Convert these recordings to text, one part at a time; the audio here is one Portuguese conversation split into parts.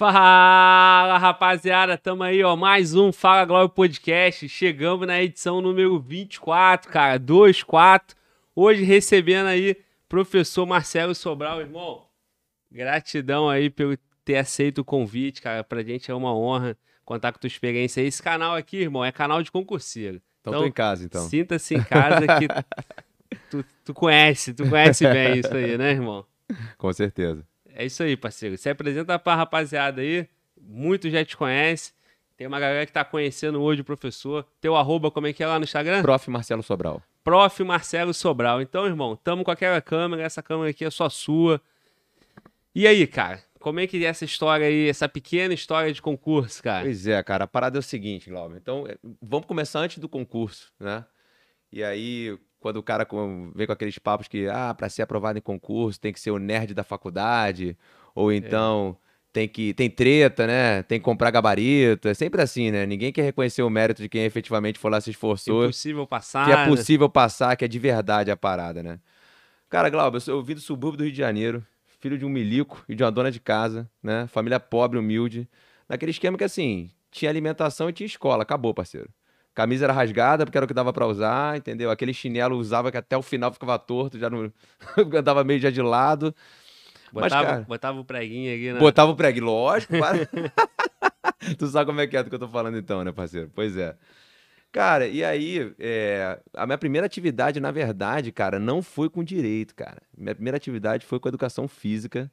Fala, rapaziada, tamo aí, ó, mais um Fala Glória Podcast. Chegamos na edição número 24, cara, 24. Hoje recebendo aí professor Marcelo Sobral, irmão. Gratidão aí pelo ter aceito o convite, cara. Pra gente é uma honra contar com tua experiência. Esse canal aqui, irmão, é canal de concurseiro. Então, então tô em casa, então. Sinta-se em casa que tu, tu conhece, tu conhece bem isso aí, né, irmão? Com certeza. É isso aí, parceiro. Se apresenta pra rapaziada aí. Muitos já te conhecem. Tem uma galera que tá conhecendo hoje o professor. Teu arroba, como é que é lá no Instagram? Prof. Marcelo Sobral. Prof. Marcelo Sobral. Então, irmão, tamo com aquela câmera. Essa câmera aqui é só sua. E aí, cara? Como é que é essa história aí, essa pequena história de concurso, cara? Pois é, cara. A parada é o seguinte, Glauber. Então, é, vamos começar antes do concurso, né? E aí, quando o cara vem com aqueles papos que, ah, para ser aprovado em concurso tem que ser o nerd da faculdade, ou é. então é. tem que tem treta, né? Tem que comprar gabarito, é sempre assim, né? Ninguém quer reconhecer o mérito de quem efetivamente foi lá se esforçou. É possível passar. Que é né? possível passar, que é de verdade a parada, né? Cara, Glauber, eu, sou, eu vim do subúrbio do Rio de Janeiro, filho de um milico e de uma dona de casa, né? Família pobre, humilde. Naquele esquema que assim, tinha alimentação e tinha escola, acabou, parceiro. Camisa era rasgada porque era o que dava para usar, entendeu? Aquele chinelo usava que até o final ficava torto, já não andava meio já de lado. Botava, Mas, cara, botava o preguinho aqui, né? Botava o preguinho, lógico. tu sabe como é que é do que eu tô falando então, né, parceiro? Pois é. Cara, e aí, é, a minha primeira atividade, na verdade, cara, não foi com direito, cara. Minha primeira atividade foi com educação física.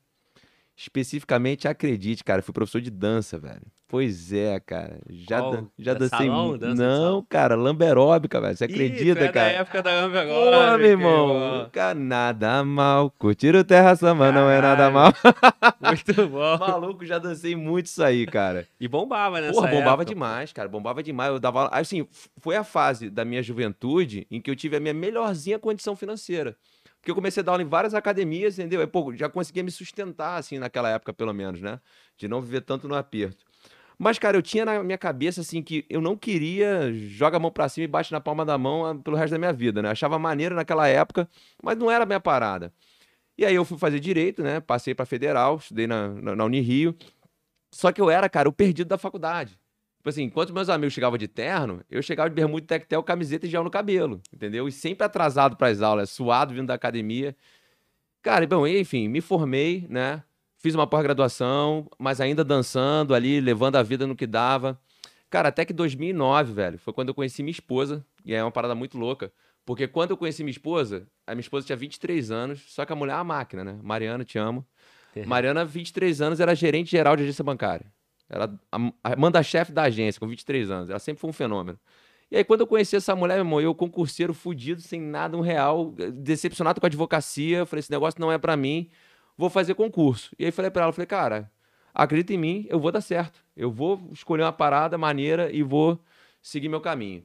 Especificamente, acredite, cara, fui professor de dança, velho. Pois é, cara. Já, Qual? já dancei. Salão, dança não, cara, lamberóbica, velho. Você acredita, Ih, é cara? da época da lambe agora. Pô, meu irmão. Cara, nada mal. Curtir o Terra Samba não é nada mal. Muito bom. Maluco, já dancei muito isso aí, cara. E bombava, né? Porra, bombava época. demais, cara. Bombava demais. Eu dava. Assim, foi a fase da minha juventude em que eu tive a minha melhorzinha condição financeira. Porque eu comecei a dar aula em várias academias, entendeu? E, pô, já conseguia me sustentar, assim, naquela época, pelo menos, né? De não viver tanto no aperto. Mas, cara, eu tinha na minha cabeça, assim, que eu não queria joga a mão pra cima e bate na palma da mão ah, pelo resto da minha vida, né? Achava maneiro naquela época, mas não era a minha parada. E aí eu fui fazer direito, né? Passei pra federal, estudei na, na, na Unirio. Só que eu era, cara, o perdido da faculdade. Tipo assim, enquanto meus amigos chegavam de terno, eu chegava de bermuda, tectel, camiseta e gel no cabelo, entendeu? E sempre atrasado para as aulas, suado vindo da academia. Cara, bom, enfim, me formei, né? Fiz uma pós-graduação, mas ainda dançando ali, levando a vida no que dava. Cara, até que 2009, velho, foi quando eu conheci minha esposa, e é uma parada muito louca. Porque quando eu conheci minha esposa, a minha esposa tinha 23 anos, só que a mulher é uma máquina, né? Mariana, te amo. Mariana, 23 anos, era gerente geral de agência bancária. Ela manda-chefe da agência, com 23 anos. Ela sempre foi um fenômeno. E aí, quando eu conheci essa mulher, meu irmão, eu concurseiro fudido, sem nada, um real, decepcionado com a advocacia, falei, esse negócio não é para mim, vou fazer concurso. E aí falei para ela, falei, cara, acredita em mim, eu vou dar certo. Eu vou escolher uma parada maneira e vou seguir meu caminho.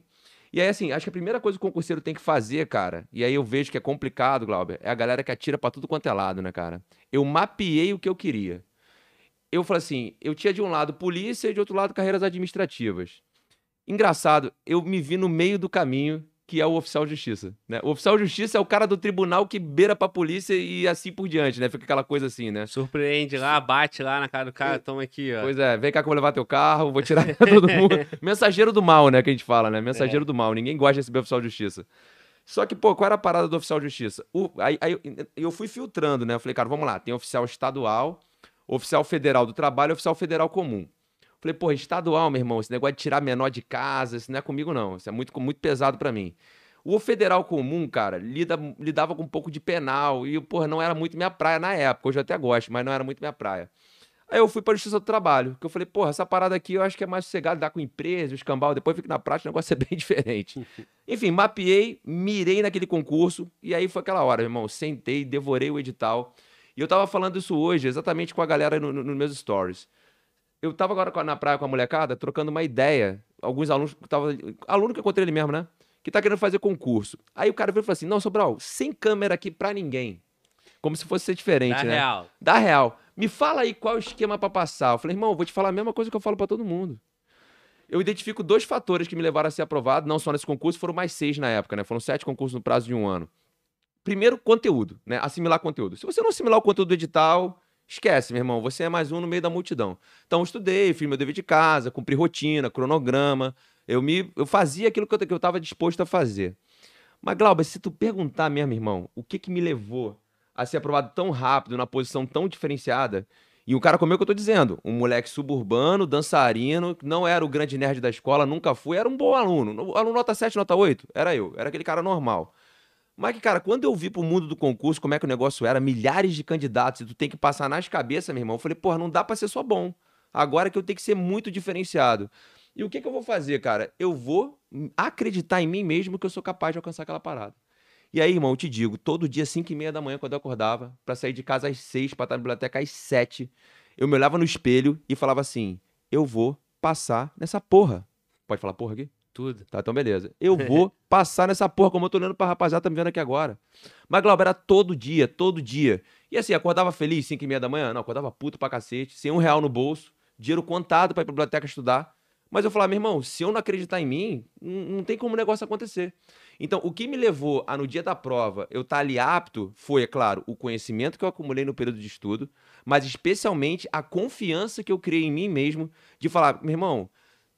E aí, assim, acho que a primeira coisa que o concurseiro tem que fazer, cara, e aí eu vejo que é complicado, Glauber, é a galera que atira para tudo quanto é lado, né, cara? Eu mapeei o que eu queria eu falei assim, eu tinha de um lado polícia e de outro lado carreiras administrativas. Engraçado, eu me vi no meio do caminho que é o oficial de justiça, né? O oficial de justiça é o cara do tribunal que beira pra polícia e assim por diante, né? Fica aquela coisa assim, né? Surpreende lá, bate lá na cara do cara, toma aqui, ó. Pois é, vem cá que eu vou levar teu carro, vou tirar todo mundo. Mensageiro do mal, né, que a gente fala, né? Mensageiro é. do mal, ninguém gosta de receber oficial de justiça. Só que, pô, qual era a parada do oficial de justiça? O, aí, aí eu fui filtrando, né? Eu falei, cara, vamos lá, tem oficial estadual, oficial federal do trabalho e oficial federal comum. Falei, porra, estadual, meu irmão, esse negócio de tirar menor de casa, isso não é comigo, não. Isso é muito, muito pesado para mim. O federal comum, cara, lida, lidava com um pouco de penal e, porra, não era muito minha praia na época. Hoje eu até gosto, mas não era muito minha praia. Aí eu fui para a Justiça do Trabalho, que eu falei, porra, essa parada aqui eu acho que é mais sossegado, dar com empresa, escambau, depois fica na prática, o negócio é bem diferente. Enfim, mapeei, mirei naquele concurso, e aí foi aquela hora, meu irmão, sentei, devorei o edital. E eu tava falando isso hoje, exatamente com a galera nos no, no meus stories. Eu tava agora na praia com a molecada, trocando uma ideia. Alguns alunos, tava, aluno que eu encontrei ele mesmo, né? Que tá querendo fazer concurso. Aí o cara veio e falou assim: Não, Sobral, sem câmera aqui pra ninguém. Como se fosse ser diferente, Dá né? real. Dá real. Me fala aí qual é o esquema para passar. Eu falei, irmão, eu vou te falar a mesma coisa que eu falo para todo mundo. Eu identifico dois fatores que me levaram a ser aprovado, não só nesse concurso, foram mais seis na época, né? Foram sete concursos no prazo de um ano. Primeiro, conteúdo, né? Assimilar conteúdo. Se você não assimilar o conteúdo do edital, esquece, meu irmão, você é mais um no meio da multidão. Então, eu estudei, fiz meu dever de casa, cumpri rotina, cronograma, eu me eu fazia aquilo que eu, que eu tava disposto a fazer. Mas, Glauber, se tu perguntar mesmo, irmão, o que que me levou a ser aprovado tão rápido, na posição tão diferenciada, e o cara comeu o que eu tô dizendo. Um moleque suburbano, dançarino, não era o grande nerd da escola, nunca foi, era um bom aluno. Aluno nota 7, nota 8, era eu, era aquele cara normal. Que, cara, quando eu vi pro mundo do concurso como é que o negócio era, milhares de candidatos, e tu tem que passar nas cabeças, meu irmão, eu falei, porra, não dá pra ser só bom. Agora que eu tenho que ser muito diferenciado. E o que, que eu vou fazer, cara? Eu vou acreditar em mim mesmo que eu sou capaz de alcançar aquela parada. E aí, irmão, eu te digo, todo dia, 5 e meia da manhã, quando eu acordava, para sair de casa às 6, pra estar na biblioteca às 7, eu me olhava no espelho e falava assim: eu vou passar nessa porra. Pode falar porra aqui? Tudo. Tá, então beleza. Eu vou passar nessa porra, como eu tô olhando pra rapaziada, tá me vendo aqui agora. Mas, Glauber, era todo dia, todo dia. E assim, acordava feliz, 5 e meia da manhã? Não, acordava puto pra cacete, sem um real no bolso, dinheiro contado pra ir pra biblioteca estudar. Mas eu falava, meu irmão, se eu não acreditar em mim, não, tem como o negócio acontecer. Então, o que me levou a, no dia da prova, eu estar tá ali apto, foi, é claro, o conhecimento que eu acumulei no período de estudo, mas especialmente a confiança que eu criei em mim mesmo de falar, meu irmão,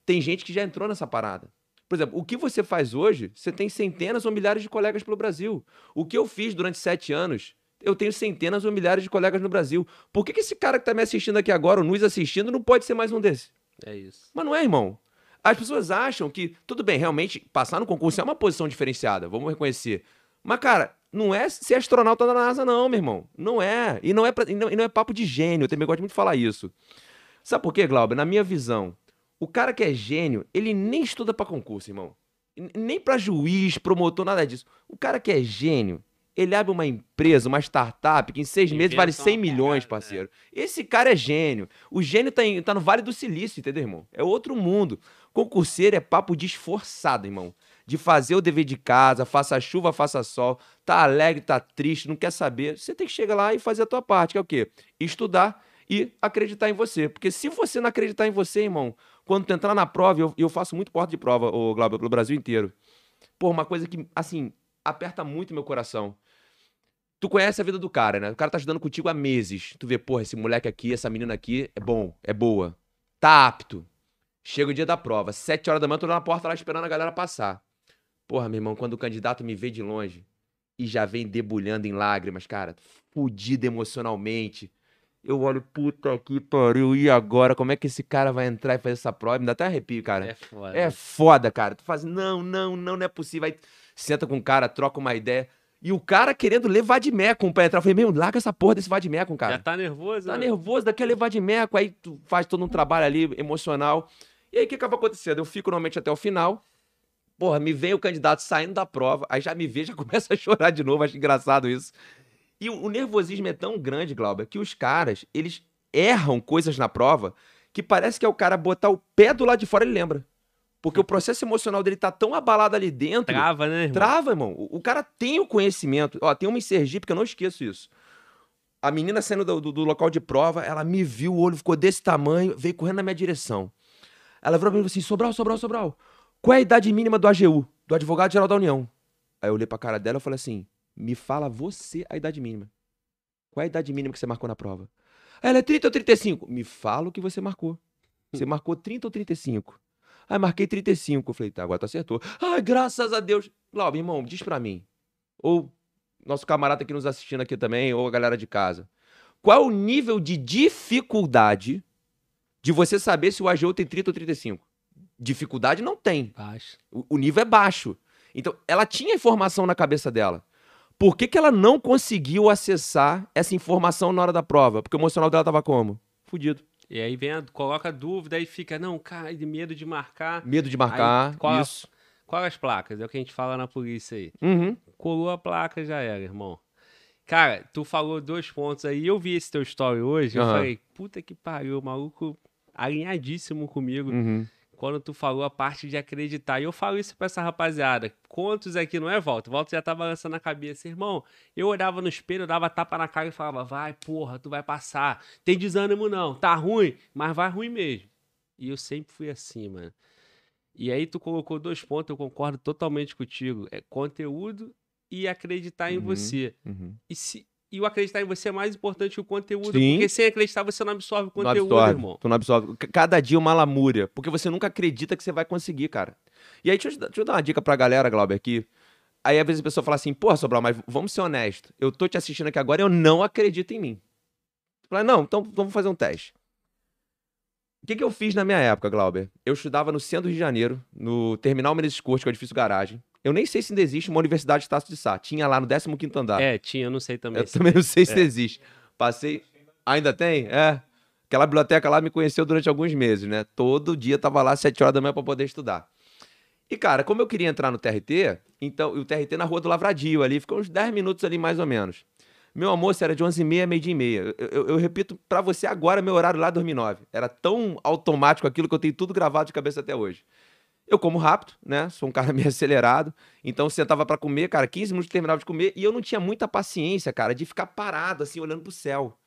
tem gente que já entrou nessa parada. Por exemplo, o que você faz hoje, você tem centenas ou milhares de colegas pelo Brasil. O que eu fiz durante sete anos, eu tenho centenas ou milhares de colegas no Brasil. Por que, que esse cara que está me assistindo aqui agora, ou nos assistindo, não pode ser mais um desses? É isso. Mas não é, irmão. As pessoas acham que, tudo bem, realmente, passar no concurso é uma posição diferenciada, vamos reconhecer. Mas, cara, não é ser astronauta da NASA, não, meu irmão. Não é. E não é, pra, e não, e não é papo de gênio, eu também gosto muito de falar isso. Sabe por quê, Glauber? Na minha visão, o cara que é gênio, ele nem estuda para concurso, irmão. Nem para juiz, promotor, nada disso. O cara que é gênio, ele abre uma empresa, uma startup, que em seis meses vale 100 milhões, né? parceiro. Esse cara é gênio. O gênio tá, em, tá no Vale do Silício, entendeu, irmão? É outro mundo. Concurseiro é papo de esforçado, irmão. De fazer o dever de casa, faça chuva, faça sol, tá alegre, tá triste, não quer saber. Você tem que chegar lá e fazer a tua parte, que é o quê? Estudar e acreditar em você. Porque se você não acreditar em você, irmão, quando tu entrar na prova, eu, eu faço muito porta de prova, o Glauber, pelo Brasil inteiro. Pô, uma coisa que, assim, aperta muito meu coração Tu conhece a vida do cara, né? O cara tá estudando contigo há meses. Tu vê, porra, esse moleque aqui, essa menina aqui é bom, é boa. Tá apto. Chega o dia da prova, sete horas da manhã, tô na porta lá esperando a galera passar. Porra, meu irmão, quando o candidato me vê de longe e já vem debulhando em lágrimas, cara, fudido emocionalmente. Eu olho, puta que pariu, e agora? Como é que esse cara vai entrar e fazer essa prova? Me dá até arrepio, cara. É foda. É foda, cara. Tu faz, não, não, não, não é possível. Aí senta com o cara, troca uma ideia. E o cara querendo levar de meco pra entrar. Eu falei, meu, larga essa porra desse vadimecum, cara. Já tá nervoso, Tá né? nervoso, daquele levar de meco, aí tu faz todo um trabalho ali emocional. E aí o que acaba acontecendo? Eu fico normalmente até o final. Porra, me vem o candidato saindo da prova, aí já me vê, já começa a chorar de novo, acho engraçado isso. E o, o nervosismo é tão grande, Glauber, que os caras, eles erram coisas na prova que parece que é o cara botar o pé do lado de fora, ele lembra. Porque o processo emocional dele tá tão abalado ali dentro. Trava, né, irmão? Trava, irmão. O, o cara tem o conhecimento. Ó, tem uma em Sergipe, que eu não esqueço isso. A menina saindo do, do, do local de prova, ela me viu, o olho ficou desse tamanho, veio correndo na minha direção. Ela virou pra mim e falou assim: Sobral, Sobral, Sobral, qual é a idade mínima do AGU, do Advogado Geral da União? Aí eu olhei pra cara dela e falei assim: Me fala você a idade mínima. Qual é a idade mínima que você marcou na prova? Aí ela é 30 ou 35? Me fala o que você marcou. Você marcou 30 ou 35? Aí marquei 35. Eu falei, tá, agora tu acertou. Ai, graças a Deus. Glauber, irmão, diz pra mim. Ou nosso camarada aqui nos assistindo aqui também, ou a galera de casa. Qual é o nível de dificuldade de você saber se o AGU tem 30 ou 35? Dificuldade não tem. Baixo. O, o nível é baixo. Então, ela tinha informação na cabeça dela. Por que, que ela não conseguiu acessar essa informação na hora da prova? Porque o emocional dela tava como? Fudido. E aí vem, a, coloca a dúvida e fica, não, cara, de medo de marcar. Medo de marcar, Aí, qual, isso. Qual as placas? É o que a gente fala na polícia aí. Uhum. Colou a placa, já era, irmão. Cara, tu falou dois pontos aí. Eu vi esse teu story hoje. Eu Aham. falei, puta que pariu, o maluco alinhadíssimo comigo. Uhum. Quando tu falou a parte de acreditar. E eu falo isso pra essa rapaziada. Quantos aqui não é volta? Volta já tá balançando a cabeça. Irmão, eu olhava no espelho, dava tapa na cara e falava, vai, porra, tu vai passar. Tem desânimo não, tá ruim, mas vai ruim mesmo. E eu sempre fui assim, mano. E aí tu colocou dois pontos, eu concordo totalmente contigo. É conteúdo e acreditar em Uhum. você. Uhum. E, se, E o acreditar em você é mais importante que o conteúdo. Sim. Porque sem acreditar, você não absorve o Não conteúdo, absorve, irmão. Tu não absorve. Cada dia uma lamúria. Porque você nunca acredita que você vai conseguir, cara. E aí, deixa eu, deixa eu dar uma dica pra galera, Glauber, aqui. Aí, às vezes, a pessoa fala assim, porra, Sobral, mas vamos ser honestos. Eu tô te assistindo aqui agora e eu não acredito em mim. Fala, não, então vamos fazer um teste. O que, que eu fiz na minha época, Glauber? Eu estudava no centro do Rio de Janeiro, no Terminal Menezes Corte, que é o edifício garagem. Eu nem sei se ainda existe uma universidade de Tasso de Sá. Tinha lá no 15º andar. É, tinha, eu não sei também. Eu se- também não sei se É. existe. Passei. Ainda tem? É. Aquela biblioteca lá me conheceu durante alguns meses, né? Todo dia tava lá às 7 horas da manhã para poder estudar. E, cara, como eu queria entrar no TRT, então, e o TRT na rua do Lavradio ali, ficou uns 10 minutos ali mais ou menos. Meu almoço era de 11h30 a meio-dia e meia. Eu, eu- eu repito pra você agora, meu horário lá é 2009. Era tão automático aquilo que eu tenho tudo gravado de cabeça até hoje. Eu como rápido, né? Sou um cara meio acelerado. Então sentava pra comer, cara, 15 minutos terminava de comer e eu não tinha muita paciência, cara, de ficar parado assim, olhando pro céu.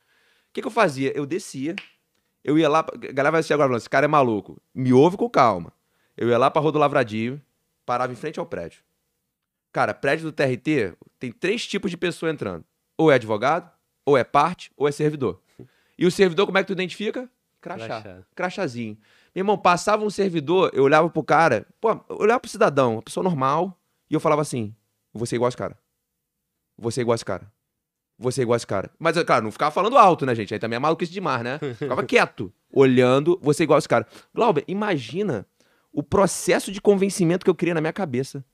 O que, que eu fazia? Eu descia, eu ia lá, a galera vai assistir agora falando, esse cara é maluco. Me ouve com calma. Eu ia lá pra Rua do Lavradio, parava em frente ao prédio. Cara, prédio do TRT tem três tipos de pessoa entrando. Ou é advogado, ou é parte, ou é servidor. E o servidor, como é que tu identifica? Crachá. Crachá. Crachazinho. Irmão, passava um servidor, eu olhava pro cara, pô, eu olhava pro cidadão, uma pessoa normal, e eu falava assim: você é igual esse cara. Você é igual esse cara. Você é igual esse cara. Mas, claro, não ficava falando alto, né, gente? Aí também é maluquice demais, né? Ficava quieto, olhando, você é igual esse cara. Glauber, imagina o processo de convencimento que eu criei na minha cabeça.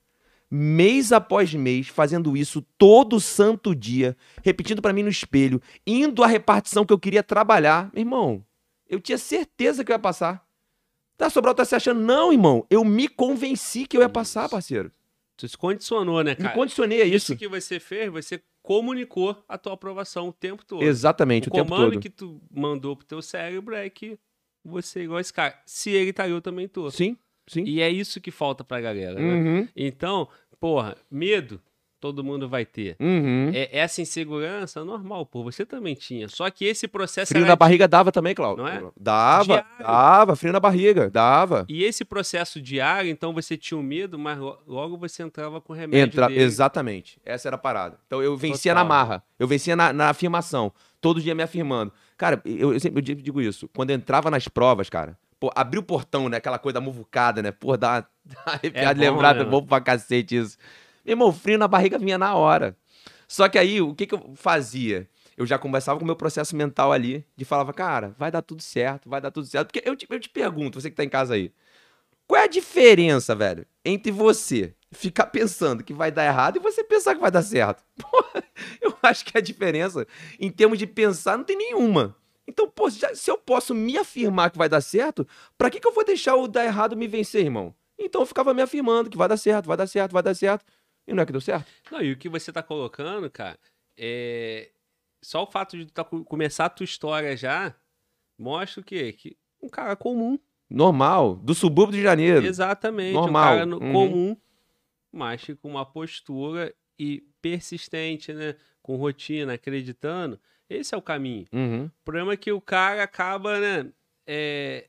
Mês após mês, fazendo isso todo santo dia, repetindo pra mim no espelho, indo à repartição que eu queria trabalhar. Meu irmão, eu tinha certeza que eu ia passar. Tá, Sobral tá se achando? Não, irmão. Eu me convenci que eu ia passar, parceiro. Tu se condicionou, né, Me cara? condicionei a isso isso. que você fez, você comunicou a tua aprovação o tempo todo. Exatamente, o o, tempo comando todo. que tu mandou pro teu cérebro é que você é igual esse cara. Se ele tá, eu também tô. Sim, sim. E é isso que falta pra galera, né? Uhum, Então, porra, medo todo mundo vai ter. uhum. É, essa insegurança é normal, pô, você também tinha. Só que esse processo Frio era na barriga dava também, Cláudio. Não é? Dava, Diário. dava. Frio na barriga, dava. E esse processo diário, então você tinha o medo, mas lo- logo você entrava com o remédio Entra, dele. exatamente. Essa era a parada. Então eu vencia Total. na marra. Eu vencia na, na afirmação. Todo dia me afirmando. Cara, eu, eu sempre eu digo- isso. Quando eu entrava nas provas, cara, pô, abrir o portão, né? Aquela coisa da muvucada, né? Pô, dá, dá uma arrepiada de bom, lembrar, né, é bom pra cacete isso. Meu irmão, frio na barriga vinha na hora. Só que aí, o que, que eu fazia? Eu já conversava com o meu processo mental ali, de falava, cara, vai dar tudo certo, vai dar tudo certo. Porque eu te, eu te pergunto, você que tá em casa aí, qual é a diferença, velho, entre você ficar pensando que vai dar errado e você pensar que vai dar certo? Porra, eu acho que a diferença, em termos de pensar, não tem nenhuma. Então, pô, se eu posso me afirmar que vai dar certo, pra que, que eu vou deixar o dar errado me vencer, irmão? Então eu ficava me afirmando que vai dar certo, vai dar certo, vai dar certo. E não é que deu certo? Não, e o que você tá colocando, cara, é. Só o fato de tu tá, co- começar a tua história já mostra o quê? Que um cara comum. Normal, do subúrbio de Janeiro. Exatamente. Normal, Um cara no- uhum. comum, mas que com uma postura e persistente, né? Com rotina, acreditando. Esse é o caminho. Uhum. O problema é que o cara acaba, né? é,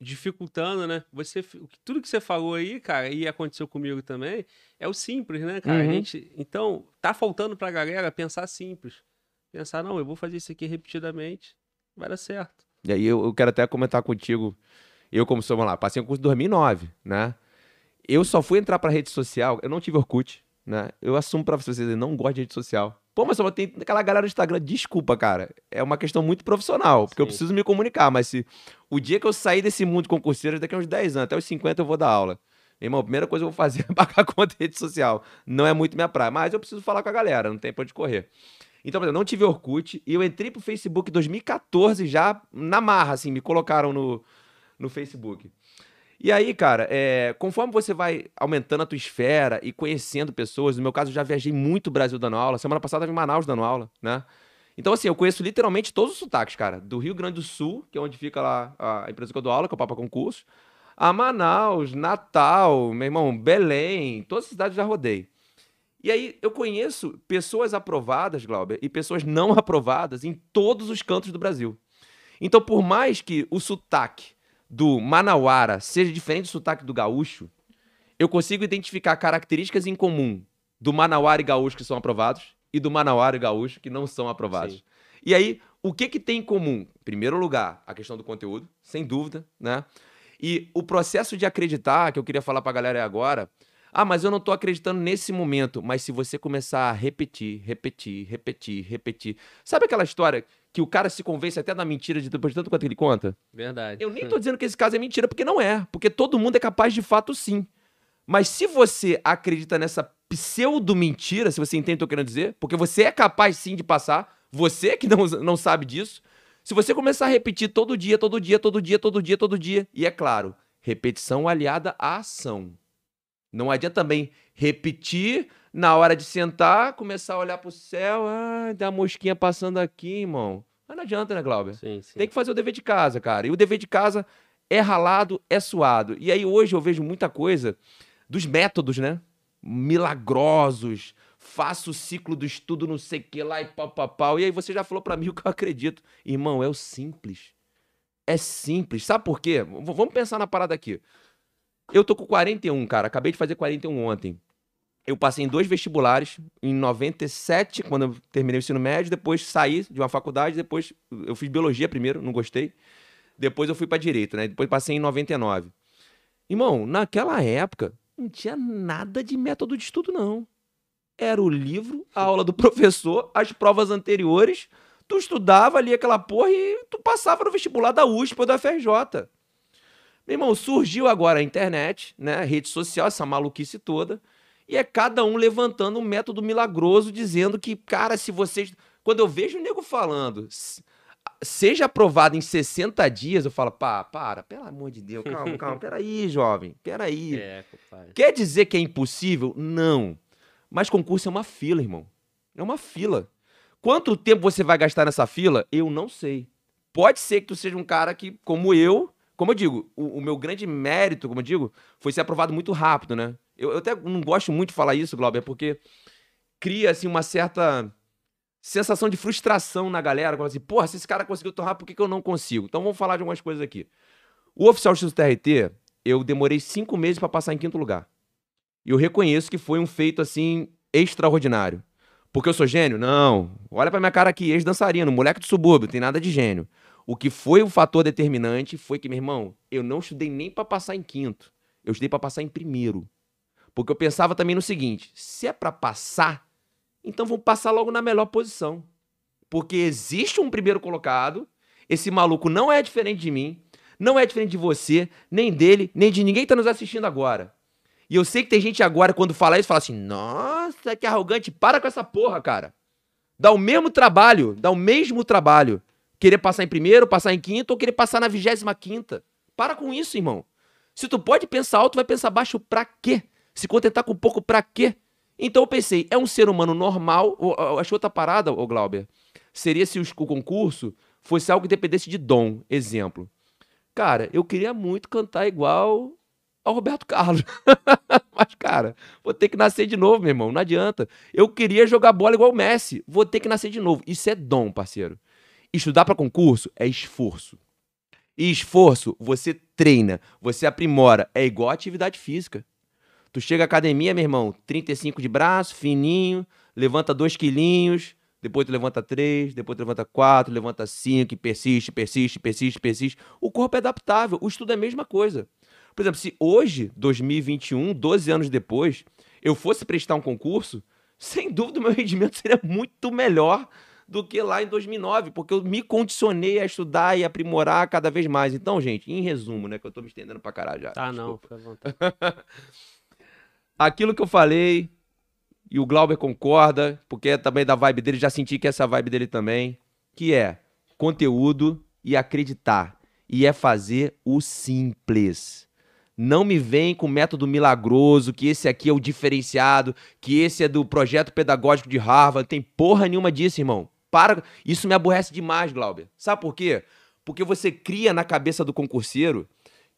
dificultando, né? Você, tudo que você falou aí, cara, e aconteceu comigo também, é o simples, né, cara? A Uhum. gente, então, tá faltando pra galera pensar simples. Pensar, não, eu vou fazer isso aqui repetidamente, vai dar certo. E aí eu, eu quero até comentar contigo. Eu, como sou, vamos lá, passei um curso em 2009, né? Eu só fui entrar pra rede social, eu não tive Orkut, né? Eu assumo pra vocês, eu não gosto de rede social. Pô, mas só tem aquela galera do Instagram, desculpa, cara. É uma questão muito profissional, porque eu Sim. preciso me comunicar, mas se o dia que eu sair desse mundo concurseiro, daqui a uns 10 anos, até os 50 eu vou dar aula. Meu irmão, a primeira coisa que eu vou fazer é pagar conta de rede social. Não é muito minha praia, mas eu preciso falar com a galera, não tem pra onde correr. Então, por exemplo, eu não tive Orkut e eu entrei pro Facebook em 2014 já na marra, assim, me colocaram no, no Facebook. E aí, cara, é, conforme você vai aumentando a tua esfera e conhecendo pessoas, no meu caso, eu já viajei muito o Brasil dando aula. Semana passada eu em Manaus dando aula, né? Então, assim, eu conheço literalmente todos os sotaques, cara. Do Rio Grande do Sul, que é onde fica lá a empresa que eu dou aula, que é o Papa Concurso, a Manaus, Natal, meu irmão, Belém, todas as cidades eu já rodei. E aí eu conheço pessoas aprovadas, Glauber, e pessoas não aprovadas em todos os cantos do Brasil. Então, por mais que o sotaque do manauara seja diferente do sotaque do gaúcho, eu consigo identificar características em comum do manauara e gaúcho que são aprovados e do Manauara e Gaúcho, que não são aprovados. Sim. E aí, o que que tem em comum? Em primeiro lugar, a questão do conteúdo, sem dúvida, né? E o processo de acreditar, que eu queria falar pra galera agora, ah, mas eu não tô acreditando nesse momento. Mas se você começar a repetir, repetir, repetir, repetir. Sabe aquela história que o cara se convence até da mentira de depois de tanto quanto ele conta? Verdade. Eu nem tô dizendo que esse caso é mentira, porque não é. Porque todo mundo é capaz de fato sim. Mas se você acredita nessa pseudo-mentira, se você entende o que eu tô querendo dizer, porque você é capaz sim de passar, você que não, não sabe disso, se você começar a repetir todo dia, todo dia, todo dia, todo dia, todo dia, e é claro, repetição aliada à ação. Não adianta também repetir na hora de sentar, começar a olhar pro céu, ah, tem uma mosquinha passando aqui, irmão. Mas não adianta, né, Glauber? Sim, sim. Tem que fazer o dever de casa, cara. E o dever de casa é ralado, é suado. E aí hoje eu vejo muita coisa dos métodos, né? Milagrosos. Faço o ciclo do estudo, não sei o que lá e pau, pau, pau. E aí você já falou pra mim o que eu acredito. Irmão, é o simples. É simples. Sabe por quê? V- vamos pensar na parada aqui. Eu tô com 41, cara. Acabei de fazer 41 ontem. Eu passei em dois vestibulares, em 97, quando eu terminei o ensino médio, depois saí de uma faculdade, depois eu fiz biologia primeiro, não gostei. Depois eu fui pra direito, né? Depois passei em 99. Irmão, naquela época não tinha nada de método de estudo não. Era o livro, a aula do professor, as provas anteriores, tu estudava ali aquela porra e tu passava no vestibular da USP ou da FRJ. Meu irmão, surgiu agora a internet, né? A rede social, essa maluquice toda. E é cada um levantando um método milagroso, dizendo que, cara, se vocês. Quando eu vejo o nego falando, "S- seja aprovado em 60 dias, eu falo, pá, para, pelo amor de Deus, calma, calma, peraí, jovem, peraí. É, compadre. Quer dizer que é impossível? Não. Mas concurso é uma fila, irmão. É uma fila. Quanto tempo você vai gastar nessa fila? Eu não sei. Pode ser que tu seja um cara que, como eu, como eu digo, o, o meu grande mérito, como eu digo, foi ser aprovado muito rápido, né? Eu, eu até não gosto muito de falar isso, Glauber, porque cria, assim, uma certa sensação de frustração na galera. Como assim, porra, se esse cara conseguiu rápido, por que, que eu não consigo? Então vamos falar de algumas coisas aqui. O oficial X do TRT, eu demorei cinco meses para passar em quinto lugar. E eu reconheço que foi um feito, assim, extraordinário. Porque eu sou gênio? Não. Olha pra minha cara aqui, ex-dançarino, moleque do subúrbio, tem nada de gênio. O que foi o fator determinante foi que, meu irmão, eu não estudei nem pra passar em quinto. Eu estudei pra passar em primeiro. Porque eu pensava também no seguinte: se é pra passar, então vamos passar logo na melhor posição. Porque existe um primeiro colocado, esse maluco não é diferente de mim, não é diferente de você, nem dele, nem de ninguém que tá nos assistindo agora. E eu sei que tem gente agora, quando fala isso, fala assim: nossa, que arrogante, para com essa porra, cara. Dá o mesmo trabalho, dá o mesmo trabalho. Querer passar em primeiro, passar em quinto ou querer passar na vigésima quinta. Para com isso, irmão. Se tu pode pensar alto, vai pensar baixo pra quê? Se contentar com pouco pra quê? Então eu pensei, é um ser humano normal. ou- ou- Acho outra parada, ô Glauber. Seria se o concurso fosse algo que dependesse de dom. Exemplo. Cara, eu queria muito cantar igual ao Roberto Carlos. Mas, cara, vou ter que nascer de novo, meu irmão. Não adianta. Eu queria jogar bola igual o Messi. Vou ter que nascer de novo. Isso é dom, parceiro. Estudar para concurso é esforço. E esforço, você treina, você aprimora. É igual atividade física. Tu chega à academia, meu irmão, 35 de braço, fininho, levanta 2 quilinhos, depois tu levanta 3, depois tu levanta 4, levanta 5, e persiste, persiste, persiste, persiste. O corpo é adaptável, o estudo é a mesma coisa. Por exemplo, se hoje, 2021, 12 anos depois, eu fosse prestar um concurso, sem dúvida o meu rendimento seria muito melhor do que lá em 2009, porque eu me condicionei a estudar e aprimorar cada vez mais. Então, gente, em resumo, né, que eu tô me estendendo pra caralho já. Tá, não, desculpa. fica à vontade. Aquilo que eu falei, e o Glauber concorda, porque é também da vibe dele, já senti que é essa vibe dele também, que é conteúdo e acreditar. E é fazer o simples. Não me vem com método milagroso, que esse aqui é o diferenciado, que esse é do projeto pedagógico de Harvard. Tem porra nenhuma disso, irmão. Para. Isso me aborrece demais, Glauber. Sabe por quê? Porque você cria na cabeça do concurseiro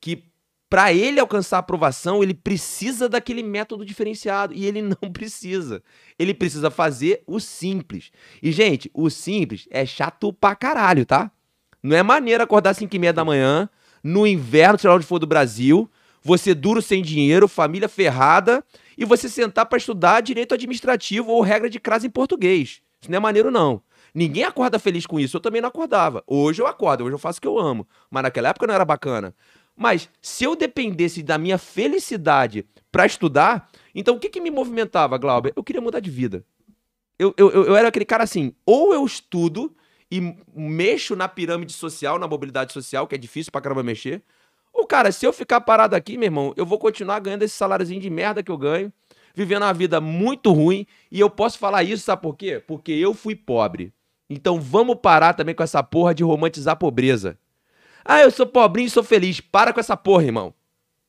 que para ele alcançar a aprovação, ele precisa daquele método diferenciado. E ele não precisa. Ele precisa fazer o simples. E, gente, o simples é chato pra caralho, tá? Não é maneiro acordar às 5 e meia da manhã, no inverno, sei lá onde for do Brasil, você duro sem dinheiro, família ferrada, e você sentar para estudar direito administrativo ou regra de crase em português. Isso não é maneiro, não. Ninguém acorda feliz com isso. Eu também não acordava. Hoje eu acordo, hoje eu faço o que eu amo. Mas naquela época não era bacana. Mas se eu dependesse da minha felicidade para estudar, então o que, que me movimentava, Glauber? Eu queria mudar de vida. Eu, eu, eu era aquele cara assim, ou eu estudo e mexo na pirâmide social, na mobilidade social, que é difícil pra caramba mexer, ou, cara, se eu ficar parado aqui, meu irmão, eu vou continuar ganhando esse saláriozinho de merda que eu ganho, vivendo uma vida muito ruim, e eu posso falar isso, sabe por quê? Porque eu fui pobre. Então vamos parar também com essa porra de romantizar a pobreza. Ah, eu sou pobrinho e sou feliz. Para com essa porra, irmão.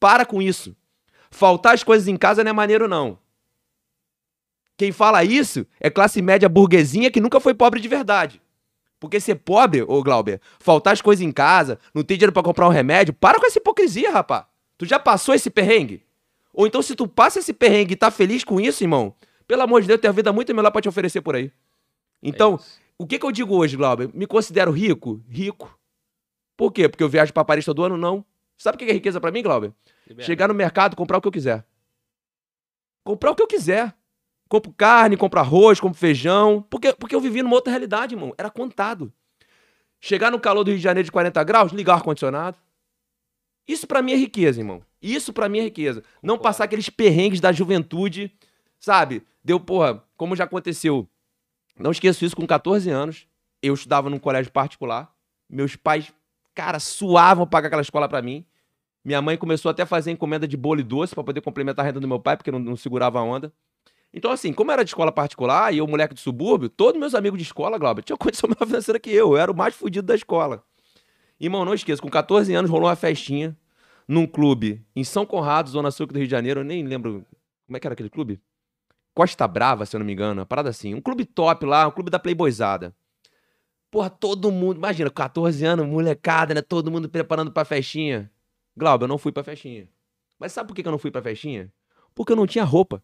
Para com isso. Faltar as coisas em casa não é maneiro, não. Quem fala isso é classe média burguesinha que nunca foi pobre de verdade. Porque ser pobre, ô Glauber, faltar as coisas em casa, não ter dinheiro para comprar um remédio, para com essa hipocrisia, rapá. Tu já passou esse perrengue? Ou então, se tu passa esse perrengue e tá feliz com isso, irmão, pelo amor de Deus, tem a vida muito melhor pra te oferecer por aí. Então, é o que, que eu digo hoje, Glauber? Me considero rico? Rico. Por quê? Porque eu viajo pra Paris todo ano? Não. Sabe o que é riqueza para mim, Glauber? Chegar no mercado, comprar o que eu quiser. Comprar o que eu quiser. Compro carne, compro arroz, compro feijão. Porque, porque eu vivi numa outra realidade, irmão. Era contado. Chegar no calor do Rio de Janeiro de 40 graus, ligar o ar-condicionado. Isso para mim é riqueza, irmão. Isso para mim é riqueza. Não passar aqueles perrengues da juventude, sabe? Deu, porra, como já aconteceu. Não esqueço isso, com 14 anos, eu estudava num colégio particular. Meus pais, cara, suavam pagar aquela escola para mim. Minha mãe começou até a fazer encomenda de bolo e doce para poder complementar a renda do meu pai, porque não, não segurava a onda. Então, assim, como era de escola particular e eu, moleque de subúrbio, todos meus amigos de escola, Glauber, tinham condição melhor financeira que eu. Eu era o mais fudido da escola. Irmão, não esqueça, com 14 anos rolou uma festinha num clube em São Conrado, Zona Sul do Rio de Janeiro. Eu nem lembro. Como é que era aquele clube? Costa Brava, se eu não me engano. Uma parada assim. Um clube top lá, um clube da Playboyzada. Porra, todo mundo. Imagina, 14 anos, molecada, né? Todo mundo preparando pra festinha. Glauber, eu não fui pra festinha. Mas sabe por que eu não fui pra festinha? Porque eu não tinha roupa.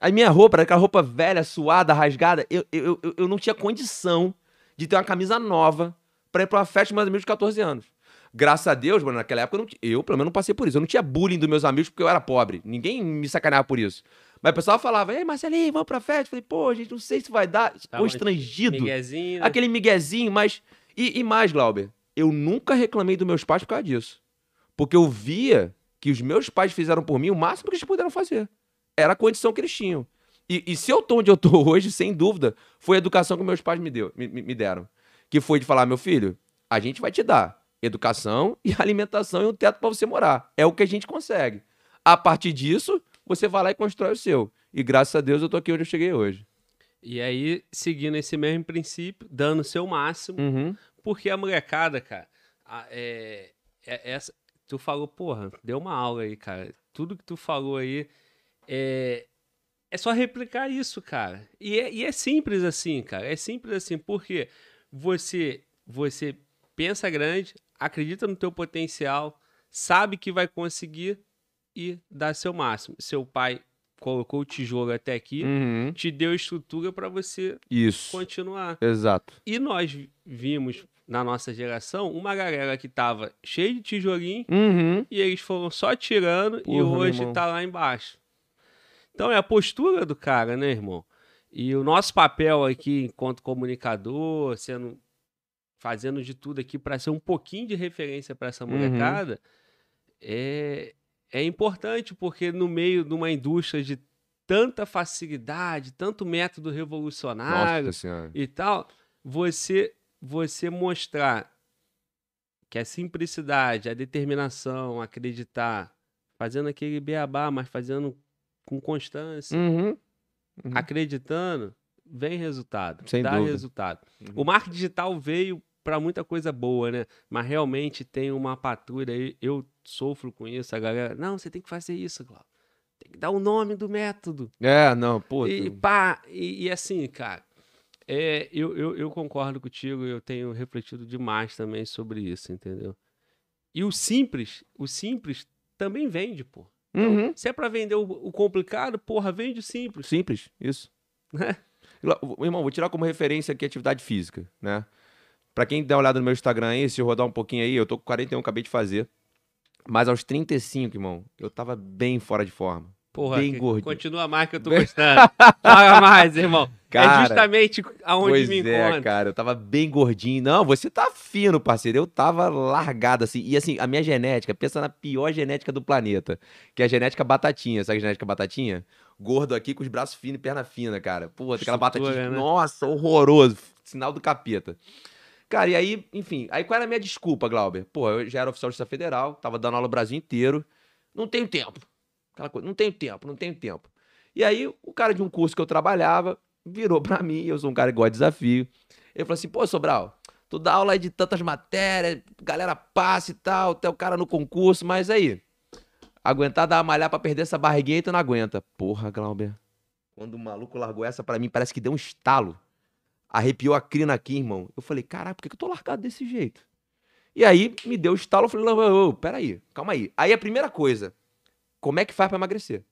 A minha roupa era aquela roupa velha, suada, rasgada. Eu, eu, eu, eu não tinha condição de ter uma camisa nova pra ir pra uma festa mais ou menos de 14 anos. Graças a Deus, mano, naquela época eu, não, eu, pelo menos, não passei por isso. Eu não tinha bullying dos meus amigos porque eu era pobre. Ninguém me sacaneava por isso. Mas o pessoal falava, ei, Marcelinho, vamos pra festa. Eu falei, pô, gente, não sei se vai dar. Tá, estrangido. Miguezinho. Né? Aquele miguezinho, mas. E, e mais, Glauber, eu nunca reclamei dos meus pais por causa disso. Porque eu via que os meus pais fizeram por mim o máximo que eles puderam fazer era a condição que eles tinham. E, e se eu tô onde eu tô hoje, sem dúvida, foi a educação que meus pais me, deu, me, me deram. Que foi de falar, meu filho, a gente vai te dar educação e alimentação e um teto para você morar. É o que a gente consegue. A partir disso, você vai lá e constrói o seu. E graças a Deus eu tô aqui onde eu cheguei hoje. E aí, seguindo esse mesmo princípio, dando o seu máximo, uhum. porque a molecada, cara, é, é, essa, tu falou, porra, deu uma aula aí, cara. Tudo que tu falou aí é, é só replicar isso, cara. E é, e é simples assim, cara. É simples assim, porque você, você pensa grande, acredita no teu potencial, sabe que vai conseguir e dá seu máximo. Seu pai colocou o tijolo até aqui, uhum. te deu estrutura para você Isso. continuar. Exato. E nós vimos na nossa geração uma galera que tava cheia de tijolinho uhum. e eles foram só tirando Porra, e hoje tá lá embaixo. Então é a postura do cara, né, irmão? E o nosso papel aqui, enquanto comunicador, sendo fazendo de tudo aqui para ser um pouquinho de referência para essa uhum. molecada, uhum. é, é importante, porque no meio de uma indústria de tanta facilidade, tanto método revolucionário e tal, você, você mostrar que a simplicidade, a determinação, acreditar, fazendo aquele beabá, mas fazendo com constância, uhum. Uhum. acreditando, vem resultado. Sem dá dúvida. resultado. Uhum. O marketing digital veio para muita coisa boa, né? Mas realmente tem uma patrulha aí. Eu sofro com isso, a galera. Não, você tem que fazer isso, Glauco. Tem que dar o nome do método. É, não, pô. E pá, e, e assim, cara. É, eu, eu, eu concordo contigo, eu tenho refletido demais também sobre isso, entendeu? E o simples, o simples também vende, pô. Então, uhum. Se é para vender o, o, complicado, porra, vende o simples. Simples, isso. Né? Irmão, vou tirar como referência aqui a atividade física, né? Pra quem der uma olhada no meu Instagram aí, se rodar um pouquinho aí, eu tô com 41, acabei de fazer. Mas aos 35, irmão, eu tava bem fora de forma. Porra, bem gordinho. continua mais que eu tô gostando. Joga mais, irmão. Cara, é justamente aonde pois me é, encontro. cara, eu tava bem gordinho. Não, você tá fino, parceiro. Eu tava largado, assim. E assim, a minha genética, pensa na pior genética do planeta, que é a genética batatinha. Sabe a genética batatinha? Gordo aqui com os braços finos e perna fina, cara. Pô, aquela batatinha. né? Nossa, horroroso. Sinal do capeta. Cara, e aí, enfim, aí qual era a minha desculpa, Glauber? Pô, eu já era oficial de Justiça Federal, tava dando aula no Brasil inteiro. Não tenho tempo. Aquela coisa, não tenho tempo, não tenho tempo. E aí, o cara de um curso que eu trabalhava virou pra mim, eu sou um cara que gosta de desafio. Ele falou assim: pô, Sobral, tu dá aula aí de tantas matérias, galera passa e tal, até o cara no concurso, mas aí, aguentar dar uma malhar pra perder essa barriguinha tu não aguenta. Porra, Glauber. Quando o maluco largou essa pra mim, parece que deu um estalo. Arrepiou a crina aqui, irmão. Eu falei, caraca, por que que eu tô largado desse jeito? E aí, me deu o estalo, eu falei, não, ô, peraí, calma aí. Aí a primeira coisa, como é que faz pra emagrecer?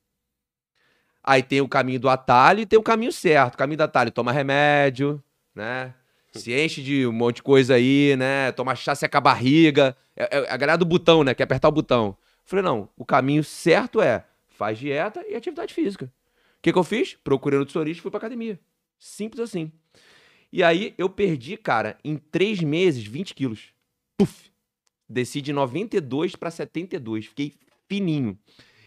Aí tem o caminho do atalho e tem o caminho certo. O caminho do atalho, toma remédio, né? Se enche de um monte de coisa aí, né? Toma chá, seca a barriga. É, é a galera do botão, né? Quer apertar o botão. Eu falei, não, o caminho certo é faz dieta e atividade física. O que, que eu fiz? Procurei nutricionista e fui pra academia. Simples assim. E aí eu perdi, cara, em três meses, 20 quilos. Puf! Desci de 92 para 72. Fiquei fininho.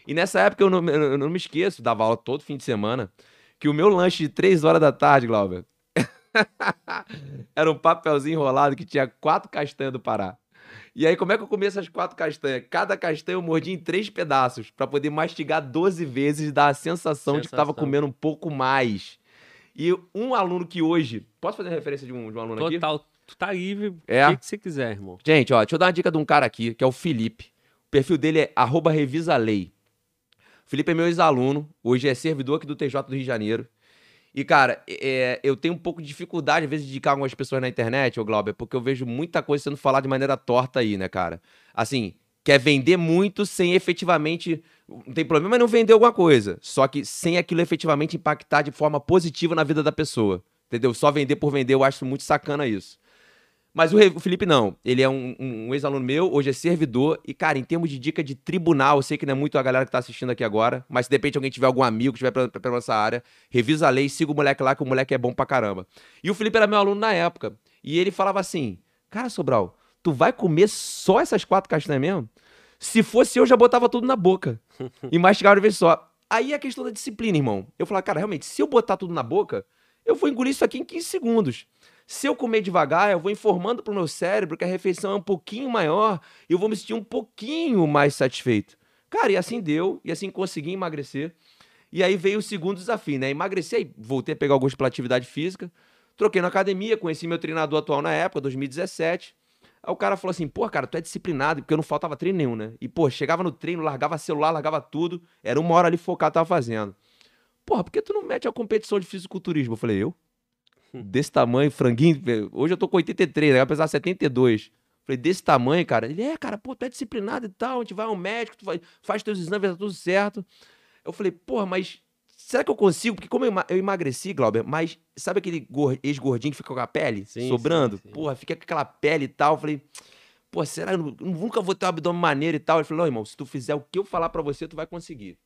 E nessa época eu não, eu não me esqueço, dava aula todo fim de semana, que o meu lanche de 3 horas da tarde, Glauber, era um papelzinho enrolado que tinha quatro castanhas do Pará. E aí, como é que eu comia essas quatro castanhas? Cada castanha eu mordia em três pedaços, para poder mastigar 12 vezes e dar a sensação, de que tava Sensação. comendo um pouco mais. E um aluno que hoje. Posso fazer referência de um, de um aluno aqui? Total, tu tá livre, É. o que, que você quiser, irmão. Gente, ó, deixa eu dar uma dica de um cara aqui, que é o Felipe. O perfil dele é revisalei. O Felipe é meu ex-aluno, hoje é servidor aqui do TJ do Rio de Janeiro. E, cara, é, eu tenho um pouco de dificuldade, às vezes, de indicar algumas pessoas na internet, ô Glauber, porque eu vejo muita coisa sendo falada de maneira torta aí, né, cara? Assim, quer vender muito sem efetivamente. Não tem problema em não vender alguma coisa. Só que sem aquilo efetivamente impactar de forma positiva na vida da pessoa. Entendeu? Só vender por vender, eu acho muito sacana isso. Mas o, Felipe não. Ele é um, um- ex-aluno meu, hoje é servidor. E, cara, em termos de dica de tribunal, eu sei que não é muito a galera que tá assistindo aqui agora, mas se de repente alguém tiver algum amigo que estiver pra- pra- pela nossa área, revisa a lei, siga o moleque lá, que o moleque é bom pra caramba. E o Felipe era meu aluno na época. E ele falava assim: Cara, Sobral, tu vai comer só essas quatro castanhas mesmo? Se fosse eu, já botava tudo na boca. e mastigava de vez só. Aí é a questão da disciplina, irmão. Eu falava, cara, realmente, se eu botar tudo na boca, eu vou engolir isso aqui em 15 segundos. Se eu comer devagar, eu vou informando pro meu cérebro que a refeição é um pouquinho maior e eu vou me sentir um pouquinho mais satisfeito. Cara, e assim deu, e assim consegui emagrecer. E aí veio o segundo desafio, né? Emagrecer, voltei a pegar gosto pela atividade física, troquei na academia, conheci meu treinador atual na época, 2017. Aí o cara falou assim, pô, cara, tu é disciplinado, porque eu não faltava treino nenhum, né? E, pô, chegava no treino, largava celular, largava tudo, era uma hora ali focado, tava fazendo. Porra, por que tu não mete a competição de fisiculturismo? Eu falei, eu? Desse tamanho, franguinho, velho, hoje eu tô com 83, né? Apesar de 72. Falei, desse tamanho, cara? Ele, é, cara, pô, tu é disciplinado e tal, a gente vai ao médico, tu faz, faz teus exames, tá tudo certo. Eu falei, porra, mas será que eu consigo? Porque como eu, ema- eu emagreci, Glauber, mas sabe aquele gor- ex-gordinho que fica com a pele Sim, sobrando? sim, sim. Porra, fica com aquela pele e tal. Eu falei, pô, será que eu nu- nunca vou ter um abdômen maneiro e tal? Ele falou, irmão, se tu fizer o que eu falar pra você, tu vai conseguir.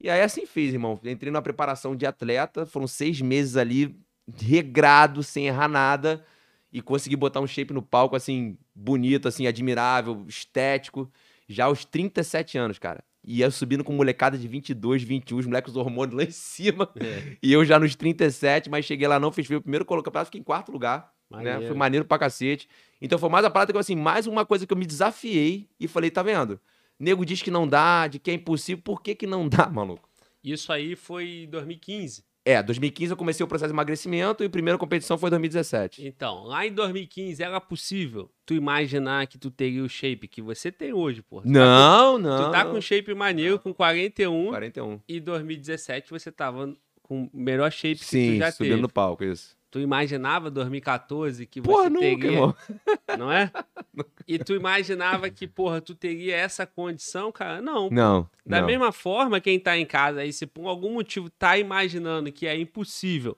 E aí assim fiz, irmão. Entrei numa preparação de atleta, foram seis meses ali, regrado, sem errar nada, e consegui botar um shape no palco, assim, bonito, assim, admirável, estético, já aos 37 anos, cara. E eu subindo com molecada de 22, 21, os moleques hormônios lá em cima, É, e eu já nos 37, mas cheguei lá, não fiz, o primeiro colocado, fiquei em quarto lugar, né? maneiro. Foi maneiro pra cacete. Então foi mais a parada que eu, assim, mais uma coisa que eu me desafiei e falei, tá vendo? Nego diz que não dá, de que é impossível, por que que não dá, maluco? Isso aí foi em 2015. É, 2015 eu comecei o processo de emagrecimento e a primeira competição foi em 2017. Então, lá em 2015 era possível tu imaginar que tu teria o shape que você tem hoje, pô. Não, não. Tu tá com shape maneiro, com 41, 41. e 2017 você tava com o melhor shape que tu Sim, já subindo teve. no palco, isso. Tu imaginava 2014 que Porra, você nunca, teria, irmão. não é? E tu imaginava que, porra, tu teria essa condição, cara? Não. Não, Da não. mesma forma, quem tá em casa aí, se por algum motivo tá imaginando que é impossível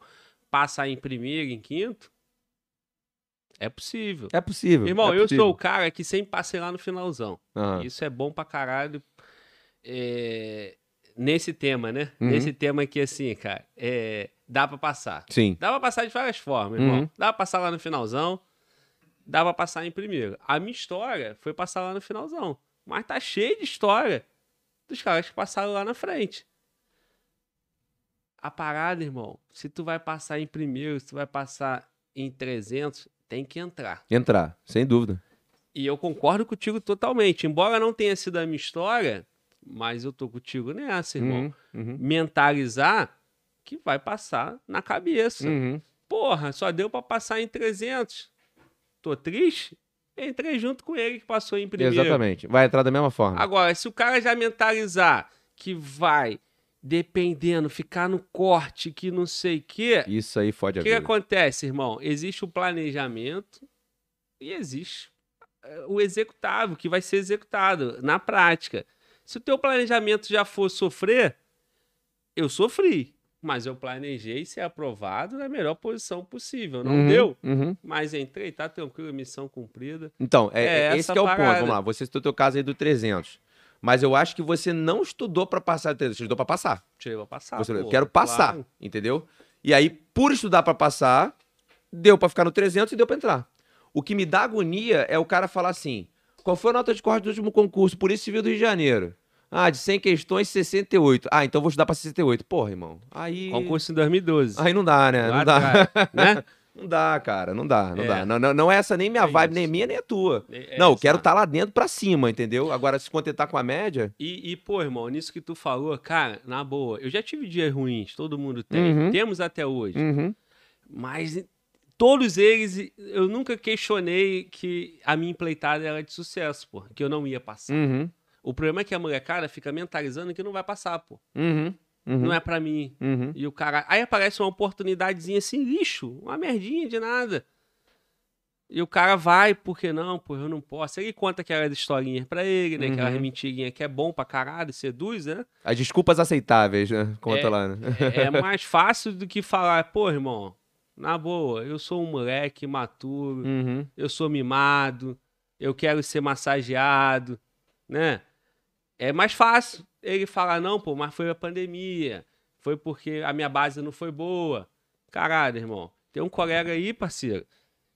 passar em primeiro, em quinto, É possível. É possível. Irmão, é eu possível. sou o cara que sempre passei lá no finalzão. Aham. Isso é bom pra caralho. É, Nesse tema, né? Uhum. Nesse tema aqui, assim, cara, é... dá pra passar. Sim. Dá pra passar de várias formas, irmão. Uhum. Dá pra passar lá no finalzão, dá pra passar em primeiro. A minha história foi passar lá no finalzão. Mas tá cheio de história dos caras que passaram lá na frente. A parada, irmão, se tu vai passar em primeiro, se tu vai passar em 300, tem que entrar. Entrar, sem dúvida. E eu concordo contigo totalmente. Embora não tenha sido a minha história, mas eu tô contigo nessa, irmão. Uhum, uhum, Mentalizar que vai passar na cabeça. uhum. Porra, só deu pra passar em 300. Tô triste? Entrei junto com ele que passou em primeiro. Exatamente. Vai entrar da mesma forma. Agora, se o cara já mentalizar que vai, dependendo, ficar no corte, que não sei o quê, Isso aí fode o a que, que vida. acontece, irmão? Existe o planejamento e existe eh, o executável, que vai ser executado na prática. Se o teu planejamento já for sofrer, eu sofri, mas eu planejei ser aprovado na melhor posição possível. Não Uhum, deu, uhum. mas entrei, tá tranquilo, missão cumprida. Então, é, É é esse é o ponto. parada. Vamos lá. Você citou o teu caso aí do 300. Mas eu acho que você não estudou pra passar de 300. Você estudou pra passar. Tirei pra passar. Você, eu quero passar, claro. entendeu? E aí, por estudar pra passar, deu pra ficar no 300 e deu pra entrar. O que me dá agonia é o cara falar assim: qual foi a nota de corte do último concurso? Polícia Civil do Rio de Janeiro. Ah, de 100 questões, 68. Ah, então vou estudar pra 68. Porra, irmão. Aí. Concurso em 2012. Aí não dá, né? Lá Não dá. atrás, né? Não dá, cara. Não dá, não É. dá. Não, não, não é essa nem minha É vibe, isso. nem minha, nem a tua. É, não, eu quero estar lá dentro pra cima, entendeu? Agora, se contentar com a média. E, e, pô, irmão, nisso que tu falou, cara, na boa, eu já tive dias ruins, todo mundo tem. Uhum. Temos até hoje. Uhum. Mas todos eles, eu nunca questionei que a minha empleitada era de sucesso, pô. Que eu não ia passar. Uhum. O problema é que a molecada fica mentalizando que não vai passar, pô. Uhum. Uhum. Não é pra mim. Uhum. E o cara. Aí aparece uma oportunidadezinha assim, lixo, uma merdinha de nada. E o cara vai, por que não? Pô, eu não posso. Ele conta aquelas historinhas pra ele, né? Aquela Uhum. mentirinha que é bom pra caralho, seduz, né? As desculpas aceitáveis, né? Conta É. lá, né? É, é mais fácil do que falar, pô, irmão, na boa, eu sou um moleque maturo, Uhum. eu sou mimado, eu quero ser massageado, né? É mais fácil ele falar, não, pô, mas foi a pandemia, foi porque a minha base não foi boa. Caralho, irmão, tem um colega aí, parceiro,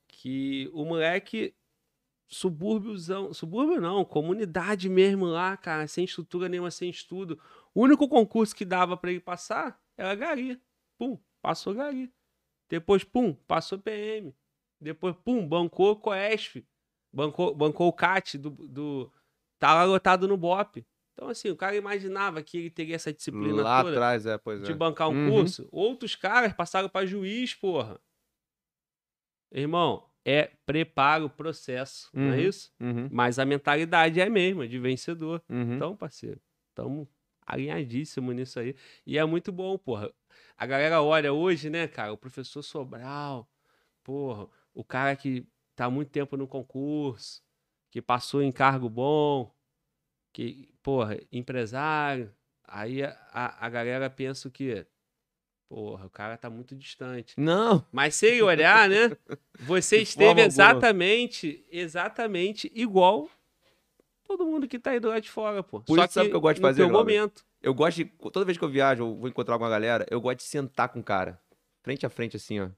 que o moleque subúrbiozão, subúrbio não, comunidade mesmo lá, cara, sem estrutura nenhuma, sem estudo. O único concurso que dava pra ele passar era Gari. Pum, passou Gari. Depois, pum, passou PM. Depois, pum, bancou Coesf. Bancou, bancou o CAT do, do. Tá lá lotado no BOP. Então, assim, o cara imaginava que ele teria essa disciplina Lá toda atrás, é, pois de é. bancar um Uhum. curso. Outros caras passaram pra juiz, porra. Irmão, é preparo, processo, não é Uhum. isso? Uhum. Mas a mentalidade é a mesma, de vencedor. Uhum. Então, parceiro, estamos alinhadíssimo nisso aí. E é muito bom, porra. A galera olha hoje, né, cara, o professor Sobral, porra, o cara que tá muito tempo no concurso, que passou em cargo bom, que, porra, empresário. Aí a, a, galera pensa o quê? Porra, o cara tá muito distante. Não. Mas se ele olhar, né? Você esteve exatamente, exatamente igual todo mundo que tá aí do lado de fora, pô. Por Só isso sabe o que eu gosto de no fazer, Glauber? momento. Eu gosto de. Toda vez que eu viajo, eu vou encontrar alguma galera, eu gosto de sentar com o cara. Frente a frente, assim, ó.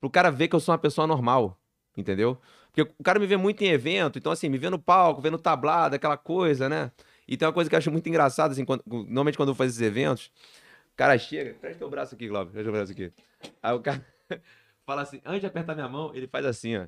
Pro cara ver que eu sou uma pessoa normal. Entendeu? Porque o cara me vê muito em evento, então, assim, me vê no palco, vê no tablado, aquela coisa, né? E tem uma coisa que eu acho muito engraçada, assim, quando- normalmente quando eu faço esses eventos, o cara chega. Presta teu braço aqui, Glauber. Presta teu braço aqui. Aí o cara fala assim, antes de apertar minha mão, ele faz assim, ó.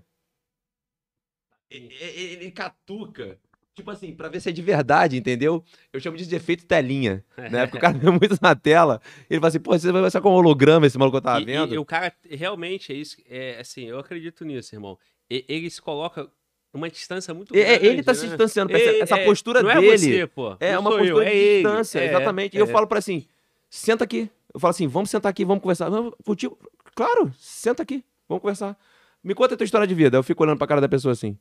Ele, ele- ele catuca. Tipo assim, pra ver se é de verdade, entendeu? Eu chamo disso de efeito telinha, né? Porque o cara vê muito na tela. Ele fala assim, pô, você vai ser com holograma esse maluco que eu tava E- e- vendo? E, o cara, realmente, é isso. É, assim, eu acredito nisso, irmão. E- ele se coloca numa distância muito É, é, grande. ele tá se né? distanciando, essa, é, postura não dele. é você, pô. É Não uma postura eu, é de distância, É, exatamente. E eu é. falo pra assim, senta aqui. Eu falo assim, vamos sentar aqui, vamos conversar. Não, contigo? Claro, senta aqui, vamos conversar. Me conta a tua história de vida. Eu fico olhando pra cara da pessoa assim.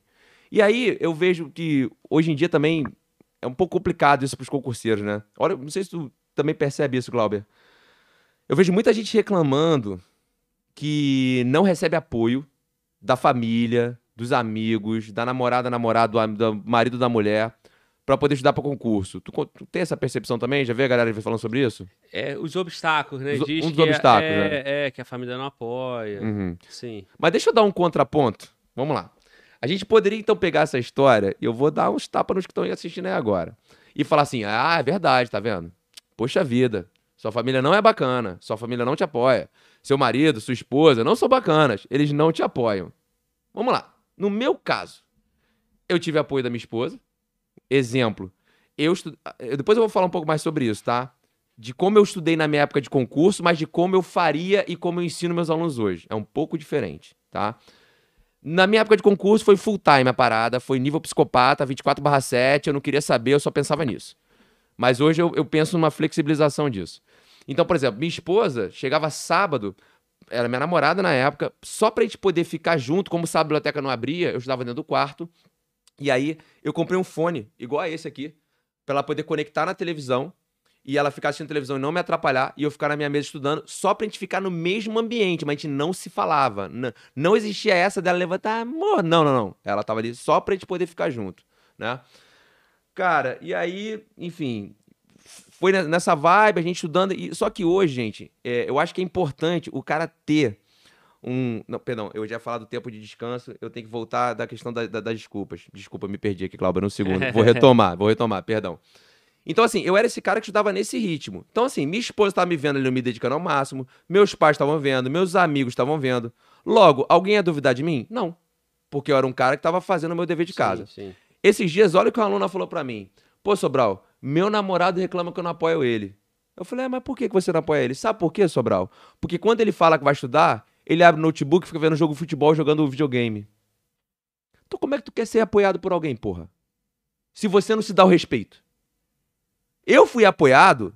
E aí eu vejo que hoje em dia também é um pouco complicado isso pros concurseiros, né? Olha, não sei se tu também percebe isso, Glauber. Eu vejo muita gente reclamando que não recebe apoio da família, dos amigos, da namorada, namorado, do, do marido da mulher, para poder estudar para concurso. Tu, tu, tem essa percepção também? Já vê a galera falando sobre isso? É, os obstáculos, né? Os, Diz um dos que obstáculos, é, né? é, que a família não apoia. Uhum. Sim. Mas deixa eu dar um contraponto. Vamos lá. A gente poderia então pegar essa história, e eu vou dar uns tapas nos que estão assistindo aí agora, e falar assim: ah, é verdade, tá vendo? Poxa vida, sua família não é bacana, sua família não te apoia, seu marido, sua esposa não são bacanas, eles não te apoiam. Vamos lá. No meu caso, eu tive apoio da minha esposa. Exemplo, eu estu... depois eu vou falar um pouco mais sobre isso, tá? De como eu estudei na minha época de concurso, mas de como eu faria e como eu ensino meus alunos hoje. É um pouco diferente, tá? Na minha época de concurso foi full time a parada, foi nível psicopata, 24/7, eu não queria saber, eu só pensava nisso. Mas hoje eu, eu penso numa flexibilização disso. Então, por exemplo, minha esposa chegava sábado, era minha namorada na época, só pra gente poder ficar junto, como a biblioteca não abria, eu estudava dentro do quarto. E aí eu comprei um fone, igual a esse aqui, pra ela poder conectar na televisão e ela ficar assistindo televisão e não me atrapalhar e eu ficar na minha mesa estudando, só pra gente ficar no mesmo ambiente, mas a gente não se falava. Não, não existia essa dela levantar, amor. Não, não, não. Ela tava ali só pra gente poder ficar junto, né? Cara, e aí, enfim, foi nessa vibe, a gente estudando. E, só que hoje, gente, é, eu acho que é importante o cara ter um. Não, perdão, eu já ia falar do tempo de descanso, eu tenho que voltar da questão da, da, das desculpas. Desculpa, me perdi aqui, Cláudio, um segundo. Vou retomar, vou retomar, perdão. Então, assim, eu era esse cara que estudava nesse ritmo. Então, assim, minha esposa estava me vendo ali, me dedicando ao máximo, meus pais estavam vendo, meus amigos estavam vendo. Logo, alguém ia duvidar de mim? Não. Porque eu era um cara que estava fazendo o meu dever de casa. Sim, sim. Esses dias, olha o que uma aluna falou para mim. Pô, Sobral, meu namorado reclama que eu não apoio ele. Eu falei, é, mas por que você não apoia ele? Sabe por quê, Sobral? Porque quando ele fala que vai estudar, ele abre o notebook e fica vendo jogo de futebol jogando videogame. Então como é que tu quer ser apoiado por alguém, porra? Se você não se dá o respeito. Eu fui apoiado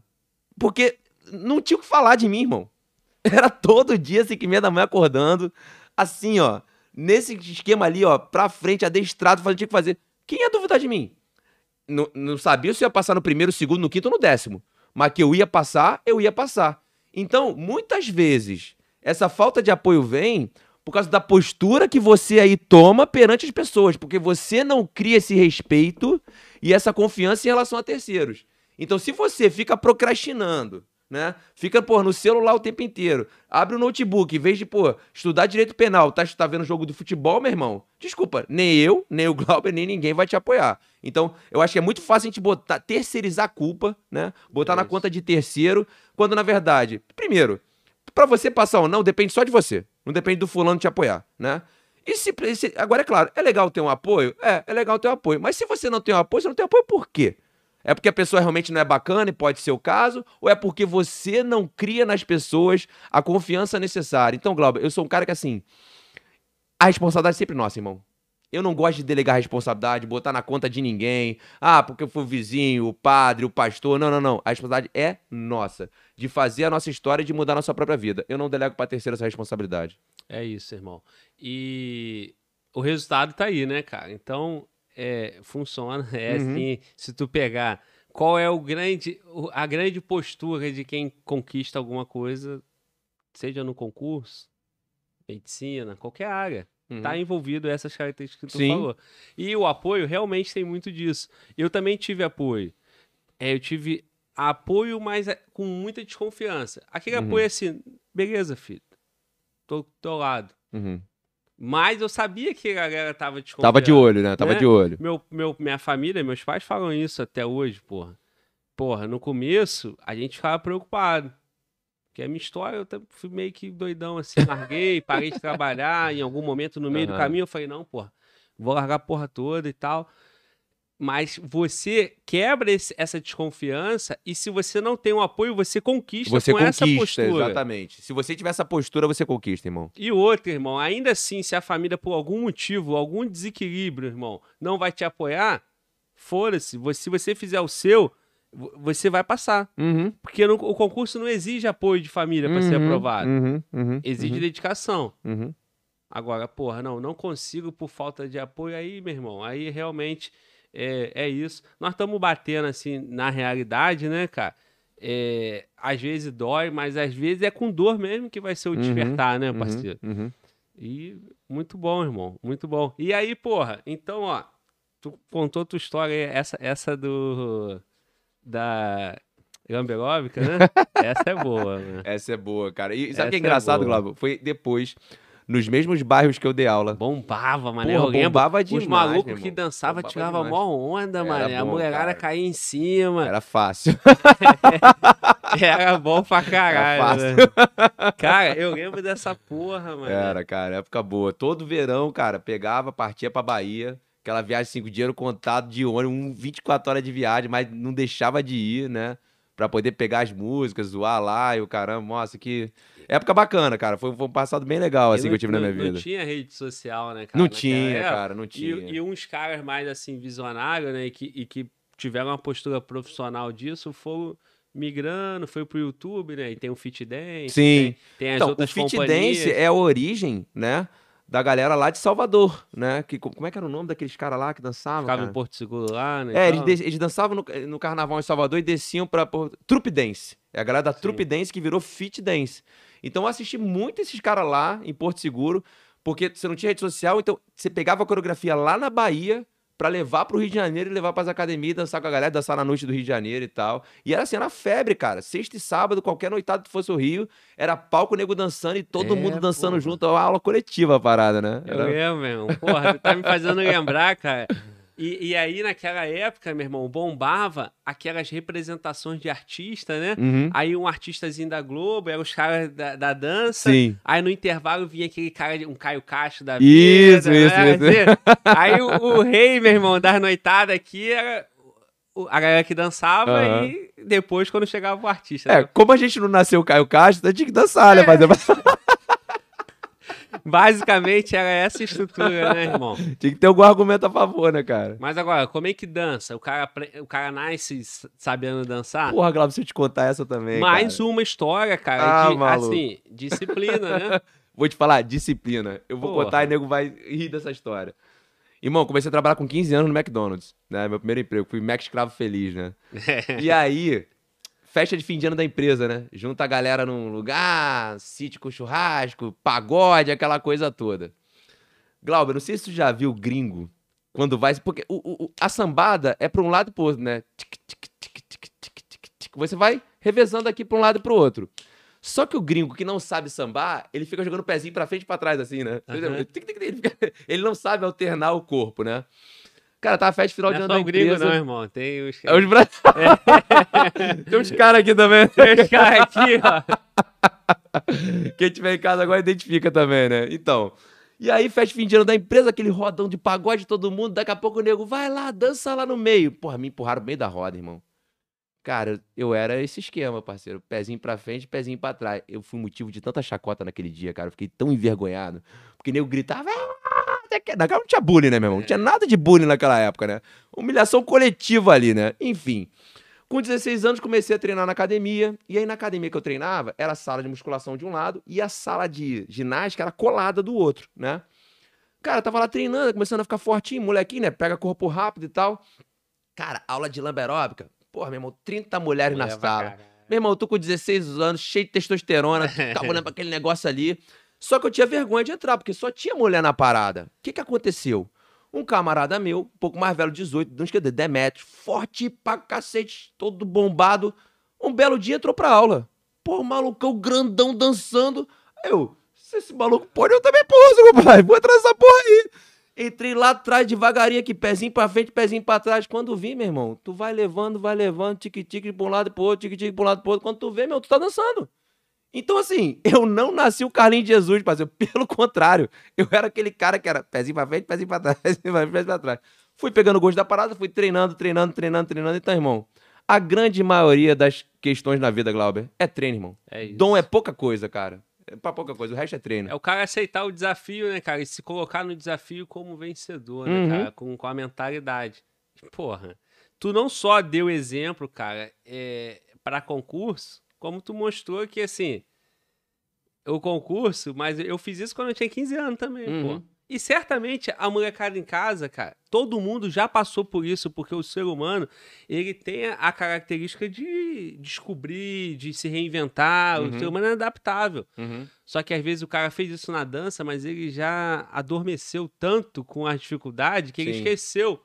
porque não tinha o que falar de mim, irmão. Era todo dia, 5 e meia da manhã, acordando, assim, ó, nesse esquema ali, ó, pra frente, adestrado, fazendo o que tinha que fazer. Quem ia duvidar de mim? Não, sabia se ia passar no primeiro, segundo, no quinto ou no décimo. Mas que eu ia passar, eu ia passar. Então, muitas vezes, essa falta de apoio vem por causa da postura que você aí toma perante as pessoas, porque você não cria esse respeito e essa confiança em relação a terceiros. Então, se você fica procrastinando, né? Fica, pô, no celular o tempo inteiro. Abre o notebook, em vez de, pô, estudar direito penal, tá, tá vendo jogo do futebol, meu irmão? Desculpa, nem eu, nem o Glauber, nem ninguém vai te apoiar. Então, eu acho que é muito fácil a gente botar, terceirizar a culpa, né? Botar É na conta de terceiro, quando na verdade, primeiro, pra você passar ou não, depende só de você. Não depende do fulano te apoiar, né? E se, se- agora é claro, é legal ter um apoio? É, é legal ter um apoio. Mas se você não tem um apoio, você não tem apoio por quê? É porque a pessoa realmente não é bacana e pode ser o caso? Ou é porque você não cria nas pessoas a confiança necessária? Então, Glauber, eu sou um cara que assim. A responsabilidade é sempre nossa, irmão. Eu não gosto de delegar responsabilidade, botar na conta de ninguém. Ah, porque foi o vizinho, o padre, o pastor. Não, não, não. A responsabilidade é nossa. De fazer a nossa história e de mudar a nossa própria vida. Eu não delego pra terceiro essa responsabilidade. É isso, irmão. E o resultado tá aí, né, cara? Então, é, funciona. É Uhum. assim, se tu pegar qual é o grande, a grande postura de quem conquista alguma coisa, seja no concurso, medicina, qualquer área. Tá envolvido essas características que tu Sim. falou. E o apoio realmente tem muito disso. Eu também tive apoio. É, eu tive apoio, mas é, com muita desconfiança. Aquele Uhum. apoio é assim, beleza, filho. Tô do teu lado. Uhum. Mas eu sabia que a galera tava desconfiando. Tava de olho, né? Tava Né? de olho. Meu, meu, minha família, meus pais falam isso até hoje, porra. Porra, no começo, a gente ficava preocupado. Porque a minha história, eu fui meio que doidão assim, larguei, parei de trabalhar. Em algum momento, no meio do Aham. caminho, eu falei, não, porra, vou largar a porra toda e tal. Mas você quebra esse- essa desconfiança e se você não tem um apoio, você conquista Você com essa conquista, postura. exatamente. Se você tiver essa postura, você conquista, irmão. E outra, irmão, ainda assim, se a família, por algum motivo, algum desequilíbrio, irmão, não vai te apoiar, foda-se. Você- Se você fizer o seu, vo- você vai passar. Uhum. Porque no- o concurso não exige apoio de família para ser Uhum, aprovado. Uhum, uhum, Exige dedicação. uhum, uhum. Agora, porra, não, não consigo por falta de apoio. Aí, meu irmão, aí realmente é, é isso. Nós estamos batendo, assim, na realidade, né, cara? É, às vezes dói, mas às vezes é com dor mesmo que vai ser o Uhum, despertar, né, Uhum, parceiro? uhum. E muito bom, irmão. Muito bom. E aí, porra, então, ó, tu contou tua história aí, essa, essa do. Da. Gamberóbica, né? essa é boa, né? Essa é boa, cara. E sabe o que é é engraçado, boa. Glauber? Foi depois, nos mesmos bairros que eu dei aula. Bombava, mano. Porra, eu lembro. bombava Os demais, malucos meu que Bombava tiravam demais. mó onda, mano. a mulherada cara. caía em cima. Era fácil. Era bom pra caralho. fácil. né? Cara, eu lembro dessa porra, mano. Era, cara, época boa. Todo verão, cara, pegava, partia pra Bahia. Aquela viagem, cinco dinheiro contado de ônibus, um 24 horas de viagem, mas não deixava de ir, né? Pra poder pegar as músicas, zoar lá e o caramba. Nossa, que época bacana, cara. Foi, foi um passado bem legal, assim, não- que eu tive na não- minha vida. Não tinha rede social, né, cara? Não tinha, época. cara, não tinha. E, e uns caras mais assim, visionários, né? E que, e que tiveram uma postura profissional disso foram migrando, foi pro YouTube, né? E tem o Fit Dance, Sim. tem, tem as Então, o outras Fit companhias. Dance é a origem, né? Da galera lá de Salvador, né? Que, como é que era o nome daqueles caras lá que dançavam? Ficava cara? em Porto Seguro lá, né? É, eles, eles dançavam no, no carnaval em Salvador e desciam pra por- Trupe Dance. É a galera da Sim. Trupe Dance que virou Fit Dance. Então eu assisti muito esses caras lá em Porto Seguro, porque você não tinha rede social, então você pegava a coreografia lá na Bahia pra levar pro Rio de Janeiro e levar pras academias, e dançar com a galera, dançar na noite do Rio de Janeiro e tal. E era assim, era febre, cara. Sexta e sábado, qualquer noitada que fosse o Rio, era palco nego dançando e todo É, mundo dançando porra. junto. Uma aula coletiva a parada, né? Eu Era- lembro, meu irmão. Porra, tu tá me fazendo lembrar, cara. E, e aí, naquela época, meu irmão, bombava aquelas representações de artista, né? Uhum. Aí um artistazinho da Globo, eram os caras da, da dança. Sim. Aí no intervalo vinha aquele cara, um Caio Castro da Isso, vida. isso, né? isso. Assim, Aí o, o rei, meu irmão, das noitadas aqui era a galera que dançava Aham. e depois quando chegava o artista. É, né? como a gente não nasceu Caio Castro, a gente tinha que dançar, né? É. Basicamente era essa estrutura, né, irmão? Tinha que ter algum argumento a favor, né, cara? Mas agora, como é que dança? O cara, o cara nasce sabendo dançar? Porra, Glauber, se eu te contar essa também. Mais cara. uma história, cara, Ah, de, maluco. assim, disciplina, né? Vou te falar, disciplina. Eu vou Porra. contar e o nego vai rir dessa história. Irmão, comecei a trabalhar com 15 anos no McDonald's, né? Meu primeiro emprego. Fui Mac Escravo Feliz, né? E aí, festa de fim de ano da empresa, né? Junta a galera num lugar, sítio com churrasco, pagode, aquela coisa toda. Glauber, não sei se tu já viu gringo quando vai. Porque o- o- a sambada é pra um lado e pro outro, né? Tic, tic, tic, tic, tic, tic, tic. Você vai revezando aqui pra um lado e pro outro. Só que o gringo que não sabe sambar, ele fica jogando o pezinho pra frente e pra trás, assim, né? Fica- ele não sabe alternar o corpo, né? Cara, tá a festa final Não de é ano só da o gringo, empresa. não, irmão. Tem os, É os bra... Tem uns caras aqui também. tem os caras aqui, ó. Quem tiver em casa agora identifica também, né? Então. E aí, festa fim de ano da empresa, aquele rodão de pagode, todo mundo. Daqui a pouco o nego, vai lá, dança lá no meio. Porra, me empurraram no meio da roda, irmão. Cara, eu era esse esquema, parceiro. Pezinho pra frente, pezinho pra trás. Eu fui motivo de tanta chacota naquele dia, cara. Eu fiquei tão envergonhado. Porque o nego gritava. "Ah, que-" Naquela não tinha bullying, né, meu irmão? Não tinha nada de bullying naquela época, né? Humilhação coletiva ali, né? Enfim. Com 16 anos, comecei a treinar na academia. E aí, na academia que eu treinava, era a sala de musculação de um lado e a sala de ginástica era colada do outro, né? Cara, eu tava lá treinando, começando a ficar fortinho, molequinho, né? Pega corpo rápido e tal. Cara, aula de lamberóbica. Porra, meu irmão, 30 mulheres na Mulher pra sala. caralho. Meu irmão, eu tô com 16 anos, cheio de testosterona, tava olhando pra aquele negócio ali. Só que eu tinha vergonha de entrar, porque só tinha mulher na parada. O que que aconteceu? Um camarada meu, um pouco mais velho, 18, não esquece, Demetrio, forte pra cacete, todo bombado. Um belo dia entrou pra aula. Pô, malucão grandão dançando. Aí Eu, se esse maluco pode, eu também posso, meu pai. Vou entrar nessa porra aí. Entrei lá atrás devagarinho aqui, pezinho pra frente, pezinho pra trás. Quando vi, meu irmão, tu vai levando, vai levando, tique-tique pra um lado e pro outro, tique-tique pra um lado e pro outro. Quando tu vê, meu, tu tá dançando. Então, assim, eu não nasci o Carlinhos de Jesus, parceiro. Pelo contrário, eu era aquele cara que era pezinho pra frente, pezinho pra trás, pezinho pra frente, pezinho pra trás. Fui pegando o gosto da parada, fui treinando, treinando, treinando, treinando. Então, irmão, a grande maioria das questões na vida, Glauber, é treino, irmão. É isso. Dom é pouca coisa, cara. É pra pouca coisa, o resto é treino. É o cara aceitar o desafio, né, cara? E se colocar no desafio como vencedor, né, Uhum. cara? Com, com a mentalidade. Porra, tu não só deu exemplo, cara, é, para concurso, como tu mostrou que, assim, o concurso, mas eu fiz isso quando eu tinha 15 anos também, Uhum. pô. E certamente a molecada em casa, cara, todo mundo já passou por isso, porque o ser humano, ele tem a característica de descobrir, de se reinventar, Uhum. o ser humano é adaptável. Uhum. Só que às vezes o cara fez isso na dança, mas ele já adormeceu tanto com a dificuldade que ele Sim. esqueceu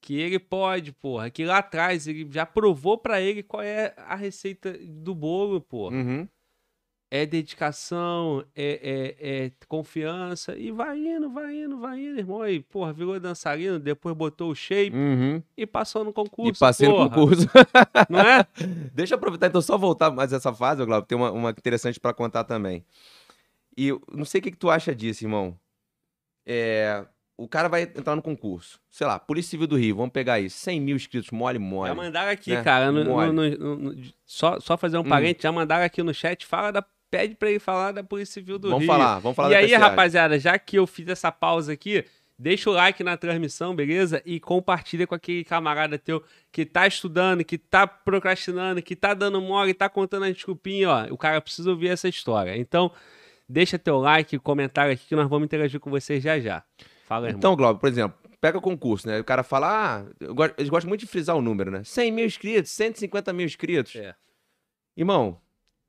que ele pode, porra, que lá atrás ele já provou pra ele qual é a receita do bolo, porra. Uhum. É dedicação, é, é- é confiança e vai indo, vai indo, vai indo, irmão. Aí, porra, virou dançarino, depois botou o shape Uhum. e passou no concurso. E passei porra. no concurso. Não é? Deixa eu aproveitar então só voltar mais essa fase, Glauco, tem uma, uma interessante pra contar também. E eu não sei o que, que tu acha disso, irmão. É, o cara vai entrar no concurso. Sei lá, Polícia Civil do Rio, vamos pegar aí, 100 mil inscritos, mole, mole. Já mandaram aqui, né? cara. no- no- no- só, só fazer um Hum. parente, já mandaram aqui no chat, fala da. Pede pra ele falar da Polícia Civil do vamos Rio. falar, vamos falar e aí, PCA. rapaziada, já que eu fiz essa pausa aqui, deixa o like na transmissão, beleza? E compartilha com aquele camarada teu que tá estudando, que tá procrastinando, que tá dando mole, tá contando a desculpinha, ó. O cara precisa ouvir essa história. Então, deixa teu like, comentário aqui que nós vamos interagir com vocês já já. Fala, irmão. Então, Glauco, por exemplo, pega concurso, né? O cara fala, ah, eu gosto- eles gostam muito de frisar o número, né? 100 mil inscritos, 150 mil inscritos. É. Irmão,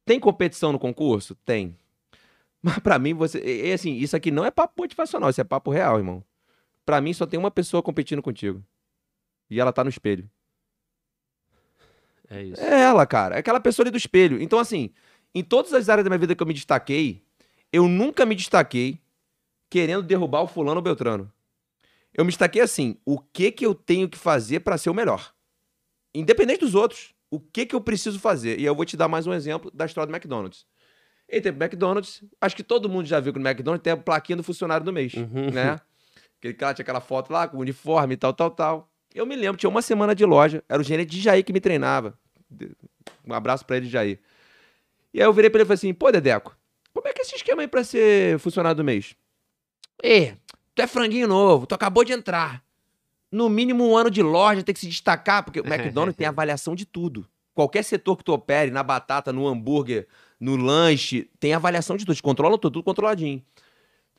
tem competição no concurso? Tem. Mas pra mim, você. E, assim, isso aqui não é papo motivacional, isso é papo real, irmão. Pra mim, só tem uma pessoa competindo contigo. E ela tá no espelho. É isso. É ela, cara. É aquela pessoa ali do espelho. Então, assim, em todas as áreas da minha vida que eu me destaquei, eu nunca me destaquei querendo derrubar o fulano ou Beltrano. Eu me destaquei assim, o que que eu tenho que fazer pra ser o melhor? Independente dos outros, o que que eu preciso fazer? E eu vou te dar mais um exemplo da história do McDonald's. Entrei pro McDonald's, acho que todo mundo já viu que no McDonald's tem a plaquinha do funcionário do mês, Uhum. né? Aquele cara tinha aquela foto lá com o uniforme e tal, tal, tal. Eu me lembro, tinha uma semana de loja, era o gerente de Jair que me treinava. Um abraço pra ele, Jair. E aí eu virei pra ele e falei assim, pô, Dedeco, como é que é esse esquema aí pra ser funcionário do mês? Ê, tu é franguinho novo, tu acabou de entrar. No mínimo um ano de loja, tem que se destacar, porque o McDonald's tem avaliação de tudo. Qualquer setor que tu opere, na batata, no hambúrguer, no lanche, tem avaliação de tudo. Eles controlam tudo, tudo controladinho.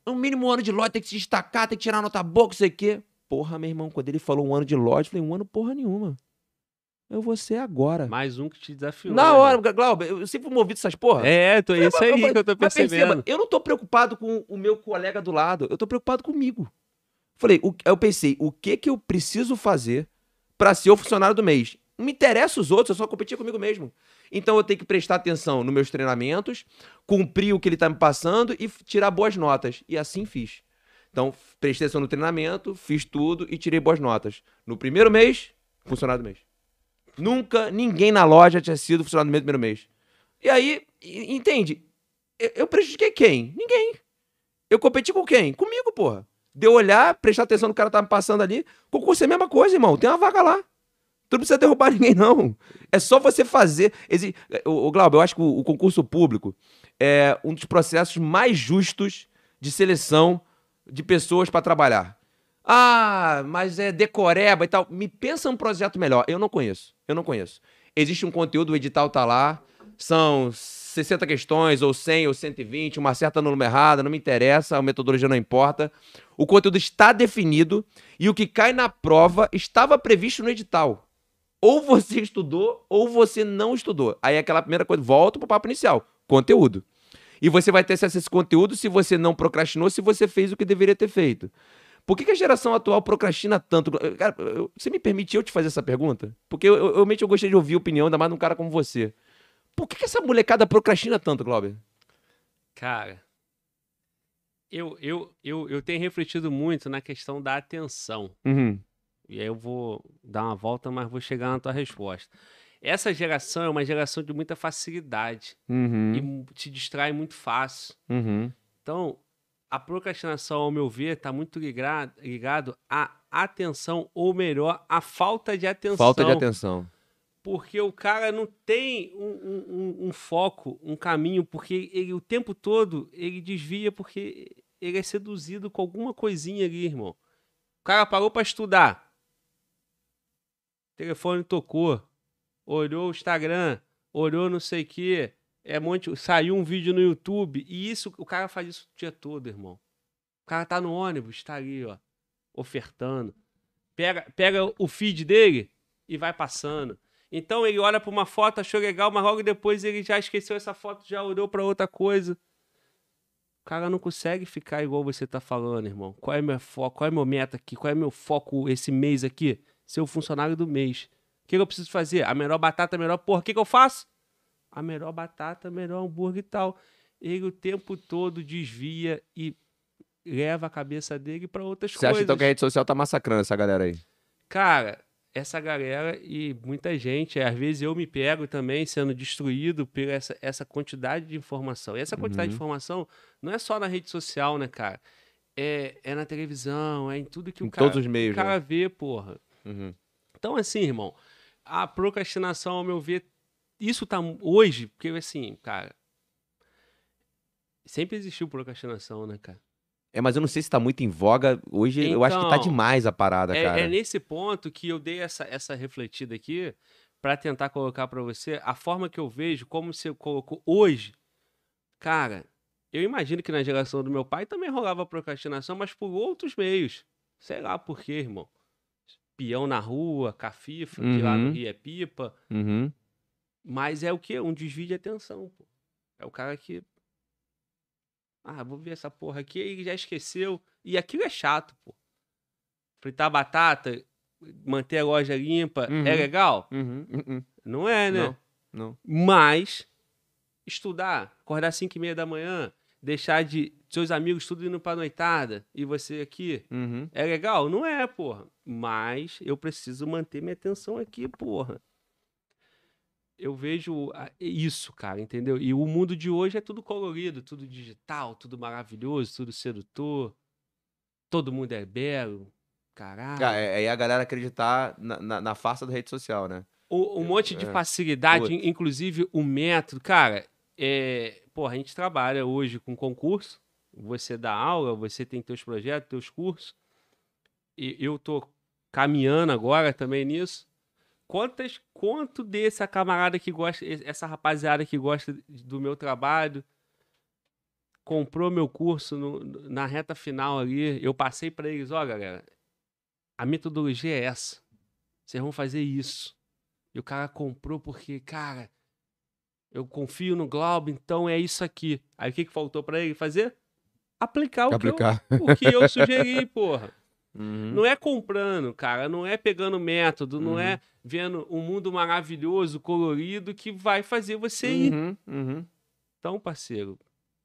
No mínimo um ano de loja, tem que se destacar, tem que tirar nota boa, não sei o quê. Porra, meu irmão, quando ele falou um ano de loja, eu falei, um ano porra nenhuma. Eu vou ser agora. Mais um que te desafiou. Na né, hora? Glauber, eu sempre movido essas porra. É, tô, isso aí Mas- que eu tô mas perceba, percebendo. eu não tô preocupado com o meu colega do lado, eu tô preocupado comigo. Falei, o- eu pensei, o que que eu preciso fazer pra ser o funcionário do mês? Não me interessa os outros, eu só competir comigo mesmo. Então eu tenho que prestar atenção nos meus treinamentos, cumprir o que ele tá me passando e tirar boas notas. E assim fiz. Então, prestei atenção no treinamento, fiz tudo e tirei boas notas. No primeiro mês, funcionário do mês. Nunca ninguém na loja tinha sido funcionário no primeiro mês. E aí, entende? Eu, prejudiquei quem? Ninguém. Eu competi com quem? Comigo, porra. De eu olhar, prestar atenção no cara que tá me passando ali. Concurso é a mesma coisa, irmão. Tem uma vaga lá. Tu não precisa derrubar ninguém, não. É só você fazer. Exi... O, o Glauber, eu acho que o, o concurso público é um dos processos mais justos de seleção de pessoas para trabalhar. Ah, mas é decoreba e tal. Me pensa um projeto melhor. Eu não conheço. Eu não conheço. Existe um conteúdo, o edital tá lá. São 60 questões, ou 100, ou 120, uma certa número errada, não me interessa, a metodologia não importa. O conteúdo está definido e o que cai na prova estava previsto no edital. Ou você estudou, ou você não estudou. Aí é aquela primeira coisa, volta pro papo inicial, conteúdo. E você vai ter acesso a esse conteúdo se você não procrastinou, se você fez o que deveria ter feito. Por que, que a geração atual procrastina tanto? Cara, eu- você me permite eu te fazer essa pergunta? Porque eu, eu, realmente eu gostaria de ouvir a opinião, ainda mais de um cara como você. Por que, que essa molecada procrastina tanto, Glauber? Cara, eu, eu, eu, eu tenho refletido muito na questão da atenção. Uhum. E aí eu vou dar uma volta, mas vou chegar na tua resposta. Essa geração é uma geração de muita facilidade Uhum. e te distrai muito fácil. Uhum. Então, a procrastinação, ao meu ver, está muito ligado, à atenção, ou melhor, à falta de atenção. Falta de atenção. Porque o cara não tem um, um- um- um foco, um caminho, porque ele o tempo todo ele desvia porque ele é seduzido com alguma coisinha ali, irmão. O cara parou para estudar. O telefone tocou. Olhou o Instagram. Olhou não sei o quê. É monte, saiu um vídeo no YouTube. E isso, o cara faz isso o dia todo, irmão. O cara tá no ônibus, tá ali, ó, ofertando. Pega, pega o feed dele e vai passando. Então ele olha para uma foto, achou legal, mas logo depois ele já esqueceu essa foto, já olhou para outra coisa. O cara não consegue ficar igual você tá falando, irmão. Qual é meu foco? Qual é meu meta aqui? Qual é meu foco esse mês aqui? Ser o funcionário do mês. O que, que eu preciso fazer? A melhor batata, a melhor porra. O que, que eu faço? A melhor batata, a melhor hambúrguer e tal. Ele o tempo todo desvia e leva a cabeça dele para outras Você coisas. acha então que a rede social tá massacrando essa galera aí? Cara, essa galera e muita gente, às vezes eu me pego também sendo destruído por essa, essa quantidade de informação. E essa quantidade de Uhum. informação não é só na rede social, né, cara? É, é na televisão, é em tudo que Em o cara, todos os meios, o cara né? vê, porra. Uhum. Então, assim, irmão, a procrastinação, ao meu ver, isso tá hoje, porque assim, cara. Sempre existiu procrastinação, né, cara? É, mas eu não sei se tá muito em voga. Hoje eu acho que tá Então, demais a parada, É, cara. é nesse ponto que eu dei essa, essa refletida aqui para tentar colocar para você a forma que eu vejo, como você colocou hoje. Cara, eu imagino que na geração do meu pai também rolava procrastinação, mas por outros meios. Sei lá por quê, irmão. Peão na rua, cafifa, que lá no Uhum. Rio é pipa. Uhum. Mas é o quê? Um desvio de atenção, pô. É o cara que. Ah, vou ver essa porra aqui, aí já esqueceu. E aquilo é chato, pô. Fritar batata, manter a loja limpa, Uhum. é legal? Uhum. Uhum. Não é, né? Não, não. Mas estudar, acordar às 5 e meia da manhã, deixar de seus amigos tudo indo pra noitada e você aqui, Uhum. é legal? Não é, porra. Mas eu preciso manter minha atenção aqui, porra. Eu vejo isso, cara, entendeu? E o mundo de hoje é tudo colorido, tudo digital, tudo maravilhoso, tudo sedutor. Todo mundo é belo. Caralho. É, é a galera acreditar na, na, na farsa da rede social, né? O- um monte de É. facilidade, in- inclusive o método. Cara, é, porra, a gente trabalha hoje com concurso. Você dá aula, você tem teus projetos, teus cursos. E eu tô caminhando agora também nisso. Quantas, quanto desse camarada que gosta, essa rapaziada que gosta do meu trabalho, comprou meu curso no- na reta final ali. Eu passei para eles, ó, galera, a metodologia é essa. Vocês vão fazer isso. E o cara comprou porque, cara, eu confio no Globo, então é isso aqui. Aí o que, que faltou pra ele fazer? Aplicar o, Aplicar. Que, eu, o que eu sugeri, porra. Uhum. Não é comprando, cara, não é pegando método, não Uhum. é vendo um mundo maravilhoso, colorido, que vai fazer você ir. Uhum. Uhum. Então, parceiro,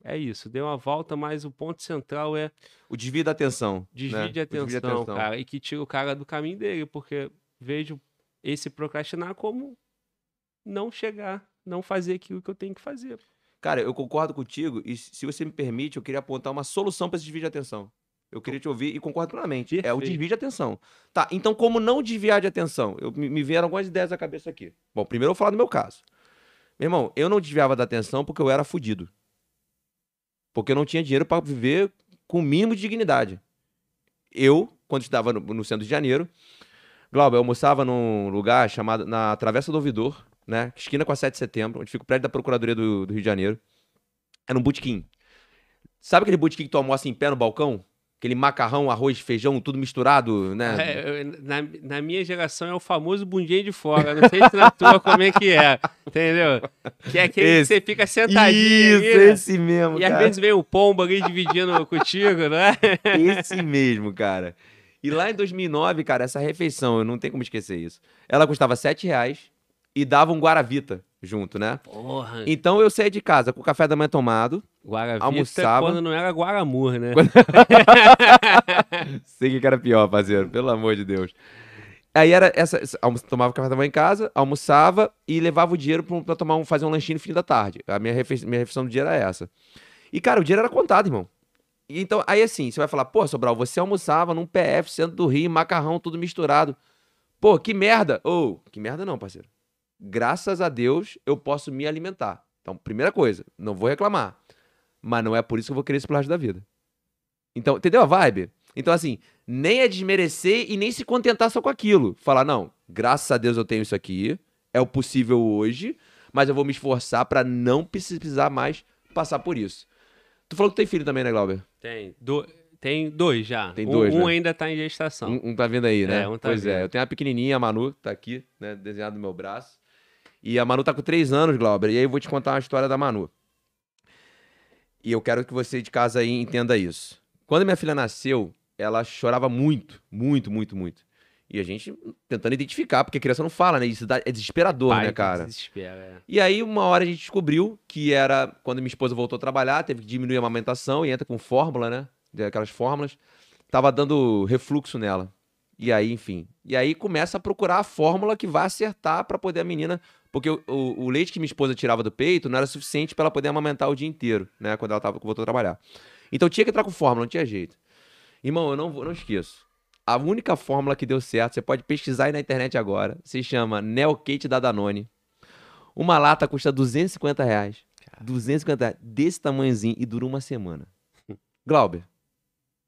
é isso. Deu uma volta, mas o ponto central é O desvio da atenção. desvio né? de O atenção, cara, e que tira o cara do caminho dele, porque vejo esse procrastinar como não chegar, não fazer aquilo que eu tenho que fazer. Cara, eu concordo contigo e se se você me permite, eu queria apontar uma solução para esse desvio de atenção. Eu queria te ouvir e concordo plenamente. É o Perfeito. desvio de atenção. Tá, então como não desviar de atenção? Eu, me, me vieram algumas ideias à cabeça aqui. Bom, primeiro eu vou falar do meu caso. Meu irmão, eu não desviava da atenção porque eu era fudido. Porque eu não tinha dinheiro para viver com o mínimo de dignidade. Eu, quando estudava no, no centro de Janeiro, Glauber, eu almoçava num lugar chamado na Travessa do Ouvidor, né? Esquina com a 7 de setembro, onde fica o prédio da Procuradoria do, do Rio de Janeiro. Era um botequim. Sabe aquele botequim que tu almoça em pé no balcão? Aquele macarrão, arroz, feijão, tudo misturado, né? É, na, na minha geração é o famoso bundinho de fora. Não sei se na tua como é que é. Entendeu? Que é aquele Esse. que você fica sentadinho Isso, ali, né? esse mesmo, E às cara. vezes vem o pombo ali dividindo contigo, não é? Esse mesmo, cara. E lá em 2009, cara, essa refeição, eu não tenho como esquecer isso. Ela custava 7 reais e dava um Guaravita junto, né? Porra. Então eu saía de casa com o café da manhã tomado, Guaravita almoçava. quando não era Guaramur, né? Sei que era pior, parceiro, pelo amor de Deus. Aí era essa, tomava café da manhã em casa, almoçava e levava o dinheiro pra, pra tomar um, fazer um lanchinho no fim da tarde. A minha, refe, minha refeição do dia era essa. E, cara, o dinheiro era contado, irmão. E Então, aí assim, você vai falar, pô, Sobral, você almoçava num PF, centro do Rio, macarrão, tudo misturado. Pô, que merda. Ou, que merda não, parceiro. Graças a Deus, eu posso me alimentar. Então, primeira coisa, não vou reclamar. Mas não é por isso que eu vou querer isso pro resto da vida. Então, entendeu a vibe? Então, assim, nem é desmerecer e nem se contentar só com aquilo. Falar, não, graças a Deus eu tenho isso aqui, é o possível hoje, mas eu vou me esforçar pra não precisar mais passar por isso. Tu falou que tem filho também, né, Glauber? Tem. Do... Tem dois já. Tem dois, um, né? ainda tá em gestação. Um, um tá vendo aí, né? É, um tá pois é, vendo. eu tenho a pequenininha, a Manu, tá aqui, né, desenhado no meu braço. E a Manu tá com três anos, Glauber, e aí eu vou te contar uma história da Manu. E eu quero que você de casa aí entenda isso. Quando minha filha nasceu, ela chorava muito, muito, muito, muito. E a gente tentando identificar, porque a criança não fala, né? Isso é desesperador, Pai né, cara? Desespera, é. E aí, uma hora a gente descobriu que era quando minha esposa voltou a trabalhar, teve que diminuir a amamentação e entra com fórmula, né? Aquelas fórmulas. Tava dando refluxo nela. E aí, enfim. E aí começa a procurar a fórmula que vai acertar pra poder a menina. Porque o, o- o leite que minha esposa tirava do peito não era suficiente pra ela poder amamentar o dia inteiro, né? Quando ela tava, voltou a trabalhar. Então tinha que entrar com fórmula, não tinha jeito. Irmão, eu não, vou- não esqueço. A única fórmula que deu certo, você pode pesquisar aí na internet agora, se chama Neocate da Danone. Uma lata custa 250 reais. 250 reais. Desse tamanhozinho e dura uma semana. Glauber,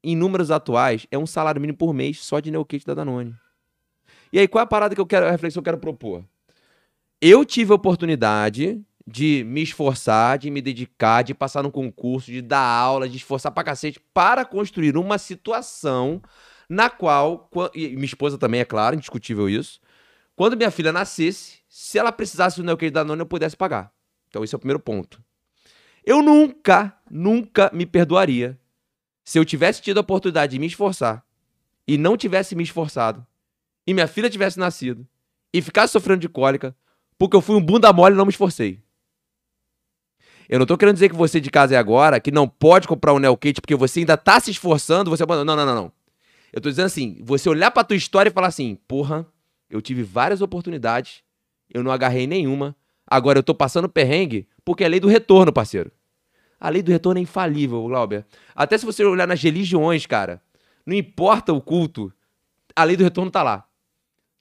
em números atuais, é um salário mínimo por mês só de Neocate da Danone. E aí, qual é a parada que eu quero, a reflexão que eu quero propor? Eu tive a oportunidade de me esforçar, de me dedicar, de passar num concurso, de dar aula, de esforçar pra cacete, para construir uma situação na qual, qua- e minha esposa também, é claro, indiscutível isso, quando minha filha nascesse, se ela precisasse do Neocate da Danone, eu pudesse pagar. Então esse é o primeiro ponto. Eu nunca, nunca me perdoaria se eu tivesse tido a oportunidade de me esforçar e não tivesse me esforçado e minha filha tivesse nascido e ficasse sofrendo de cólica porque eu fui um bunda mole e não me esforcei. Eu não tô querendo dizer que você de casa é agora que não pode comprar um Neocate porque você ainda tá se esforçando, você abandona. Não, não, não, não. Eu tô dizendo assim, você olhar pra tua história e falar assim, porra, eu tive várias oportunidades, eu não agarrei nenhuma, agora eu tô passando perrengue porque é lei do retorno, parceiro. A lei do retorno é infalível, Glauber. Até se você olhar nas religiões, cara, não importa o culto, a lei do retorno tá lá.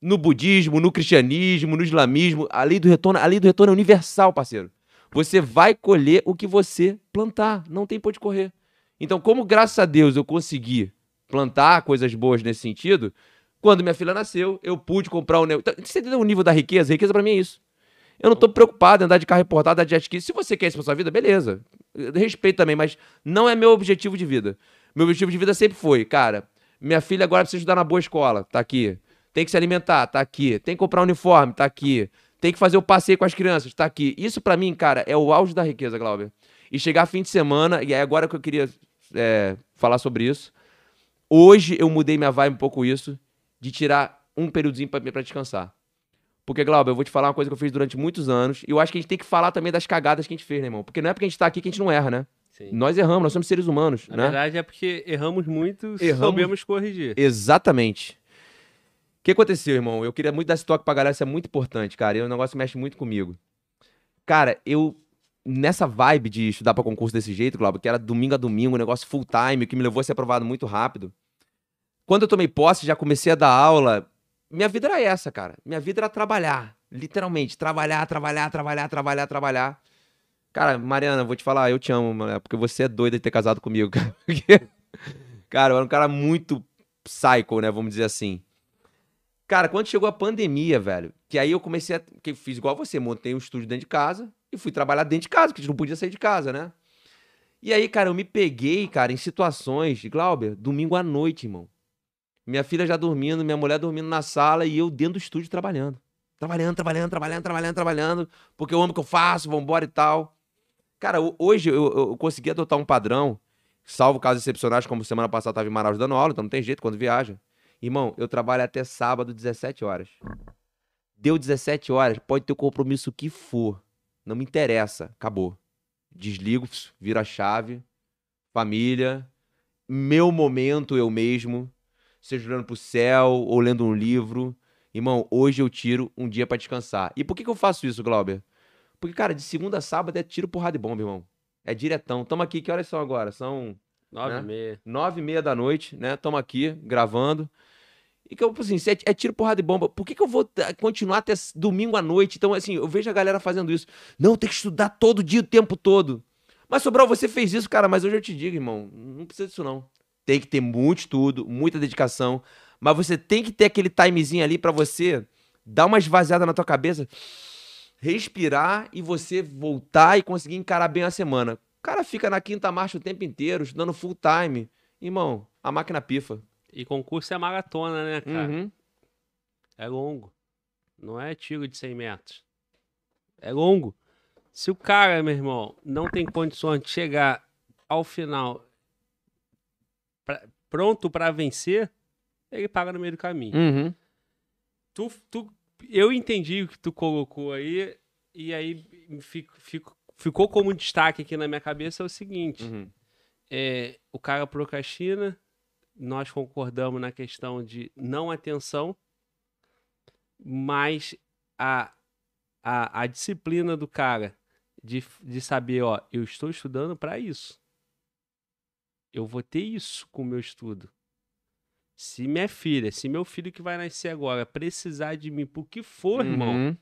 No budismo, no cristianismo, no islamismo, a lei do retorno, a lei do retorno é universal, parceiro. Você vai colher o que você plantar, não tem por onde correr. Então, como graças a Deus eu consegui plantar coisas boas nesse sentido, quando minha filha nasceu, eu pude comprar um... neo- Então, Você entendeu o nível da riqueza? riqueza pra mim é isso. Eu não tô preocupado em andar de carro importado, andar de jet ski. Se você quer isso pra sua vida, beleza. Respeito também, mas não é meu objetivo de vida. Meu objetivo de vida sempre foi, cara, minha filha agora precisa estudar na boa escola, tá aqui. Tem que se alimentar, tá aqui. Tem que comprar um uniforme, tá aqui. Tem que fazer o passeio com as crianças, tá aqui. Isso pra mim, cara, é o auge da riqueza, Glauber. E chegar fim de semana, e é agora que eu queria é, falar sobre isso. Hoje eu mudei minha vibe um pouco isso, de tirar um períodozinho pra, pra descansar. Porque, Glauber, eu vou te falar uma coisa que eu fiz durante muitos anos, e eu acho que a gente tem que falar também das cagadas que a gente fez, né, irmão? Porque não é porque a gente tá aqui que a gente não erra, né? Sim. Nós erramos, nós somos seres humanos, Na né? verdade é porque erramos muito, Erramos. soubemos corrigir. Exatamente. O que aconteceu, irmão? Eu queria muito dar esse toque pra galera, isso é muito importante, cara. E um negócio mexe muito comigo. Cara, eu. Nessa vibe de estudar pra concurso desse jeito, Glauber, que era domingo a domingo, um negócio full time, que me levou a ser aprovado muito rápido. Quando eu tomei posse, já comecei a dar aula. Minha vida era essa, cara. Minha vida era trabalhar. Literalmente, trabalhar, trabalhar, trabalhar, trabalhar, trabalhar. Cara, Mariana, vou te falar, eu te amo, mulher, porque você é doida de ter casado comigo, cara. Cara, eu era um cara muito psycho, né? Vamos dizer assim. Cara, quando chegou a pandemia, velho, que aí eu comecei a. Que eu fiz igual você, montei um estúdio dentro de casa e fui trabalhar dentro de casa, porque a gente não podia sair de casa, né? E aí, cara, eu me peguei, cara, em situações, Glauber, domingo à noite, irmão. Minha filha já dormindo, minha mulher dormindo na sala e eu dentro do estúdio trabalhando. Trabalhando, trabalhando, trabalhando, trabalhando, trabalhando, porque eu amo o que eu faço, vambora e tal. Cara, ho- hoje eu, eu- eu consegui adotar um padrão, salvo casos excepcionais, como semana passada eu tava em Manaus dando aula, então não tem jeito quando viaja. Irmão, eu trabalho até sábado, 17 horas. Deu 17 horas, pode ter o compromisso que for. Não me interessa. Acabou. Desligo, vira a chave. Família. Meu momento, eu mesmo. Seja olhando pro céu ou lendo um livro. Irmão, hoje eu tiro um dia pra descansar. E por que, que eu faço isso, Glauber? Porque, cara, de segunda a sábado é tiro, porrada e bomba, irmão. É diretão. Tamo aqui, que horas são agora? São Nove né? e meia. nove e meia da noite, né? Tamo aqui gravando. E que eu, assim, se é, é tiro, porrada e bomba. Por que, que eu vou t- continuar até domingo à noite? Então, assim, eu vejo a galera fazendo isso. Não, tem que estudar todo dia, o tempo todo. Mas, Sobral, você fez isso, cara, mas hoje eu te digo, irmão, não precisa disso, não. Tem que ter muito estudo, muita dedicação. Mas você tem que ter aquele timezinho ali pra você dar uma esvaziada na tua cabeça, respirar e você voltar e conseguir encarar bem a semana. O cara fica na quinta marcha o tempo inteiro, estudando full time. Irmão, a máquina pifa. E concurso é maratona, né, cara? Uhum. É longo. Não é tiro de 100 metros. É longo. Se o cara, meu irmão, não tem condições de chegar ao final pra- pronto pra vencer, ele paga no meio do caminho. Uhum. Tu, tu, eu entendi o que tu colocou aí, e aí fico, fico- ficou como destaque aqui na minha cabeça é o seguinte: Uhum. é, o cara procrastina, nós concordamos na questão de não atenção, mas a, a, a disciplina do cara de, de saber, ó, eu estou estudando para isso. Eu vou ter isso com o meu estudo. Se minha filha, se meu filho que vai nascer agora precisar de mim por que for, irmão, Uhum.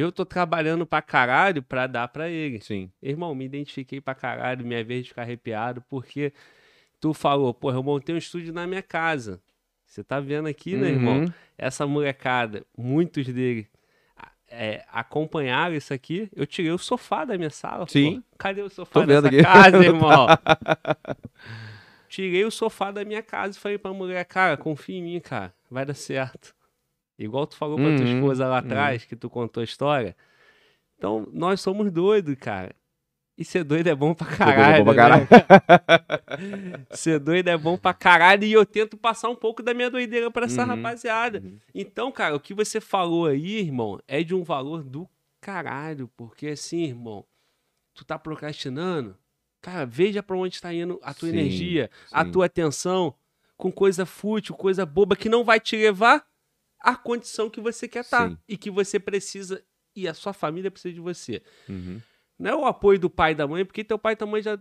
Eu tô trabalhando pra caralho pra dar pra ele. Sim. Irmão, me identifiquei pra caralho, minha vez de ficar arrepiado, porque tu falou, pô, eu montei um estúdio na minha casa. Você tá vendo aqui, né, irmão? Uhum. Essa molecada, muitos dele a- é, acompanharam isso aqui. Eu tirei o sofá da minha sala, pô. Sim. Cadê o sofá Tô dessa aqui. casa, irmão? tirei o sofá da minha casa e falei pra mulher, cara, confia em mim, cara, vai dar certo. Igual tu falou pra tua Uhum, esposa lá uhum. atrás, que tu contou a história. Então, nós somos doidos, cara. E ser doido é bom pra doido é caralho. bom pra né? ser doido é bom pra caralho. E eu tento passar um pouco da minha doideira pra essa Uhum, rapaziada. uhum. Então, cara, o que você falou aí, irmão, é de um valor do caralho. Porque assim, irmão, tu tá procrastinando, cara, veja pra onde tá indo a tua Sim, energia, a sim. tua atenção, com coisa fútil, coisa boba, que não vai te levar à condição que você quer estar. Sim. E que você precisa, e a sua família precisa de você. Uhum. Não é o apoio do pai e da mãe, porque teu pai e tua mãe já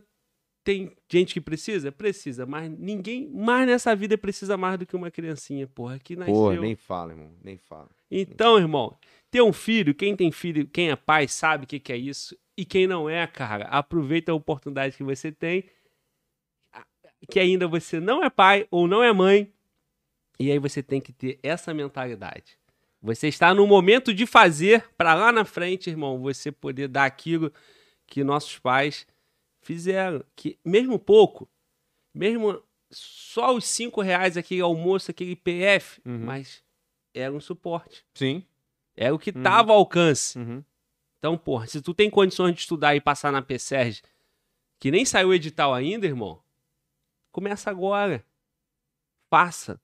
tem gente que precisa? Precisa, mas ninguém mais nessa vida precisa mais do que uma criancinha, porra, que nasceu. Porra, nem fala, irmão. Nem fala. Então, irmão, ter um filho, quem tem filho, quem é pai, sabe o que, que é isso. E quem não é, cara, aproveita a oportunidade que você tem, que ainda você não é pai ou não é mãe, e aí você tem que ter essa mentalidade. Você está no momento de fazer para lá na frente, irmão, você poder dar aquilo que nossos pais fizeram, que mesmo pouco, mesmo só os cinco reais aquele almoço, aquele PF, Uhum. mas era um suporte. Sim. Era o que Uhum. tava ao alcance. Uhum. Então, porra, se tu tem condições de estudar e passar na PSERG, que nem saiu o edital ainda, irmão, começa agora. Faça.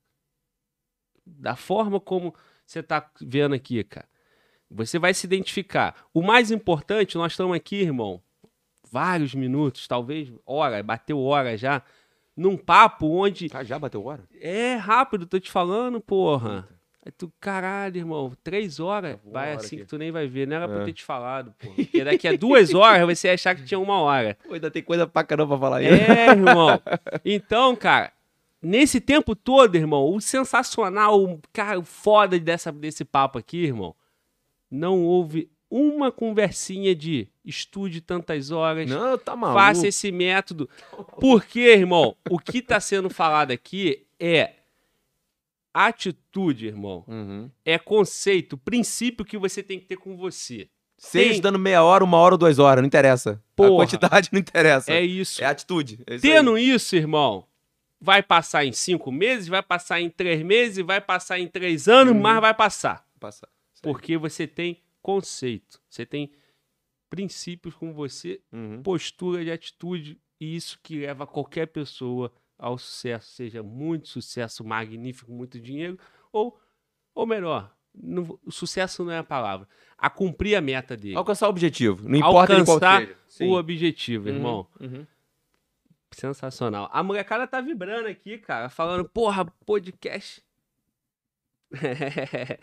Da forma como você tá vendo aqui, cara. Você vai se identificar. O mais importante, nós estamos aqui, irmão, vários minutos, talvez hora, bateu hora já, num papo onde Ah, já bateu hora? é rápido, tô te falando, porra. Aí tu, caralho, irmão, três horas, Tá vai hora assim aqui. que tu nem vai ver. Não era pra eu É. ter te falado, porra. Porque daqui a duas horas você ia achar que tinha uma hora. Pô, ainda tem coisa pra caramba pra falar aí. É, irmão. Então, cara, nesse tempo todo, irmão, o sensacional, o cara, foda dessa, desse papo aqui, irmão, não houve uma conversinha de estude tantas horas, Não, tá maluco. faça esse método. Porque, irmão, o que está sendo falado aqui é atitude, irmão. Uhum. É conceito, princípio que você tem que ter com você. Seja Tem- dando meia hora, uma hora ou duas horas, não interessa. Porra. A quantidade não interessa. É isso. É atitude. É isso aí. Tendo isso, irmão, vai passar em cinco meses, vai passar em três meses, vai passar em três anos, Uhum. mas vai passar. Passa. Isso aí. Porque você tem conceito, você tem princípios com você, Uhum. postura de atitude, e isso que leva qualquer pessoa ao sucesso, seja muito sucesso, magnífico, muito dinheiro, ou, ou melhor, não- o sucesso não é a palavra, a cumprir a meta dele, Alcançar o objetivo. Não importa de qual Alcançar seja. O objetivo, Uhum, irmão. uhum. Sensacional. A molecada tá vibrando aqui, cara, falando, porra, podcast.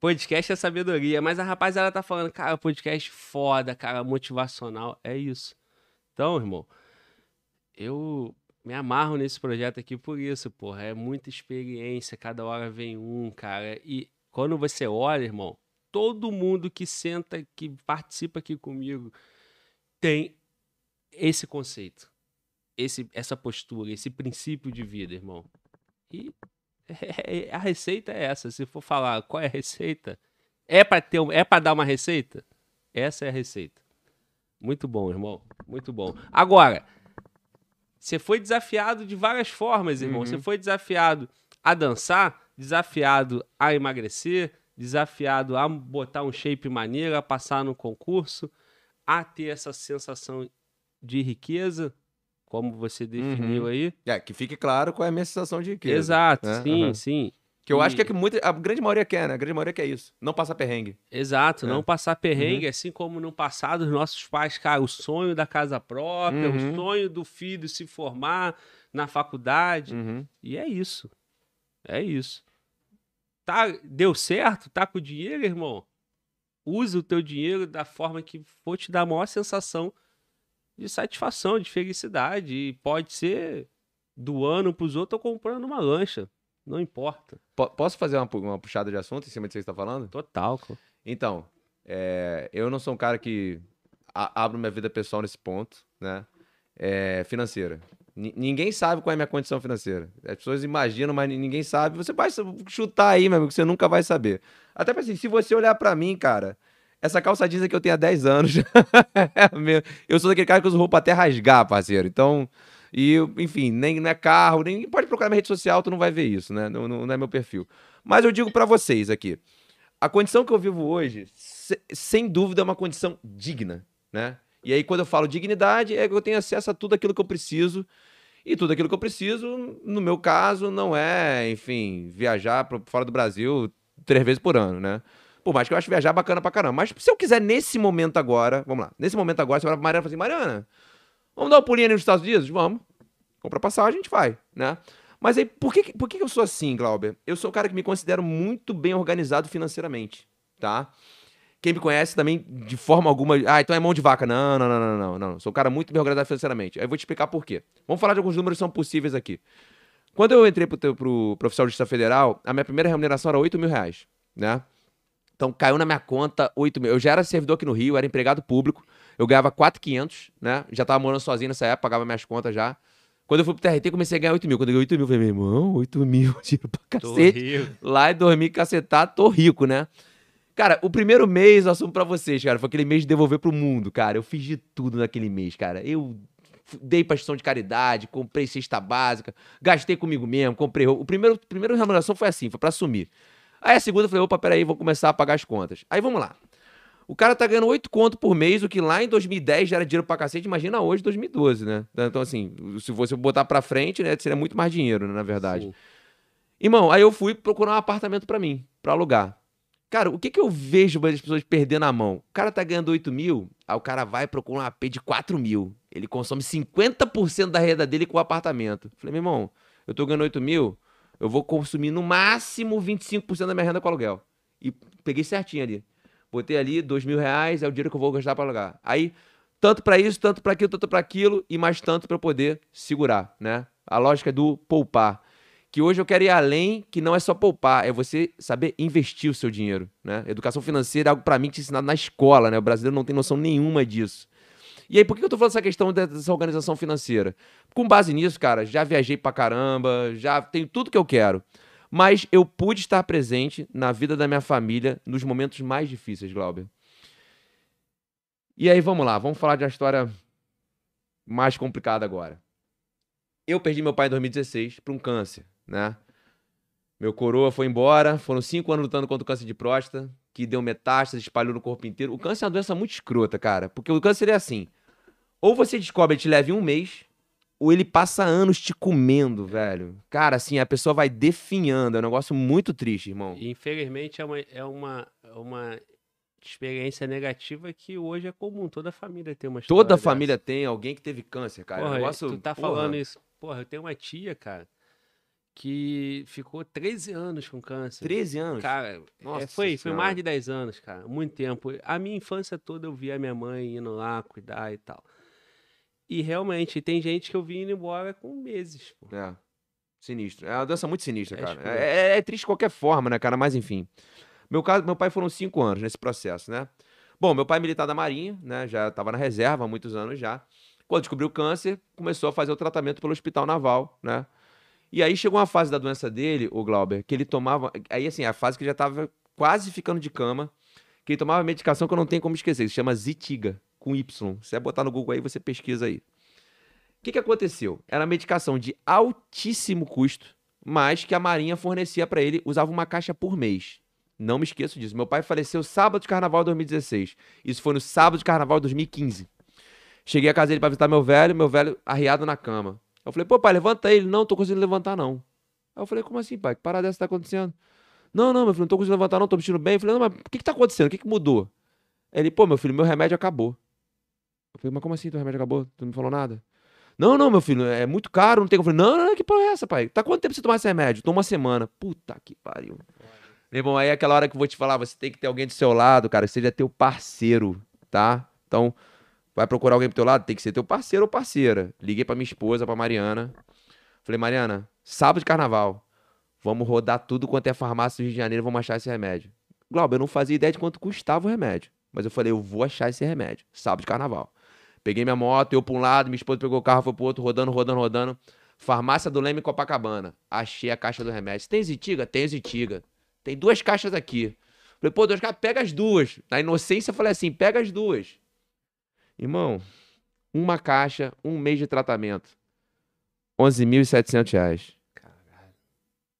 podcast é sabedoria, mas a rapaziada tá falando, cara, podcast foda, cara, motivacional. É isso. Então, irmão, eu me amarro nesse projeto aqui por isso, porra. É muita experiência, cada hora vem um, cara. E quando você olha, irmão, todo mundo que senta, que participa aqui comigo, tem esse conceito esse, essa postura, esse princípio de vida, irmão. E a receita é essa. Se for falar qual é a receita, é para ter, é para dar uma receita. Essa é a receita. Muito bom, irmão. Muito bom. Agora, Você foi desafiado de várias formas, irmão. Uhum. Você foi desafiado a dançar, desafiado a emagrecer, desafiado a botar um shape maneiro, a passar no concurso, a ter essa sensação de riqueza, como você definiu Uhum. aí. É, que fique claro qual é a minha sensação de riqueza. Exato, né? sim, Aham. sim. Que eu acho que é E- que muita, a grande maioria quer, né? A grande maioria quer isso. Não passar perrengue. Exato, É. não passar perrengue, assim como no passado os nossos pais, cara, o sonho da casa própria, Uhum. o sonho do filho se formar na faculdade. Uhum. E é isso. É isso. Tá, deu certo? Tá com dinheiro, irmão? Use o teu dinheiro da forma que for te dar a maior sensação de satisfação, de felicidade. E pode ser doando pros outros ou comprando uma lancha. Não importa. Po- posso fazer uma, uma puxada de assunto em cima que você está falando? Total. Então, é, eu não sou um cara que a- abro minha vida pessoal nesse ponto, né? É, financeira. Ni- ninguém sabe qual é a minha condição financeira. As pessoas imaginam, mas ni- ninguém sabe. Você vai chutar aí, meu amigo, que você nunca vai saber. Até assim, se você olhar pra mim, cara, essa calça jeans aqui eu tenho há 10 anos. É eu sou daquele cara que usa roupa até rasgar, parceiro. Então, e, enfim, nem não é carro, nem pode procurar minha rede social, tu não vai ver isso, né? Não, não- não é meu perfil. Mas eu digo pra vocês aqui, a condição que eu vivo hoje, se- sem dúvida, é uma condição digna, né? E aí, quando eu falo dignidade, é que eu tenho acesso a tudo aquilo que eu preciso. E tudo aquilo que eu preciso, no meu caso, não é, enfim, viajar para fora do Brasil três vezes por ano, né? Por mais que eu acho viajar bacana pra caramba. Mas se eu quiser nesse momento agora, vamos lá, nesse momento agora, você vai pra Mariana e fala assim, Mariana, vamos dar uma pulinha ali nos Estados Unidos? Vamos. Compra passagem, a gente vai, né? Mas aí, por que, por que eu sou assim, Glauber? Eu sou um cara que me considero muito bem organizado financeiramente, tá? Quem me conhece também, de forma alguma, ah, então é mão de vaca. Não, não, não, não, não, não. Sou um cara muito bem organizado financeiramente. Aí eu vou te explicar por quê. Vamos falar de alguns números que são possíveis aqui. Quando eu entrei pro, pro, pro oficial de Justiça Federal, a minha primeira remuneração era 8 mil reais, né? Então caiu na minha conta 8 mil. Eu já era servidor aqui no Rio, era empregado público. Eu ganhava 4,500, né? Já tava morando sozinho nessa época, pagava minhas contas já. Quando eu fui pro TRT, comecei a ganhar 8 mil. Quando eu ganhei 8 mil, eu falei, meu irmão, 8 mil, tiro pra Tô cacete. Lá em dormir cacetado, tô rico, né? Cara, o primeiro mês, eu assumo pra vocês, cara, foi aquele mês de devolver pro mundo, cara. Eu fiz de tudo naquele mês, cara. Eu dei pra de caridade, comprei cesta básica, gastei comigo mesmo, comprei roupa. O primeiro, primeiro remuneração foi assim, foi pra assumir. Aí a segunda eu falei, opa, peraí, vou começar a pagar as contas. Aí vamos lá. O cara tá ganhando 8 conto por mês, o que lá em 2010 já era dinheiro pra cacete, imagina hoje, 2012, né? Então, assim, se você botar pra frente, né, seria muito mais dinheiro, né, na verdade. Sim. Irmão, aí eu fui procurar um apartamento pra mim, pra alugar. Cara, o que que eu vejo as pessoas perdendo a mão? O cara tá ganhando 8 mil, aí o cara vai procurar um AP de 4 mil. Ele consome 50% da renda dele com o apartamento. Falei, meu irmão, eu tô ganhando 8 mil, eu vou consumir no máximo 25% da minha renda com aluguel. E peguei certinho ali. Botei ali 2 mil reais, é o dinheiro que eu vou gastar pra alugar. Aí, tanto pra isso, tanto pra aquilo, tanto pra aquilo, e mais tanto eu poder segurar, né? A lógica do poupar que hoje eu quero ir além, que não é só poupar, é você saber investir o seu dinheiro, né? Educação financeira é algo pra mim que ensinado na escola, né? O brasileiro não tem noção nenhuma disso. E aí, por que eu tô falando essa questão de- dessa organização financeira? Com base nisso, cara, já viajei pra caramba, já tenho tudo que eu quero. Mas eu pude estar presente na vida da minha família nos momentos mais difíceis, Glauber. E aí, vamos lá, vamos falar de uma história mais complicada agora. Eu perdi meu pai em 2016 para um câncer, né? Meu coroa foi embora, foram cinco anos lutando contra o câncer de próstata, que deu metástase, espalhou no corpo inteiro. O câncer é uma doença muito escrota, cara, porque o câncer é assim: ou você descobre, ele te leva em um mês, ou ele passa anos te comendo, velho. Cara, assim, a pessoa vai definhando, é um negócio muito triste, irmão. E, Infelizmente é uma, é uma, é uma experiência negativa que hoje é comum. Toda família tem uma história Toda dessa. família tem alguém que teve câncer, cara. é um Porra, negócio, tu tá porra. falando isso. Porra, eu tenho uma tia, cara, que ficou 13 anos com câncer. 13 anos. Cara, é, Nossa foi, foi Senhora. mais de 10 anos, cara. Muito tempo. A minha infância toda eu via minha mãe indo lá cuidar e tal. E realmente, tem gente que eu vi indo embora com meses, pô. É. Sinistro. É uma doença muito sinistra, É cara. É, é- é triste de qualquer forma, né, cara? Mas enfim. Meu, caso, meu pai foram cinco anos nesse processo, né? Bom, meu pai é militar da Marinha, né? Já estava na reserva há muitos anos já. Quando descobriu o câncer, começou a fazer o tratamento pelo Hospital Naval, né? E aí chegou uma fase da doença dele, o Glauber, que ele tomava. Aí, assim, a fase que ele já estava quase ficando de cama, que ele tomava medicação que eu não tenho como esquecer, que se chama Zitiga, com Y. Se você botar no Google aí, você pesquisa aí. que, que aconteceu? Era medicação de altíssimo custo, mas que a Marinha fornecia para ele, usava uma caixa por mês. Não me esqueço disso. Meu pai faleceu sábado de carnaval de 2016. Isso foi no sábado de carnaval de 2015. Cheguei a casa dele pra visitar meu velho, meu velho arriado na cama. Eu falei, pô, pai, levanta ele. Não, tô conseguindo levantar, não. Aí eu falei, como assim, pai? Que parada dessa tá acontecendo? Não, não, meu filho, não tô conseguindo levantar, não, tô me sentindo bem. Eu falei, não, mas o que que tá acontecendo? O que que mudou? Ele, pô, meu filho, meu remédio acabou. Eu falei, mas como assim teu remédio acabou? Tu não me falou nada? Não, não, meu filho, é muito caro, não tem. Eu falei, não, não, não, que porra é essa, pai? Tá quanto tempo você tomar esse remédio? Tô uma semana. Puta que pariu. Meu irmão, aí é aquela hora que eu vou te falar, você tem que ter alguém do seu lado, cara, que seja teu parceiro, tá? Então, vai procurar alguém pro teu lado, tem que ser teu parceiro ou parceira. Liguei pra minha esposa, pra Mariana. Falei, Mariana, sábado de carnaval, vamos rodar tudo quanto é farmácia do Rio de Janeiro, vamos achar esse remédio. Glauber, eu não fazia ideia de quanto custava o remédio. Mas eu falei, eu vou achar esse remédio, sábado de carnaval. Peguei minha moto, eu pra um lado, minha esposa pegou o carro, foi pro outro, rodando, rodando, rodando. Farmácia do Leme Copacabana. Achei a caixa do remédio. Tem Zitiga? Tem Zitiga. Tem duas caixas aqui. Falei, pô, duas caixas, pega as duas. Na inocência, eu falei assim, pega as duas. Irmão, uma caixa, um mês de tratamento. 11.700 reais.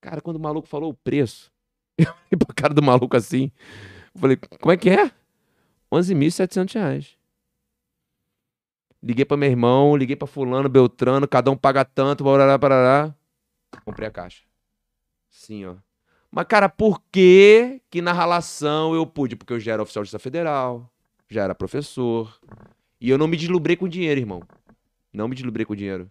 Cara, quando o maluco falou o preço, eu olhei pra cara do maluco assim. Falei, como é que é? 11.700 reais. Liguei pra meu irmão, liguei pra fulano, Beltrano, cada um paga tanto, barará, barará. Comprei a caixa. Sim, ó. Mas, cara, por que que na relação eu pude? Porque eu já era oficial de justiça federal, já era professor. E eu não me deslubrei com dinheiro, irmão. Não me deslubrei com dinheiro.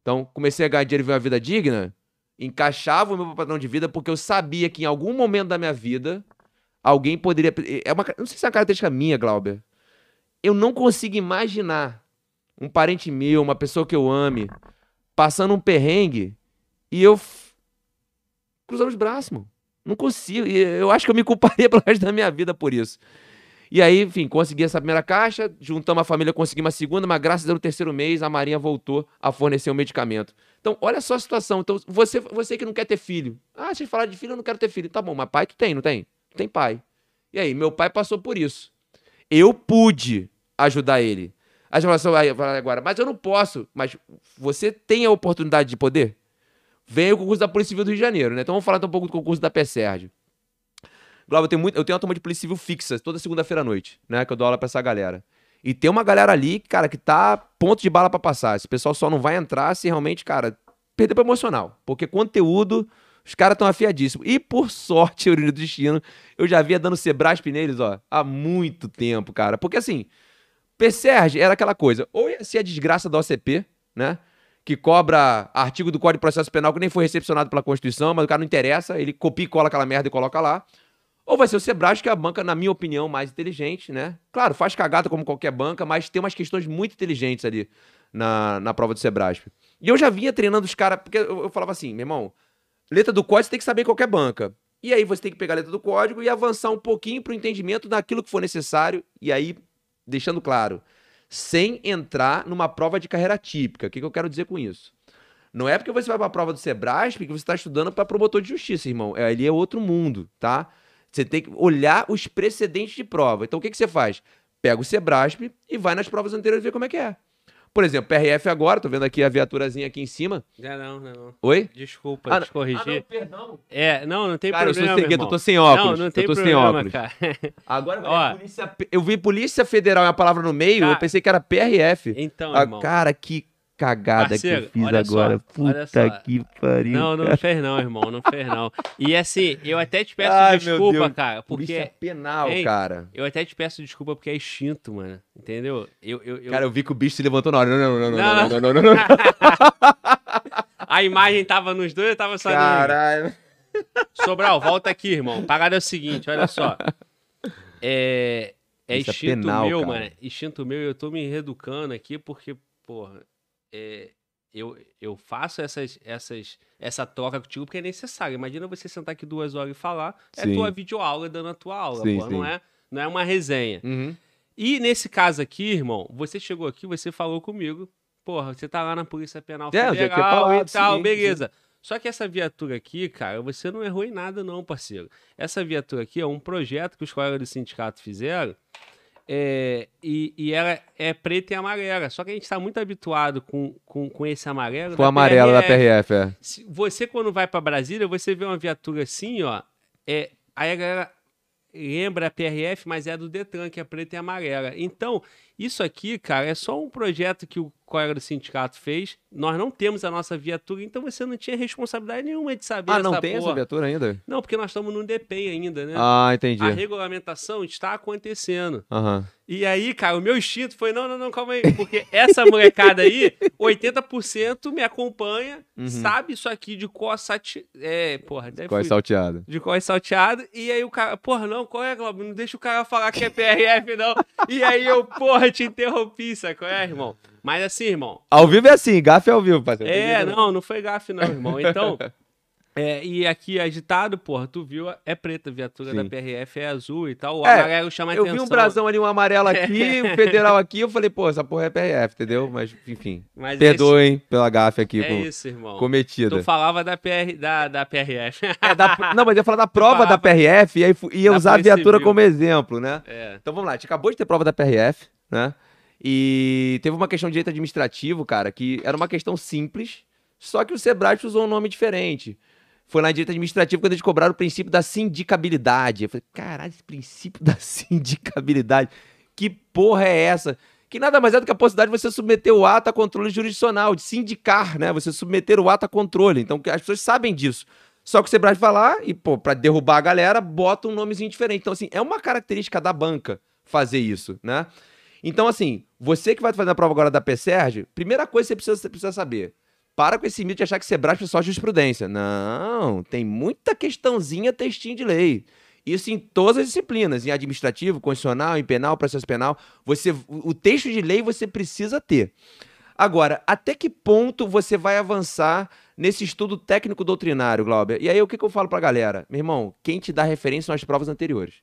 Então, comecei a ganhar dinheiro e viver uma vida digna, encaixava o meu padrão de vida porque eu sabia que em algum momento da minha vida alguém poderia. É uma, não sei se é uma característica minha, Glauber. Eu não consigo imaginar um parente meu, uma pessoa que eu ame, passando um perrengue e eu f- cruzando os braços, mano. Não consigo. E eu acho que eu me culparia pelo resto da minha vida por isso. E aí, enfim, consegui essa primeira caixa, juntamos a família, consegui uma segunda, mas graças a no terceiro mês, a Marinha voltou a fornecer o medicamento. Então, olha só a situação. Então, você, você que não quer ter filho. Ah, vocês falaram de filho, eu não quero ter filho. Tá bom, mas pai tu tem, não tem? Tu tem pai. E aí, meu pai passou por isso. Eu pude ajudar ele. Aí você fala assim, aí, fala agora, mas eu não posso. Mas você tem a oportunidade de poder? Vem o concurso da Polícia Civil do Rio de Janeiro, né? Então vamos falar um pouco do concurso da PSERG. Glauber, eu tenho, muito, eu tenho uma turma de Polícia Civil fixa toda segunda-feira à noite, né? Que eu dou aula pra essa galera. E tem uma galera ali, cara, que tá ponto de bala pra passar. Esse pessoal só não vai entrar se realmente, cara, perder pro emocional. Porque conteúdo, os caras estão afiadíssimos. E por sorte, Eurino do Destino, eu já via dando Sebrasp neles, ó, há muito tempo, cara. Porque assim, PSERG era aquela coisa, ou ia ser a desgraça da OCP, né? Que cobra artigo do Código de Processo Penal que nem foi recepcionado pela Constituição, mas o cara não interessa, ele copia e cola aquela merda e coloca lá. Ou vai ser o Sebrasp, que é a banca, na minha opinião, mais inteligente, né? Claro, faz cagada como qualquer banca, mas tem umas questões muito inteligentes ali na, na prova do Sebrasp. E eu já vinha treinando os caras, porque eu, eu falava assim, meu irmão, letra do código você tem que saber qualquer banca. E aí você tem que pegar a letra do código e avançar um pouquinho para o entendimento daquilo que for necessário. E aí, deixando claro, sem entrar numa prova de carreira típica. O que, que eu quero dizer com isso? Não é porque você vai para a prova do Sebrasp que você está estudando para promotor de justiça, irmão. É, ali é outro mundo, tá? Você tem que olhar os precedentes de prova. Então o que, que você faz? Pega o Sebrasp e vai nas provas anteriores ver como é que é. Por exemplo, PRF agora, tô vendo aqui a viaturazinha aqui em cima. Não, não, não. não. Oi? Desculpa, Ah, te corrigir. perdão. É, não, não tem Cara, eu sou problema, cegueiro, irmão. eu tô sem óculos. Não, não tem eu tô sem problema, óculos. cara. Agora Ó. é polícia, eu vi Polícia Federal é a palavra no meio, eu Cara, pensei que era PRF. Então, Ah, irmão. cara, que cagada Parceiro, que eu fiz só, agora. olha Puta só. que pariu. Não, não cara. fez não, irmão, não fez não. E assim, eu até te peço Ai, desculpa, cara, porque penal, Ei, cara. eu até te peço desculpa porque é instinto, mano. Entendeu? Eu, eu, eu- Cara, eu vi que o bicho se levantou na hora. Não, não, não, não, Não, não, não, não, não, não, não. A imagem tava nos dois, eu tava só. Caralho. Sobral, volta aqui, irmão. Parada é o seguinte, olha só. É, é Isso é instinto penal, meu, cara. mano. Instinto meu, eu tô me reeducando aqui porque, porra, é, eu, eu faço essas, essas, essa troca contigo porque é necessário. Imagina você sentar aqui duas horas e falar. É Sim. tua videoaula dando a tua aula, Sim. Não sim. é, não é uma resenha. Uhum. E nesse caso aqui, irmão, você chegou aqui, você falou comigo. Porra, você tá lá na Polícia Penal É, Federal falado, e tal, sim, beleza. Só que essa viatura aqui, cara, você não errou em nada não, parceiro. Essa viatura aqui é um projeto que os colegas do sindicato fizeram É, e, e ela é preta e amarela. Só que a gente está muito habituado com, com, com esse amarelo. Com o amarelo da PRF, é. Você, quando vai para Brasília, você vê uma viatura assim, ó. É, aí a galera lembra a PRF, mas é do Detran, que é preta e amarela. Então, isso aqui, cara, é só um projeto que o colega do sindicato fez. Nós não temos a nossa viatura, então você não tinha responsabilidade nenhuma de saber Ah, não essa tem porra. essa viatura ainda? Não, porque nós estamos no DPEM ainda, né? Ah, entendi. A regulamentação está acontecendo. Aham. E aí, cara, o meu instinto foi: não, não, não, calma aí. Porque essa molecada aí, 80% me acompanha, Uhum. sabe isso aqui de cor sati... É, porra, deve Com a salteada. de cor salteado. E aí o cara, porra, não, qual é, Globo? Não deixa o cara falar que é PRF, não. E aí eu, porra, te interrompi, sacou? É, irmão. Mas assim, irmão. Ao vivo é assim, gafe é ao vivo, parceiro. É, que- não, não foi gafe, não, irmão. Então. É, e aqui agitado, porra, tu viu, é preta, a viatura da Sim. PRF é azul e tal. O É, amarelo chama Eu atenção. vi um brasão ali, um amarelo aqui, um federal aqui, eu falei, pô, essa porra é PRF, entendeu? Mas, enfim. Mas Perdoem pela gafe aqui esse- com- É isso, irmão. cometida. Tu falava da, PR, da, da PRF. É, da- não, mas eu ia falar da prova da PRF e aí ia da usar a viatura Civil. como exemplo, né? é. Então vamos lá, a gente acabou de ter prova da PRF, né? E teve uma questão de direito administrativo, cara, que era uma questão simples, só que o Sebrae usou um nome diferente. Foi em direito administrativo quando eles cobraram o princípio da sindicabilidade. Eu falei, caralho, esse princípio da sindicabilidade, que porra é essa? Que nada mais é do que a possibilidade de você submeter o ato a controle jurisdicional, de sindicar, né? Você submeter o ato a controle. Então as pessoas sabem disso. Só que o Sebrae vai lá e, pô, pra derrubar a galera, bota um nomezinho diferente. Então, assim, é uma característica da banca fazer isso, né? Então, assim, você que vai fazer a prova agora da PSERG, primeira coisa que você precisa, você precisa saber. Para com esse mito de achar que Sebrae é só jurisprudência. Não, tem muita questãozinha textinho de lei. Isso em todas as disciplinas, em administrativo, constitucional, em penal, processo penal. Você, o texto de lei você precisa ter. Agora, até que ponto você vai avançar nesse estudo técnico doutrinário, Glauber? E aí, o que, que eu falo pra galera? Meu irmão, quem te dá referência são as provas anteriores.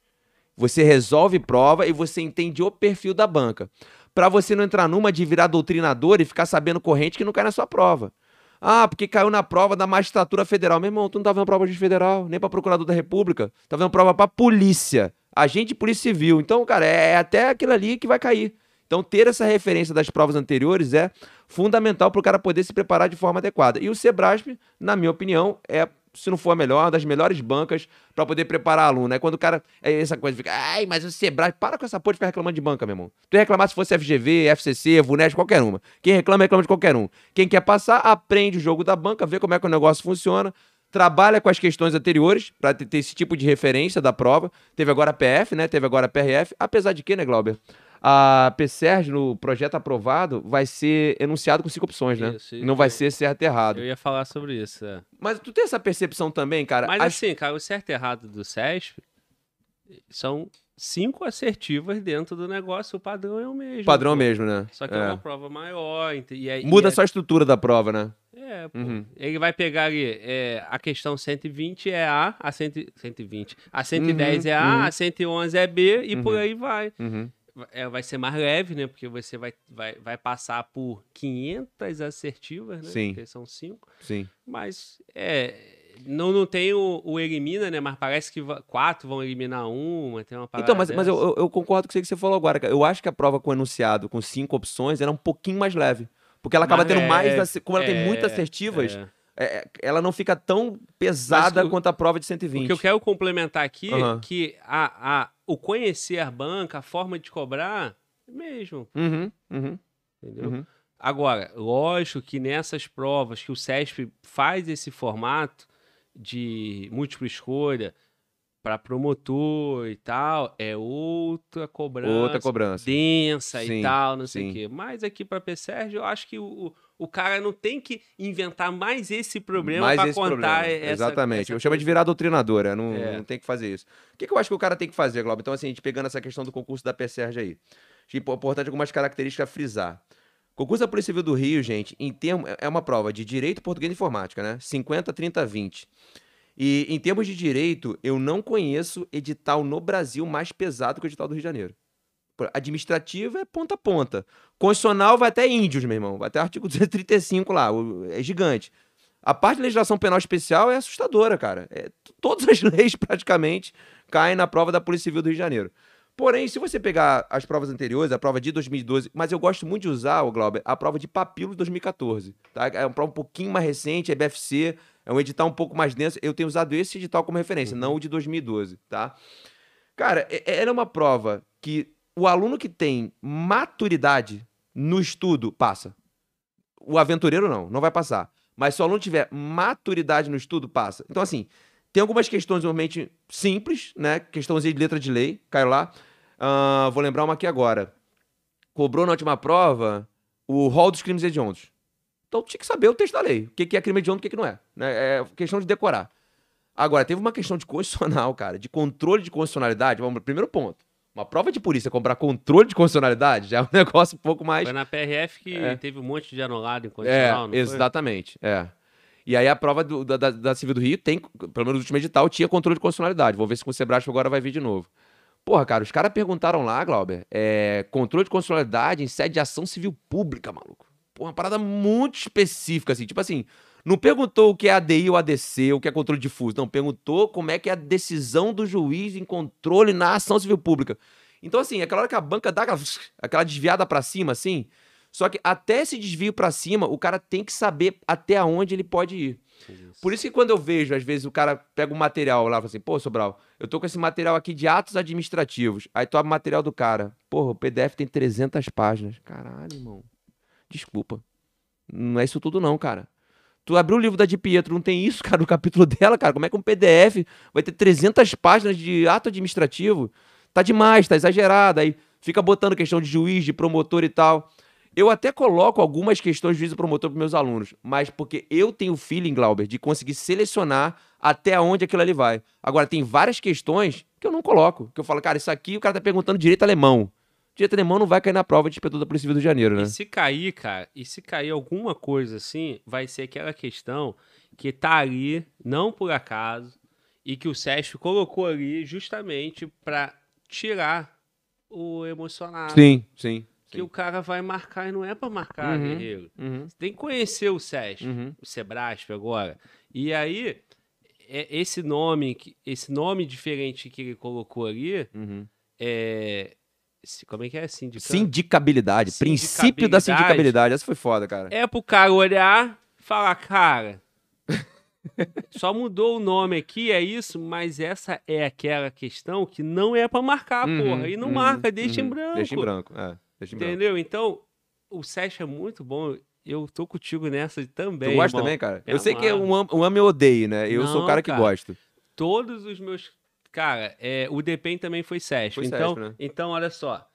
Você resolve prova e você entende o perfil da banca. Pra você não entrar numa de virar doutrinador e ficar sabendo corrente que não cai na sua prova. Ah, porque caiu na prova da magistratura federal. Meu irmão, tu não tá vendo prova de federal, nem pra procurador da república. Tá vendo prova pra polícia. Agente de polícia civil. Então, cara, é até aquilo ali que vai cair. Então, ter essa referência das provas anteriores é fundamental para o cara poder se preparar de forma adequada. E o Sebrasp, na minha opinião, é, se não for a melhor, das melhores bancas para poder preparar aluno. É quando o cara. É essa coisa, fica, ai, mas o Sebrasp. Para com essa porra de ficar reclamando de banca, meu irmão. Tu ia reclamar se fosse FGV, FCC, VUNESP, qualquer uma. Quem reclama, reclama de qualquer um. Quem quer passar, aprende o jogo da banca, vê como é que o negócio funciona. Trabalha com as questões anteriores para ter esse tipo de referência da prova. Teve agora a PF, né? Teve agora a PRF. Apesar de que, né, Glauber? A PSERG, no projeto aprovado, vai ser enunciado com cinco opções, né? Isso, Não vai ser certo e errado. Eu ia falar sobre isso. é. Mas tu tem essa percepção também, cara? Mas As- assim, cara, o certo e errado do SESP são cinco assertivas dentro do negócio. O padrão é o mesmo. Padrão pô. mesmo, né? Só que é, uma prova maior. E é, Muda e é- só a estrutura da prova, né? É, pô. Uhum. Ele vai pegar ali, é, a questão 120 é A, a 100, 120. A 110 Uhum, é A, uhum. a 111 é B e por Uhum. aí vai. Uhum. É, vai ser mais leve, né? Porque você vai, vai, vai passar por 500 assertivas, né? Sim. Porque são cinco. Sim. Mas, é... Não, não tem o, o elimina, né? Mas parece que quatro vão eliminar uma, tem uma Então, mas, mas eu, eu- concordo com isso que você falou agora. Eu acho que a prova com enunciado, com cinco opções, era um pouquinho mais leve. Porque ela acaba Mais tendo mais. leve, ace- Como ela tem é, muitas assertivas, é. É, ela não fica tão pesada Mas o- quanto a prova de O 120. que eu quero complementar aqui Aham. que a, a, o conhecer a banca, a forma de cobrar, é mesmo, Uhum, uhum, entendeu? uhum. Agora, lógico que nessas provas que o CESP faz esse formato de múltipla escolha para promotor e tal, é outra cobrança, Outra cobrança. densa Sim, e tal, não sei sim. o quê. Mas aqui para PSERG, eu acho que o, o, cara não tem que inventar mais esse problema para contar problema. essa Exatamente. essa eu chamo de virar doutrinadora, não, É. não tem que fazer isso. O que, que eu acho que o cara tem que fazer, Globo? Então, assim, a gente pegando essa questão do concurso da PSERG aí. É importante algumas características a frisar. Concurso da Polícia Civil do Rio, gente, em termo, é uma prova de direito português e informática, né? 50, 30, 20. E em termos de direito, eu não conheço edital no Brasil mais pesado que o edital do Rio de Janeiro. Pô, Administrativo é ponta a ponta. Constitucional vai até índios, meu irmão. Vai até artigo 235 lá. o- É gigante. A parte de legislação penal especial é assustadora, cara. É, todas as leis, praticamente, caem na prova da Polícia Civil do Rio de Janeiro. Porém, se você pegar as provas anteriores, a prova de 2012, mas eu gosto muito de usar, o Glauber, a prova de papilo de 2014. Tá? É uma prova um pouquinho mais recente, é BFC, é um edital um pouco mais denso. Eu tenho usado esse edital como referência, Uhum. não o de 2012, tá? Cara, é- é- era uma prova que o aluno que tem maturidade no estudo passa. O aventureiro não, não vai passar. Mas se o aluno tiver maturidade no estudo, passa. Então, assim, tem algumas questões normalmente simples, né? Questãozinha de letra de lei, caiu lá. Ah, vou lembrar uma aqui agora. Cobrou na última prova o rol dos crimes hediondos. Então tinha que saber o texto da lei. O que é crime hediondo e o que que não é. né? É questão de decorar. Agora, teve uma questão de constitucional, cara, de controle de constitucionalidade. Vamos, primeiro ponto. Uma prova de polícia cobrar controle de constitucionalidade já é um negócio um pouco mais. Foi na PRF que É. teve um monte de anulado em É, condicional, não foi? exatamente. É. E aí a prova do- da, da, da Civil do Rio tem, pelo menos no último edital, tinha controle de constitucionalidade. Vou ver se com o Sebrasco agora vai vir de novo. Porra, cara, os caras perguntaram lá, Glauber, é, controle de constitucionalidade em sede de ação civil pública, maluco. Porra, uma parada muito específica, assim. Tipo assim, não perguntou o que é ADI ou ADC, o que é controle difuso. Não, perguntou como é que é a decisão do juiz em controle na ação civil pública. Então, assim, aquela hora que a banca dá aquela, aquela desviada pra cima, assim, só que até esse desvio pra cima, o cara tem que saber até onde ele pode ir. Isso. Por isso que quando eu vejo, às vezes, o cara pega um material lá e fala assim, pô, Sobral, eu tô com esse material aqui de atos administrativos. Aí tu abre o material do cara. Porra, o PDF tem 300 páginas. Caralho, irmão. Desculpa. Não é isso tudo não, cara. Tu abriu o livro da Di Pietro, não tem isso, cara, no capítulo dela, cara. Como é que um PDF vai ter 300 páginas de ato administrativo? Tá demais, tá exagerado. Aí fica botando questão de juiz, de promotor e tal. Eu até coloco algumas questões de juiz e promotor para meus alunos, mas porque eu tenho o feeling, Glauber, de conseguir selecionar até onde aquilo ali vai. Agora, tem várias questões que eu não coloco. Que eu falo, cara, isso aqui o cara tá perguntando direito alemão. Alemão não vai cair na prova de inspetor da Polícia Civil do Rio de Janeiro, né? E se cair, cara, e se cair alguma coisa assim, vai ser aquela questão que tá ali, não por acaso, e que o Sérgio colocou ali justamente pra tirar o emocionado. Sim, sim. Que o cara vai marcar e não é pra marcar, Uhum. guerreiro. Uhum, Você tem que conhecer o Sérgio, uhum. o Sebrasp agora. E aí, é- esse nome, esse nome diferente que ele colocou ali, Uhum. é. Como é que é? Sindicando? Sindicabilidade. Princípio da Sindicabilidade. Essa foi foda, cara. É pro cara olhar e falar, cara. só mudou o nome aqui, é isso, mas essa é aquela questão que não é pra marcar, Uhum, porra. E não uhum, marca, deixa em uhum. branco. Deixa em branco, é. Deixa em branco. Entendeu? Então, o Sérgio é muito bom. Eu tô contigo nessa também. Tu gosta irmão. também, cara? Me Eu sei que é um um ame ou odeio, né? Eu sou o Não, cara que cara. gosto. Todos os meus. Cara, é, o DPEM também foi Sérgio. Foi então, Sérgio, né? então, olha só.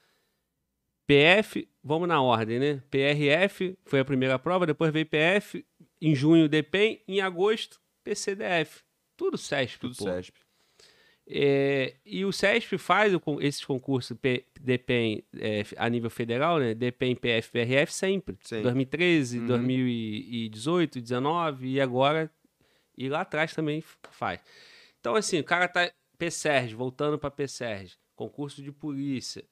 PF, vamos na ordem, né? PRF foi a primeira prova, depois veio PF, em junho DPEM, em agosto PCDF. Tudo SESP, Tudo pô. CESP. É, e o SESP faz o esses concursos P- DPEM é, a nível federal, né? DPEM, PF, PRF sempre. Sim. 2013, Uhum. 2018, 19 e agora e lá atrás também faz. Então assim, o cara tá PSERG, voltando para PSERG, concurso de polícia.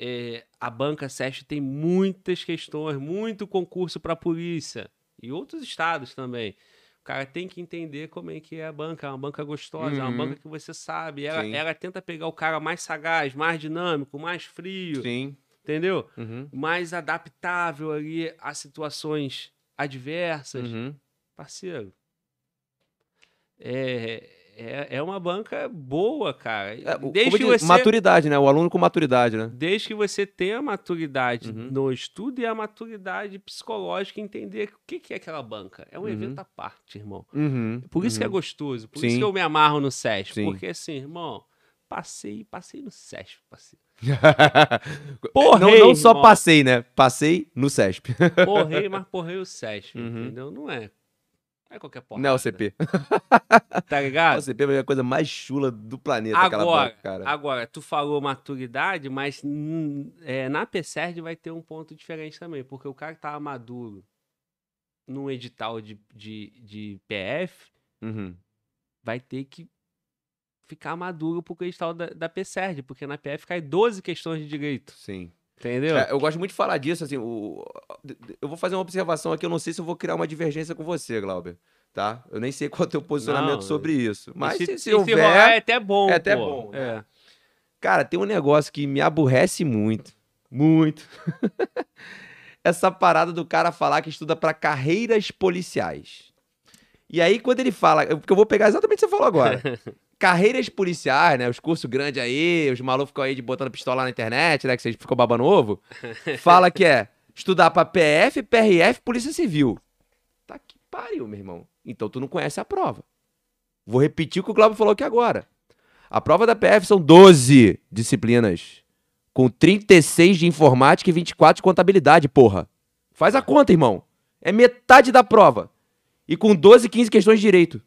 É, a banca SESP tem muitas questões, muito concurso para polícia e outros estados também. O cara tem que entender como é que é a banca, é uma banca gostosa, é uma Uhum. banca que você sabe. Ela, ela tenta pegar o cara mais sagaz, mais dinâmico, mais frio, Sim. entendeu? Uhum. mais adaptável ali a situações adversas. Uhum. Parceiro, é, é, é uma banca boa, cara. É, desde, diz, você, Maturidade, né? O aluno com maturidade, né? desde que você tenha a maturidade Uhum. no estudo e a maturidade psicológica, entender o que, que é aquela banca. É um Uhum. evento à parte, irmão. Uhum. Por isso que é Uhum. gostoso, por Sim. isso que eu me amarro no SESC. Sim. Porque assim, irmão, passei, passei no parceiro. não, Porrei, não só irmão. passei, né? Passei no CESP. Porrei, mas porrei o SESC, Uhum. entendeu? Não é. Não é qualquer porra. Não é o CP. Tá ligado? O CP é a coisa mais chula do planeta, Agora, cara. agora, tu falou maturidade, mas hum, é, na PSERD vai ter um ponto diferente também, porque o cara que tava maduro num edital de, de, de PF Uhum. vai ter que ficar maduro pro edital da, da PSERD, porque na PF cai 12 questões de direito, Sim. Entendeu? É, eu gosto muito de falar disso, assim, o- eu vou fazer uma observação aqui, eu não sei se eu vou criar uma divergência com você, Glauber, tá? Eu nem sei qual é o teu posicionamento Não, sobre isso, mas se, se, se houver... rolar é até bom, é até pô. bom, né? É. Cara, tem um negócio que me aborrece muito. Muito. Essa parada do cara falar que estuda para carreiras policiais. E aí, quando ele fala. Porque eu vou pegar exatamente o que você falou agora. carreiras policiais, né? Os cursos grandes aí, os malucos ficam aí de botando pistola na internet, né? Que vocês ficam babando ovo. Fala que é estudar pra PF, PRF, Polícia Civil. Tá que pariu, meu irmão. Então tu não conhece a prova. Vou repetir o que o Glauber falou aqui agora. A prova da PF são 12 disciplinas. Com 36 de informática e 24 de contabilidade, porra. Faz a conta, irmão. É metade da prova. E com 12, 15 questões de direito.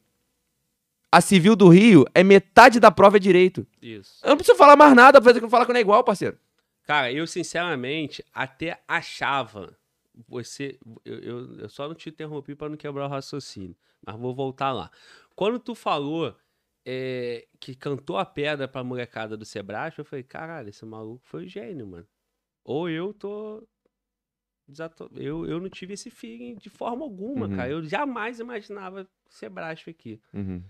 A Civil do Rio é metade da prova é direito. Isso. Eu não preciso falar mais nada pra falar que não é igual, parceiro. Cara, eu sinceramente até achava. Você. Eu, eu, eu só não te interrompi para não quebrar o raciocínio. Mas vou voltar lá. Quando tu falou é, que cantou a pedra pra molecada do Sebrae, eu falei, caralho, esse maluco foi gênio, mano. Ou eu tô. Eu, eu não tive esse feeling de forma alguma, Uhum. cara. Eu jamais imaginava Sebrae aqui. Uhum.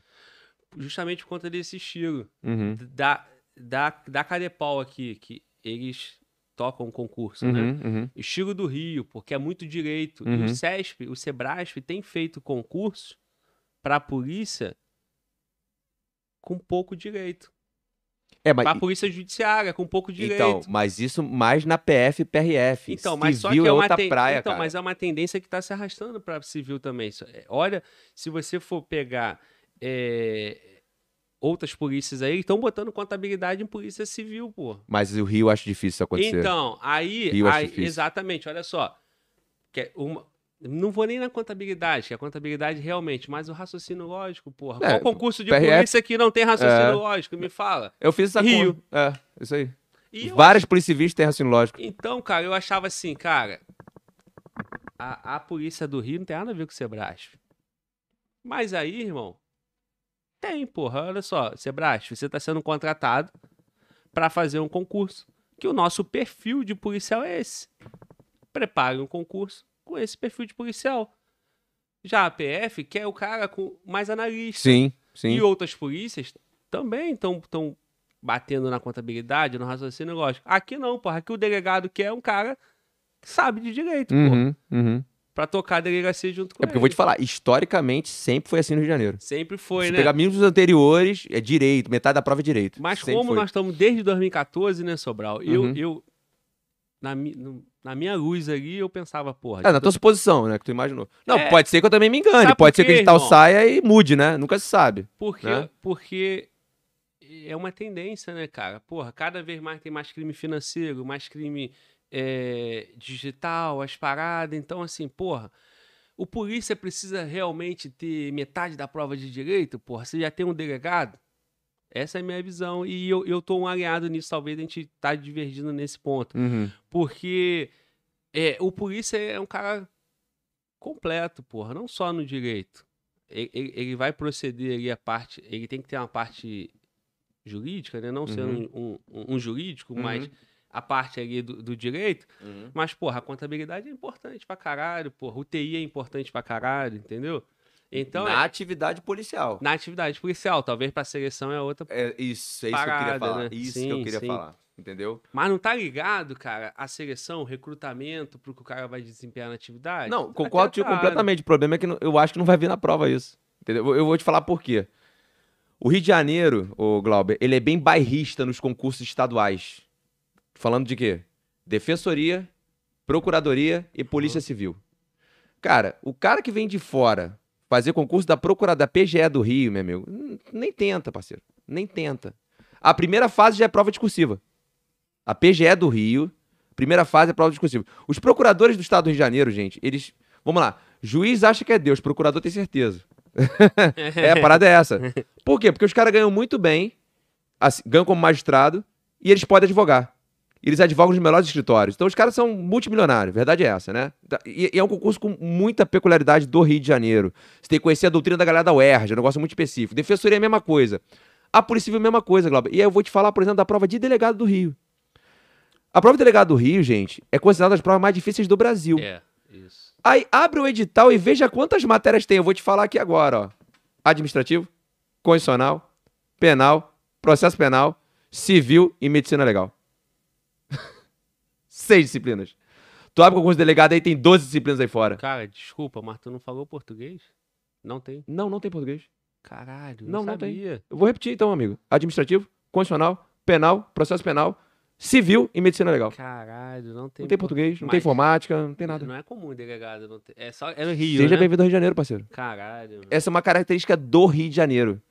Justamente por conta desse estilo. Uhum. Da, da, da Cadepau aqui, que eles tocam um concurso, né? Uhum. Uhum. Estilo do Rio, porque é muito direito. E Uhum. o CESP, o Sebrasp tem feito concurso para a polícia com pouco direito. É, mas. Para a polícia judiciária com pouco direito. Então, mas isso mais na PF e PRF. Então, mas só que Civil é uma outra ten- praia, então, cara. mas é uma tendência que está se arrastando para civil também. É, Olha, se você for pegar é, outras polícias aí, estão botando contabilidade em polícia civil, pô. Mas o Rio acho difícil isso acontecer. Então, aí, aí- exatamente, olha só. Que é uma- não vou nem na contabilidade, que a contabilidade realmente, mas o raciocínio lógico, porra. É, Qual concurso de PRF polícia que não tem raciocínio É. lógico? Me fala. Eu fiz essa Rio. É, isso aí. E Várias polícias civis têm raciocínio lógico. Então, cara, eu achava assim, cara, a, a polícia do Rio não tem nada a ver com o Sebrasf. Mas aí, irmão, tem, porra. Olha só, Sebrasf, você está sendo contratado para fazer um concurso. Que o nosso perfil de policial é esse. Prepare um concurso com esse perfil de policial. Já a PF quer o cara com mais analista. Sim, sim. E outras polícias também estão batendo na contabilidade, no raciocínio lógico. Aqui não, porra. Aqui o delegado quer um cara que sabe de direito, porra. Uhum, Pra tocar a delegacia junto com É porque eu ele. vou te falar, historicamente sempre foi assim no Rio de Janeiro. Sempre foi, Se né? pegar mínimos anteriores, é direito, metade da prova é direito. Mas Sempre como foi. nós estamos desde 2014, né, Sobral? Eu, Uhum. eu na, mi- no- na minha luz ali, eu pensava, porra. É, na tua suposição, né? Que tu imaginou. Não, É. pode ser que eu também me engane. Sabe Pode ser que o edital irmão? saia e mude, né? Nunca se sabe. Porque, né? porque é uma tendência, né, cara? Porra, cada vez mais tem mais crime financeiro, mais crime é, digital, as paradas. Então, assim, porra, o polícia precisa realmente ter metade da prova de direito? Porra, você já tem um delegado? Essa é a minha visão. E eu, eu tô um aliado nisso, talvez a gente tá divergindo nesse ponto. Uhum. Porque é, o polícia é um cara completo, porra, não só no direito. Ele, ele- ele vai proceder ali a parte. Ele tem que ter uma parte jurídica, né? Não sendo um, um- um jurídico, Uhum. mas a parte ali do, do direito. Uhum. Mas, porra, a contabilidade é importante pra caralho, porra. O TI é importante pra caralho, entendeu? Então, na é- atividade policial. na atividade policial, talvez pra seleção é outra. É isso, é isso que eu Parada, queria falar. né? Isso Sim, que eu queria sim. falar. Entendeu? Mas não tá ligado, cara, a seleção, o recrutamento pro que o cara vai desempenhar na atividade? Não, Tá concordo claro. completamente. O problema é que eu acho que não vai vir na prova isso. Entendeu? Eu- Eu vou te falar por quê. O Rio de Janeiro, o Glauber, ele é bem bairrista nos concursos estaduais. Falando de quê? Defensoria, Procuradoria e Polícia Civil. Cara, o cara que vem de fora fazer concurso da Procuradoria, da PGE do Rio, meu amigo, nem tenta, parceiro. Nem tenta. A primeira fase já é prova discursiva. A PGE do Rio, primeira fase é prova discursiva. Os procuradores do estado do Rio de Janeiro, gente, eles. Vamos lá. Juiz acha que é Deus, procurador tem certeza. é, a parada é essa. Por quê? Porque os caras ganham muito bem, assim, ganham como magistrado, e eles podem advogar. Eles advogam nos melhores escritórios. Então os caras são multimilionários, verdade é essa, né? Tá, E, e é um concurso com muita peculiaridade do Rio de Janeiro. Você tem que conhecer a doutrina da galera da UERJ, é um negócio muito específico. Defensoria é a mesma coisa. A Polícia Civil é a mesma coisa, Glauber. E aí eu vou te falar, por exemplo, da prova de delegado do Rio. A prova de delegado do Rio, gente, é considerada das provas mais difíceis do Brasil. É, isso. Aí abre o edital e veja quantas matérias tem. Eu vou te falar aqui agora, ó. Administrativo, constitucional, penal, processo penal, civil e medicina legal. Seis disciplinas. Tu abre concurso de delegado aí, tem 12 disciplinas aí fora. Cara, desculpa, mas tu não falou português? Não tem. Não, não tem português. Caralho, Não, não, não tem. Eu vou repetir então, amigo. Administrativo, constitucional, penal, processo penal, civil e medicina legal. Caralho, não tem. Não tem por- português, não tem Mas- informática, não tem nada. Não é comum delegado, não tem. É só é no Rio, Seja né? bem-vindo ao Rio de Janeiro, parceiro. Caralho. Essa é uma característica do Rio de Janeiro.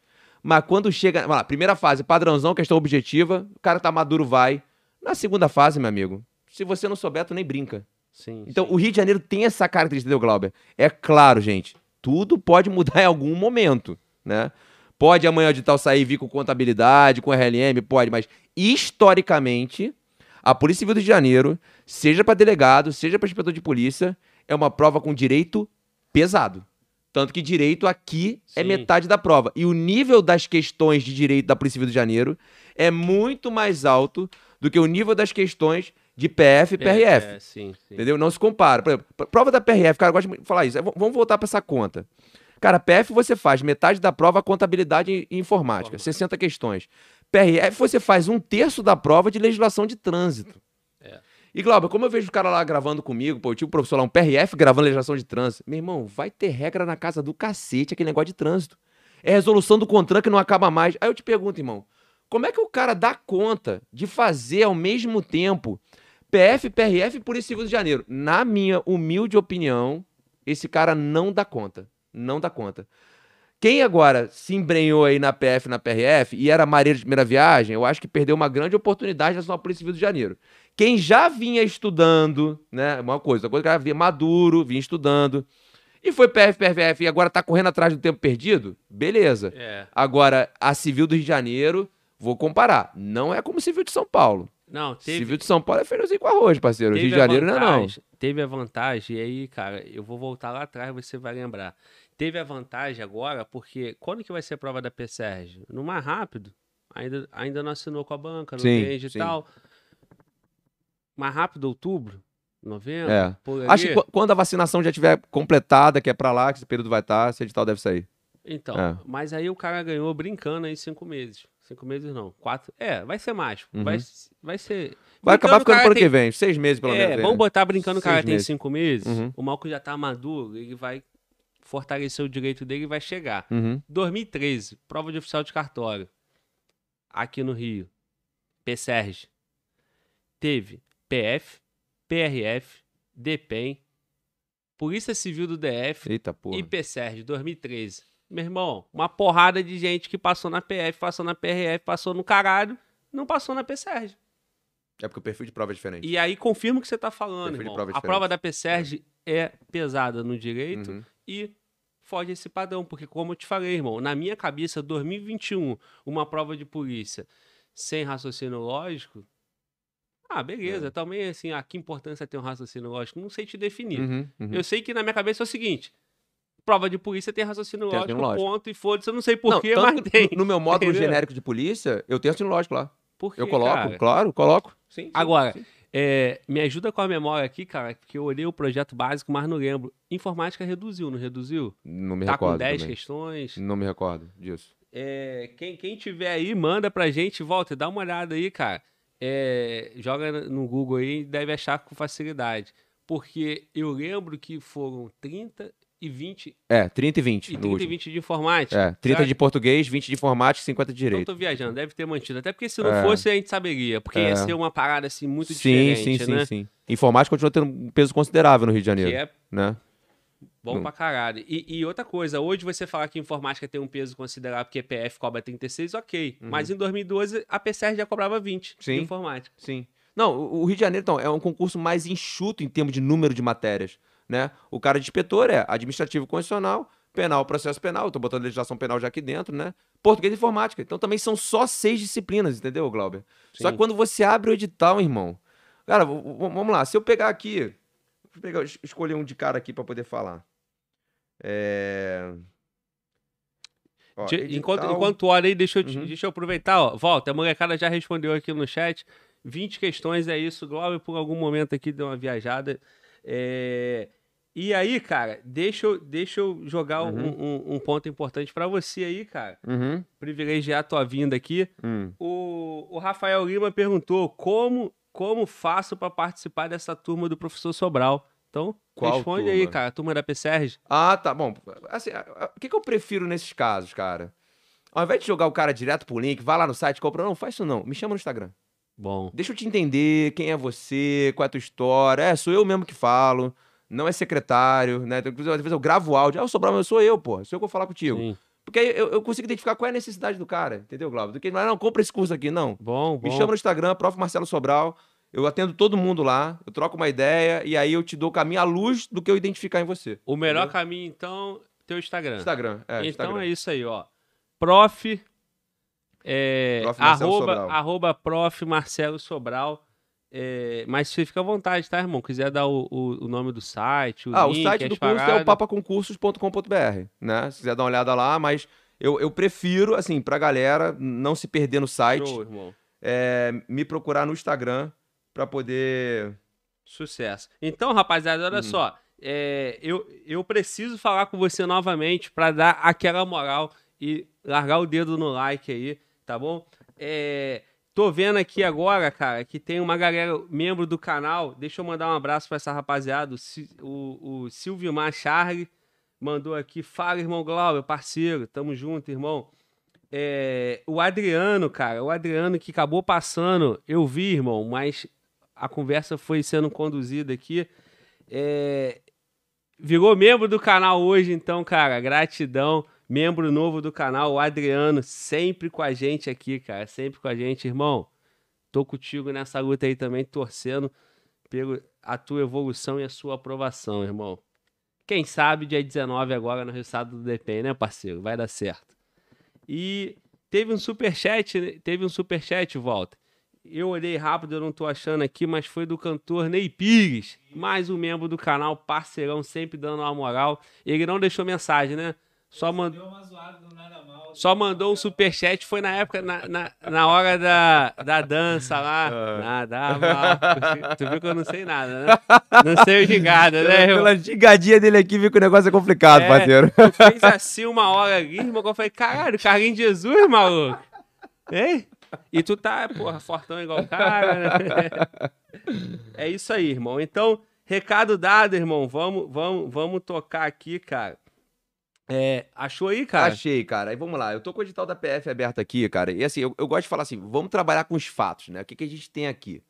Mas quando chega. Vamos lá, primeira fase, padrãozão, questão objetiva. O cara tá maduro, vai. Na segunda fase, meu amigo, se você não souber, tu nem brinca. Sim. Então, sim. o Rio de Janeiro tem essa característica, entendeu, Glauber? É claro, gente, tudo pode mudar em algum momento, né? Pode amanhã de tal sair e vir com contabilidade, com RLM, pode, mas historicamente, a Polícia Civil do Rio de Janeiro, seja para delegado, seja para inspetor de polícia, é uma prova com direito pesado. Tanto que direito aqui é Sim. metade da prova. E o nível das questões de direito da Polícia Civil do Janeiro é muito mais alto do que o nível das questões de PF e PRF. É, sim, sim. Entendeu? Não se compara. Por exemplo, pr- prova da PRF, cara, eu gosto de falar isso. É, Vamos voltar para essa conta. Cara, PF você faz metade da prova contabilidade e informática, Informática. 60 questões. PRF você faz um terço da prova de legislação de trânsito. É. E, Glauber, como eu vejo o cara lá gravando comigo, pô, eu tive um professor lá, um PRF gravando legislação de trânsito. Meu irmão, vai ter regra na casa do cacete aquele negócio de trânsito. É resolução do CONTRAN que não acaba mais. Aí eu te pergunto, irmão, como é que o cara dá conta de fazer ao mesmo tempo PF, PRF Polícia Civil de Janeiro? Na minha humilde opinião, esse cara não dá conta. Não dá conta. Quem agora se embrenhou aí na PF na PRF e era marinheiro de primeira viagem, eu acho que perdeu uma grande oportunidade na sua Polícia Civil de Janeiro. Quem já vinha estudando, né? Uma coisa, uma coisa que cara vinha maduro, vinha estudando, e foi PF, PRF e agora tá correndo atrás do tempo perdido, beleza. É. Agora, a Civil do Rio de Janeiro, vou comparar, não é como Civil de São Paulo. Não, teve. Civil de São Paulo é feijãozinho com arroz, parceiro. Rio de Janeiro não é não. vantagem- Teve a vantagem, e aí, cara, eu vou voltar lá atrás, você vai lembrar. Teve a vantagem agora, porque quando que vai ser a prova da PSERG? No mais rápido. Ainda, ainda não assinou com a banca, não Sim, tem edital. Mais rápido, outubro, novembro, É. Acho que quando a vacinação já tiver completada, que é pra lá, que esse período vai estar, esse edital deve sair. Então, É. mas aí o cara ganhou brincando aí cinco meses. Cinco meses não, quatro. É, vai ser mais. Vai, vai ser. Uhum. Vai acabar Brincando, o ficando pro ano tem- que vem, seis meses pelo É, menos. aí, vamos botar brincando, o cara Seis tem meses. cinco meses. Uhum. O Malco já tá maduro, ele vai fortalecer o direito dele e vai chegar. Uhum. 2013, prova de oficial de cartório. Aqui no Rio. PSERG. Teve PF, PRF, DPEM, Polícia Civil do DF Eita porra. e PSERG 2013. Meu irmão, uma porrada de gente que passou na PF, passou na PRF, passou no caralho, não passou na PSERG. É porque o perfil de prova é diferente. E aí confirma o que você tá falando, irmão. prova é a prova da PSERG é pesada no direito Uhum. e foge esse padrão, porque como eu te falei, irmão, na minha cabeça, 2021, uma prova de polícia sem raciocínio lógico, ah, beleza, É. também assim, ah, que importância tem um raciocínio lógico? Não sei te definir. Uhum, uhum. Eu sei que na minha cabeça é o seguinte, prova de polícia tem raciocínio Tem lógico, lógico. ponto, e foda-se, eu não sei porquê, mas tem. No, no meu módulo Entendeu? genérico de polícia, eu tenho raciocínio lógico lá. Por quê, Eu coloco, cara? claro, coloco. Sim, sim, Agora, sim. É, me ajuda com a memória aqui, cara, porque eu olhei o projeto básico, mas não lembro. Informática reduziu, não reduziu? Não me tá recordo. com 10 também. questões. Não me recordo disso. É, quem, quem tiver aí, manda pra gente, volta, dá uma olhada aí, cara. É, joga no Google aí, deve achar com facilidade. Porque eu lembro que foram 30 e 20, É, 30 e 20. e no 30 e último. 20 de informática. É, 30 Será de português, 20 de informática e 50 de Então direito. tô viajando, deve ter mantido. Até porque se não É. fosse, a gente saberia. Porque ia É. ser uma parada assim muito sim, diferente, sim, né? sim, sim. Informática continua tendo um peso considerável no Rio de Janeiro, Que é né? Bom Não. pra caralho. E, e outra coisa, hoje você falar que informática tem um peso considerável porque PF cobra 36, ok. Mas em 2012 a PCR já cobrava 20 Uhum. Sim. de informática. Sim. Não, o o Rio de Janeiro, então, é um concurso mais enxuto em termos de número de matérias, né? O cara de inspetor é administrativo constitucional, penal, processo penal, eu tô botando legislação penal já aqui dentro, né? Português e informática. Então também são só seis disciplinas, entendeu, Glauber? Só Sim. que quando você abre o edital, irmão. Cara, vamos lá, se eu pegar aqui, vou pegar, es- escolher um de cara aqui pra poder falar. É... Ó, De- enquanto, edital- enquanto tu olha aí, deixa eu, Uhum. deixa eu aproveitar. Ó. Volta, a molecada já respondeu aqui no chat. 20 questões, é isso. Glauber, por algum momento aqui, deu uma viajada. É, E aí, cara, deixa eu, deixa eu jogar um- Uhum. um, um ponto importante pra você aí, cara. Uhum. Privilegiar a tua vinda aqui. Hum. O o, Rafael Lima perguntou como, como faço para participar dessa turma do professor Sobral. Então, Qual responde aí, turma? cara. A turma da PCRG. Ah, tá. Bom, assim, o que, que eu prefiro nesses casos, cara? Ao invés de jogar o cara direto pro link, vai lá no site, compra. Não, faz isso não. Me chama no Instagram. Bom. Deixa eu te entender quem é você, qual é a tua história. É, sou eu mesmo que falo. Não é secretário, né? Inclusive, às vezes eu gravo áudio. Ah, eu Sobral, mas sou eu, pô. Sou eu que vou falar contigo. Sim. Porque aí eu, eu consigo identificar qual é a necessidade do cara, entendeu, Glauber? Do que, não, compra esse curso aqui, não. Bom, bom. Me chama no Instagram, Prof. Marcelo Sobral. Eu atendo todo mundo lá, eu troco uma ideia e aí eu te dou o caminho à luz do que eu identificar em você. O melhor Entendeu? caminho, então, teu Instagram. Instagram, é, então Instagram. é isso aí, ó. Prof. É, Prof. Marcelo arroba, Sobral. arroba prof. Marcelo Sobral. É, mas você fica à vontade, tá, irmão? Quiser dar o, o, o nome do site, o Ah, link, o site do curso é o papaconcursos.com.br, né? Se quiser dar uma olhada lá, mas eu, eu prefiro, assim, pra galera não se perder no site, Show, irmão. é, me procurar no Instagram pra poder... Sucesso. Então, rapaziada, olha Uhum. só. é, eu, eu preciso falar com você novamente para dar aquela moral e largar o dedo no like aí, tá bom? É, tô vendo aqui agora, cara, que tem uma galera, membro do canal. Deixa eu mandar um abraço para essa rapaziada. O, o, o Silvimar Charlie mandou aqui. Fala, irmão Glauber, parceiro. Tamo junto, irmão. É, o Adriano, cara, o Adriano que acabou passando, eu vi, irmão, mas a conversa foi sendo conduzida aqui. É, virou membro do canal hoje, então, cara, gratidão. Membro novo do canal, o Adriano, sempre com a gente aqui, cara, sempre com a gente, irmão. Tô contigo nessa luta aí também, torcendo pela a tua evolução e a sua aprovação, irmão. Quem sabe dia 19 agora no resultado do DPM, né, parceiro? Vai dar certo. E teve um superchat, né? teve um superchat, Walter. Eu olhei rápido, eu não tô achando aqui, mas foi do cantor Ney Pires, mais um membro do canal, parceirão, sempre dando uma moral. Ele não deixou mensagem, né? Só, mand... Mal. Só mandou um superchat, foi na época, na, na, na hora da, da dança lá. Ah. Nada mal. Tu viu que eu não sei nada, né? Não sei de nada, né? irmão? Pela gigadinha dele aqui, viu que o negócio é complicado, É. parceiro. Tu fez assim uma hora ali, irmão, que eu falei, caralho, Carlinhos de Jesus, maluco. Hein? E tu tá, porra, fortão igual o cara, né? É isso aí, irmão. Então, recado dado, irmão. Vamos, vamos, vamos tocar aqui, cara. É, achou aí, cara? Achei, cara. Aí vamos lá. Eu tô com o edital da PF aberto aqui, cara. E assim, eu, eu gosto de falar assim: vamos trabalhar com os fatos, né? O que, que a gente tem aqui?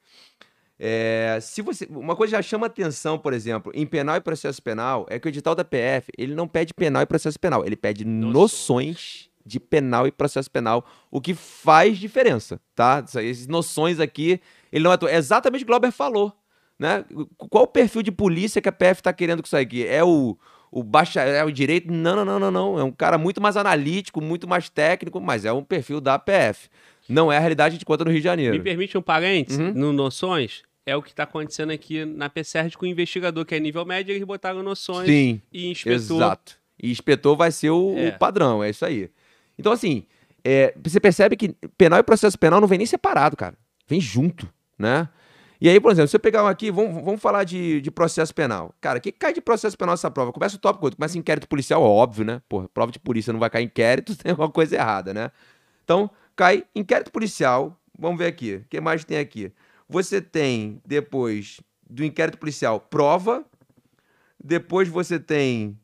É, se você, uma coisa já chama atenção, por exemplo, em penal e processo penal, é que o edital da PF, ele não pede penal e processo penal, ele pede Noções. noções de penal e processo penal, o que faz diferença, tá? Essas noções aqui, ele não é, é exatamente o que o Glauber falou, né? Qual o perfil de polícia que a PF tá querendo com isso aqui? É o o bacharel em direito? Não, não, não, não, não. É um cara muito mais analítico, muito mais técnico, mas é um perfil da PF. Não é a realidade de conta no Rio de Janeiro. Me permite um parênteses? Uhum. No Noções, é o que tá acontecendo aqui na PCR com o investigador, que é nível médio, eles botaram Noções Sim, e inspetor. exato. E inspetor vai ser o, o É. padrão, é isso aí. Então, assim, é, você percebe que penal e processo penal não vem nem separado, cara. Vem junto, né? E aí, por exemplo, se eu pegar um aqui, vamos, vamos falar de, de processo penal. Cara, o que cai de processo penal nessa prova? Começa o tópico, começa inquérito policial, óbvio, né? Porra, prova de polícia não vai cair inquérito, tem alguma coisa errada, né? Então, cai inquérito policial, vamos ver aqui, o que mais tem aqui? Você tem, depois do inquérito policial, prova, depois você tem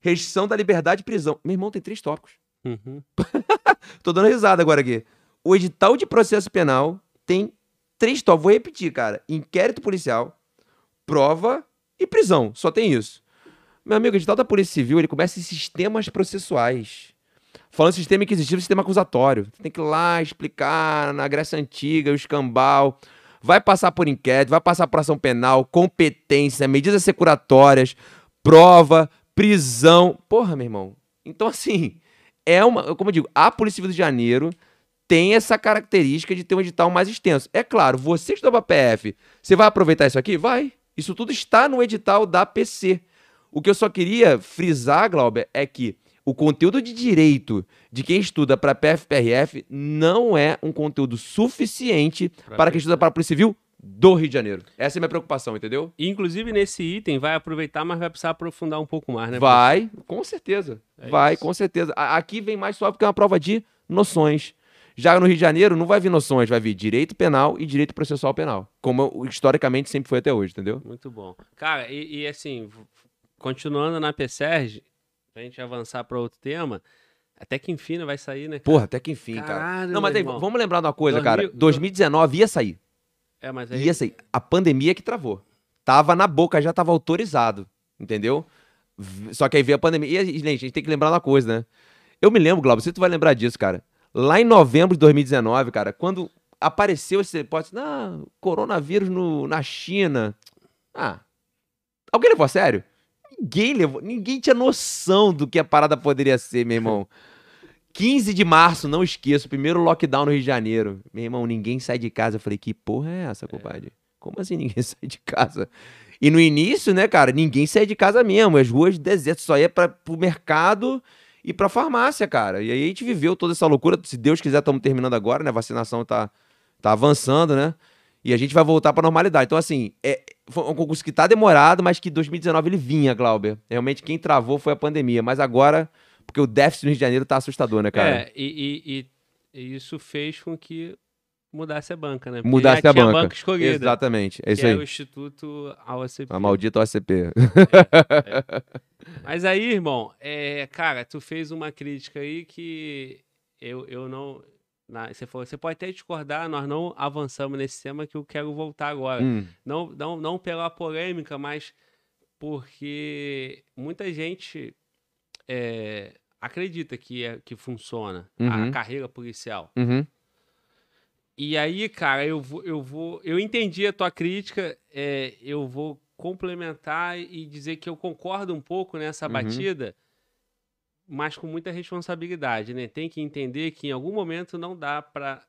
restrição da liberdade e prisão. Meu irmão, tem três tópicos. Uhum. Tô dando risada agora aqui. O edital de processo penal tem três tópicos. Vou repetir, cara. Inquérito policial, prova e prisão. Só tem isso. Meu amigo, o edital da Polícia Civil, ele começa em sistemas processuais. Falando sistema inquisitivo sistema acusatório. Tem que ir lá explicar na Grécia Antiga, o escambau. Vai passar por inquérito, vai passar por ação penal, competência, medidas securatórias, prova, prisão. Porra, meu irmão. Então, assim, é uma. Como eu digo, a Polícia Civil do Janeiro tem essa característica de ter um edital mais extenso. É claro, você estudou para PF, você vai aproveitar isso aqui? Vai. Isso tudo está no edital da PC. O que eu só queria frisar, Glauber, é que o conteúdo de direito de quem estuda para PF-PRF não é um conteúdo suficiente Pra para quem estuda para a Polícia Civil do Rio de Janeiro. Essa é a minha preocupação, entendeu? Inclusive, nesse item, vai aproveitar, mas vai precisar aprofundar um pouco mais, né? Vai, com certeza. É vai, isso. com certeza. Aqui vem mais só porque é uma prova de noções. Já no Rio de Janeiro, não vai vir noções, vai vir direito penal e direito processual penal. Como historicamente sempre foi até hoje, entendeu? Muito bom. Cara, e, e assim, continuando na PSERG, pra gente avançar para outro tema, até que enfim vai sair, né? cara? Porra, até que enfim, cara. Caralho, Não, mas aí, vamos lembrar de uma coisa, 2000 cara. 2019 ia sair. É, mas aí. Ia sair. A pandemia que travou. Tava na boca, já tava autorizado. Entendeu? Só que aí veio a pandemia. E, gente, a gente tem que lembrar uma coisa, né? Eu me lembro, Glauber, se tu vai lembrar disso, cara. Lá em novembro de 2019, cara, quando apareceu esse hipótese, não, coronavírus no, na China. Ah, alguém levou a sério? Ninguém levou, ninguém tinha noção do que a parada poderia ser, meu irmão. 15 de março, não esqueço, primeiro lockdown no Rio de Janeiro. Meu irmão, ninguém sai de casa. Eu falei, que porra é essa, compadre? Como assim ninguém sai de casa? E no início, né, cara, ninguém saía de casa mesmo. As ruas desertas, só ia pra, pro mercado e pra farmácia, cara. E aí a gente viveu toda essa loucura. Se Deus quiser, estamos terminando agora, né? A vacinação tá, tá avançando, né? E a gente vai voltar pra normalidade. Então, assim, é, foi um concurso que tá demorado, mas que 2019 ele vinha, Glauber. Realmente quem travou foi a pandemia. Mas agora, porque o déficit no Rio de Janeiro tá assustador, né, cara? É, e- e- e isso fez com que mudasse a banca, né? Porque Mudasse a tinha banca. escolhida. Exatamente. É isso que aí. é o Instituto AOCP. A maldita OCP. Mas aí, irmão, é, cara, tu fez uma crítica aí que eu, eu não. na- você falou, você pode até discordar, nós não avançamos nesse tema que eu quero voltar agora. Hum, Não, não, não pela polêmica, mas porque muita gente é, acredita que, é, que funciona a Uhum. carreira policial. uhum. E aí, cara, eu vou, eu vou, eu entendi a tua crítica, é, eu vou complementar e dizer que eu concordo um pouco nessa Uhum. batida, mas com muita responsabilidade, né? Tem que entender que em algum momento não dá pra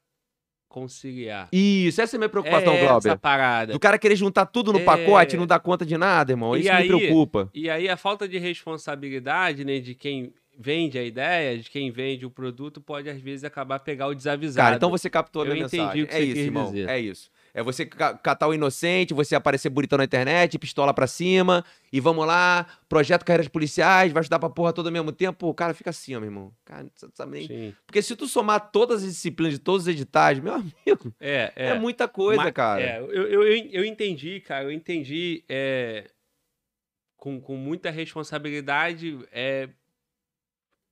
conciliar. Isso, essa é a minha preocupação, é essa parada. Do cara querer juntar tudo no É. pacote e não dar conta de nada, irmão. Isso aí- me preocupa. E aí a falta de responsabilidade, né, de quem vende a ideia, de quem vende o produto, pode às vezes acabar pegar o desavisado. Cara, então você captou a minha entendi mensagem. é isso, irmão. dizer. É isso. É você ca- catar o inocente, você aparecer bonitão na internet, pistola pra cima, e vamos lá, projeto carreiras policiais, vai estudar pra porra toda ao mesmo tempo. O cara fica assim, ó, meu irmão. Cara, não sabe nem. Sim. Porque se tu somar todas as disciplinas de todos os editais, meu amigo, É, é, é. muita coisa, Ma- cara. É, eu, eu, eu, eu entendi, cara, eu entendi é, com, com muita responsabilidade. É,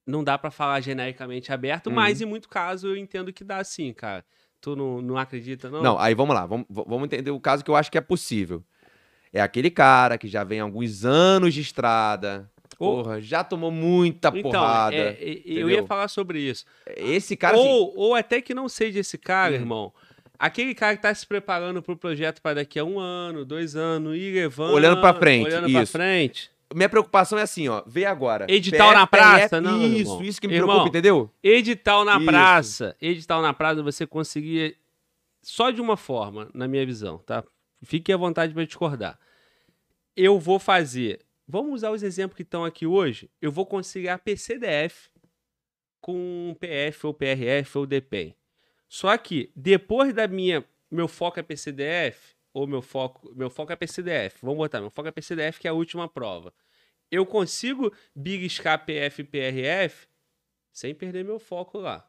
não dá pra falar genericamente aberto, Uhum. mas em muito caso eu entendo que dá sim, cara. Tu não, não acredita, não? Não, aí vamos lá, vamos, vamos entender o caso que eu acho que é possível. É aquele cara que já vem há alguns anos de estrada, porra, já tomou muita Então, porrada. é, é, eu ia falar sobre isso. Esse cara, assim, ou, ou até que não seja esse cara, Hum. irmão. Aquele cara que tá se preparando pro projeto para daqui a um ano, dois anos, ir levando. Olhando pra frente, Olhando pra isso. frente. Minha preocupação é assim, ó, vê agora. Edital na praça? Não, Isso, isso que me Irmão, preocupa, entendeu? Edital na Isso. praça. Edital na praça você conseguia só de uma forma, na minha visão, tá? Fique à vontade para discordar. Eu vou fazer. Vamos usar os exemplos que estão aqui hoje. Eu vou conciliar PCDF com PF ou PRF ou DPEM. Só que depois da minha meu foco é PCDF ou meu foco, meu foco é PCDF. Vamos botar, meu foco é PCDF que é a última prova. Eu consigo beliscar PF e PRF sem perder meu foco lá.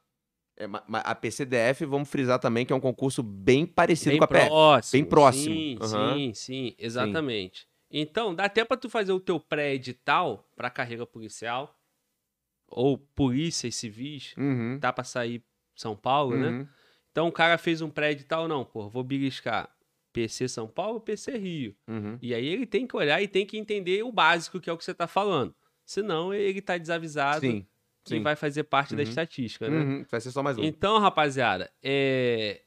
É, ma- ma- a PCDF, vamos frisar também que é um concurso bem parecido Bem com a PF. próximo. bem próximo. Sim, Aham. sim, sim, exatamente. Então, dá até pra tu fazer o teu pré-edital pra carreira policial ou polícias civis, Uhum, tá pra sair São Paulo, né? uhum. Então o cara fez um pré-edital, não, pô, vou beliscar PC São Paulo, PC Rio. Uhum. E aí ele tem que olhar e tem que entender o básico que é o que você tá falando. Senão ele tá desavisado Sim, e sim. vai fazer parte da Uhum. estatística, né? Uhum, Vai ser só mais um. Então, rapaziada, é...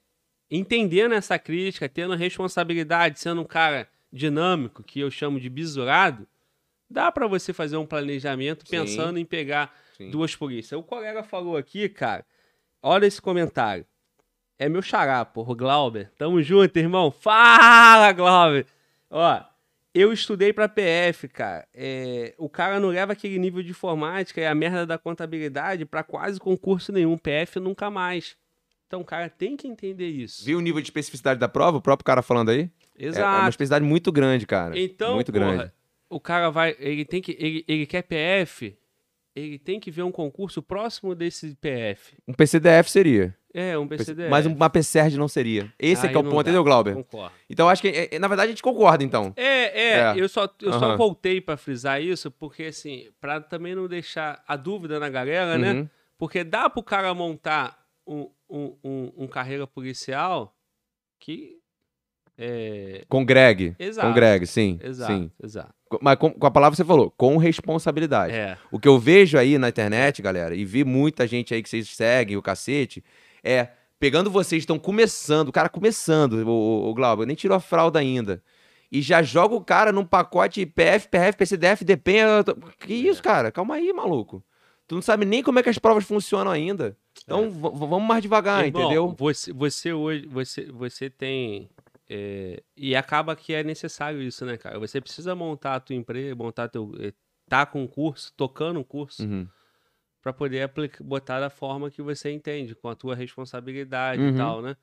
entendendo essa crítica, tendo responsabilidade, sendo um cara dinâmico, que eu chamo de bisurado, dá pra você fazer um planejamento Sim. pensando em pegar Sim. duas polícias. O colega falou aqui, cara, olha esse comentário. É meu xará, porra, o Glauber. Tamo junto, irmão. Fala, Glauber. Ó, eu estudei pra PF, cara. É, o cara não leva aquele nível de informática e a merda da contabilidade pra quase concurso nenhum. PF nunca mais. Então o cara tem que entender isso. Viu o nível de especificidade da prova? O próprio cara falando aí? É- É, uma Exato. especificidade muito grande, cara. Então, muito porra, grande. o cara vai, ele tem que, ele, ele quer PF, ele tem que ver um concurso próximo desse PF. Um PCDF seria. É, um PCDF. Mas uma PSERD não seria. Esse é que é o ponto, dá. entendeu, Glauber? Concordo. Então acho que, é, é, na verdade, a gente concorda, então. É, é, É. eu só, eu só Aham. voltei pra frisar isso, porque assim, pra também não deixar a dúvida na galera, né? Uhum. Porque dá pro cara montar um, um, um, um carreira policial que. É. Com Greg. Exato. Com Greg, sim. Exato, sim. exato. Mas com, com a palavra que você falou, com responsabilidade. É. O que eu vejo aí na internet, galera, e vi muita gente aí que vocês seguem, o cacete, é pegando vocês estão começando, o cara começando, o, o, Glauber, nem tirou a fralda ainda. E já joga o cara num pacote PF, PRF, PCDF, tô- Que isso, cara? Calma aí, maluco. Tu não sabe nem como é que as provas funcionam ainda. Então v- vamos mais devagar, Irmão, entendeu? Você, você hoje, você, você tem. é, e acaba que é necessário isso, né, cara? Você precisa montar a tua empresa, montar teu. eh, Tá com um curso, tocando um curso, Uhum. Pra poder aplicar, botar da forma que você entende, com a tua responsabilidade Uhum. e tal, né?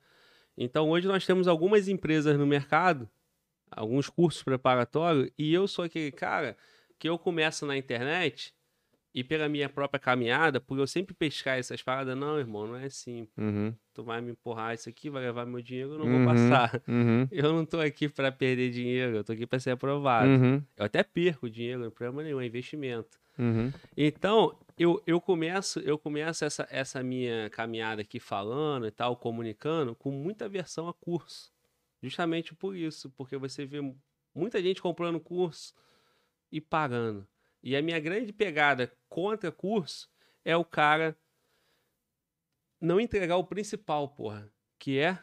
Então hoje nós temos algumas empresas no mercado, alguns cursos preparatórios, e eu sou aquele cara que eu começo na internet e pela minha própria caminhada, por eu sempre pescar essas paradas, não, irmão, não é assim. Uhum. Tu vai me empurrar isso aqui, vai levar meu dinheiro, eu não Uhum. vou passar. Uhum. Eu não tô aqui pra perder dinheiro, eu tô aqui pra ser aprovado. Uhum. Eu até perco dinheiro, não tem problema nenhum, é investimento. Uhum. Então, eu, eu começo, eu começo essa, essa minha caminhada aqui falando e tal, comunicando, com muita aversão a curso. Justamente por isso, porque você vê muita gente comprando curso e pagando. E a minha grande pegada contra curso é o cara não entregar o principal, porra, que é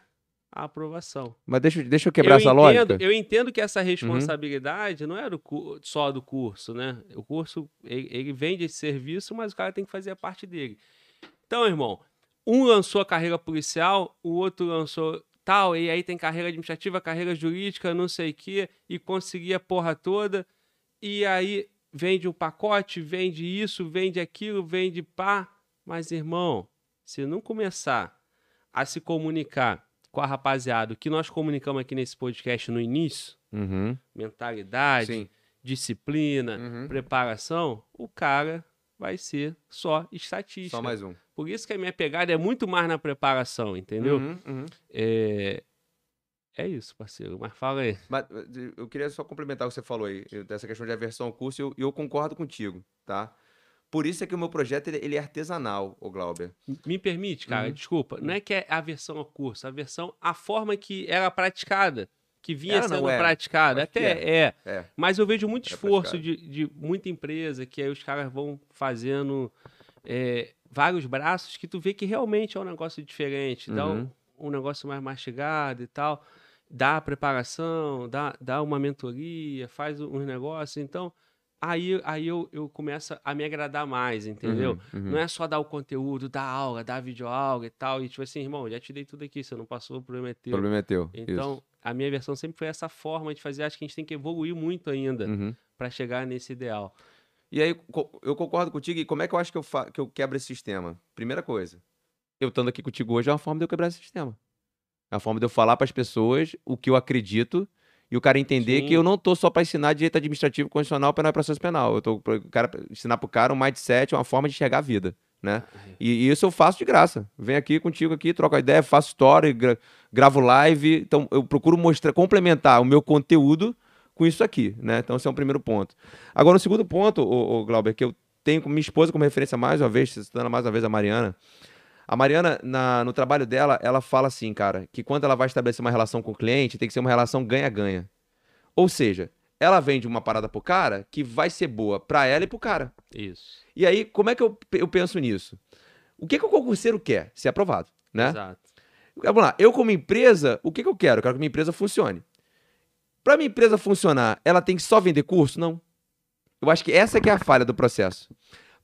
a aprovação. Mas deixa, eu- deixa eu quebrar eu essa entendo, lógica. Uhum. Eu entendo que essa responsabilidade não é do cu- só do curso, né? O curso, ele, ele vende esse serviço, mas o cara tem que fazer a parte dele. Então, irmão, um lançou a carreira policial, o outro lançou tal, e aí tem carreira administrativa, carreira jurídica, não sei o quê, e conseguir a porra toda, e aí vende um pacote, vende isso, vende aquilo, vende pá. Mas, irmão, se não começar a se comunicar com a rapaziada, o que nós comunicamos aqui nesse podcast no início, Uhum. mentalidade, Sim. disciplina, Uhum. preparação, o cara vai ser só estatística. Só mais um. Por isso que a minha pegada é muito mais na preparação, entendeu? Uhum, uhum. É... é isso, parceiro. Mas fala aí. Mas eh, eu queria só complementar o que você falou aí, eu- dessa questão de aversão ao curso, e eu, eu concordo contigo, tá? Por isso é que o meu projeto ele, ele é artesanal, o Glauber. Me permite, cara, Uhum. desculpa. Não é que é a versão ao curso, a versão, a forma que era praticada, que vinha Era, sendo é? praticada. Até é. É. Mas eu vejo muito É esforço de, de muita empresa, que aí os caras vão fazendo é, vários braços que tu vê que realmente é um negócio diferente. Dá um, Uhum. um negócio mais mastigado e tal. Dá a preparação, dá, dá uma mentoria, faz uns negócios. Então, aí, aí eu, eu começo a me agradar mais, entendeu? Uhum, uhum. Não é só dar o conteúdo, dar aula, dar videoaula e tal. E tipo assim, irmão, já te dei tudo aqui, você não passou, o problema é O teu. problema é teu. Então, a minha versão sempre foi essa forma de fazer. Acho que a gente tem que evoluir muito ainda Isso. Uhum. pra chegar nesse ideal. E aí, eu concordo contigo. E como é que eu acho que eu, que eu quebro esse sistema? Primeira coisa, eu estando aqui contigo hoje é uma forma de eu quebrar esse sistema. É uma forma de eu falar para as pessoas o que eu acredito e o cara entender Sim. que eu não tô só para ensinar direito administrativo constitucional para processo penal. Eu tô para cara ensinar pro cara um mindset, uma forma de enxergar a vida, né? E, e isso eu faço de graça. Venho aqui contigo aqui, troco a ideia, faço story, gra- gravo live. Então eu procuro mostrar, complementar o meu conteúdo com isso aqui, né? Então esse é um primeiro ponto. Agora, o segundo ponto, o, Glauber, que eu tenho com minha esposa como referência mais uma vez, citando mais uma vez a Mariana. A Mariana, na- no trabalho dela, ela fala assim, cara, que quando ela vai estabelecer uma relação com o cliente, tem que ser uma relação ganha-ganha. Ou seja, ela vende uma parada pro cara que vai ser boa pra ela e pro cara. Isso. E aí, como é que eu, eu penso nisso? O que, que o concurseiro quer? Ser aprovado, né? Exato. Vamos lá, eu como empresa, o que, que eu quero? Eu quero que minha empresa funcione. Para minha empresa funcionar, ela tem que só vender curso? Não. Eu acho que essa que é a falha do processo.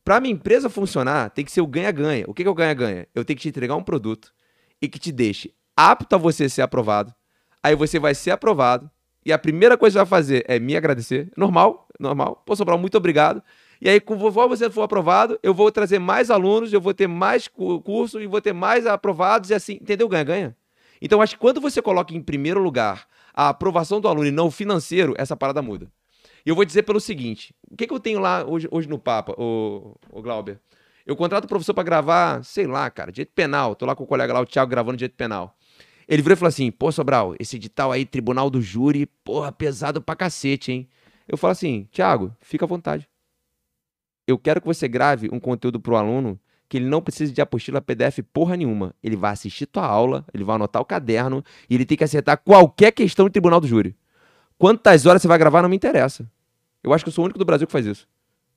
Para minha empresa funcionar, tem que ser o ganha-ganha. O que, é o ganha-ganha? Eu tenho que te entregar um produto e que te deixe apto a você ser aprovado. Aí você vai ser aprovado e a primeira coisa que você vai fazer é me agradecer. Normal, normal. Pô, Sobral, muito obrigado. E aí, conforme você for aprovado, eu vou trazer mais alunos, eu vou ter mais cu- curso e vou ter mais aprovados e assim, entendeu? Ganha-ganha. Então, acho que quando você coloca em primeiro lugar a aprovação do aluno e não o financeiro, essa parada muda. E eu vou dizer pelo seguinte: o que, que eu tenho lá hoje, hoje no Papa, o, Glauber? Eu contrato o professor pra gravar, sei lá, cara, direito penal. Tô lá com o colega lá, o Thiago, gravando direito penal. Ele virou e falou assim: pô, Sobral, esse edital aí, tribunal do júri, porra, pesado pra cacete, hein? Eu falo assim: Thiago, fica à vontade. Eu quero que você grave um conteúdo pro aluno que ele não precisa de apostila PDF porra nenhuma. Ele vai assistir tua aula, ele vai anotar o caderno e ele tem que acertar qualquer questão do tribunal do júri. Quantas horas você vai gravar não me interessa. Eu acho que eu sou o único do Brasil que faz isso.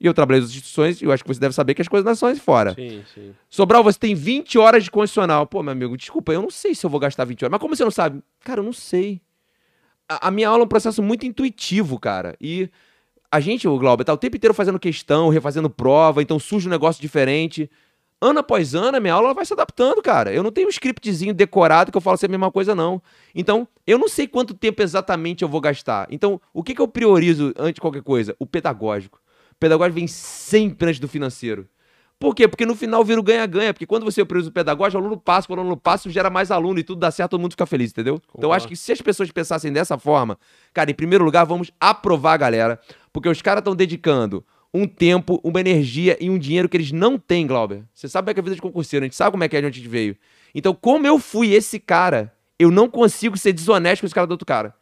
E eu trabalhei nas instituições e eu acho que você deve saber que as coisas não são fora. Sim, sim. Sobral, você tem 20 horas de condicional. Pô, meu amigo, desculpa, eu não sei se eu vou gastar 20 horas. Mas como você não sabe? Cara, eu não sei. A, a minha aula é um processo muito intuitivo, cara. E a gente, o Glauber, tá o tempo inteiro fazendo questão, refazendo prova, então surge um negócio diferente. Ano após ano, a minha aula vai se adaptando, cara. Eu não tenho um scriptzinho decorado que eu falo assim a mesma coisa, não. Então, eu não sei quanto tempo exatamente eu vou gastar. Então, o que, que eu priorizo antes de qualquer coisa? O pedagógico. O pedagógico vem sempre antes do financeiro. Por quê? Porque no final vira o ganha-ganha. Porque quando você prioriza o pedagógico, o aluno passa, quando o aluno passa, gera mais aluno e tudo dá certo, todo mundo fica feliz, entendeu? Concordo. Então, eu acho que se as pessoas pensassem dessa forma, cara, em primeiro lugar, vamos aprovar a galera. Porque os caras estão dedicando um tempo, uma energia e um dinheiro que eles não têm, Glauber. Você sabe como é que é a vida de concurseiro, a gente sabe como é que é de onde a gente veio. Então, como eu fui esse cara, eu não consigo ser desonesto com esse cara do outro cara.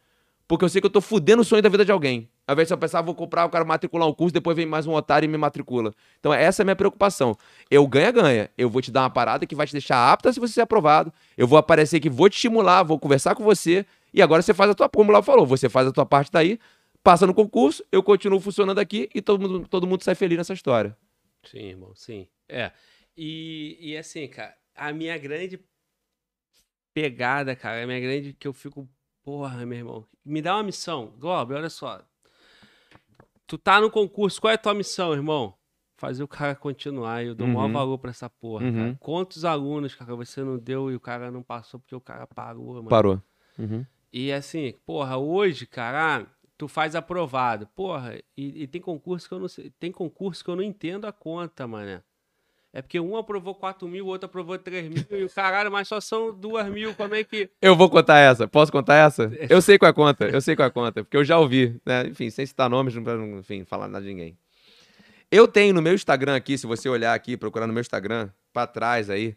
Porque eu sei que eu tô fudendo o sonho da vida de alguém. Ao invés de eu pensar, ah, vou comprar, eu quero matricular um curso, depois vem mais um otário e me matricula. Então, essa é a minha preocupação. Eu ganha-ganha. Eu vou te dar uma parada que vai te deixar apta se você ser aprovado. Eu vou aparecer que vou te estimular, vou conversar com você. E agora você faz a tua, como lá falou, você faz a tua parte daí, passa no concurso, eu continuo funcionando aqui e todo mundo, todo mundo sai feliz nessa história. Sim, irmão, sim. É. E, e assim, cara, a minha grande pegada, cara, a minha grande que eu fico, porra, meu irmão, me dá uma missão. Globo, olha só. Tu tá no concurso, qual é a tua missão, irmão? Fazer o cara continuar. Eu dou uhum. maior valor pra essa porra, uhum. cara. Quantos alunos, cara, você não deu e o cara não passou porque o cara parou, mano? Parou. Uhum. E assim, porra, hoje, cara, tu faz aprovado. Porra, e, e, tem concurso que eu não sei, tem concurso que eu não entendo a conta, mané. É porque um aprovou 4 mil, o outro aprovou 3 mil, e o caralho, mas só são 2 mil, como é que... Eu vou contar essa, posso contar essa? Eu sei qual é a conta, eu sei qual é a conta, porque eu já ouvi, né? Enfim, sem citar nomes, não enfim, falar nada de ninguém. Eu tenho no meu Instagram aqui, se você olhar aqui, procurar no meu Instagram, pra trás aí,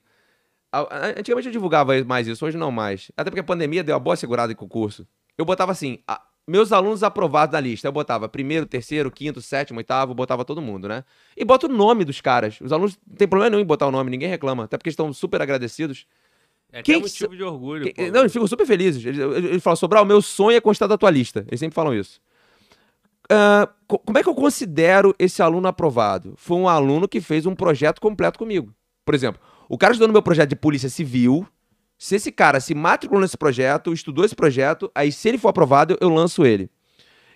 Antigamente eu divulgava mais isso, hoje não mais. Até porque a pandemia deu uma boa segurada em concurso. Eu botava assim, meus alunos aprovados na lista. Eu botava primeiro, terceiro, quinto, sétimo, oitavo, botava todo mundo, né? E bota o nome dos caras. Os alunos não tem problema nenhum em botar o nome, ninguém reclama. Até porque estão super agradecidos. É Quem... motivo de orgulho. Quem... Não, eles ficam super felizes. Eles, eles falam, Sobral, meu sonho é constar da tua lista. Eles sempre falam isso. Uh, como é que eu considero esse aluno aprovado? Foi um aluno que fez um projeto completo comigo. Por exemplo, o cara estudou no meu projeto de polícia civil, se esse cara se matriculou nesse projeto, estudou esse projeto, aí se ele for aprovado, eu lanço ele.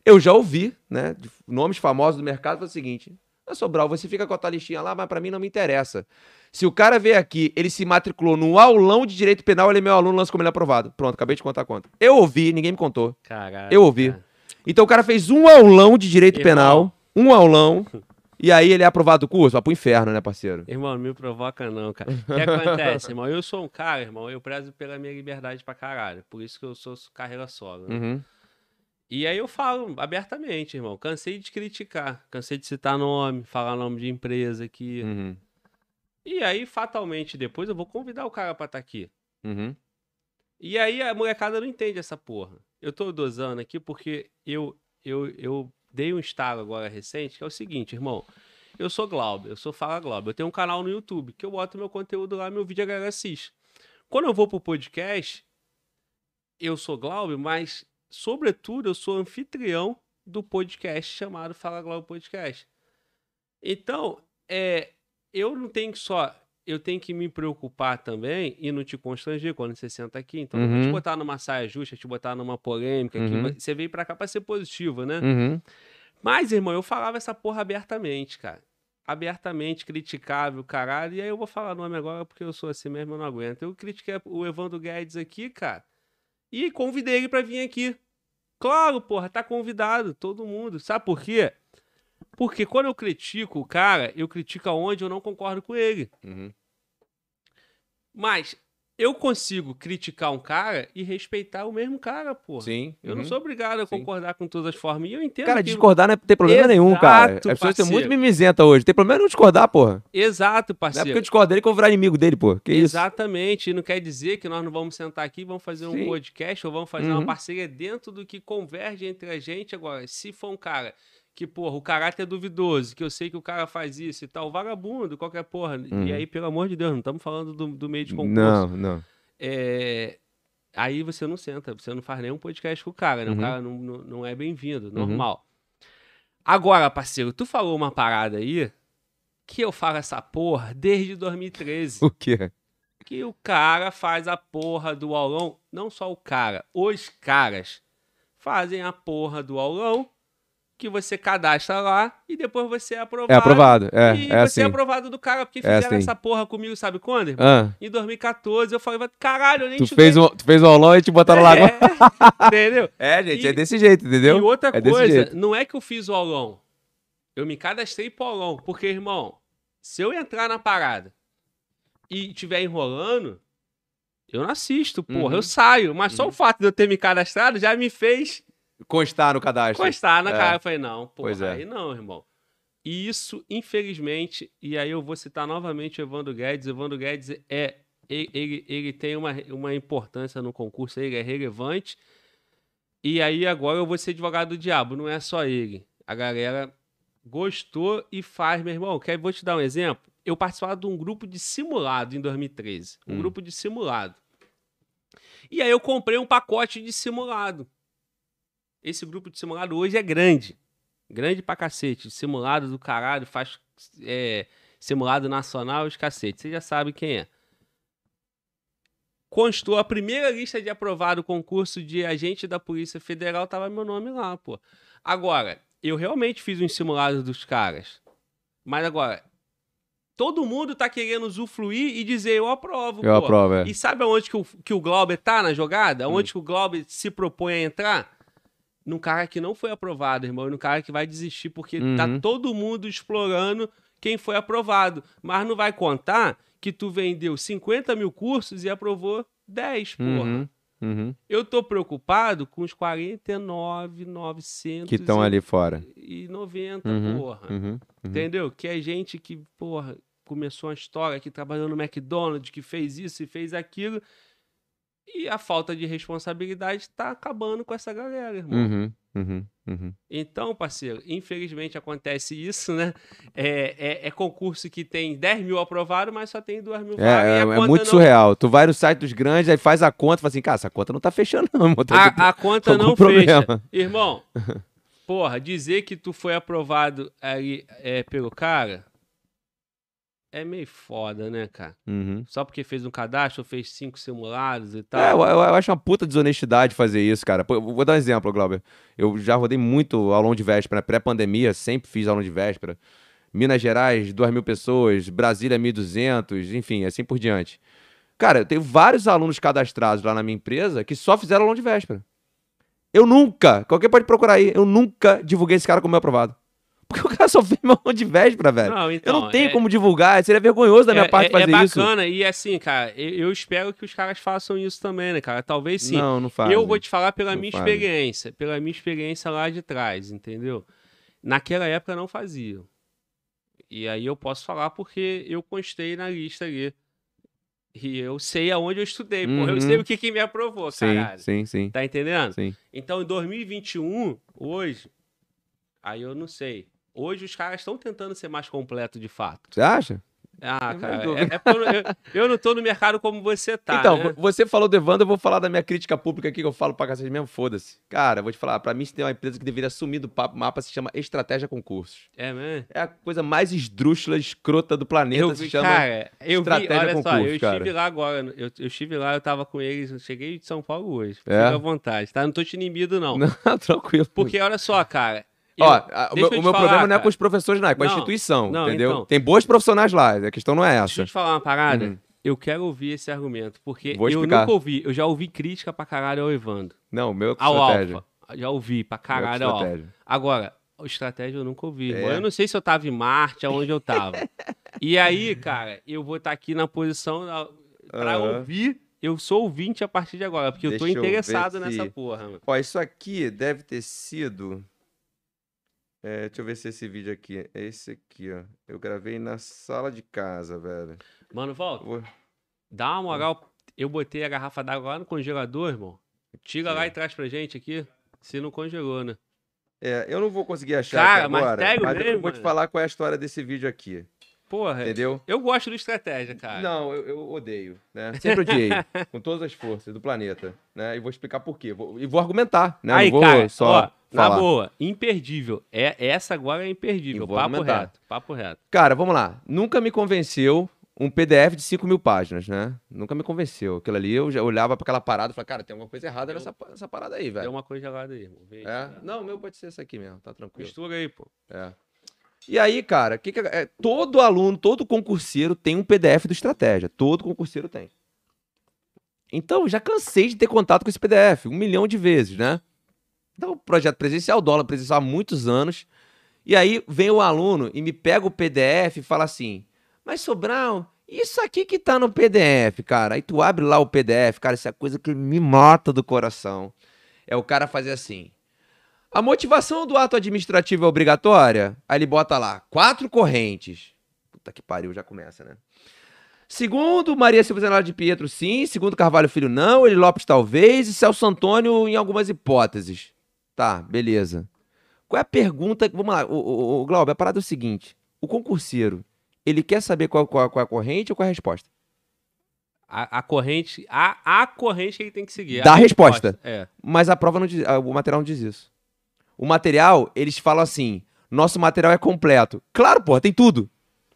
Eu já ouvi, né, nomes famosos do mercado, foi o seguinte: ah, Sobral, você fica com a tua listinha lá, mas para mim não me interessa. Se o cara veio aqui, ele se matriculou no aulão de direito penal, ele é meu aluno, lança como ele é aprovado. Pronto, acabei de contar a conta. Eu ouvi, ninguém me contou. Caralho. Eu ouvi. Então o cara fez um aulão de direito Irmão. penal, um aulão, E aí ele é aprovado o curso? Vai pro inferno, né, parceiro? Irmão, não me provoca não, cara. O que acontece, irmão? Eu sou um cara, irmão, eu prezo pela minha liberdade pra caralho. Por isso que eu sou carreira solo. Né? Uhum. E aí eu falo abertamente, irmão. Cansei de criticar. Cansei de citar nome, falar nome de empresa aqui. Uhum. E aí, fatalmente, depois eu vou convidar o cara pra estar tá aqui. Uhum. E aí a molecada não entende essa porra. Eu tô dosando aqui porque eu, eu, eu dei um estalo agora recente, que é o seguinte, irmão. Eu sou Glauber, eu sou Fala Glauber. Eu tenho um canal no YouTube que eu boto meu conteúdo lá, meu vídeo a galera assiste. Quando eu vou pro podcast, eu sou Glauber, mas, sobretudo, eu sou anfitrião do podcast chamado Fala Glauber Podcast. Então, é, eu não tenho que só eu tenho que me preocupar também e não te constranger quando você senta aqui. Então, uhum. te botar numa saia justa, te botar numa polêmica. Uhum. Você veio pra cá pra ser positivo, né? Uhum. Mas, irmão, eu falava essa porra abertamente, cara. Abertamente criticável, caralho. E aí eu vou falar nome agora porque eu sou assim mesmo, eu não aguento. Eu critiquei o Evandro Guedes aqui, cara. E convidei ele pra vir aqui. Claro, porra, tá convidado, todo mundo. Sabe por quê? Porque quando eu critico o cara, eu critico aonde eu não concordo com ele. Uhum. Mas eu consigo criticar um cara e respeitar o mesmo cara, porra. Sim. Eu não uhum. sou obrigado a Sim. concordar com todas as formas. E eu entendo Cara, que... discordar não é ter problema nenhum, cara. Exato, As pessoas estão muito parceiro. mimizenta hoje. Tem problema nenhum discordar, porra. Exato, Não é parceiro. porque eu discordo dele que eu vou virar inimigo dele, pô. Que isso? Exatamente. E não quer dizer que nós não vamos sentar aqui e vamos fazer um Sim. podcast ou vamos fazer uma Uhum. parceria dentro do que converge entre a gente. Agora, se for um cara que, porra, o caráter é duvidoso, que eu sei que o cara faz isso e tal, vagabundo, qualquer porra. Uhum. E aí, pelo amor de Deus, não estamos falando do, do meio de concurso. Não, não. É, Aí você não senta, você não faz nenhum podcast com o cara, né? Uhum. O cara não, não, não é bem-vindo, normal. Agora, parceiro, tu falou uma parada aí que eu falo essa porra desde 2013. O quê? que o cara faz a porra do aulão, não só o cara, os caras fazem a porra do aulão que você cadastra lá e depois você é aprovado. É aprovado. É, e é você assim. é aprovado do cara, porque É fizeram assim. essa porra comigo, sabe quando? irmão? Ah, Em 2014, eu falei, caralho, eu nem tu, fez um, tu fez um aulão e te botaram lá agora. É, entendeu? É, gente, E- é desse jeito, entendeu? E outra É coisa, não é que eu fiz o aulão. Eu me cadastrei pro aulão. Porque, irmão, se eu entrar na parada e estiver enrolando, eu não assisto, porra. Uhum. Eu saio. Mas só Uhum. o fato de eu ter me cadastrado já me fez Constar no cadastro. encostar na É. cara. Eu falei, não, porra, Pois é. aí não, irmão. E isso, infelizmente, e aí eu vou citar novamente o Evandro Guedes. O Evandro Guedes é. Ele, ele, ele tem uma, uma importância no concurso, ele é relevante. E aí agora eu vou ser advogado do diabo, não é só ele. A galera gostou e faz, meu irmão. Quer, vou te dar um exemplo. Eu participava de um grupo de simulado em 2013. Um Hum. grupo de simulado. E aí eu comprei um pacote de simulado. Esse grupo de simulado hoje é grande. Grande pra cacete. Simulado do caralho, faz é, simulado nacional os cacete. Você já sabe quem é. Constou a primeira lista de aprovado concurso de agente da Polícia Federal, tava meu nome lá, pô. Agora, eu realmente fiz um simulado dos caras. Mas agora, todo mundo tá querendo usufruir e dizer eu aprovo, Eu pô. aprovo, é. E sabe aonde que o, que o Glauber tá na jogada? Aonde que o Glauber se propõe a entrar? Num cara que não foi aprovado, irmão. e Num cara que vai desistir, porque tá Uhum. todo mundo explorando quem foi aprovado. Mas não vai contar que tu vendeu 50 mil cursos e aprovou 10, porra. Uhum, uhum. Eu tô preocupado com os 49,900 Que estão ali fora. e 90, Uhum, porra. uhum, uhum. Entendeu? Que é gente que, porra, começou uma história aqui trabalhando no McDonald's, que fez isso e fez aquilo. E a falta de responsabilidade tá acabando com essa galera, irmão. Uhum, uhum, uhum. Então, parceiro, infelizmente acontece isso, né? É, é, é concurso que tem 10 mil aprovados, mas só tem 2 mil É, é, é muito não- surreal. Tu vai no site dos grandes, aí faz a conta, fala assim, cara, essa conta não tá fechando não, irmão. Que- A, a conta não problema. fecha. Irmão, porra, dizer que tu foi aprovado ali é, pelo cara é meio foda, né, cara? Uhum. Só porque fez um cadastro, fez cinco simulados e tal. É, eu, eu- eu acho uma puta desonestidade fazer isso, cara. Pô, Vou dar um exemplo, Glauber. Eu já rodei muito aulão de véspera, pré-pandemia, sempre fiz aulão de véspera. Minas Gerais, 2 mil pessoas, Brasília, 1.200, enfim, assim por diante. Cara, eu tenho vários alunos cadastrados lá na minha empresa que só fizeram aulão de véspera. Eu nunca, qualquer pode procurar aí, eu nunca divulguei esse cara como meu aprovado. Porque o cara só fez meu aulão de véspera, velho. Não, eu então, não tenho é- como divulgar, seria vergonhoso da minha é, parte é, fazer é isso. bacana, e assim, cara, eu, eu espero que os caras façam isso também, né, cara? Talvez sim. Não, não faz. eu vou te falar pela Não minha fazem. experiência, pela minha experiência lá de trás, entendeu? Naquela época não faziam. E aí eu posso falar porque eu constei na lista ali. E eu sei aonde eu estudei, porra. Eu Uhum. sei o que, que me aprovou, Sim, caralho. sim, sim, Tá entendendo? sim. Então, em 2021, hoje, aí eu não sei. Hoje os caras estão tentando ser mais completo de fato. Você acha? Ah, Eu cara, não- é, é eu, não- eu- não tô no mercado como você tá. então, né? você falou do Evandro, eu vou falar da minha crítica pública aqui, que eu falo pra cacete mesmo, foda-se. Cara, eu vou te falar, pra mim, se tem uma empresa que deveria assumir do papo mapa, se chama Estratégia Concursos. É mesmo? É a coisa mais esdrúxula, escrota do planeta, Eu se vi, chama... cara, eu vi, Estratégia olha só, eu cara. estive lá agora, eu, eu estive lá, eu tava com eles, eu cheguei de São Paulo hoje, É? fica à vontade, tá? Não tô te inimindo, não. Não, tranquilo. Porque, olha só, cara, eu- Ó, a- o meu, eu falar, problema não é com os professores, não, é com a Não, instituição, não, entendeu? então. Tem bons profissionais lá, a questão não é deixa eu essa. te falar uma parada, Hum. eu quero ouvir esse argumento, porque Vou eu explicar. nunca ouvi, eu já ouvi crítica pra caralho ao Evandro, Não, meu é ao estratégia. Alfa, já ouvi pra é caralho ao Alfa. Agora, estratégia eu nunca ouvi. É. Eu não sei se eu tava em Marte, aonde eu tava. e aí, cara, eu vou estar aqui na posição pra Aham. ouvir eu sou ouvinte a partir de agora, porque eu tô Deixa eu ver interessado nessa se- porra, mano. Ó, isso aqui deve ter sido. É, deixa eu ver se esse vídeo aqui. É esse aqui, ó. Eu gravei na sala de casa, velho. Mano, volta. Vou- Dá uma moral. Eu botei a garrafa d'água lá no congelador, irmão. Tira lá e traz pra gente aqui. Se não congelou, né? É, eu não vou conseguir achar Cara, aqui mas agora, sério mas eu mesmo, vou te falar qual é a história desse vídeo aqui, Porra, entendeu? eu gosto do estratégia, cara. Não, eu, eu odeio, né? Sempre odiei, com todas as forças do planeta, né? E vou explicar por quê. Vou- e vou argumentar, né? Aí, não vou cara, só ó, na falar. boa, imperdível. É, essa agora é imperdível. Papo argumentar. reto, papo reto. Cara, vamos lá. Nunca me convenceu um PDF de 5 mil páginas, né? Nunca me convenceu. Aquilo ali, eu já olhava pra aquela parada e falava, cara, tem alguma coisa errada nessa, nessa parada aí, Deu velho. uma congelada aí, irmão. É? Não, o meu pode ser esse aqui mesmo, tá tranquilo. Mistura aí, pô. É. E aí, cara, que que é, todo aluno, todo concurseiro tem um PDF do Estratégia. Todo concurseiro tem. Então, já cansei de ter contato com esse PDF, um milhão de vezes, né? Então, projeto presencial, dólar presencial há muitos anos. E aí vem o aluno e me pega o PDF e fala assim: Mas Sobral, isso aqui que tá no PDF, cara. Aí tu abre lá o PDF, cara, isso é coisa que me mata do coração. É o cara fazer assim. A motivação do ato administrativo é obrigatória? Aí ele bota lá, quatro correntes. Puta que pariu, já começa, né? Segundo Maria Silva Zanella de Pietro, sim. Segundo Carvalho Filho, não. Ele Lopes, talvez. E Celso Antônio, em algumas hipóteses. Tá, beleza. Qual é a pergunta? Vamos lá, o, o, o Glauber, a parada é o seguinte: o concurseiro, ele quer saber qual, qual, qual é a corrente ou qual é a resposta? A, a corrente, a, a corrente que ele tem que seguir. Dá a resposta. É. Mas a prova não diz, o material não diz isso. O material, eles falam assim: nosso material é completo. Claro, pô, tem tudo.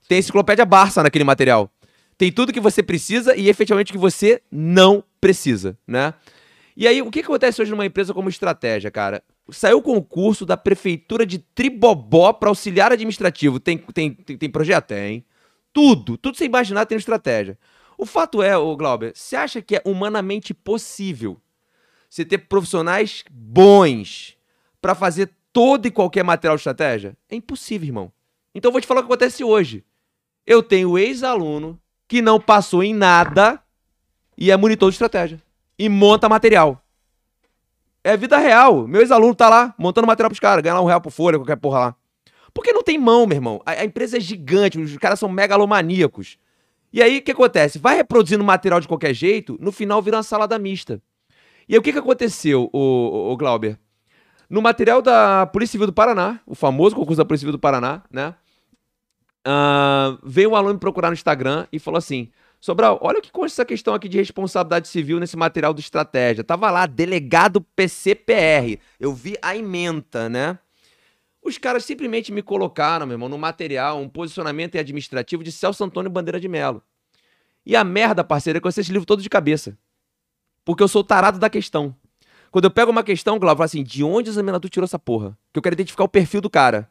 Tem enciclopédia Barça naquele material. Tem tudo que você precisa e efetivamente que você não precisa, né? E aí, o que que acontece hoje numa empresa como estratégia, cara? Saiu o concurso da prefeitura de Tribobó para auxiliar administrativo. Tem, tem, tem, tem projeto? Tem. Tudo. Tudo sem imaginar tem estratégia. O fato é, ô Glauber, você acha que é humanamente possível você ter profissionais bons para fazer todo e qualquer material de estratégia? É impossível, irmão. Então eu vou te falar o que acontece hoje. Eu tenho ex-aluno que não passou em nada e é monitor de estratégia. E monta material. É vida real. Meu ex-aluno tá lá montando material pros caras, ganha lá um real por folha, qualquer porra lá. Porque não tem mão, meu irmão. A, a empresa é gigante, os caras são megalomaníacos. E aí, o que acontece? Vai reproduzindo material de qualquer jeito, no final vira uma salada mista. E aí, o que, que aconteceu, o, o, o Glauber? No material da Polícia Civil do Paraná, o famoso concurso da Polícia Civil do Paraná, né? Ah, veio um aluno procurar no Instagram e falou assim: Sobral, olha o que consta essa questão aqui de responsabilidade civil nesse material do Estratégia. Tava lá, delegado PCPR. Eu vi a ementa, né? Os caras simplesmente me colocaram, meu irmão, no material, um posicionamento administrativo de Celso Antônio Bandeira de Melo. E a merda, parceiro, é que eu esse livro todo de cabeça. Porque eu sou tarado da questão. Quando eu pego uma questão, Glauber, eu falo assim, de onde o examinador tirou essa porra? Que eu quero identificar o perfil do cara.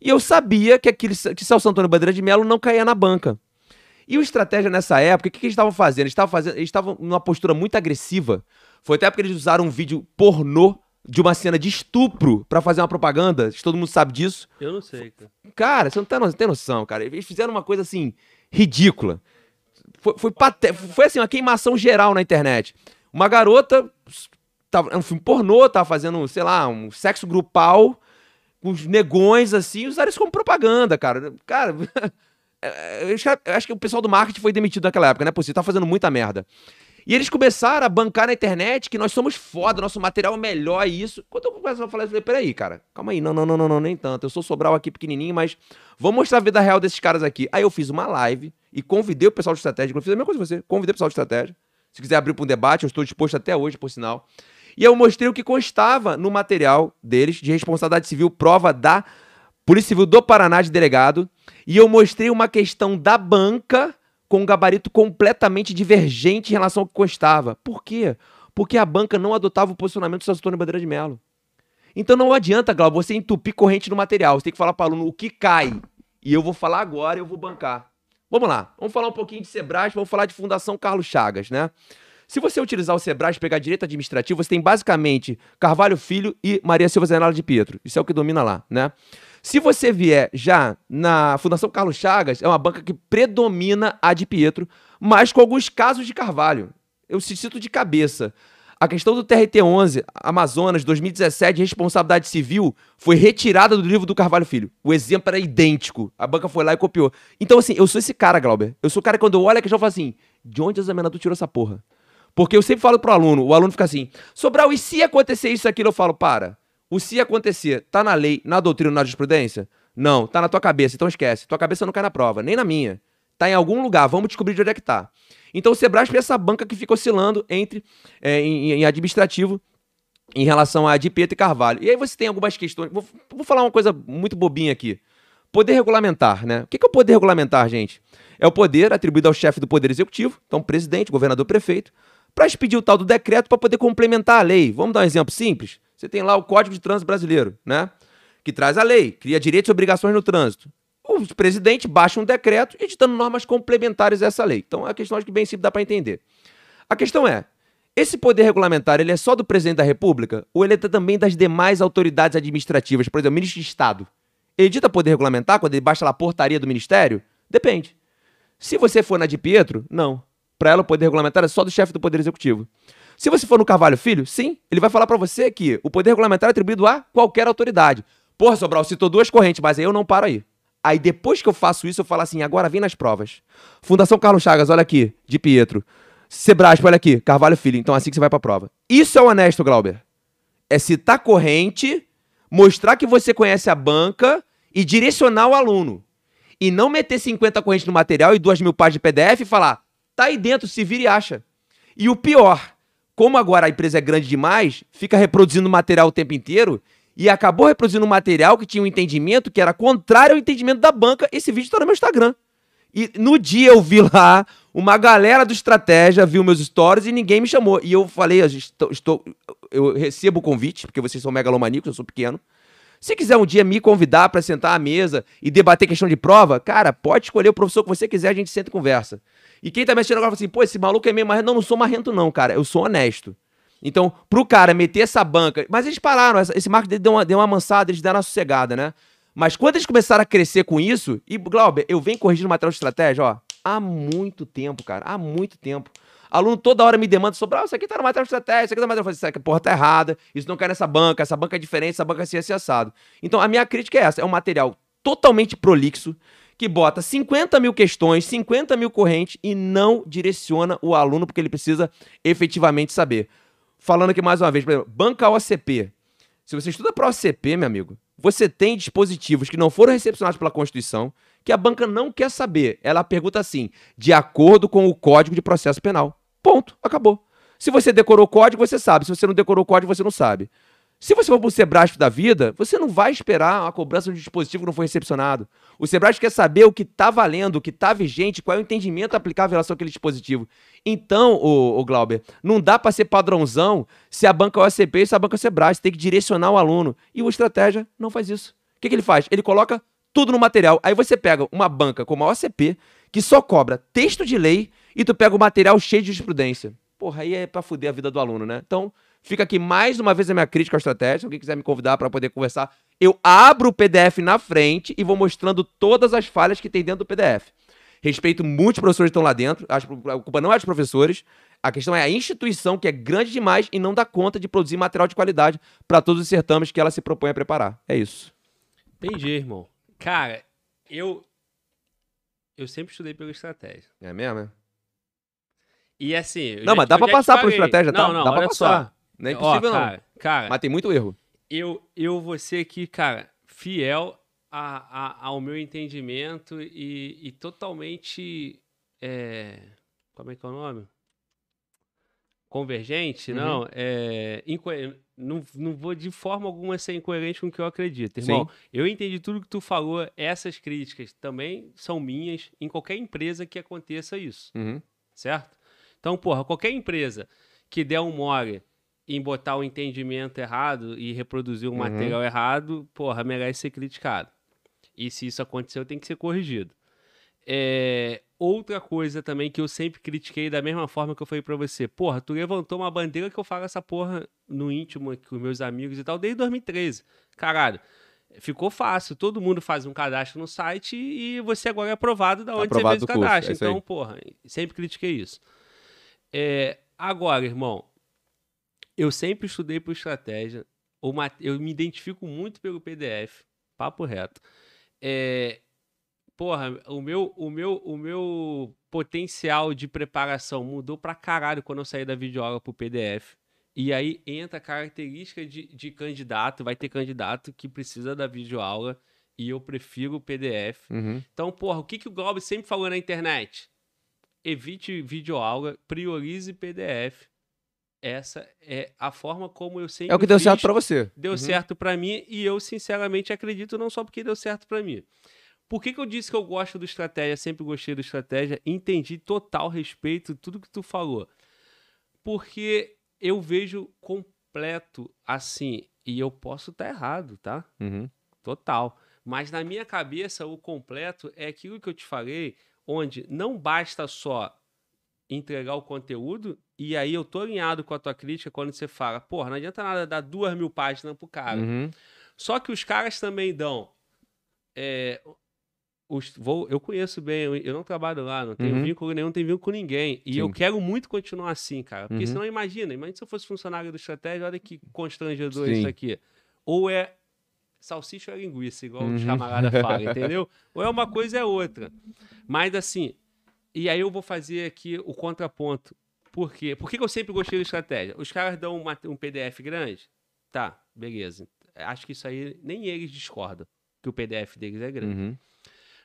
E eu sabia que, aquele, que Celso Antônio Bandeira de Melo não caía na banca. E o estratégia nessa época, o que, que eles estavam fazendo? Eles estavam fazendo, eles estavam numa postura muito agressiva. Foi até porque eles usaram um vídeo pornô de uma cena de estupro pra fazer uma propaganda. Todo mundo sabe disso. Eu não sei, cara. Cara, você não tem, no- tem noção, cara. Eles fizeram uma coisa assim, ridícula. Foi, foi, pate- foi assim, uma queimação geral na internet. Uma garota, tava, é um filme pornô, tava fazendo, sei lá, um sexo grupal, com os negões assim, usaram isso como propaganda, cara. Cara, é, eu acho que- eu acho que o pessoal do marketing foi demitido naquela época, não é possível, tá fazendo muita merda. E eles começaram a bancar na internet que nós somos foda, nosso material é melhor isso. Quando eu começo a falar, eu falei, peraí, cara, calma aí, não, não, não, não, não, nem tanto. Eu sou Sobral aqui pequenininho, mas vou mostrar a vida real desses caras aqui. Aí eu fiz uma live e convidei o pessoal de estratégia, eu fiz a mesma coisa que você, convidei o pessoal de estratégia. Se quiser abrir para um debate, eu estou disposto até hoje, por sinal. E eu mostrei o que constava no material deles de responsabilidade civil, prova da Polícia Civil do Paraná de delegado. E eu mostrei uma questão da banca com um gabarito completamente divergente em relação ao que constava. Por quê? Porque a banca não adotava o posicionamento do Celso Antônio Bandeira de Mello. Então não adianta, Glauber, você entupir corrente no material. Você tem que falar para o aluno o que cai. E eu vou falar agora eu vou bancar. Vamos lá, vamos falar um pouquinho de Sebrae, vamos falar de Fundação Carlos Chagas, né? Se você utilizar o Sebrae, pegar direito administrativo, você tem basicamente Carvalho Filho e Maria Silva Zanella de Pietro. Isso é o que domina lá, né? Se você vier já na Fundação Carlos Chagas, é uma banca que predomina a de Pietro, mas com alguns casos de Carvalho. eu cito de cabeça. A questão do TRT-11, Amazonas, 2017, responsabilidade civil, foi retirada do livro do Carvalho Filho. O exemplo era idêntico. A banca foi lá e copiou. Então, assim, eu sou esse cara, Glauber. Eu sou o cara que quando eu olho a questão, eu falo assim, de onde o examinador tirou essa porra? Porque eu sempre falo pro aluno, o aluno fica assim, Sobral, e se acontecer isso aquilo? Eu falo, para. O se acontecer, tá na lei, na doutrina, na jurisprudência? Não, tá na tua cabeça, então esquece. Tua cabeça não cai na prova, nem na minha. Tá em algum lugar, vamos descobrir de onde é que tá. Então o Sebrasp é essa banca que fica oscilando entre é, em, em, administrativo em relação a de Pietro e Carvalho. E aí você tem algumas questões. Vou, vou, falar uma coisa muito bobinha aqui. Poder regulamentar, né? O que é o poder regulamentar, gente? É o poder atribuído ao chefe do Poder Executivo, então presidente, governador, prefeito, para expedir o tal do decreto para poder complementar a lei. Vamos dar um exemplo simples? Você tem lá o Código de Trânsito Brasileiro, né? Que traz a lei, cria direitos e obrigações no trânsito o presidente baixa um decreto editando normas complementares a essa lei. Então, é a questão acho que bem simples dá para entender. A questão é, esse poder regulamentar, ele é só do presidente da República ou ele é também das demais autoridades administrativas? Por exemplo, o ministro de Estado. Ele edita poder regulamentar quando ele baixa lá a portaria do ministério? Depende. Se você for na de Pietro, não. Para ela, o poder regulamentar é só do chefe do Poder Executivo. Se você for no Carvalho Filho, sim, ele vai falar para você que o poder regulamentar é atribuído a qualquer autoridade. Porra, Sobral, citou duas correntes, mas aí eu não paro aí. Aí depois que eu faço isso, eu falo assim: agora vem nas provas. Fundação Carlos Chagas, olha aqui, de Pietro. Sebrasp, olha aqui, Carvalho Filho. Então assim que você vai pra prova. Isso é honesto, Glauber. É citar corrente, mostrar que você conhece a banca e direcionar o aluno. E não meter 50 correntes no material e 2 mil páginas de PDF e falar, tá aí dentro, se vira e acha. E o pior, como agora a empresa é grande demais, fica reproduzindo material o tempo inteiro e acabou reproduzindo um material que tinha um entendimento que era contrário ao entendimento da banca. Esse vídeo está no meu Instagram. E no dia eu vi lá uma galera do Estratégia, viu meus stories e ninguém me chamou. E eu falei, eu, estou, estou, eu recebo o convite, porque vocês são megalomaníacos, eu sou pequeno. Se quiser um dia me convidar para sentar à mesa e debater questão de prova, cara, pode escolher o professor que você quiser, a gente senta e conversa. E quem tá me assistindo agora fala assim, pô, esse maluco é meio marrento. Não, não sou marrento não, cara, eu sou honesto. Então, pro cara meter essa banca. Mas eles pararam, esse marketing deu uma, deu uma amansada, eles deram uma sossegada, né? Mas quando eles começaram a crescer com isso, e Glauber, eu venho corrigindo material de estratégia, ó, há muito tempo, cara, há muito tempo. Aluno toda hora me demanda sobre, ah, isso aqui tá no material de estratégia, isso aqui tá no material. Eu falei, porra, tá errada, isso não cai nessa banca, essa banca é diferente, essa banca é assim, assim, assado. Então, a minha crítica é essa: é um material totalmente prolixo, que bota 50 mil questões, 50 mil correntes e não direciona o aluno porque ele precisa efetivamente saber falando aqui mais uma vez, por exemplo, banca OCP. Se você estuda para OCP, meu amigo, você tem dispositivos que não foram recepcionados pela Constituição, que a banca não quer saber. Ela pergunta assim, de acordo com o Código de Processo Penal. Ponto, acabou. Se você decorou o código, você sabe. Se você não decorou o código, você não sabe. Se você for para o Sebrasp da vida, você não vai esperar a cobrança de dispositivo que não foi recepcionado. O Sebrasp quer saber o que está valendo, o que está vigente, qual é o entendimento aplicável em relação àquele dispositivo. Então, o, o Glauber, não dá para ser padrãozão se a banca é OCP e se a banca é Sebrasp. Você tem que direcionar o aluno. E o Estratégia não faz isso. O que, que ele faz? Ele coloca tudo no material. Aí você pega uma banca como a OCP, que só cobra texto de lei, e tu pega o material cheio de jurisprudência. Porra, aí é para fuder a vida do aluno, né? Então, Fica aqui mais uma vez a minha crítica à estratégia. Se alguém quiser me convidar para poder conversar, eu abro o PDF na frente e vou mostrando todas as falhas que tem dentro do PDF. Respeito muitos professores que estão lá dentro. A culpa não é dos professores. A questão é a instituição, que é grande demais e não dá conta de produzir material de qualidade para todos os certames que ela se propõe a preparar. É isso. Entendi, irmão. Cara, eu. Eu sempre estudei pela estratégia. É mesmo, é? E assim. Não, mas dá pra passar por estratégia, tá? Não, não, dá pra passar. Só. Não é impossível, Ó, cara, não. Cara, Mas tem muito erro. Eu, eu vou ser aqui, cara, fiel a, a, ao meu entendimento e, e totalmente. É, como é que é o nome? Convergente? Uhum. Não. É, não. Não vou de forma alguma ser incoerente com o que eu acredito. Irmão, eu entendi tudo que tu falou. Essas críticas também são minhas em qualquer empresa que aconteça isso Uhum. certo? Então, porra, qualquer empresa que der um mole em botar o entendimento errado e reproduzir um Uhum. material errado, porra, merece ser criticado. E se isso aconteceu, tem que ser corrigido. É, outra coisa também que eu sempre critiquei da mesma forma que eu falei pra você, porra, tu levantou uma bandeira que eu falo essa porra no íntimo aqui com meus amigos e tal, desde 2013. Caralho, ficou fácil, todo mundo faz um cadastro no site e você agora é aprovado da onde Aprovado você fez o curso, cadastro. é isso aí. então, porra, sempre critiquei isso. É, Agora, irmão, eu sempre estudei por estratégia. Eu me identifico muito pelo PDF, papo reto. É, porra, o meu, o meu, o meu potencial de preparação mudou pra caralho quando eu saí da videoaula pro PDF. E aí entra a característica de, de candidato, vai ter candidato que precisa da videoaula e eu prefiro o PDF. Uhum. Então, porra, o que, que o Globo sempre falou na internet? Evite videoaula, priorize PDF. Essa é a forma como eu sempre É o que deu fiz. certo pra você. Deu Uhum. certo pra mim e eu sinceramente acredito não só porque deu certo pra mim. Por que, que eu disse que eu gosto do estratégia, sempre gostei do estratégia, entendi total respeito tudo que tu falou. Porque eu vejo completo assim, e eu posso estar errado, tá? Uhum. Total. Mas na minha cabeça, o completo é aquilo que eu te falei, onde não basta só entregar o conteúdo, e aí eu tô alinhado com a tua crítica quando você fala, porra, não adianta nada dar duas mil páginas pro cara. Uhum. Só que os caras também dão. é, os- vou, eu conheço bem, eu, eu não trabalho lá, não tenho Uhum. vínculo nenhum, não tenho vínculo com ninguém. E eu Sim. quero muito continuar assim, cara. Porque Uhum. senão imagina, imagina se eu fosse funcionário do estratégia, olha que constrangedor Sim. isso aqui. Ou é salsicha ou é linguiça, igual os Uhum. camaradas falam, entendeu? Ou é uma coisa é outra. Mas assim, e aí eu vou fazer aqui o contraponto. Por quê? Por que, que eu sempre gostei da estratégia? Os caras dão uma- um PDF grande? Tá, beleza. Acho que isso aí nem eles discordam, que o PDF deles é grande. Uhum.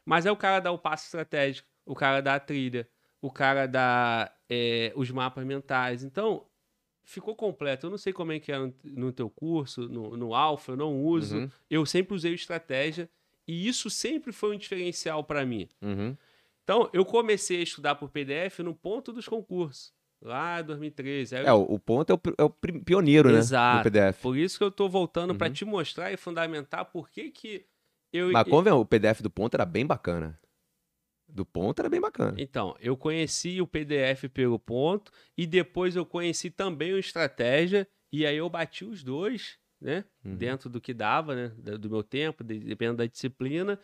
Mas aí o cara dá o passo estratégico, o cara dá a trilha, o cara dá é, os mapas mentais. Então, ficou completo. Eu não sei como é que é no, teu curso, no, no Alpha, eu não uso. Uhum. Eu sempre usei estratégia e isso sempre foi um diferencial para mim. Uhum. Então, eu comecei a estudar por PDF no ponto dos concursos, lá em 2013. Aí eu- É, o, o ponto é o, é o pioneiro, né? Exato. Do PDF. Por isso que eu tô voltando para Uhum. te mostrar e fundamentar por que que eu... Mas convenhamos, o PDF do ponto era bem bacana. Do ponto era bem bacana. Então, eu conheci o PDF pelo ponto e depois eu conheci também o estratégia e aí eu bati os dois, né? Uhum. Dentro do que dava, né? Do meu tempo, de- dependendo da disciplina.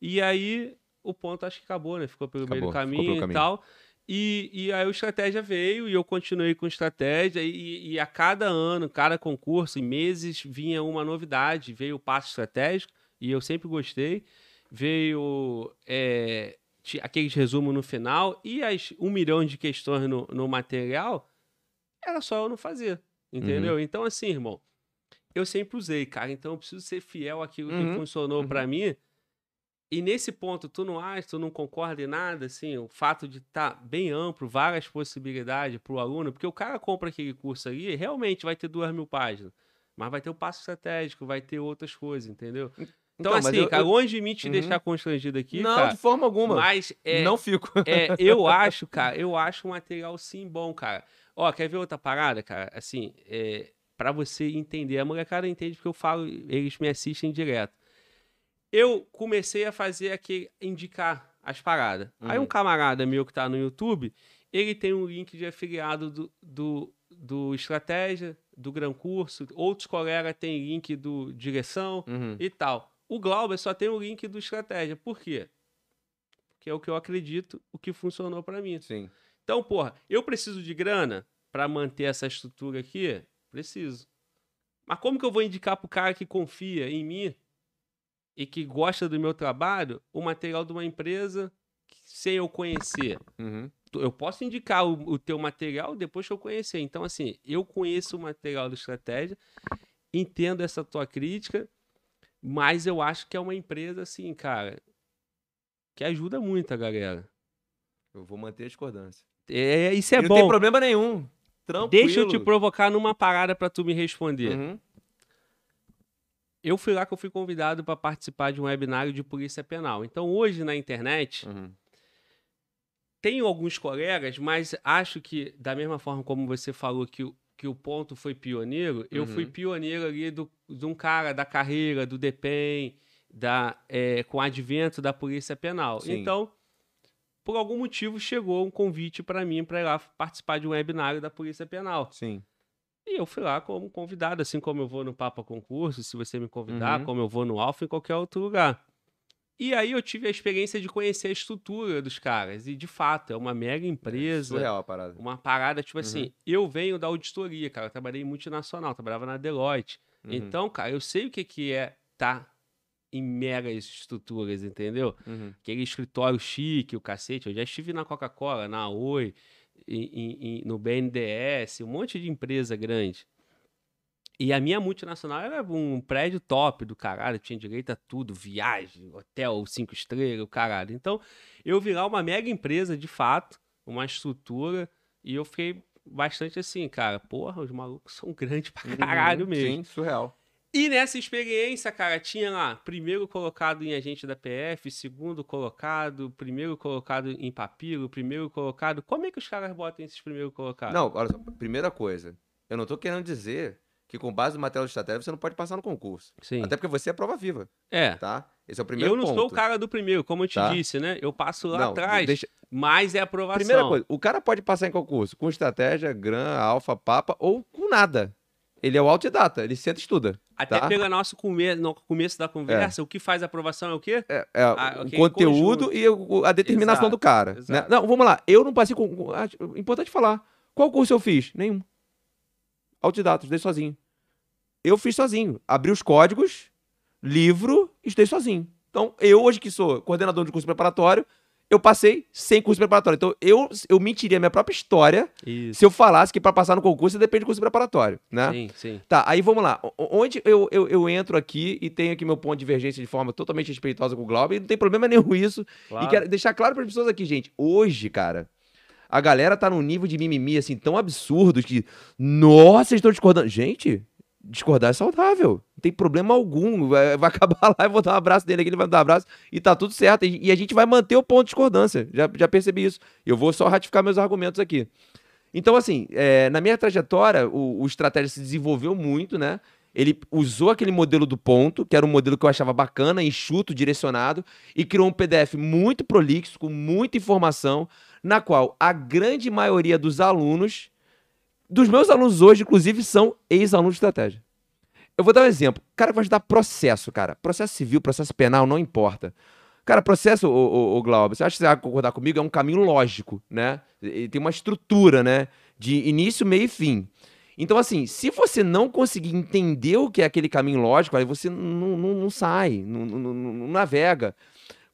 E aí o ponto acho que acabou, né? Ficou pelo meio do Acabou, caminho, pelo e caminho. tal. E, e aí o estratégia veio e eu continuei com estratégia e, e a cada ano, cada concurso, em meses, vinha uma novidade. Veio o passo estratégico e eu sempre gostei. Veio é, aqueles resumos no final e as um milhão de questões no, no material, era só eu não fazer, entendeu? Então, assim, irmão, eu sempre usei, cara. Então, eu preciso ser fiel àquilo que Uhum, funcionou uhum. pra mim. E nesse ponto, tu não acha, tu não concorda em nada, assim, o fato de estar bem amplo, várias possibilidades pro aluno, porque o cara compra aquele curso ali, realmente vai ter duas mil páginas, mas vai ter o passo estratégico, vai ter outras coisas, entendeu? Então, mas assim, eu- cara, eu- longe de mim te Uhum. deixar constrangido aqui, não, cara, de forma alguma. mas é, Não fico. é, eu acho, cara, eu acho um material sim bom, cara. Ó, quer ver outra parada, cara? Assim, é, para você entender, a molecada entende porque eu falo, eles me assistem direto. Eu comecei a fazer aqui, indicar as paradas. Aí um Uhum. camarada meu que tá no YouTube, ele tem um link de afiliado do, do, do Estratégia, do Gran Curso, outros colegas têm link do Direção Uhum. e tal. O Glauber só tem o link do Estratégia. Por quê? Porque é o que eu acredito, o que funcionou pra mim. Sim. Então, porra, eu preciso de grana pra manter essa estrutura aqui? Preciso. Mas como que eu vou indicar pro cara que confia em mim e que gosta do meu trabalho o material de uma empresa que- sem eu conhecer? Uhum. eu posso indicar o, o teu material depois que eu conhecer. Então, assim, eu conheço o material do Estratégia, entendo essa tua crítica, mas eu acho que é uma empresa, assim, cara, que ajuda muito a galera. Eu vou manter a discordância. É, isso é E não tem bom. problema nenhum. Tranquilo. Deixa eu te provocar numa parada pra tu me responder. Uhum. Eu fui lá que eu fui convidado para participar de um webinário de polícia penal. Então, hoje na internet, Uhum. tenho alguns colegas, mas acho que, da mesma forma como você falou que o, que o ponto foi pioneiro, eu fui Uhum. pioneiro ali do, de um cara da carreira, do DEPEN, da, é, com o advento da Polícia Penal. Sim. Então, por algum motivo, chegou um convite para mim para ir lá participar de um webinário da Polícia Penal. Sim. E eu fui lá como convidado, assim como eu vou no Papa Concurso, se você me convidar, Uhum. como eu vou no Alfa, em qualquer outro lugar. E aí eu tive a experiência de conhecer a estrutura dos caras. E, de fato, é uma mega empresa. Surreal a parada. Uma parada, tipo Uhum. assim, eu venho da auditoria, cara. Eu trabalhei em multinacional, trabalhava na Deloitte. Uhum. Então, cara, eu sei o que, que é tá em megas estruturas, entendeu? Uhum. Aquele escritório chique, o cacete. Eu já estive na Coca-Cola, na Oi, em- em- no BNDES, um monte de empresa grande. E a minha multinacional era um prédio top do caralho, tinha direito a tudo, viagem, hotel, cinco estrelas, o caralho. Então, eu vi lá uma mega empresa, de fato, uma estrutura, e eu fiquei bastante assim, cara, porra, os malucos são grandes pra caralho Uhum. mesmo. Sim, surreal. E nessa experiência, cara, tinha lá primeiro colocado em agente da PF, segundo colocado, primeiro colocado em papiro, primeiro colocado. Como é que os caras botam esses primeiro colocados? Não, olha só, primeira coisa, eu não tô querendo dizer que com base no material de estratégia você não pode passar no concurso. Sim. Até porque você é prova viva, É. tá? Esse é o primeiro Eu não ponto. sou o cara do primeiro, como eu te Tá. disse, né? Eu passo lá Não, atrás, deixa- mas é aprovação. Primeira coisa, o cara pode passar em concurso com estratégia, gran, alfa, papa ou com nada. Ele é o autodidata, ele senta e estuda. Até tá? pelo nosso come... no começo da conversa, o que faz a aprovação é o quê? É, é Ah, o conteúdo conjunto. e o- a determinação Exato, do cara. né? Não, vamos lá. Eu não passei com. com- ah, Importante falar. Qual curso eu fiz? Nenhum. Autodidata, estudei sozinho. Eu fiz sozinho. Abri os códigos, livro, estudei sozinho. Então, eu hoje que sou coordenador de curso preparatório, eu passei sem curso preparatório. Então, eu, eu mentiria a minha própria história Isso. se eu falasse que para passar no concurso depende do curso preparatório, né? Sim, sim. Tá, aí vamos lá. Onde eu, eu, eu entro aqui e tenho aqui meu ponto de divergência de forma totalmente respeitosa com o Glauber, e não tem problema nenhum isso. Claro. E quero deixar claro para as pessoas aqui, gente. Hoje, cara, a galera tá num nível de mimimi assim tão absurdo que, nossa, estão discordando. Gente, discordar é saudável. Tem problema algum. Vai, acabar lá e vou dar um abraço dele aqui, ele vai me dar um abraço e tá tudo certo. E, e a gente vai manter o ponto de discordância. Já, já percebi isso. Eu vou só ratificar meus argumentos aqui. Então, assim, é, na minha trajetória, o, o estratégia se desenvolveu muito, né? Ele usou aquele modelo do ponto, que era um modelo que eu achava bacana, enxuto, direcionado, e criou um PDF muito prolixo, com muita informação, na qual a grande maioria dos alunos, dos meus alunos hoje, inclusive, são ex-alunos de estratégia. Eu vou dar um exemplo. O cara vai estudar processo, cara. Processo civil, processo penal, não importa. Cara, processo, o, o, o Glauber, você acha que você vai concordar comigo? É um caminho lógico, né? Tem uma estrutura, né? De início, meio e fim. Então, assim, se você não conseguir entender o que é aquele caminho lógico, aí você não, não, não sai, não, não, navega.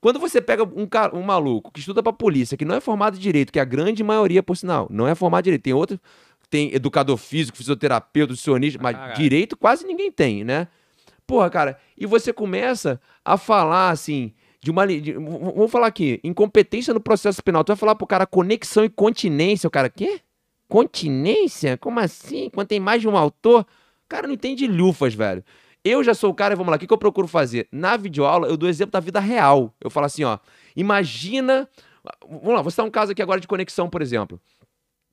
Quando você pega um, um maluco que estuda pra polícia, que não é formado em direito, que é a grande maioria, por sinal, não é formado em direito, tem outro, tem educador físico, fisioterapeuta, nutricionista, mas caralho. direito quase ninguém tem, né? Porra, cara, e você começa a falar assim, de uma. de- vamos falar aqui, incompetência no processo penal. Tu vai falar pro cara conexão e continência. O cara, quê? Continência? Como assim? Quando tem mais de um autor? O cara não entende lufas, velho. Eu já sou o cara, vamos lá, o que, que eu procuro fazer? Na videoaula, eu dou exemplo da vida real. Eu falo assim, ó, imagina. Vamos lá, vou citar um caso aqui agora de conexão, por exemplo.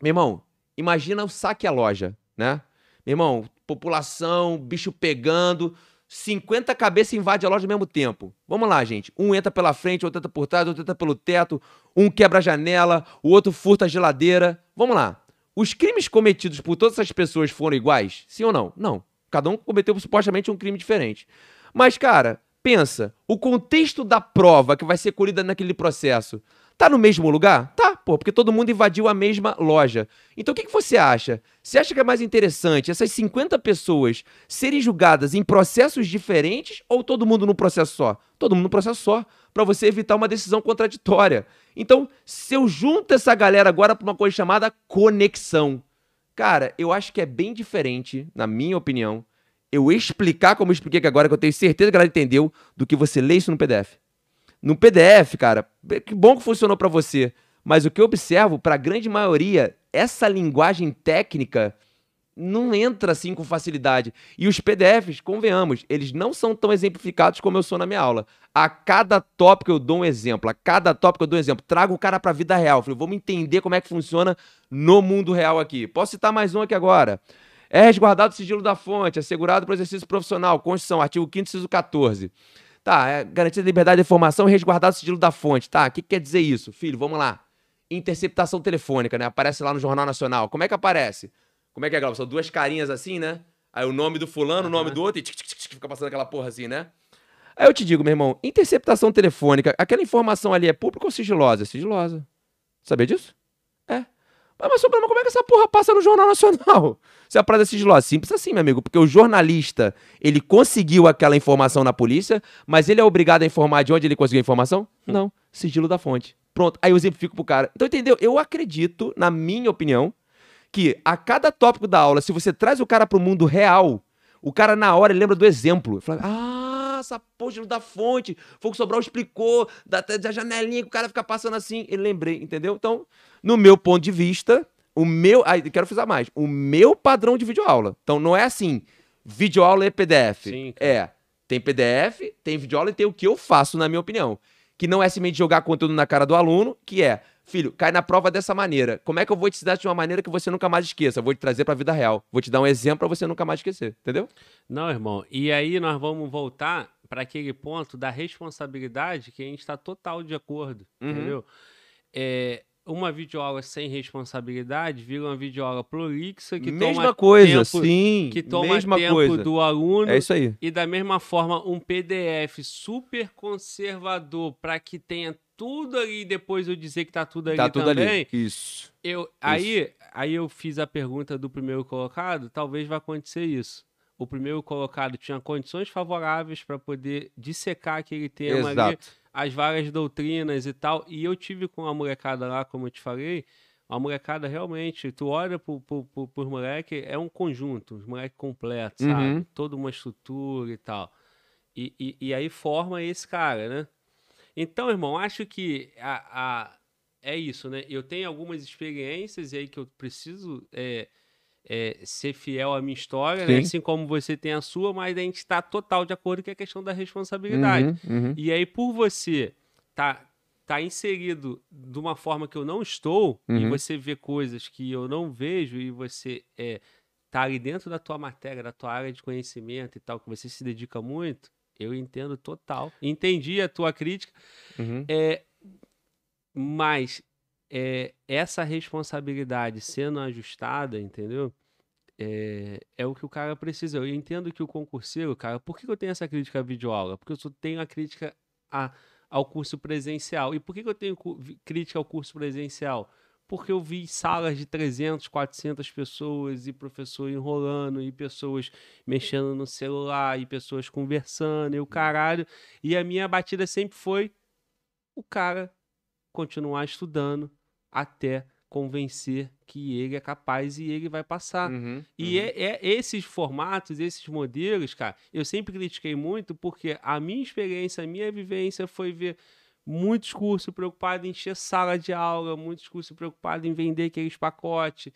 Meu irmão, imagina o saque à loja, né? Meu irmão, população, bicho pegando, 50 cabeças invadem a loja ao mesmo tempo. Vamos lá, gente. Um entra pela frente, outro entra por trás, outro entra pelo teto, um quebra a janela, o outro furta a geladeira. Vamos lá. Os crimes cometidos por todas essas pessoas foram iguais? Sim ou não? Não. Cada um cometeu supostamente um crime diferente. Mas, cara, pensa, o contexto da prova que vai ser colhida naquele processo tá no mesmo lugar? Tá, pô, porque todo mundo invadiu a mesma loja. Então o que, que você acha? Você acha que é mais interessante essas 50 pessoas serem julgadas em processos diferentes ou todo mundo num processo só? Todo mundo num processo só, pra você evitar uma decisão contraditória. Então, se eu junto essa galera agora pra uma coisa chamada conexão, cara, eu acho que é bem diferente, na minha opinião, eu explicar como eu expliquei aqui agora, que eu tenho certeza que ela entendeu, do que você ler isso no PDF. No PDF, cara, que bom que funcionou pra você. Mas o que eu observo, pra grande maioria, essa linguagem técnica não entra assim com facilidade. E os PDFs, convenhamos, eles não são tão exemplificados como eu sou na minha aula. A cada tópico eu dou um exemplo, a cada tópico eu dou um exemplo. Trago o cara pra vida real. Falei, vamos entender como é que funciona no mundo real aqui. Posso citar mais um aqui agora. É resguardado o sigilo da fonte, assegurado para o exercício profissional, Constituição, artigo 5 inciso 14. Tá, é garantida a liberdade de informação e resguardado o sigilo da fonte. Tá, o que, que quer dizer isso? Filho, vamos lá. Interceptação telefônica, né? Aparece lá no Jornal Nacional. Como é que aparece? Como é que é, Glauber? São duas carinhas assim, né? Aí o nome do fulano, o nome do outro e tic, tic, tic, tic, fica passando aquela porra assim, né? Aí eu te digo, meu irmão, interceptação telefônica, aquela informação ali é pública ou sigilosa? É sigilosa. Sabia disso? É. Mas, mas problema, como é que essa porra passa no Jornal Nacional? Se a parada é sigilosa, simples assim, meu amigo, porque o jornalista, ele conseguiu aquela informação na polícia, mas ele é obrigado a informar de onde ele conseguiu a informação? Não, sigilo da fonte. Pronto, aí eu exemplifico pro cara. Então, entendeu? Eu acredito, na minha opinião, que a cada tópico da aula, se você traz o cara pro mundo real, o cara na hora lembra do exemplo. Fala, ah, essa porra da fonte, Fogo Sobral explicou, da, da janelinha que o cara fica passando assim. Ele lembrei, entendeu? Então, no meu ponto de vista, o meu. Aí, quero frisar mais. O meu padrão de videoaula. Então, não é assim, videoaula é PDF. Sim, é. Tem PDF, tem videoaula e tem o que eu faço, na minha opinião. Que não é simplesmente jogar conteúdo na cara do aluno, que é filho, cai na prova dessa maneira. Como é que eu vou te ensinar de uma maneira que você nunca mais esqueça? Eu vou te trazer para a vida real. Vou te dar um exemplo para você nunca mais esquecer, entendeu? Não, irmão. E aí nós vamos voltar para aquele ponto da responsabilidade que a gente está total de acordo, uhum. entendeu? É, uma videoaula sem responsabilidade vira uma videoaula prolixa que mesma toma coisa, tempo, sim, que toma mesma tempo coisa. do aluno. É isso aí. E da mesma forma, um PDF super conservador para que tenha tudo ali e depois eu dizer que tá tudo ali tá tudo também. Ali. Isso. Eu, isso. Aí, aí eu fiz a pergunta do primeiro colocado, talvez vá acontecer isso. O primeiro colocado tinha condições favoráveis para poder dissecar aquele tema Exato. ali as várias doutrinas e tal. E eu tive com a molecada lá, como eu te falei, a molecada realmente, tu olha pro, pro, pro, pros moleques, é um conjunto, os moleques completos, sabe? Uhum. Toda uma estrutura e tal. E, e, e, aí forma esse cara, né? Então, irmão, acho que a, a, é isso, né? Eu tenho algumas experiências e aí que eu preciso é, é, ser fiel à minha história, né? assim como você tem a sua, mas a gente está total de acordo com a questão da responsabilidade. Uhum, uhum. E aí, por você tá, tá inserido de uma forma que eu não estou, uhum. e você vê coisas que eu não vejo, e você é, tá ali dentro da tua matéria, da tua área de conhecimento e tal, que você se dedica muito, eu entendo total. Entendi a tua crítica. Uhum. É, mas é, essa responsabilidade sendo ajustada, entendeu? É, é, o que o cara precisa. Eu entendo que o concurseiro, cara, por que eu tenho essa crítica à videoaula? Porque eu só tenho a crítica a, ao curso presencial. E por que eu tenho crítica ao curso presencial? Porque eu vi salas de 300, 400 pessoas e professor enrolando, e pessoas mexendo no celular, e pessoas conversando, e o caralho. E a minha batida sempre foi o cara continuar estudando, até convencer que ele é capaz e ele vai passar. Uhum, e uhum. É, é, esses formatos, esses modelos, cara, eu sempre critiquei muito porque a minha experiência, a minha vivência foi ver muitos cursos preocupados em encher sala de aula, muitos cursos preocupados em vender aqueles pacotes,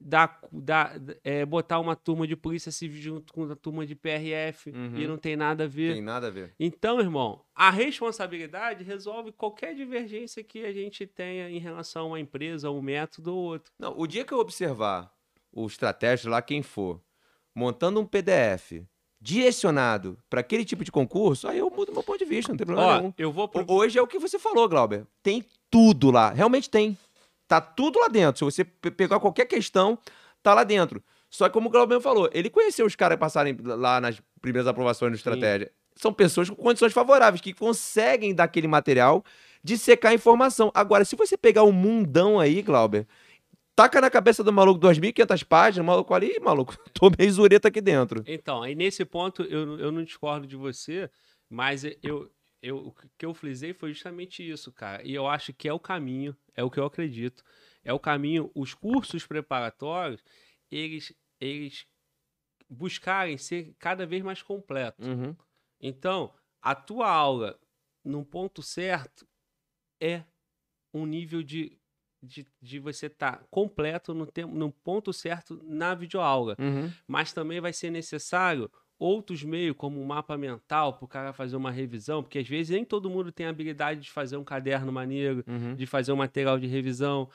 dar, dar, é, botar uma turma de polícia civil junto com a turma de PRF uhum. e não tem nada a ver. Tem nada a ver. Então, irmão, a responsabilidade resolve qualquer divergência que a gente tenha em relação a uma empresa, um método ou outro. Não, o dia que eu observar o estratégia lá, quem for, montando um PDF direcionado para aquele tipo de concurso, aí eu mudo meu ponto de vista, não tem problema Ó, nenhum. Eu vou pro... Hoje é o que você falou, Glauber. Tem tudo lá. Realmente tem. Tá tudo lá dentro. Se você pegar qualquer questão, tá lá dentro. Só que, como o Glauber falou, ele conheceu os caras que passarem lá nas primeiras aprovações no estratégia. Sim. São pessoas com condições favoráveis, que conseguem daquele material de secar a informação. Agora, se você pegar um mundão aí, Glauber, taca na cabeça do maluco 2.500 páginas, maluco ali, maluco, tô meio zureta aqui dentro. Então, aí nesse ponto eu, eu não discordo de você, mas eu, eu, o que eu frisei foi justamente isso, cara. E eu acho que é o caminho, é o que eu acredito. É o caminho, os cursos preparatórios, eles, eles buscarem ser cada vez mais completos. Uhum. Então, a tua aula, num ponto certo, é um nível de, de, de você estar tá completo no, tempo, no ponto certo na videoaula. Uhum. Mas também vai ser necessário outros meios, como um mapa mental, para o cara fazer uma revisão, porque às vezes nem todo mundo tem a habilidade de fazer um caderno maneiro, uhum. de fazer um material de revisão.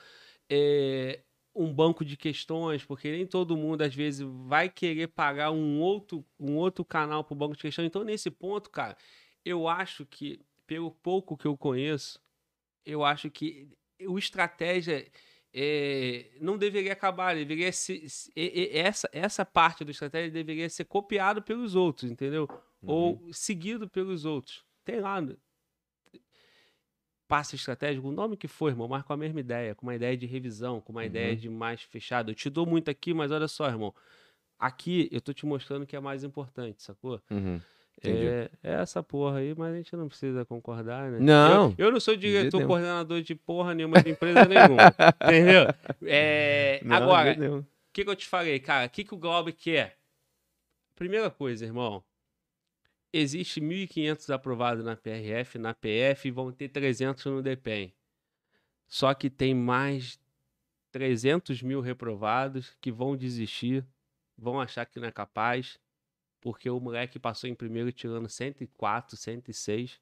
É, um banco de questões, porque nem todo mundo às vezes vai querer pagar um outro, um outro canal para o banco de questões. Então, nesse ponto, cara, eu acho que, pelo pouco que eu conheço, eu acho que o estratégia é, não deveria acabar, deveria ser, essa, essa parte do estratégia deveria ser copiado pelos outros, entendeu? Uhum. ou seguido pelos outros. Tem lá. no- Passo estratégico, o nome que for, irmão, mas com a mesma ideia, com uma ideia de revisão, com uma ideia Uhum. de mais fechado. Eu te dou muito aqui, mas olha só, irmão. Aqui eu tô te mostrando o que é mais importante, sacou? Uhum. É, é essa porra aí, mas a gente não precisa concordar, né? Não. Eu, eu não sou diretor coordenador de porra nenhuma de empresa nenhuma. entendeu? É, Não, agora, o que, que eu te falei, cara? O que, que o Globo quer? Primeira coisa, irmão. Existe 1.500 aprovados na PRF, na PF e vão ter 300 no DPEM. Só que tem mais 300 mil reprovados que vão desistir, vão achar que não é capaz, porque o moleque passou em primeiro tirando 104, 106.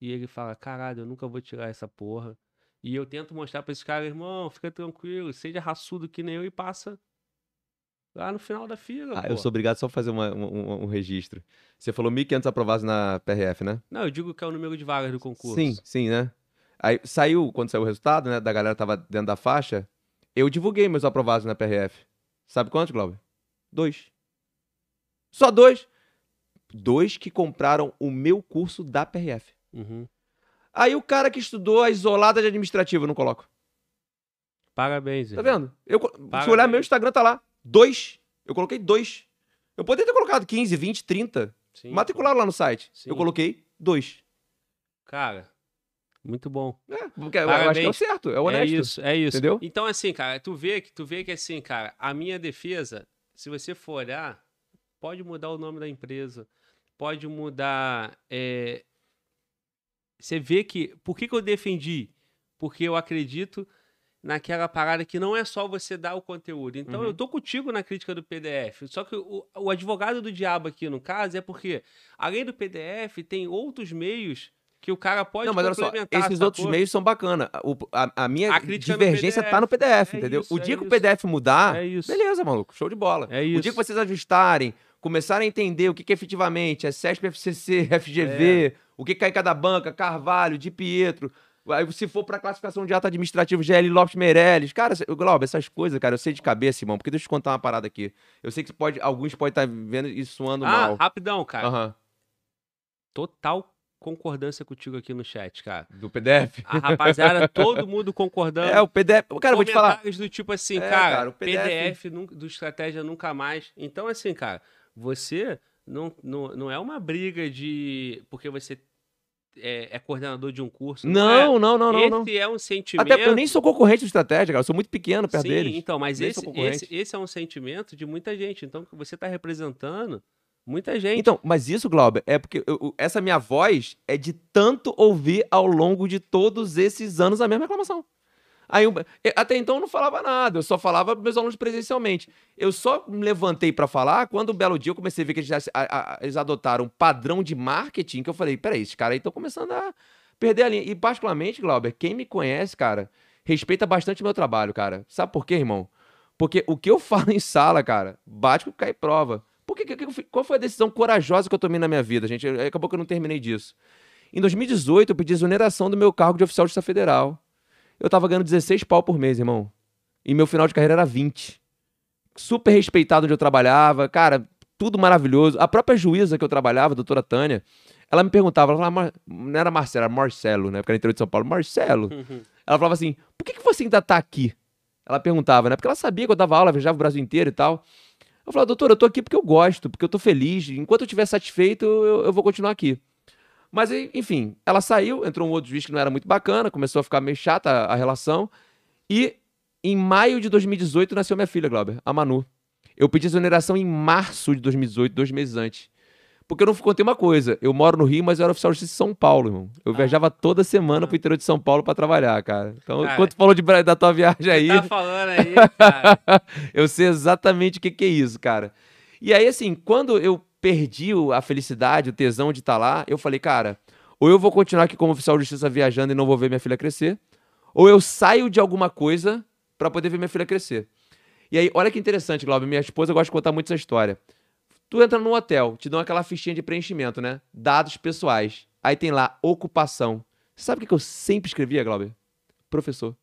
E ele fala: caralho, eu nunca vou tirar essa porra. E eu tento mostrar pra esse cara, irmão, fica tranquilo, seja raçudo que nem eu e passa lá no final da fila. Ah, pô. eu sou obrigado só a fazer uma- um, um- um registro. Você falou 1.500 aprovados na PRF, né? Não, eu digo que é o número de vagas do concurso. Sim, sim, né? Aí saiu, quando saiu o resultado, né? Da galera tava dentro da faixa, eu divulguei meus aprovados na PRF. Sabe quantos, Glauber? Dois. Só dois. Dois que compraram o meu curso da PRF. Uhum. Aí o cara que estudou a isolada de administrativa, eu não coloco. Parabéns, Tá vendo? Eu, co- se Parabéns. olhar meu Instagram, tá lá. Dois. Eu coloquei dois. Eu poderia ter colocado 15, 20, 30. Sim, Matricularam lá no site. Sim. Eu coloquei dois. Cara, muito bom. É, porque eu acho que é o Parabéns. certo, é o honesto. É isso, é isso. Entendeu? Então, assim, cara, tu vê que tu vê que assim, cara, a minha defesa, se você for olhar, pode mudar o nome da empresa, pode mudar. é, Você vê que. Por que, que eu defendi? Porque eu acredito naquela parada que não é só você dar o conteúdo. Então, Uhum. eu tô contigo na crítica do PDF. Só que o, o advogado do diabo aqui, no caso, é porque, além do PDF, tem outros meios que o cara pode Não, mas olha só, esses outros sacou? meios são bacana. O- A, a minha A no divergência tá no PDF, É entendeu? isso, o é dia que o isso. PDF mudar, É beleza, maluco, show de bola. É O dia que vocês ajustarem, começarem a entender o que, que efetivamente é CESP, FCC, FGV, o que cai em cada banca, Carvalho, Di Pietro. Aí, se for pra classificação de ato administrativo, GL Lopes Meirelles. Cara, Glauber, essas coisas, cara, eu sei de cabeça, irmão. Porque deixa eu te contar uma parada aqui. Eu sei que pode, alguns podem estar vendo isso suando Ah, mal. rapidão, cara. Aham. Total concordância contigo aqui no chat, cara. Do PDF. A rapaziada, todo mundo concordando. É, o PDF. Cara, eu vou te falar. Do tipo assim, É, cara, cara, o PDF, PDF nunca- do Estratégia Nunca Mais. Então, assim, cara, você não, não, não é uma briga de... Porque você é, é coordenador de um curso. Não, não, não, é. não, não. Esse é um sentimento... Até eu nem sou concorrente do estratégia, cara. Eu sou muito pequeno perto Sim, deles. então, mas esse, esse, esse é um sentimento de muita gente. Então, você está representando muita gente. Então, mas isso, Glauber, é porque eu- essa minha voz é de tanto ouvir ao longo de todos esses anos a mesma reclamação. Aí, eu- até então eu não falava nada, eu só falava para meus alunos presencialmente. Eu só me levantei para falar quando um belo dia eu comecei a ver que eles, a- a- eles adotaram um padrão de marketing que eu falei, peraí, esses caras aí estão começando a perder a linha. E particularmente, Glauber, quem me conhece, cara, respeita bastante o meu trabalho, cara. Sabe por quê, irmão? Porque o que eu falo em sala, cara, bate com cai prova. Por que, que- qual foi a decisão corajosa que eu tomei na minha vida, gente? Acabou que eu não terminei disso. Em 2018, eu pedi exoneração do meu cargo de oficial de Justiça Federal. Eu tava ganhando 16 pau por mês, irmão. E meu final de carreira era 20. Super respeitado onde eu trabalhava, cara, tudo maravilhoso. A própria juíza que eu trabalhava, a doutora Tânia, ela me perguntava, ela falava, "Mar- não era Marcelo, era Marcelo, né? Porque era interior de São Paulo. Marcelo, Uhum. ela falava assim: por que, que você ainda tá aqui? Ela perguntava, né? Porque ela sabia que eu dava aula, viajava o Brasil inteiro e tal. Eu falava, doutora, eu tô aqui porque eu gosto, porque eu tô feliz. Enquanto eu estiver satisfeito, eu, eu vou continuar aqui. Mas, enfim, ela saiu, entrou um outro juiz que não era muito bacana, começou a ficar meio chata a, a relação. E em maio de 2018 nasceu minha filha, Glauber, a Manu. Eu pedi exoneração em março de 2018, dois meses antes. Porque eu não contei uma coisa. Eu moro no Rio, mas eu era oficial de justiça em São Paulo, irmão. Eu Ah. viajava toda semana Ah. pro interior de São Paulo pra trabalhar, cara. Então, Cara, quando tu falou de, da tua viagem aí, Tá falando aí, cara. eu sei exatamente o que, que é isso, cara. E aí, assim, quando eu perdi a felicidade, o tesão de estar lá, eu falei, cara, ou eu vou continuar aqui como oficial de justiça viajando e não vou ver minha filha crescer, ou eu saio de alguma coisa pra poder ver minha filha crescer. E aí, olha que interessante, Glauber, minha esposa gosta de contar muito essa história. Tu entra num hotel, te dão aquela fichinha de preenchimento, né? Dados pessoais. Aí tem lá, ocupação. Sabe o que eu sempre escrevia, Glauber? Professor.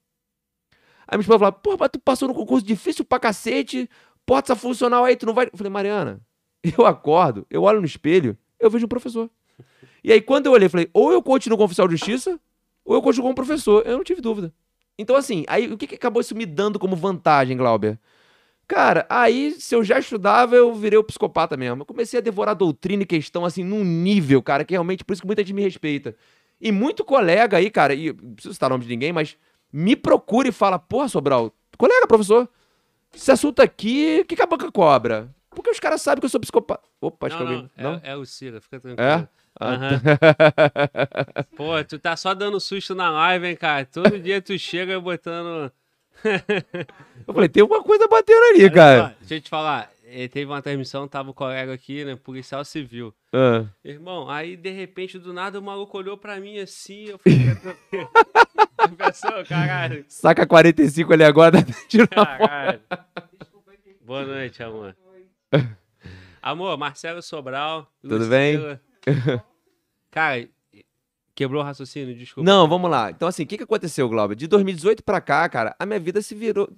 Aí minha esposa falava, porra, mas tu passou no concurso difícil pra cacete, porta funcional aí, tu não vai. Eu falei, Mariana, eu acordo, eu olho no espelho, eu vejo um professor. E aí, quando eu olhei, falei, ou eu continuo como oficial de justiça, ou eu continuo como professor. Eu não tive dúvida. Então, assim, aí o que, que acabou isso me dando como vantagem, Glauber? Cara, aí, se eu já estudava, eu virei o psicopata mesmo. Eu comecei a devorar doutrina e questão, assim, num nível, cara, que realmente, por isso que muita gente me respeita. E muito colega aí, cara, e não preciso citar o nome de ninguém, mas me procura e fala, porra, Sobral, colega, professor, esse assunto aqui, que, que a banca cobra? Porque os caras sabem que eu sou psicopata. Opa, acho não, que alguém... não, Não? É, é o Cira, fica tranquilo. É? Aham. Pô, tu tá só dando susto na live, hein, cara? Todo dia tu chega botando. Eu falei, tem uma coisa batendo ali, cara. Deixa eu te falar. eh, Teve uma transmissão, tava o colega aqui, né? Policial civil. Ah. Irmão, aí de repente, do nada, o maluco olhou pra mim assim. Eu falei, Pensou, caralho. Saca 45 ali agora. Caralho. Boa noite, amor. Amor, Marcelo Sobral. Tudo bem? Cara, quebrou o raciocínio, desculpa. Não, vamos lá. Então, assim, o que, que aconteceu, Glauber? De 2018 pra cá, cara, a minha vida se virou.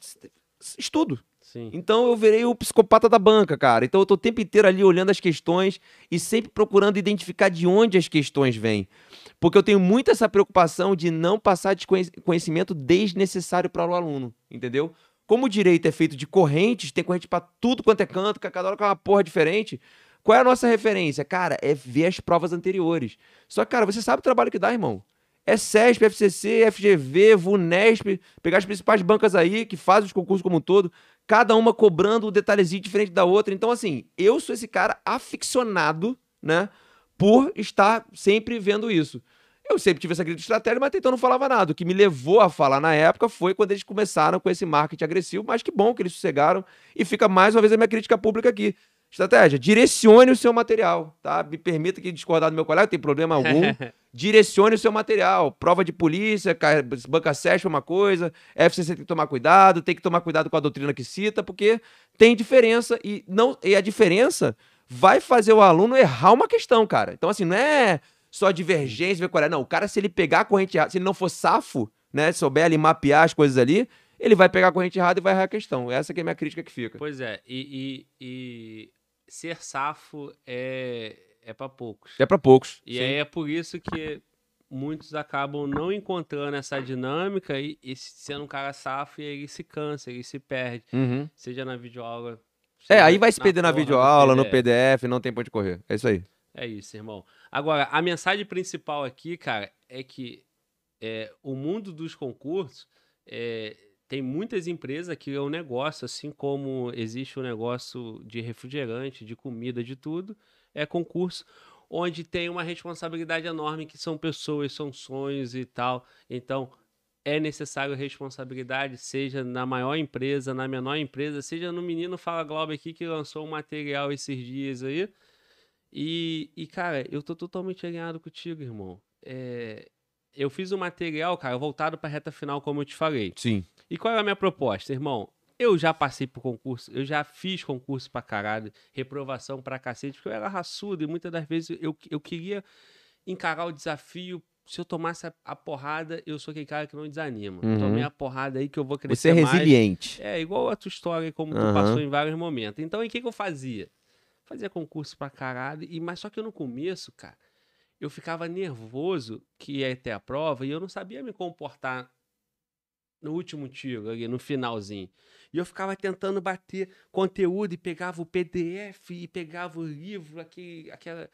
Estudo. Sim. Então eu virei o psicopata da banca, cara. Então eu tô o tempo inteiro ali olhando as questões e sempre procurando identificar de onde as questões vêm. Porque eu tenho muito essa preocupação de não passar desconhe- conhecimento desnecessário para o aluno, entendeu? Como o direito é feito de correntes, tem corrente para tudo quanto é canto, cada hora é uma porra diferente. Qual é a nossa referência? Cara, é ver as provas anteriores. Só que, cara, você sabe o trabalho que dá, irmão. É SESP, FCC, FGV, VUNESP, pegar as principais bancas aí que fazem os concursos como um todo, cada uma cobrando um detalhezinho diferente da outra. Então, assim, eu sou esse cara aficionado, né, por estar sempre vendo isso. Eu sempre tive essa grande estratégia, mas então não falava nada. O que me levou a falar na época foi quando eles começaram com esse marketing agressivo, mas que bom que eles sossegaram. E fica mais uma vez a minha crítica pública aqui. Estratégia, direcione o seu material, tá? Me permita que discordar do meu colega, não tem problema algum. direcione o seu material. Prova de polícia, ca- banca SESP é uma coisa, FCC tem que tomar cuidado, tem que tomar cuidado com a doutrina que cita, porque tem diferença e não e a diferença vai fazer o aluno errar uma questão, cara. Então assim, não é só divergência, ver qual é. Não, o cara se ele pegar a corrente errada, se ele não for safo, né, souber ali mapear as coisas ali, ele vai pegar a corrente errada e vai errar a questão. Essa que é a minha crítica que fica. Pois é, e, e- e ser safo é, é para poucos. É pra poucos. E aí é por isso que muitos acabam não encontrando essa dinâmica e, e sendo um cara safo e aí ele se cansa, ele se perde, Uhum. seja na videoaula. É, aí vai se perder na do videoaula, no PDF. PDF, não tem pra onde correr. É isso aí. É isso, irmão. Agora, a mensagem principal aqui, cara, é que é, o mundo dos concursos é, tem muitas empresas que é um negócio, assim como existe o negócio de refrigerante, de comida, de tudo, é concurso onde tem uma responsabilidade enorme, que são pessoas, são sonhos e tal. Então, é necessário responsabilidade, seja na maior empresa, na menor empresa, seja no menino Fala Globo aqui que lançou um material esses dias aí. E, e, cara, eu tô totalmente alinhado contigo, irmão. É, eu fiz um material, cara, voltado pra reta final, como eu te falei. Sim. E qual é a minha proposta, irmão? Eu já passei por concurso, eu já fiz concurso pra caralho, reprovação pra cacete, porque eu era raçudo e muitas das vezes eu, eu queria encarar o desafio. Se eu tomasse a, porrada, eu sou aquele cara que não desanima. Uhum. Tomei a porrada aí que eu vou Você crescer é mais. resiliente. É, igual a tua história, como tu Aham. passou em vários momentos. Então, o que, que eu fazia? Fazia concurso pra caralho, e, mas só que no começo, cara, eu ficava nervoso que ia ter a prova e eu não sabia me comportar no último tiro, ali, no finalzinho. E eu ficava tentando bater conteúdo e pegava o PDF e pegava o livro, aquele, aquela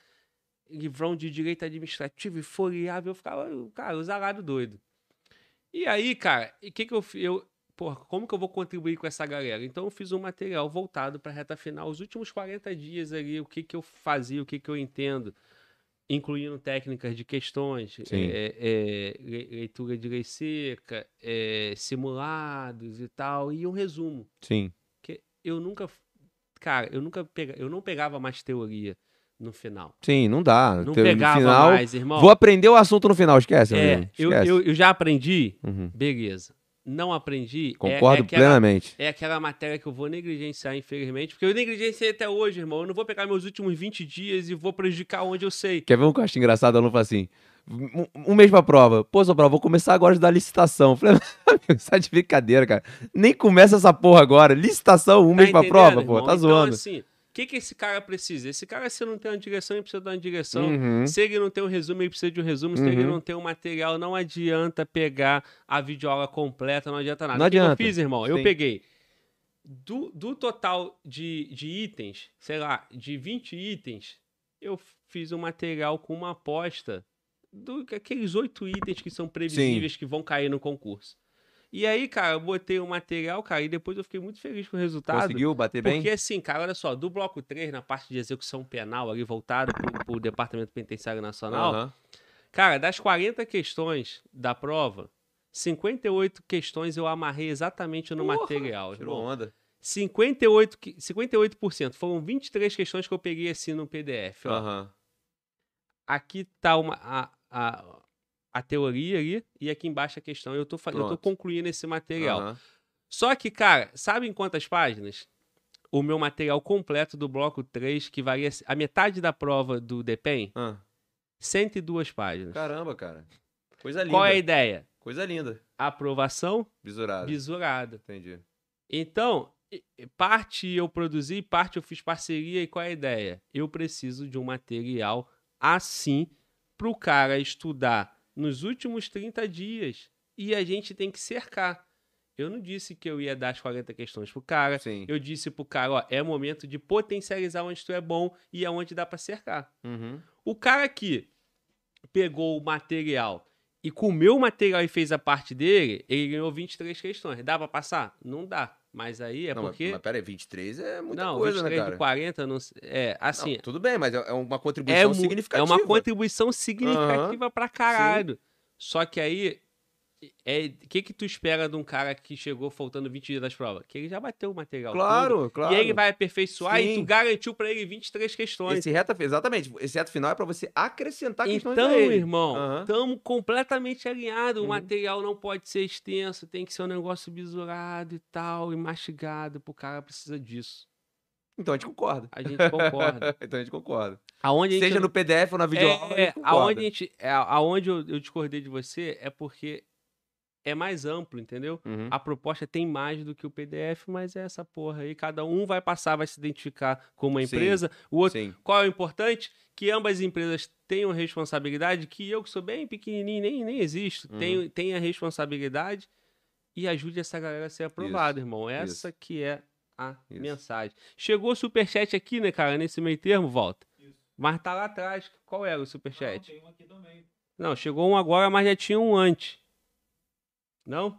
livrão de direito administrativo e folheava. Eu ficava, cara, o zarado doido. E aí, cara, o que que eu? Eu, porra, como que eu vou contribuir com essa galera? Então eu fiz um material voltado para reta final, os últimos 40 dias ali, o que que eu fazia, o que que eu entendo, incluindo técnicas de questões, é, é, le- leitura de lei seca, é, simulados e tal, e um resumo. Sim. Que eu nunca, cara, eu nunca pega, eu não pegava mais teoria no final. Sim, não dá. Não Teu- pegava no final, mais, irmão. Vou aprender o assunto no final, esquece. é, amigo, eu, esquece. eu, eu já aprendi, Uhum. beleza. Não aprendi. é- Concordo é, aquela, plenamente. É aquela matéria que eu vou negligenciar, infelizmente, porque eu negligenciei até hoje, irmão. Eu não vou pegar meus últimos 20 dias e vou prejudicar onde eu sei. Quer ver um que eu acho engraçado? O aluno fala assim: um, mês pra prova. Pô, sua prova, vou começar agora a estudar licitação. Eu Falei, amigo, sai de brincadeira, cara. Nem começa essa porra agora. Licitação, um Tá mês pra prova, pô. irmão? Tá então, zoando. assim, que, que esse cara precisa? Esse cara, se não tem uma direção, ele precisa dar uma direção. Uhum. Se ele não tem um resumo, ele precisa de um resumo. Se ele Uhum. não tem um material, não adianta pegar a videoaula completa, não adianta nada. Não O que adianta. eu fiz, irmão? Eu Sim. peguei do, do total de, de itens, sei lá, de 20 itens, eu fiz um material com uma aposta do aqueles oito itens que são previsíveis que vão cair no concurso. E aí, cara, eu botei o material, cara, e depois eu fiquei muito feliz com o resultado. Conseguiu bater bem? Porque assim, cara, olha só, do bloco 3, na parte de execução penal, ali voltado pro, pro Departamento Penitenciário Nacional, Aham. cara, das 40 questões da prova, 58 questões eu amarrei exatamente no Porra, material. Tirou irmão. onda. 58, que- 58%. Foram 23 questões que eu peguei assim no PDF. Ó. Aham. Aqui tá uma, a, a, a teoria ali e aqui embaixo a questão. Eu tô, eu tô concluindo esse material. Aham. Só que, cara, sabe em quantas páginas? O meu material completo do bloco 3, que varia a metade da prova do DEPEN, Ah, 102 páginas. Caramba, cara. Coisa linda. Qual é a ideia? Coisa linda. Aprovação Visurado. visurada. Entendi. Então, parte eu produzi, parte eu fiz parceria. E qual é a ideia? Eu preciso de um material assim para o cara estudar nos últimos 30 dias. E a gente tem que cercar. Eu não disse que eu ia dar as 40 questões pro cara. Sim. Eu disse pro cara, ó, é momento de potencializar onde tu é bom e aonde dá para cercar. Uhum. O cara que pegou o material e comeu o material e fez a parte dele, ele ganhou 23 questões. Dá pra passar? Não dá. Mas aí é não, porque. mas, mas pera aí, 23 é muita não, coisa, 23 né, cara? de 40, não, é Não, assim. tudo bem, mas é é uma é, contribuição mu- significativa. é uma contribuição significativa pra caralho. Só que aí. É, o que que tu espera de um cara que chegou faltando 20 dias das provas? Que ele já bateu o material. Claro, claro. E ele vai aperfeiçoar e tu Sim. garantiu pra ele 23 questões. Esse reta, exatamente. Esse reto final é pra você acrescentar questões Então, irmão, Aham. estamos completamente alinhados. O Uhum. material não pode ser extenso, tem que ser um negócio bisurado e tal, e mastigado, porque o cara precisa disso. Então a gente concorda. A gente concorda. então a gente concorda. aonde gente, Seja no PDF ou na videoaula, a é, gente concorda. aonde gente, é, aonde eu, eu discordei de você é porque é mais amplo, entendeu? Uhum. A proposta tem mais do que o PDF, mas é essa porra aí. Cada um vai passar, vai se identificar como uma Sim, empresa, o outro Sim. Qual é o importante? Que ambas as empresas tenham responsabilidade, que eu, que sou bem pequenininho, nem, nem existo, Uhum. tenho, tenha responsabilidade e ajude essa galera a ser aprovada, Isso, irmão. Essa isso. que é a Isso. mensagem. Chegou o superchat aqui, né, cara, nesse meio termo, volta. Mas tá lá atrás. Qual era o superchat? Tem um aqui também. Não, chegou um agora, mas já tinha um antes. Não?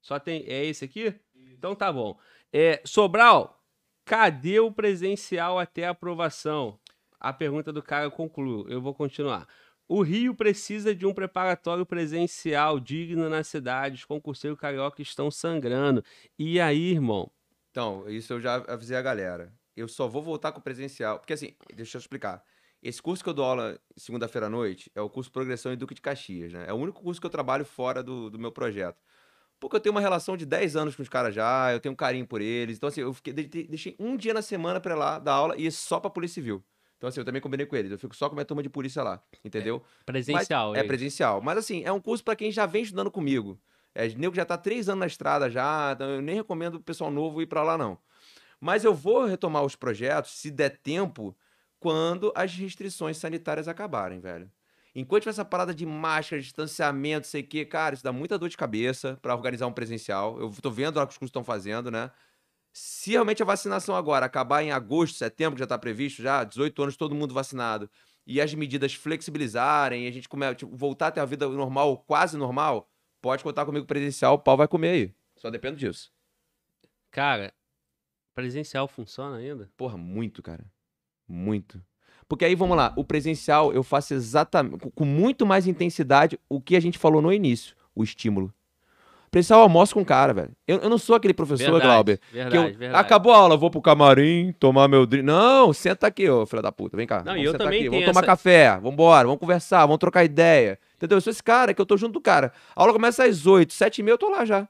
Só tem. É esse aqui? Então tá bom. É, Sobral, cadê o presencial até a aprovação? A pergunta do cara concluiu. Eu vou continuar. O Rio precisa de um preparatório presencial digno na cidade. Os concurseiros carioca estão sangrando. E aí, irmão? Então, isso eu já avisei a galera. Eu só vou voltar com o presencial. Porque assim, deixa eu explicar. Esse curso que eu dou aula segunda-feira à noite é o curso Progressão em Duque de Caxias, né? É o único curso que eu trabalho fora do, do meu projeto. Porque eu tenho uma relação de 10 anos com os caras já, eu tenho um carinho por eles. Então, assim, eu fiquei, de- deixei um dia na semana pra lá dar aula e só pra Polícia Civil. Então, assim, eu também combinei com eles. Eu fico só com a minha turma de polícia lá, entendeu? Presencial, Mas, é presencial. Mas assim, é um curso pra quem já vem estudando comigo. É, nego que já tá três anos na estrada já, então eu nem recomendo o pessoal novo ir pra lá, não. Mas eu vou retomar os projetos, se der tempo, quando as restrições sanitárias acabarem, velho. Enquanto tiver essa parada de máscara, distanciamento, sei o quê, cara, isso dá muita dor de cabeça pra organizar um presencial. Eu tô vendo lá o que os cursos estão fazendo, né? Se realmente a vacinação agora acabar em agosto, setembro, que já tá previsto, já, 18 anos, todo mundo vacinado, e as medidas flexibilizarem, e a gente come, tipo, voltar a ter a vida normal, quase normal, pode contar comigo presencial, o pau vai comer aí. Só depende disso. Cara, presencial funciona ainda? Porra, muito, cara. Muito. Porque aí, vamos lá, o presencial eu faço exatamente, com- muito mais intensidade o que a gente falou no início, o estímulo. Presencial eu almoço com o cara, velho. Eu, eu não sou aquele professor, verdade, Glauber, Verdade, que eu, verdade. acabou a aula, vou pro camarim, tomar meu drink. Não, senta aqui, ô filho da puta, vem cá. Não, vamos eu também aqui, vamos tomar essa- café, vambora, vamos conversar, vamos trocar ideia. Entendeu? Eu sou esse cara que eu tô junto do cara. A aula começa às 8, 7 e meia eu tô lá já.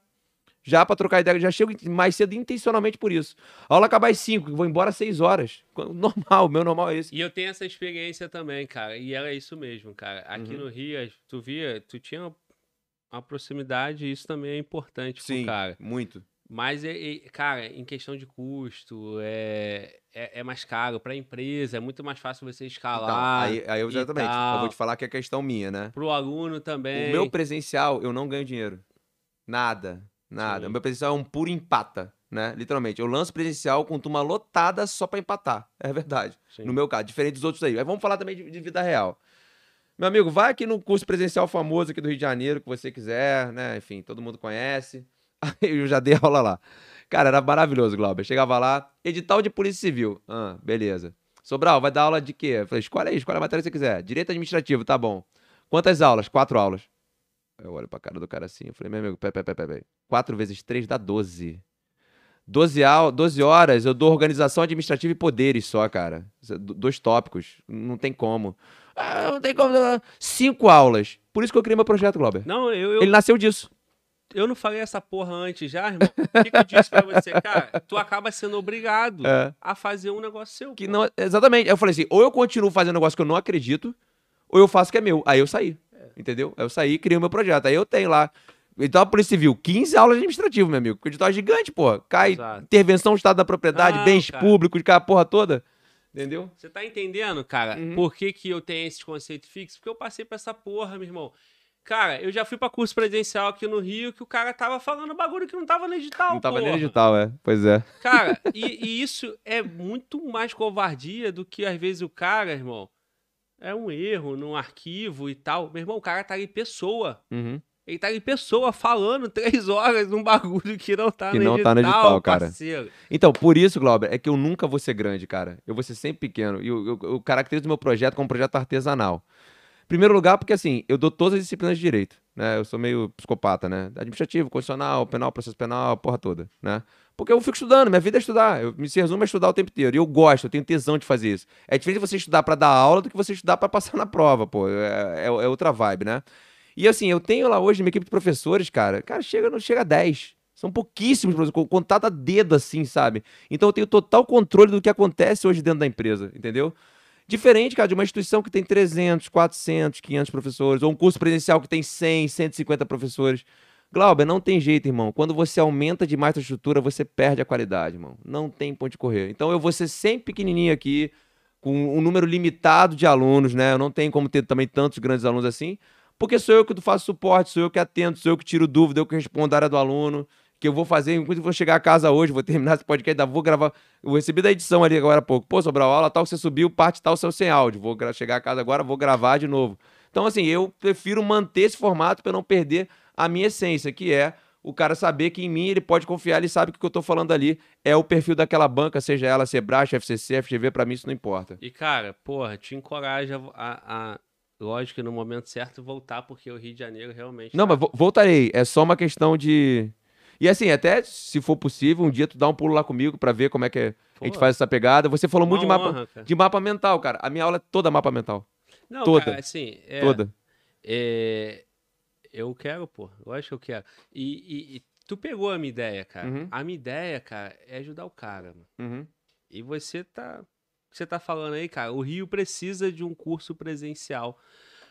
Já pra trocar ideia, já chego mais cedo intencionalmente por isso. A aula acaba às 5, vou embora às 6 horas. Normal, o meu normal é esse. E eu tenho essa experiência também, cara. E era isso mesmo, cara. Aqui Uhum. no Rio, tu via, tu tinha uma- proximidade, e isso também é importante pro Sim, cara. muito. Mas, é- é- cara, em questão de custo, é, é, é mais caro para a empresa, é muito mais fácil você Então, escalar. aí, aí eu exatamente. Eu vou te falar que é questão minha, né? Pro aluno também. O meu presencial, eu não ganho dinheiro. Nada. Nada. Sim. O meu presencial é um puro empata, né? Literalmente. Eu lanço presencial com turma lotada só pra empatar. É verdade. Sim. No meu caso, diferente dos outros aí. Aí vamos falar também de, de vida real. Meu amigo, vai aqui no curso presencial famoso aqui do Rio de Janeiro, que você quiser, né? Enfim, todo mundo conhece. Eu já dei aula lá. Cara, era maravilhoso, Glauber. Chegava lá, edital de Polícia Civil. Ah, beleza. Sobral, vai dar aula de quê? Eu falei, escolhe aí, escolhe a matéria que você quiser. Direito administrativo, tá bom. Quantas aulas? Quatro aulas. Eu olho pra cara do cara assim, eu falei, meu amigo, peraí, peraí, peraí, peraí. 4 vezes 3 dá 12. 12, au 12 horas eu dou organização administrativa e poderes só, cara. Dois tópicos. Não tem como. Ah, não tem como. Cinco aulas. Por isso que eu criei meu projeto, Glauber. Não, eu, eu, Ele nasceu disso. eu não falei essa porra antes já, irmão. O que, que eu disse pra você? Cara, tu acaba sendo obrigado É. a fazer um negócio seu. Que pô. não, exatamente. Eu falei assim: ou eu continuo fazendo um negócio que eu não acredito, ou eu faço o que é meu. Aí eu saí. Entendeu? Aí eu saí e criei o meu projeto. Aí eu tenho lá. Edital da Polícia Civil, 15 aulas administrativas, meu amigo. porque O edital é gigante, pô. Cai Exato. intervenção do Estado da propriedade, Não, bens cara. públicos, cara, a porra toda. Entendeu? Você tá entendendo, cara, Uhum. por que, que eu tenho esse conceito fixo? Porque eu passei pra essa porra, meu irmão. Cara, eu já fui pra curso presencial aqui no Rio que o cara tava falando bagulho que não tava no edital, não tava porra. nem edital, é. Pois é. Cara, e, e isso é muito mais covardia do que às vezes o cara, irmão, é um erro num arquivo e tal. Meu irmão, o cara tá ali pessoa. Uhum. Ele tá ali pessoa falando três horas num bagulho que não tá Que no não edital, tá no edital, cara. parceiro. Então, por isso, Glauber, é que eu nunca vou ser grande, cara. Eu vou ser sempre pequeno. E eu, eu, eu caracterizo o meu projeto como um projeto artesanal. Em primeiro lugar, porque assim, eu dou todas as disciplinas de direito, né? Eu sou meio psicopata, né? Administrativo, constitucional, penal, processo penal, porra toda, né? Porque eu fico estudando, minha vida é estudar. Eu me resumo a estudar o tempo inteiro. E eu gosto, eu tenho tesão de fazer isso. É diferente você estudar pra dar aula do que você estudar pra passar na prova, pô. É, é- é outra vibe, né? E assim, eu tenho lá hoje minha equipe de professores, cara. Cara, chega, não chega a 10. São pouquíssimos professores, com- contato a dedo assim, sabe? Então eu tenho total controle do que acontece hoje dentro da empresa, entendeu? Diferente, cara, de uma instituição que tem 300, 400, 500 professores, ou um curso presencial que tem 100, 150 professores. Glauber, não tem jeito, irmão. Quando você aumenta demais a estrutura, você perde a qualidade, irmão. Não tem ponto de correr. Então eu vou ser sempre pequenininho aqui, com um número limitado de alunos, né? Eu não tenho como ter também tantos grandes alunos assim, porque sou eu que faço suporte, sou eu que atendo, sou eu que tiro dúvida, eu que respondo a área do aluno, que eu vou fazer, enquanto eu vou chegar a casa hoje, vou terminar esse podcast, vou gravar, eu recebi da edição ali agora há pouco, pô, Sobral, aula tal, você subiu, parte tal, seu sem áudio, vou chegar a casa agora, vou gravar de novo. Então, assim, eu prefiro manter esse formato para não perder a minha essência, que é o cara saber que em mim ele pode confiar, ele sabe que o que eu tô falando ali é o perfil daquela banca, seja ela Sebrae, FCC, FGV, para mim isso não importa. E, cara, porra, te encoraja a, a- lógico no momento certo voltar, porque o Rio de Janeiro realmente. Não, tá- mas vo- voltarei. É só uma questão de. E assim, até se for possível, um dia tu dá um pulo lá comigo pra ver como é que a gente faz essa pegada. Você falou muito de mapa, honra, de mapa mental, cara. A minha aula é toda mapa mental. Não, toda. cara, assim, é, Toda. é, eu quero, pô. Eu acho que eu quero. E, e- e tu pegou a minha ideia, cara. Uhum. A minha ideia, cara, é ajudar o cara, mano. Uhum. E você tá. Você tá falando aí, cara. O Rio precisa de um curso presencial.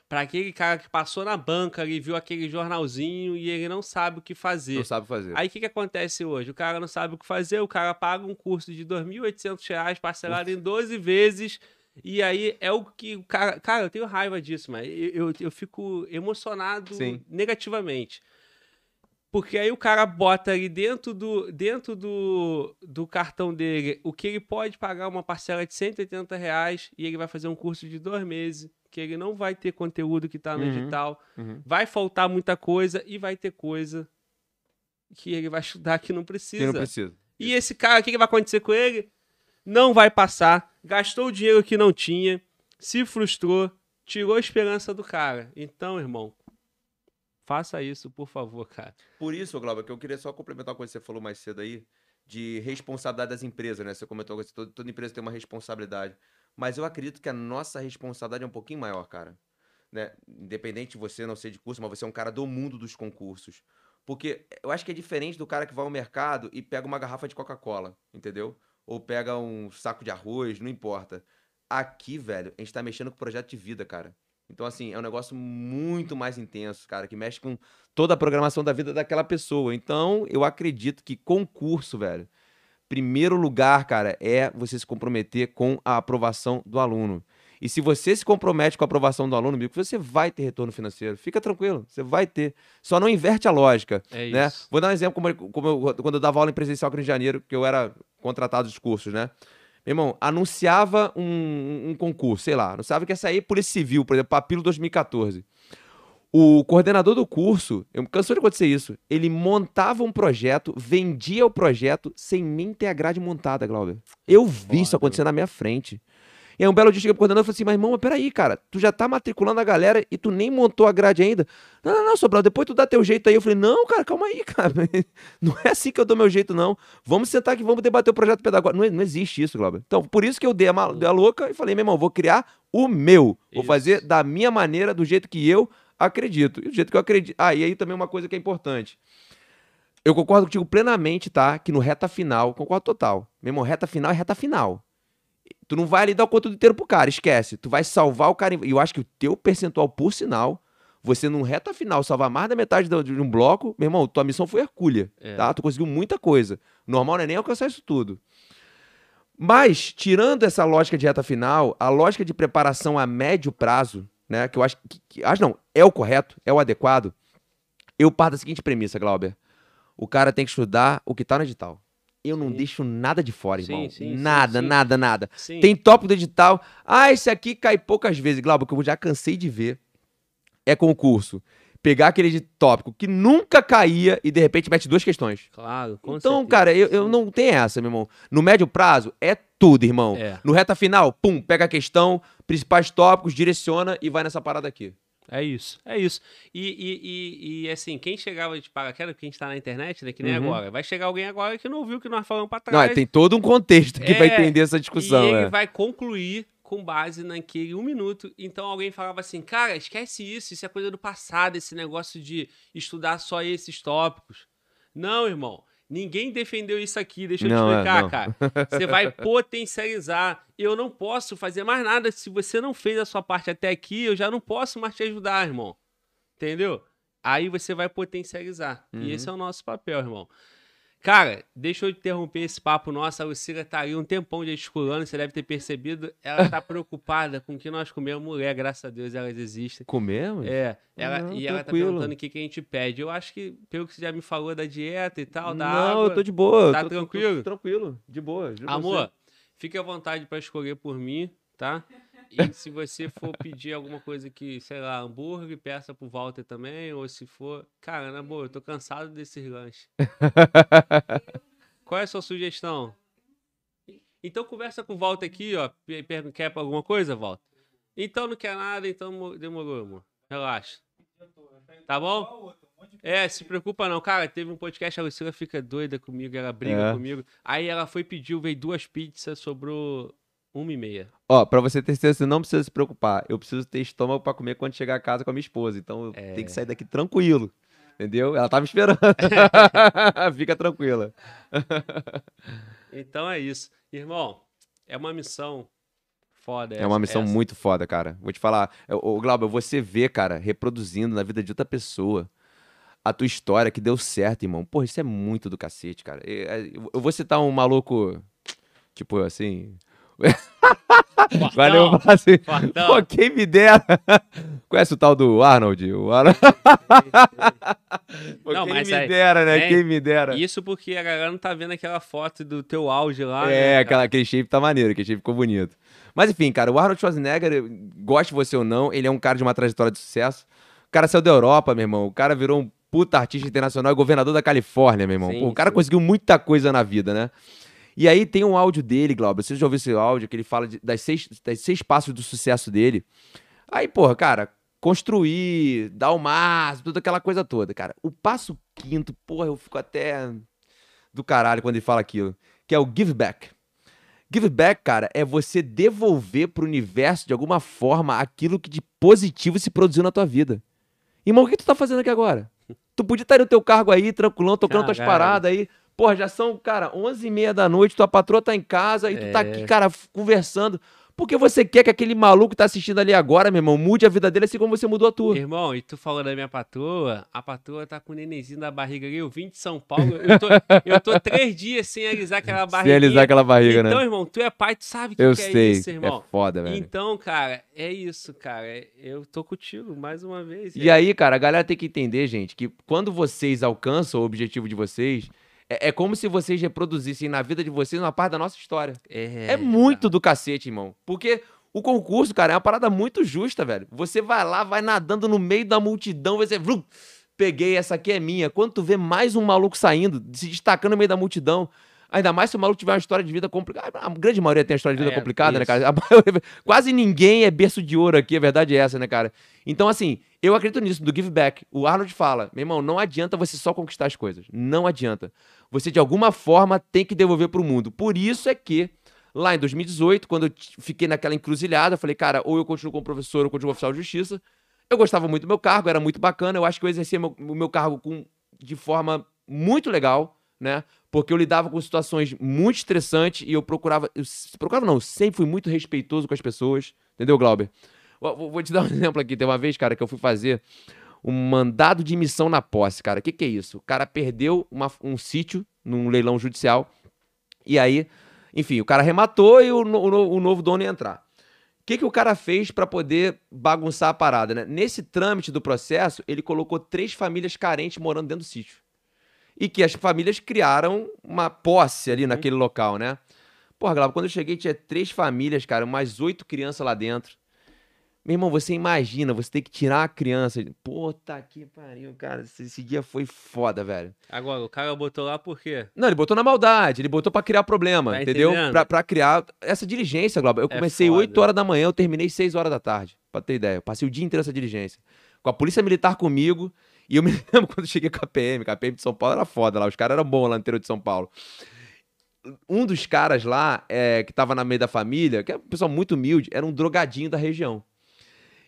Pra aquele cara que passou na banca ali, viu aquele jornalzinho e ele não sabe o que fazer. Não sabe fazer. Aí o que, que acontece hoje? O cara não sabe o que fazer, o cara paga um curso de 2.800 reais parcelado em 12 vezes. E aí é o que o cara. Cara, eu tenho raiva disso, mas eu, eu, eu fico emocionado Sim. negativamente. Porque aí o cara bota ali dentro do, dentro do, do cartão dele o que ele pode pagar uma parcela de 180 reais e ele vai fazer um curso de dois meses, que ele não vai ter conteúdo que tá no Uhum. digital, Uhum. vai faltar muita coisa e vai ter coisa que ele vai estudar que não Que precisa. não precisa. E esse cara, o que, que vai acontecer com ele? Não vai passar, gastou o dinheiro que não tinha, se frustrou, tirou a esperança do cara. Então, irmão, faça isso, por favor, cara. Por isso, Glauber, que eu queria só complementar uma coisa que você falou mais cedo aí, de responsabilidade das empresas, né? Você comentou que toda, toda empresa tem uma responsabilidade. Mas eu acredito que a nossa responsabilidade é um pouquinho maior, cara. Né? Independente de você não ser de curso, mas você é um cara do mundo dos concursos. Porque eu acho que é diferente do cara que vai ao mercado e pega uma garrafa de Coca-Cola, entendeu? Ou pega um saco de arroz, não importa. Aqui, velho, a gente tá mexendo com projeto de vida, cara. Então, assim, é um negócio muito mais intenso, cara, que mexe com toda a programação da vida daquela pessoa. Então, eu acredito que concurso, velho, primeiro lugar, cara, é você se comprometer com a aprovação do aluno. E se você se compromete com a aprovação do aluno, amigo, você vai ter retorno financeiro. Fica tranquilo, você vai ter. Só não inverte a lógica. É né? isso. Vou dar um exemplo como, como eu- quando eu dava aula em presencial aqui no Rio de Janeiro, que eu era contratado dos cursos, né? Meu irmão, anunciava um, um concurso, sei lá, anunciava que ia sair Polícia Civil, por exemplo, Papilo 2014. O coordenador do curso, eu cansou de acontecer isso, ele montava um projeto, vendia o projeto sem nem ter a grade montada, Glauber. Eu vi isso Foda, acontecer na minha frente. E aí um belo dia cheguei pro coordenador e falei assim, mas irmão, mas peraí, cara, tu já tá matriculando a galera e tu nem montou a grade ainda? Não, não, não, Sobral, depois tu dá teu jeito aí. Eu falei, não, cara, calma aí, cara. Não é assim que eu dou meu jeito, não. Vamos sentar aqui, vamos debater o projeto pedagógico. Não, não existe isso, Glauber. Então, por isso que eu dei a, ma- dei a louca e falei, meu irmão, vou criar o meu. Vou Isso. fazer da minha maneira, do jeito que eu acredito. E do jeito que eu acredito. Ah, e aí também uma coisa que é importante. Eu concordo contigo plenamente, tá? Que no reta final, concordo total. Meu irmão, reta final é reta final. Tu não vai ali dar o conteúdo inteiro pro cara, esquece. Tu vai salvar o cara. E eu acho que o teu percentual, por sinal, você num reta final salvar mais da metade de um bloco, meu irmão, tua missão foi hercúlea, É. tá? Tu conseguiu muita coisa. Normal não é nem alcançar isso tudo. Mas, tirando essa lógica de reta final, a lógica de preparação a médio prazo, né? Que eu acho que. que- acho não, é o correto, é o adequado. Eu parto da seguinte premissa, Glauber. O cara tem que estudar o que tá no edital. Eu não Sim. deixo nada de fora, irmão. sim, sim, nada, nada, nada. Sim. Tem tópico do edital. Ah, esse aqui cai poucas vezes. Glauber, que eu já cansei de ver. É concurso. Pegar aquele tópico que nunca caía e de repente mete duas questões. Claro, com então, certeza. cara, eu, eu não tenho essa, meu irmão. No médio prazo, é tudo, irmão. É. No reta final, pum, pega a questão, principais tópicos, direciona e vai nessa parada aqui. É isso, é isso. E, e, e, e, assim, quem chegava de paraquedas, porque a gente tá na internet, né? Que nem Uhum. agora. Vai chegar alguém agora que não ouviu o que nós falamos pra Não, trás. tem todo um contexto que vai É, entender essa discussão. E ele é. vai concluir com base naquele um minuto. Então alguém falava assim, cara, esquece isso, isso é coisa do passado, esse negócio de estudar só esses tópicos. Não, irmão. Ninguém defendeu isso aqui, deixa eu Não, te é, explicar, não. cara. Você vai potencializar. Eu não posso fazer mais nada. Se você não fez a sua parte até aqui, eu já não posso mais te ajudar, irmão. Entendeu? Aí você vai potencializar. Uhum. E esse é o nosso papel, irmão. Cara, deixa eu interromper esse papo nosso. A Lucila tá aí um tempão de esculando, você deve ter percebido. Ela tá preocupada com o que nós comemos. Mulher, graças a Deus, elas existem. Comemos? É, ela, Não, e ela tá tranquilo. perguntando o que, que a gente pede. Eu acho que, pelo que você já me falou da dieta e tal, da não, água... eu tô de boa. Tá tô- tô- tô tranquilo? tranquilo, de boa. Amor, você. fique à vontade pra escolher por mim, tá? E se você for pedir alguma coisa que, sei lá, hambúrguer, peça pro Walter também. Ou se for. Cara, na boa, eu tô cansado desses lanches. Qual é a sua sugestão? Então conversa com o Walter aqui, ó. Quer alguma coisa, Walter? Então não quer nada, então mo- demorou, amor. Relaxa. Tá bom? É, se preocupa não. Cara, teve um podcast, a Lucila fica doida comigo, ela briga É. comigo. Aí ela foi pedir, veio duas pizzas, sobrou uma e meia. Ó, pra você ter certeza, você não precisa se preocupar. Eu preciso ter estômago pra comer quando chegar a casa com a minha esposa. Então eu É. tenho que sair daqui tranquilo. Entendeu? Ela tá me esperando. Fica tranquila. Então é isso. Irmão, é uma missão foda. É uma missão essa. muito foda, cara. Vou te falar. Ô, Glauber, você vê, cara, reproduzindo na vida de outra pessoa a tua história que deu certo, irmão. Porra, isso é muito do cacete, cara. É, Eu vou citar um maluco, tipo assim. Fortão, Valeu, eu falo assim. Pô, quem me dera. Conhece o tal do Arnold? O Arnold... Pô, Não, quem mas me aí- dera, né? tem- Quem me dera. Isso porque a galera não tá vendo aquela foto do teu auge lá. É, né, aquela, aquele shape tá maneiro, aquele shape ficou bonito. Mas enfim, cara, o Arnold Schwarzenegger, goste você ou não, ele é um cara de uma trajetória de sucesso. O cara saiu da Europa, meu irmão. O cara virou um puta artista internacional e governador da Califórnia, meu irmão. Sim, Pô, o cara sim. conseguiu muita coisa na vida, né? E aí tem um áudio dele, Glauber. Você já ouviu esse áudio que ele fala de- das, seis, das seis passos do sucesso dele? Aí, porra, cara, construir, dar o máximo, toda aquela coisa toda, cara. O passo quinto, porra, eu fico até do caralho quando ele fala aquilo, que é o give back. Give back, cara, é você devolver pro universo de alguma forma aquilo que de positivo se produziu na tua vida. Irmão, o que tu tá fazendo aqui agora? Tu podia estar no teu cargo aí, tranquilão, tocando tuas Caralho. paradas aí. Porra, já são, cara, 11 e meia da noite, tua patroa tá em casa e tu tá aqui, É. cara, conversando. Porque você quer que aquele maluco que tá assistindo ali agora, meu irmão, mude a vida dele assim como você mudou a tua. Irmão, e tu falou da minha patroa, a patroa tá com o nenenzinho da barriga ali, eu vim de São Paulo, eu tô, eu tô três dias sem alisar aquela barriga. Sem alisar aquela barriga, então, né? irmão, tu é pai, tu sabe o que, Eu que é sei. isso, irmão. é foda, velho. Então, cara, é isso, cara. Eu tô contigo mais uma vez. E aí, cara, a galera tem que entender, gente, que quando vocês alcançam o objetivo de vocês, é, é como se vocês reproduzissem na vida de vocês uma parte da nossa história. é, É, muito do cacete, irmão. Porque o concurso, cara, é uma parada muito justa, velho. Você vai lá, vai nadando no meio da multidão, você. Vrum, peguei, essa aqui é minha. Quando tu vê mais um maluco saindo, se destacando no meio da multidão. Ainda mais se o maluco tiver uma história de vida complicada. A grande maioria tem uma história de vida É, complicada, né, isso. cara? A maioria- quase ninguém é berço de ouro aqui, a verdade é essa, né, cara? Então, assim, eu acredito nisso, do give back. O Arnold fala, meu irmão, não adianta você só conquistar as coisas. Não adianta. Você, de alguma forma, tem que devolver pro mundo. Por isso é que, lá em 2018, quando eu fiquei naquela encruzilhada, eu falei, cara, ou eu continuo como professor, ou eu continuo oficial de justiça. Eu gostava muito do meu cargo, era muito bacana. Eu acho que eu exercia meu- o meu cargo com, de forma muito legal, né? Porque eu lidava com situações muito estressantes e eu procurava. Eu procurava, não, eu sempre fui muito respeitoso com as pessoas. Entendeu, Glauber? Vou, vou- te dar um exemplo aqui. Tem uma vez, cara, que eu fui fazer um mandado de missão na posse, cara. O que, que é isso? O cara perdeu uma- um sítio num leilão judicial. E aí, enfim, o cara rematou e o, o o novo dono ia entrar. O que, que o cara fez para poder bagunçar a parada, né? Nesse trâmite do processo, ele colocou três famílias carentes morando dentro do sítio. E que as famílias criaram uma posse ali naquele local, né? Porra, Glauber, quando eu cheguei tinha três famílias, cara, mais oito crianças lá dentro. Meu irmão, você imagina, você tem que tirar a criança. Puta que pariu, cara. Esse, dia foi foda, velho. Agora, o cara botou lá por quê? Não, ele botou na maldade, ele botou pra criar problema, Tá entendeu? Pra, pra criar essa diligência, Glauber. Eu É comecei foda. 8 horas da manhã, eu terminei 6 horas da tarde, pra ter ideia. Eu passei o dia inteiro essa diligência. Com a polícia militar comigo, e eu me lembro quando cheguei com a PM, que a PM de São Paulo era foda lá, os caras eram bons lá no interior de São Paulo. Um dos caras lá, é, que tava na meio da família, que é um pessoal muito humilde, era um drogadinho da região.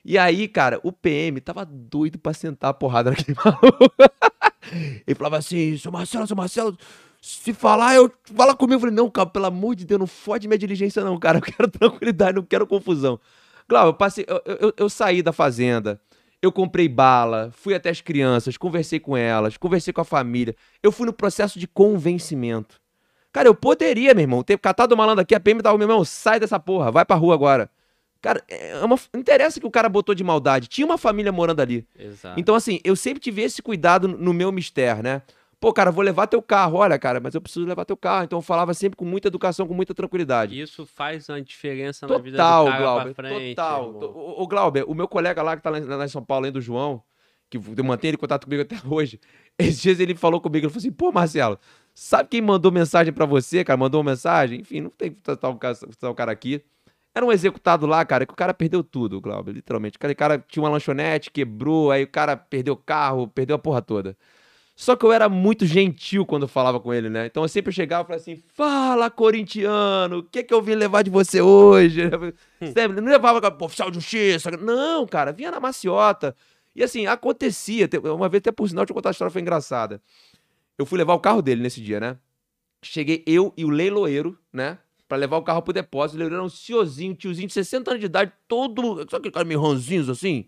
E aí, cara, o PM tava doido pra sentar a porrada naquele maluco. Ele falava assim, seu Marcelo, seu Marcelo, se falar, eu fala comigo. Eu falei, não, cara, pelo amor de Deus, não fode minha diligência, não, cara. Eu quero tranquilidade, não quero confusão. Claro, eu passei, eu, eu- eu saí da fazenda, eu comprei bala, fui até as crianças, conversei com elas, conversei com a família. Eu fui no processo de convencimento. Cara, eu poderia, meu irmão, ter catado o malandro aqui, a PM tava, meu irmão, sai dessa porra, vai pra rua agora. Cara, é uma, não interessa que o cara botou de maldade. Tinha uma família morando ali. Exato. Então, assim, eu sempre tive esse cuidado no meu mistério, né? Pô, cara, vou levar teu carro. Olha, cara, mas eu preciso levar teu carro. Então eu falava sempre com muita educação, com muita tranquilidade. Isso faz uma diferença na vida Total, do cara Glauber. pra frente. total. To- Ô, ô, Glauber, o meu colega lá que tá lá, em- lá em São Paulo, além do João, que eu mantenho ele contato comigo até hoje, esses dias ele falou comigo, ele falou assim, pô, Marcelo, sabe quem mandou mensagem pra você, cara? Mandou uma mensagem? Enfim, não tem que tratar o cara, tratar o cara aqui. Era um executado lá, cara, que o cara perdeu tudo, Glauber, literalmente. O cara, o cara tinha uma lanchonete, quebrou, aí o cara perdeu o carro, perdeu a porra toda. Só que eu era muito gentil quando eu falava com ele, né? Então eu sempre chegava e falava assim: Fala, corintiano, o que que eu vim levar de você hoje? Sempre, não levava pô, oficial de justiça. Não, cara, vinha na maciota. E assim, acontecia. Te- Uma vez, até por sinal, deixa eu contar a história, foi engraçada. Eu fui levar o carro dele nesse dia, né? Cheguei eu e o leiloeiro, né? Pra levar o carro pro depósito. O leiloeiro era um senhorzinho, tiozinho de 60 anos de idade, todo. Sabe aquele cara meio assim?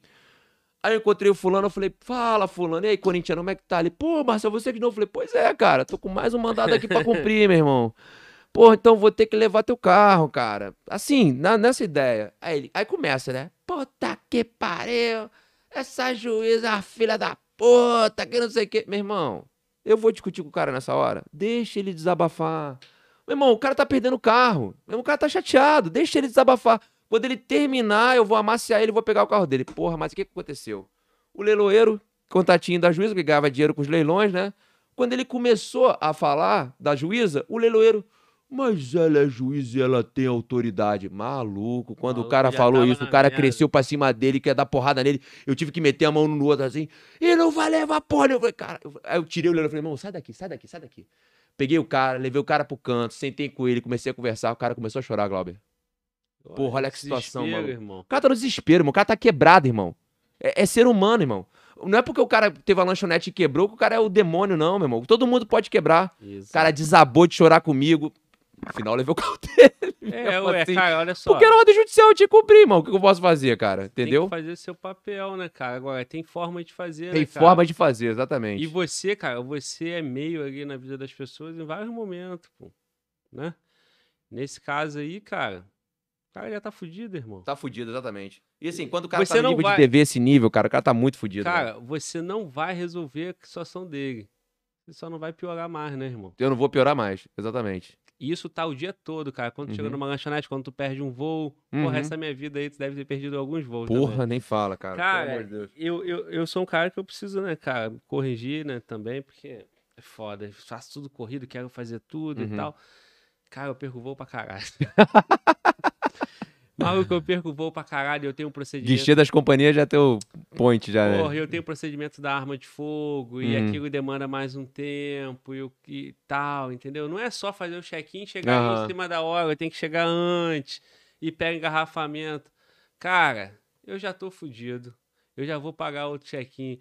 Aí eu encontrei o fulano, eu falei, fala, fulano, e aí, corintiano, como é que tá? Ele, pô, Marcelo, você de novo? Eu falei, pois é, cara, tô com mais um mandado aqui pra cumprir, meu irmão. Pô, então vou ter que levar teu carro, cara. Assim, na- nessa ideia. Aí, ele, aí começa, né? Puta que pariu, essa juíza, filha da puta, que não sei o que. Meu irmão, eu vou discutir com o cara nessa hora. Deixa ele desabafar. Meu irmão, o cara tá perdendo o carro. Meu irmão, O cara tá chateado. Deixa ele desabafar. Quando ele terminar, eu vou amaciar ele e vou pegar o carro dele. Porra, mas o que, que aconteceu? O leiloeiro, contatinho da juíza, que ganhava dinheiro com os leilões, né? Quando ele começou a falar da juíza, o leiloeiro. Mas ela é juíza e ela tem autoridade. Maluco, quando o Maluco cara já falou isso, o cara merda. cresceu pra cima dele, quer dar porrada nele. Eu tive que meter a mão no outro assim. E não vai levar porra. Eu falei, cara. eu- Aí eu tirei o leiloeiro e falei, irmão, sai daqui, sai daqui, sai daqui. Peguei o cara, levei o cara pro canto, sentei com ele, comecei a conversar. O cara começou a chorar, Glauber. Porra, olha que situação, maluco. irmão. O cara tá no desespero, irmão. O cara tá quebrado, irmão. É, é ser humano, irmão. Não é porque o cara teve a lanchonete e quebrou que o cara é o demônio, não, meu irmão. Todo mundo pode quebrar. Isso. O cara desabou de chorar comigo. No final, eu levei o carro dele. é, ué, assim. cara, olha só. Porque era ordem judicial, eu tinha que cumprir, irmão. O que eu posso fazer, cara? Entendeu? Tem que fazer seu papel, né, cara? Agora, tem forma de fazer, Tem né, forma de fazer, exatamente. E você, cara, você é meio ali na vida das pessoas em vários momentos, pô. Né? Nesse caso aí, cara, cara já tá fudido, irmão. Tá fudido, exatamente. E assim, quando o cara Você tá no nível vai- de TV esse nível, cara, o cara tá muito fudido. Cara, você não vai resolver a situação dele. Você só não vai piorar mais, né, irmão? Eu não vou piorar mais, exatamente. E isso tá o dia todo, cara. Quando tu chega Uhum. numa lanchonete, quando tu perde um voo. Uhum. Porra, essa minha vida aí, tu deve ter perdido alguns voos. Porra, também. nem fala, cara. pelo Cara, amor de Deus. eu, eu, eu sou um cara que eu preciso, né, cara, corrigir, né, também, porque é foda. Eu faço tudo corrido, quero fazer tudo Uhum. e tal. Cara, eu perco voo pra caralho. Maluco, eu perco voo pra caralho, eu tenho um procedimento. Guichê das companhias já tem o point, já, né? Porra, eu tenho procedimento da arma de fogo e Uhum. aquilo demanda mais um tempo e, o- e tal, entendeu? Não é só fazer o check-in e chegar Aham. em cima da hora, tem que chegar antes e pega engarrafamento. Cara, eu já tô fudido. Eu já vou pagar outro check-in.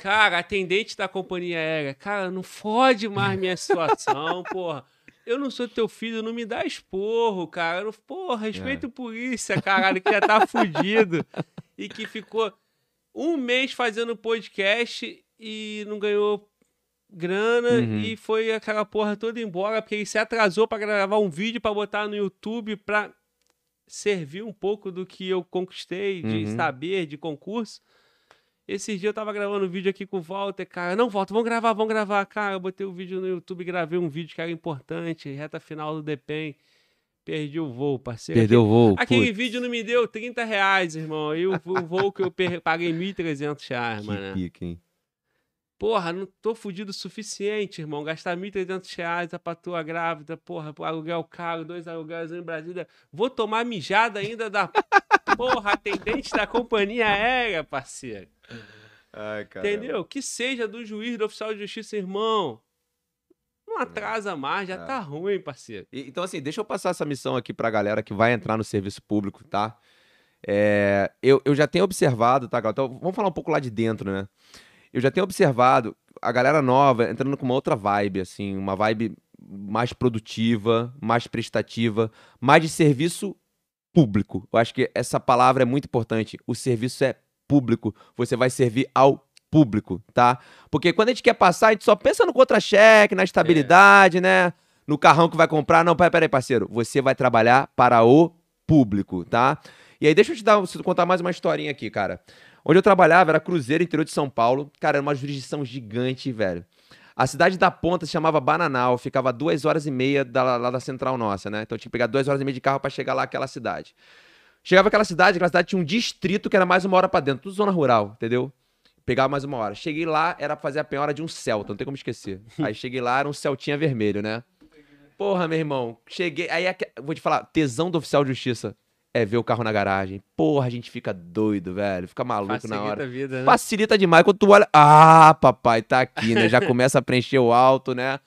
Cara, atendente da companhia aérea, cara, não fode mais minha situação, porra. Eu não sou teu filho, não me dá esporro, cara. Eu Porra, respeita o polícia, caralho, que já tá fudido. E que ficou um mês fazendo podcast e não ganhou grana Uhum. e foi aquela porra toda embora porque ele se atrasou pra gravar um vídeo pra botar no YouTube pra servir um pouco do que eu conquistei de Uhum. saber de concurso. Esses dias eu tava gravando um vídeo aqui com o Walter, cara. Não, Walter, vamos gravar, vamos gravar. Cara, eu botei o vídeo no YouTube, gravei um vídeo que era importante, reta final do DEPEN. Perdi o voo, parceiro. Perdeu o voo. Aquele putz, vídeo não me deu 30 reais, irmão. E o, o voo que eu per- paguei 1.300 reais, que mano. pica, hein? Porra, não tô fudido o suficiente, irmão. Gastar 1.300 reais a patroa grávida, porra, aluguel caro, dois aluguéis em Brasília. Vou tomar mijada ainda da porra atendente da companhia aérea, parceiro. Ai, cara. Entendeu? Que seja do juiz, do oficial de justiça, irmão. Não atrasa mais, já É. tá ruim, parceiro. E- Então, assim, deixa eu passar essa missão aqui pra galera que vai entrar no serviço público, tá? É, eu, eu já tenho observado, tá? Então, vamos falar um pouco lá de dentro, né? Eu já tenho observado a galera nova entrando com uma outra vibe, assim, uma vibe mais produtiva, mais prestativa, mais de serviço público. Eu acho que essa palavra é muito importante. O serviço é público. Você vai servir ao público, tá? Porque quando a gente quer passar, a gente só pensa no contra-cheque, na estabilidade, né? No carrão que vai comprar. Não, peraí, peraí, parceiro. Você vai trabalhar para o público, tá? E aí, deixa eu te dar, contar mais uma historinha aqui, cara. Onde eu trabalhava era Cruzeiro, interior de São Paulo. Cara, era uma jurisdição gigante, velho. A cidade da Ponta se chamava Bananal, ficava duas horas e meia da, lá da central nossa, né? Então eu tinha que pegar duas horas e meia de carro pra chegar lá aquela cidade. Chegava aquela cidade, aquela cidade tinha um distrito que era mais uma hora pra dentro, tudo zona rural, entendeu? Pegava mais uma hora. Cheguei lá, era pra fazer a penhora de um Celta, não tem como esquecer. Aí cheguei lá, era um Celtinha vermelho, né? Porra, meu irmão, cheguei. Aí, aque- vou te falar, tesão do oficial de justiça é ver o carro na garagem. Porra, a gente fica doido, velho. Fica maluco Facilita na hora. a vida, né? Facilita demais quando tu olha. Ah, papai, tá aqui, né? Já começa a preencher o alto, né?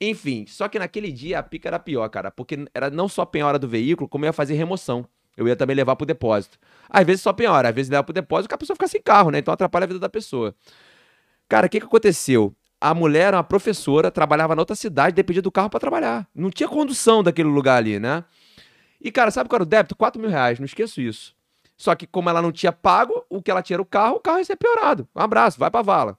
Enfim, só que naquele dia a pica era pior, cara, porque era não só penhora do veículo, como eu ia fazer remoção. Eu ia também levar pro depósito. Às vezes só penhora, às vezes leva pro depósito, que a pessoa fica sem carro, né? Então atrapalha a vida da pessoa. Cara, o que que aconteceu? A mulher era uma professora, trabalhava na outra cidade, dependia do carro pra trabalhar. Não tinha condução daquele lugar ali, né? E, cara, sabe qual era o débito? 4 mil reais, não esqueço isso. Só que, como ela não tinha pago, o que ela tinha era o carro, o carro ia ser piorado. Um abraço, vai pra vala.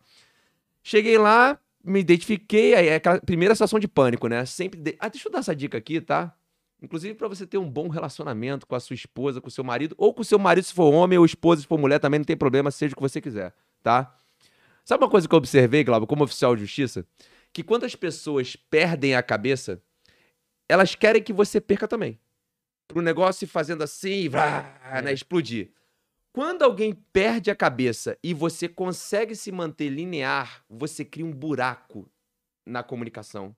Cheguei lá, me identifiquei, aí é aquela primeira situação de pânico, né? Sempre. de- Ah, deixa eu dar essa dica aqui, tá? Inclusive pra você ter um bom relacionamento com a sua esposa, com o seu marido, ou com o seu marido se for homem, ou esposa se for mulher, também não tem problema, seja o que você quiser, tá? Sabe uma coisa que eu observei, Glauber, como oficial de justiça? Que quando as pessoas perdem a cabeça, elas querem que você perca também. Pro negócio ir fazendo assim, vrá, né, explodir. Quando alguém perde a cabeça e você consegue se manter linear, você cria um buraco na comunicação.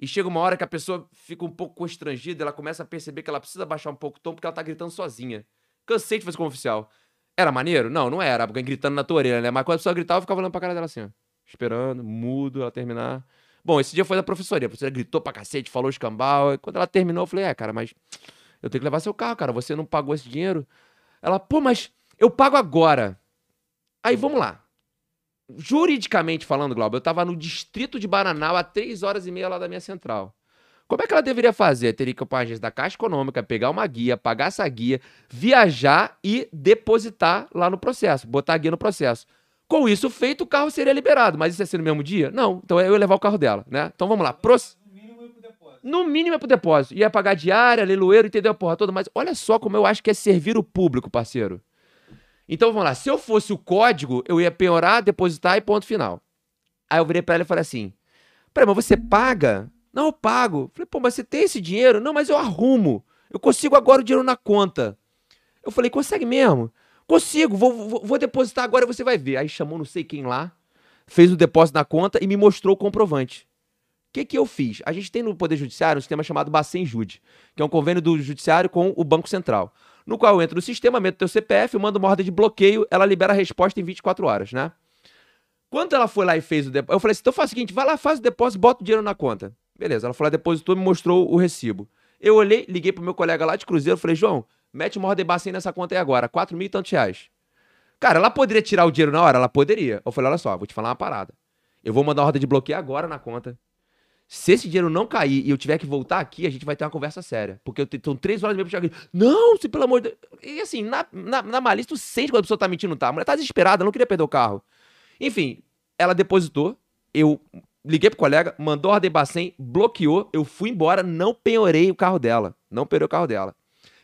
E chega uma hora que a pessoa fica um pouco constrangida, ela começa a perceber que ela precisa baixar um pouco o tom porque ela tá gritando sozinha. Cansei de fazer como oficial. Era maneiro? Não, não era. Alguém gritando na tua orelha, né? Mas quando a pessoa gritava, eu ficava olhando pra cara dela assim, ó. Esperando, mudo, ela terminar. Bom, esse dia foi da professoria. A professora gritou pra cacete, falou escambau. E quando ela terminou, eu falei, é, cara, mas eu tenho que levar seu carro, cara. Você não pagou esse dinheiro. Ela, pô, mas eu pago agora. Aí, vamos lá. juridicamente falando, Glauber, eu tava no distrito de Bananal a três horas e meia lá da minha central. Como é que ela deveria fazer? Teria que ir para agência da Caixa Econômica, pegar uma guia, pagar essa guia, viajar e depositar lá no processo, botar a guia no processo. Com isso feito, o carro seria liberado. Mas isso ia ser no mesmo dia? Não. Então eu ia levar o carro dela, né? Então vamos lá. Pro... No mínimo é pro depósito. Ia pagar diária, leiloeiro, entendeu a porra toda. Mas olha só como eu acho que é servir o público, parceiro. Então vamos lá. Se eu fosse o código, eu ia penhorar, depositar e ponto final. Aí eu virei pra ela e falei assim: Peraí, mas você paga? Não, eu pago. Falei, pô, mas você tem esse dinheiro? Não, mas eu arrumo. Eu consigo agora o dinheiro na conta. Eu falei, consegue mesmo? Consigo, vou, vou, vou, depositar agora e você vai ver. Aí chamou não sei quem lá, fez o depósito na conta e me mostrou o comprovante. O que, que eu fiz? A gente tem no Poder Judiciário um sistema chamado Bacen Jude, que é um convênio do Judiciário com o Banco Central. No qual eu entro no sistema, meto teu CPF, mando uma ordem de bloqueio, ela libera a resposta em 24 horas, né? Quando ela foi lá e fez o depósito, eu falei assim: então faz o seguinte, vai lá, faz o depósito, bota o dinheiro na conta. Beleza, ela foi lá, depositou, me mostrou o recibo. Eu olhei, liguei pro meu colega lá de Cruzeiro, falei: João, Mete uma ordem bacen nessa conta aí agora, 4 mil e tantos reais. Cara, ela poderia tirar o dinheiro na hora? Ela poderia. Eu falei, olha só, vou te falar uma parada. Eu vou mandar a ordem de bloqueio agora na conta. Se esse dinheiro não cair e eu tiver que voltar aqui, a gente vai ter uma conversa séria. Porque eu tenho três horas e meia pra chegar aqui. Não, se pelo amor de Deus. E assim, na, na, na malícia, tu sente quando a pessoa tá mentindo, tá? A mulher tá desesperada, não queria perder o carro. Enfim, ela depositou. Eu liguei pro colega, mandou a ordem bacen, bloqueou. Eu fui embora, não penhorei o carro dela. Não penhorei o carro dela.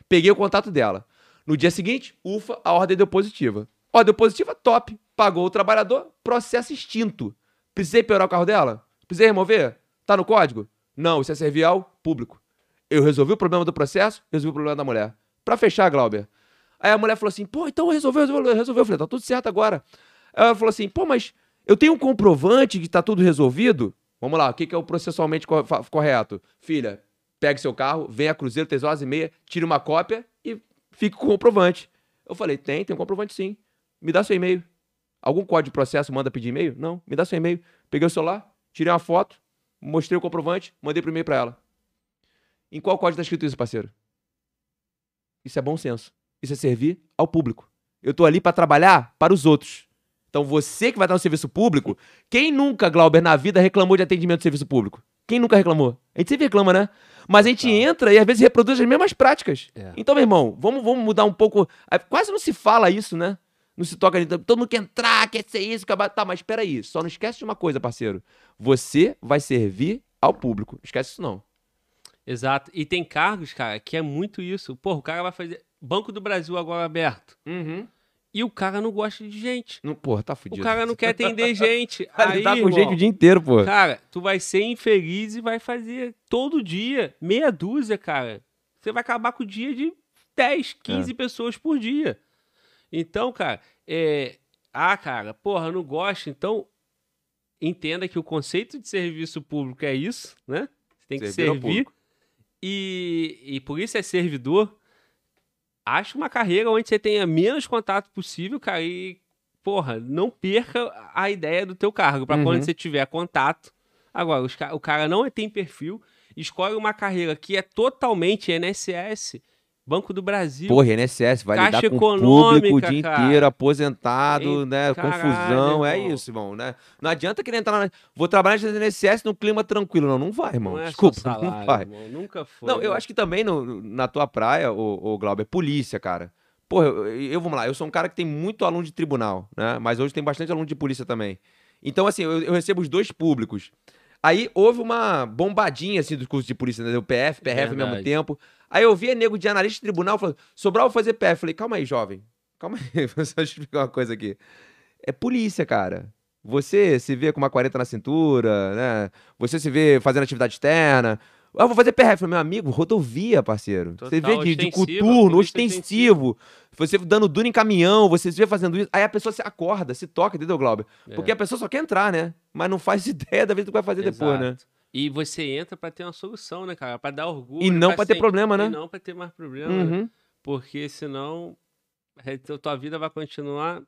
Peguei o contato dela. No dia seguinte, ufa, a ordem deu positiva. Ordem positiva, top. Pagou o trabalhador, processo extinto. Precisei piorar o carro dela? Precisei remover? Tá no código? Não, isso é servial público. Eu resolvi o problema do processo, resolvi o problema da mulher. Pra fechar, Glauber. Aí a mulher falou assim, pô, então resolveu, resolveu, resolveu. Eu falei, tá tudo certo agora. Ela falou assim, pô, mas eu tenho um comprovante que tá tudo resolvido? Vamos lá, o que, que é o processualmente correto? Filha, pegue seu carro, venha a Cruzeiro, três horas e meia, tire uma cópia e fique com o comprovante. Eu falei, tem, tem um comprovante sim. Me dá seu e-mail. Algum código de processo manda pedir e-mail? Não, me dá seu e-mail. Peguei o celular, tirei uma foto, mostrei o comprovante, mandei pro e-mail para ela. Em qual código está escrito isso, parceiro? Isso é bom senso. Isso é servir ao público. Eu tô ali para trabalhar para os outros. Então você que vai estar no serviço público, quem nunca, Glauber, na vida reclamou de atendimento do serviço público? Quem nunca reclamou? A gente sempre reclama, né? Mas a gente tá. entra e às vezes reproduz as mesmas práticas. É. Então, meu irmão, vamos, vamos mudar um pouco. Quase não se fala isso, né? Não se toca. Todo mundo quer entrar, quer ser isso, acabar. Tá, mas espera aí. Só não esquece de uma coisa, parceiro. Você vai servir ao público. Não esquece isso, não. Exato. E tem cargos, cara, que é muito isso. Porra, o cara vai fazer. Banco do Brasil agora aberto. Uhum. E o cara não gosta de gente. Não, porra, tá fudido. O cara não quer atender gente. Aí, tá com gente o dia inteiro, pô. Cara, tu vai ser infeliz e vai fazer todo dia, meia dúzia, cara. Você vai acabar com o dia de 10, 15 é. pessoas por dia. Então, cara, é. Ah, cara, porra, não gosto. Então, entenda que o conceito de serviço público é isso, né? Você tem que servir. servir e, e por isso é servidor acha uma carreira onde você tenha menos contato possível, cara, e, porra, não perca a ideia do teu cargo, para uhum. quando você tiver contato. Agora, os, o cara não tem perfil, escolhe uma carreira que é totalmente NSS, Banco do Brasil. Porra, INSS vai Caixa lidar com o público o dia cara. inteiro, aposentado, Ei, né? Caralho, confusão, é irmão. isso, irmão, né? Não adianta querer entrar na... Vou trabalhar no INSS no clima tranquilo. Não, não vai, irmão. Não é Desculpa, salário, não vai. Irmão. Nunca foi. Não, eu acho que também no, na tua praia, o, o Glauber, é polícia, cara. Porra, eu, eu, vamos lá, eu sou um cara que tem muito aluno de tribunal, né? Mas hoje tem bastante aluno de polícia também. Então, assim, eu, eu recebo os dois públicos. Aí houve uma bombadinha, assim, dos cursos de polícia, né? O PF, PRF ao mesmo tempo. Aí eu via nego de analista de tribunal falando, Sobral vou fazer PF. Falei, calma aí, jovem. Calma aí, deixa eu explicar uma coisa aqui. É polícia, cara. Você se vê com uma 40 na cintura, né? Você se vê fazendo atividade externa. Ah, vou fazer PRF, meu amigo, rodovia, parceiro. Total, você vê de, de coturno, ostensivo. Você dando duro em caminhão, você se vê fazendo isso. Aí a pessoa se acorda, se toca, entendeu, Glauber? É. Porque a pessoa só quer entrar, né? Mas não faz ideia da vida que vai fazer Exato. depois, né? E você entra para ter uma solução, né, cara? Para dar orgulho. E não para ter problema, né? E não para ter mais problema. Né? Uhum. Né? Porque senão a tua vida vai continuar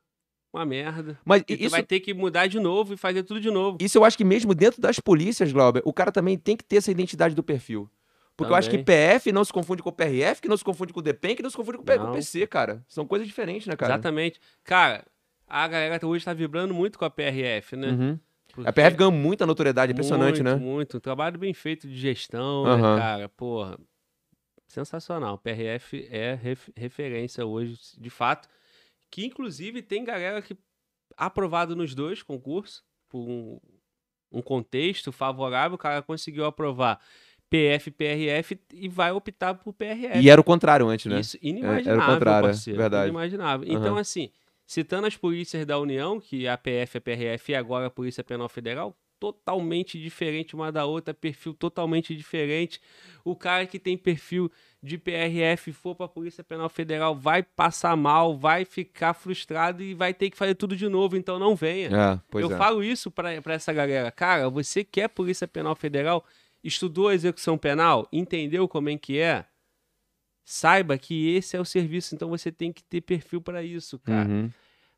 uma merda. Mas e isso vai ter que mudar de novo e fazer tudo de novo. Isso eu acho que mesmo dentro das polícias, Glauber, o cara também tem que ter essa identidade do perfil. Porque também. eu acho que PF não se confunde com o PRF, que não se confunde com o DPEM, que não se confunde com o PC, cara. São coisas diferentes, né, cara? Exatamente. Cara, a galera hoje tá vibrando muito com a PRF, né? Uhum. Porque- A PRF ganhou muita notoriedade, impressionante, muito, né? Muito, Um trabalho bem feito de gestão, Aham. né, cara? Porra, sensacional. PRF é ref- referência hoje, de fato. Que inclusive tem galera que aprovado nos dois concursos, por um, um contexto favorável, o cara conseguiu aprovar PF, PRF e vai optar por PRF. E era o contrário antes, né? Isso, inimaginável, era o contrário, é parceiro. verdade. Inimaginável. Aham. Então, assim, citando as polícias da União, que a PF, a PRF e agora a Polícia Penal Federal, totalmente diferente uma da outra, perfil totalmente diferente. O cara que tem perfil de PRF for para a Polícia Penal Federal vai passar mal, vai ficar frustrado e vai ter que fazer tudo de novo, então não venha. É, Eu é. falo isso pra pra essa galera. Cara, você quer Polícia Penal Federal, estudou a execução penal, entendeu como é que é? Saiba que esse é o serviço, então você tem que ter perfil para isso, cara. Uhum.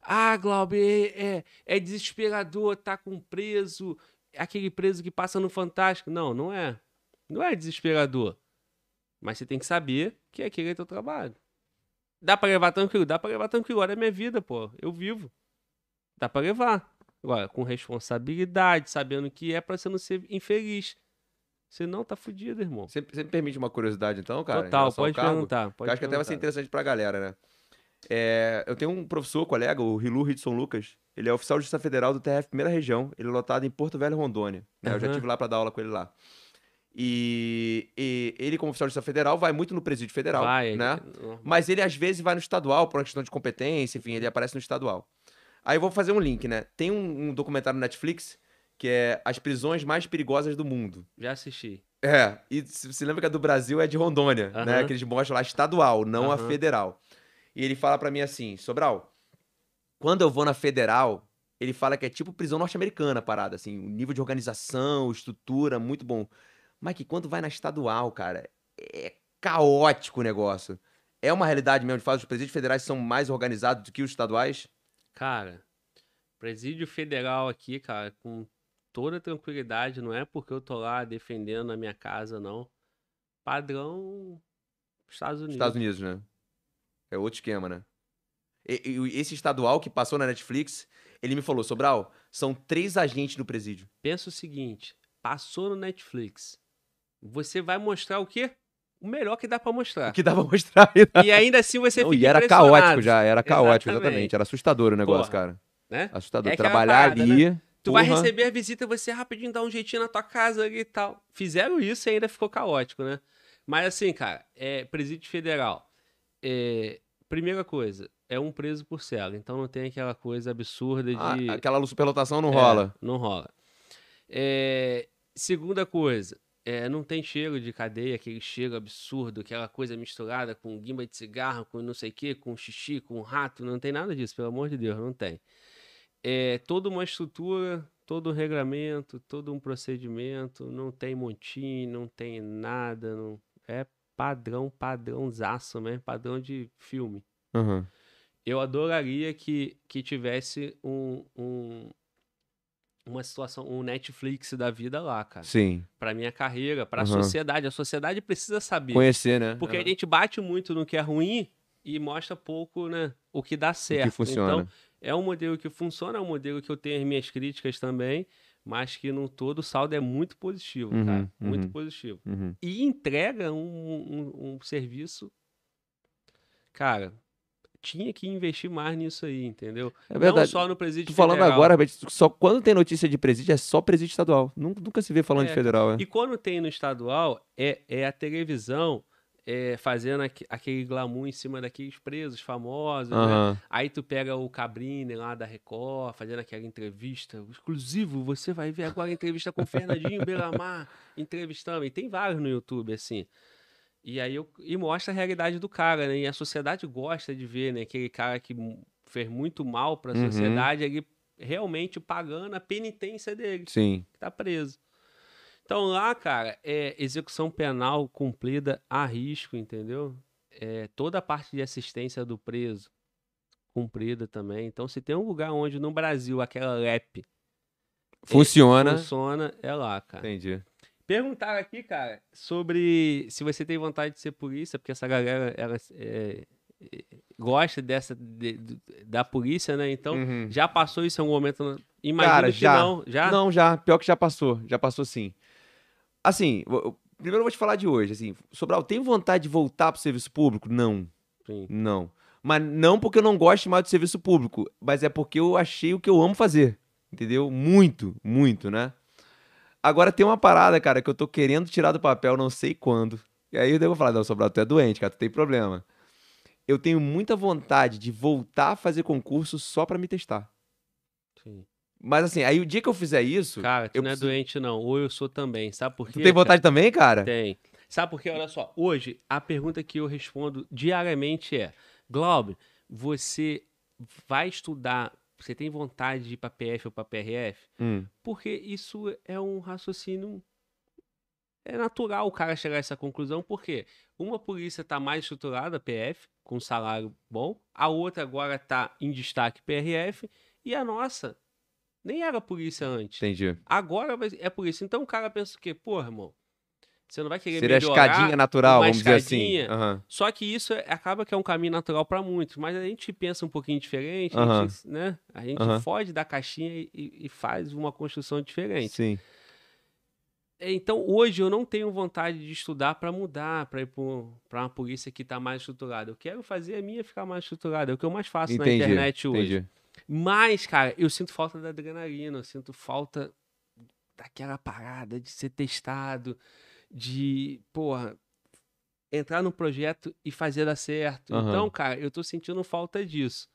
Ah, Glauber, é, é, é desesperador, tá com preso, aquele preso que passa no Fantástico. Não, não é. Não é desesperador. Mas você tem que saber que aquele é teu trabalho. Dá pra levar tranquilo? Dá pra levar tranquilo. Olha a minha vida, pô. Eu vivo. Dá pra levar. Agora, com responsabilidade, sabendo que é pra você não ser infeliz. Senão tá fudido, irmão. Você, você me permite uma curiosidade, então, cara? Total, pode perguntar. Pode eu acho que até vai ser interessante pra galera, né? É, eu tenho um professor, colega, o Rilu Ridson Lucas. Ele é oficial de Justiça Federal do TRF Primeira Região. Ele é lotado em Porto Velho, Rondônia. né? Eu já Aham. tive lá pra dar aula com ele lá. E, e ele, como oficial de Justiça Federal, vai muito no presídio federal, Vai, né? normal. Mas ele, às vezes, vai no estadual por uma questão de competência, enfim, ele aparece no estadual. Aí eu vou fazer um link, né? Tem um, um documentário no Netflix que é As Prisões Mais Perigosas do Mundo. Já assisti. É, e se lembra que a do Brasil é de Rondônia, né? Aham. Que eles mostram lá estadual, não a Aham. federal. E ele fala pra mim assim, Sobral, quando eu vou na federal, ele fala que é tipo prisão norte-americana parada, assim, o nível de organização, estrutura, muito bom. Mas que quando vai na estadual, cara, é caótico o negócio. É uma realidade mesmo, de fato, os presídios federais são mais organizados do que os estaduais? Cara, presídio federal aqui, cara, com toda tranquilidade, não é porque eu tô lá defendendo a minha casa, não. Padrão Estados Unidos. Estados Unidos, né? É outro esquema, né? E- e esse estadual que passou na Netflix, ele me falou, Sobral, são três agentes no presídio. Pensa o seguinte, passou no Netflix. Você vai mostrar o quê? O melhor que dá pra mostrar. O que dava pra mostrar. E ainda assim você Não, fica e era caótico já, era caótico, Exatamente. exatamente. Era assustador o negócio, Porra. cara. né? Assustador. É aquela Trabalhar parada, ali. Tu vai porra. receber a visita, você rapidinho dá um jeitinho na tua casa e tal. Fizeram isso e ainda ficou caótico, né? Mas assim, cara, é presídio federal. É, primeira coisa, é um preso por cela, então não tem aquela coisa absurda de. Ah, aquela superlotação não É, rola. Não rola. É, segunda coisa, é, não tem cheiro de cadeia, aquele cheiro absurdo, aquela coisa misturada com guimba de cigarro, com não sei o quê, com xixi, com rato, não tem nada disso, pelo amor de Deus, não tem. É toda uma estrutura, todo um regramento, todo um procedimento, não tem montinho, não tem nada, não é padrão, padrãozaço mesmo, padrão de filme. Uhum. Eu adoraria que, que tivesse um, um- uma situação, um Netflix da vida lá, cara. Sim. Pra minha carreira, pra Aham. sociedade. A sociedade precisa saber. Conhecer, né? Porque Aham. a gente bate muito no que é ruim e mostra pouco, né, o que dá O certo. que funciona. Então, é um modelo que funciona, é um modelo que eu tenho as minhas críticas também, mas que no todo o saldo é muito positivo, Uhum, cara. Muito uhum. positivo. Uhum. E entrega um, um- um serviço. Cara, tinha que investir mais nisso aí, entendeu? É Não verdade. só no presídio falando federal. agora, Beto, só quando tem notícia de presídio é só presídio estadual. Nunca, nunca se vê falando de É, federal, é. E quando tem no estadual, é, é a televisão é, fazendo aque- aquele glamour em cima daqueles presos famosos, né? Aham. Aí tu pega o Cabrini lá da Record, fazendo aquela entrevista exclusivo. Você vai ver agora a entrevista com o Fernandinho Belamar, entrevistando. E tem vários no YouTube, assim. E aí eu, e mostra a realidade do cara, né? E a sociedade gosta de ver, né? Aquele cara que fez muito mal pra Uhum. sociedade, ele realmente pagando a penitência dele Sim. que tá preso. Então lá, cara, é execução penal cumprida a risco, entendeu? É, toda a parte de assistência do preso cumprida também. Então, se tem um lugar onde no Brasil aquela LEP Funciona. funciona, é lá, cara. Entendi. Perguntaram aqui, cara, sobre se você tem vontade de ser polícia, porque essa galera, ela, é, é, gosta dessa de- de- da polícia, né? Então, Uhum. já passou isso em algum momento? Imagino Cara, já. não. Já? Não, já. Pior que já passou. Já passou sim. Assim, eu- primeiro eu vou te falar de hoje. Assim, Sobral, tem vontade de voltar pro serviço público? Não. Sim. Não. Mas não porque eu não gosto mais do serviço público, mas é porque eu achei o que eu amo fazer. Entendeu? Muito, muito, né? Agora tem uma parada, cara, que eu tô querendo tirar do papel, não sei quando. E aí eu devo falar, não, Sobral, tu é doente, cara, tu tem problema. Eu tenho muita vontade de voltar a fazer concurso só pra me testar. Sim. Mas assim, aí o dia que eu fizer isso, Cara, tu eu não é preciso- doente, não. Ou eu sou também. Sabe por quê? tu tem vontade também, cara? Tem. Sabe por quê? Olha só. Hoje, a pergunta que eu respondo diariamente é: Glauber, você vai estudar. Você tem vontade de ir pra PF ou pra PRF? Hum, Porque isso é um raciocínio. É natural o cara chegar a essa conclusão, porque uma polícia está mais estruturada, PF, com salário bom, a outra agora está em destaque, PRF, e a nossa nem era polícia antes. entendi. Agora é polícia. Então o cara pensa o quê? Pô, irmão, você não vai querer Seria a melhorar. escadinha natural, vamos dizer assim. escadinha. Aham. Só que isso é- acaba que é um caminho natural para muitos, mas a gente pensa um pouquinho diferente, a Aham. gente, né? A gente Aham. foge da caixinha e, e faz uma construção diferente. Sim. Então, hoje eu não tenho vontade de estudar para mudar, para ir para uma polícia que está mais estruturada. Eu quero fazer a minha ficar mais estruturada. É o que eu mais faço Entendi. na internet hoje. Entendi. Mas, cara, eu sinto falta da adrenalina, eu sinto falta daquela parada de ser testado, de, porra, entrar no projeto e fazer dar certo. Aham. Então, cara, eu tô sentindo falta disso.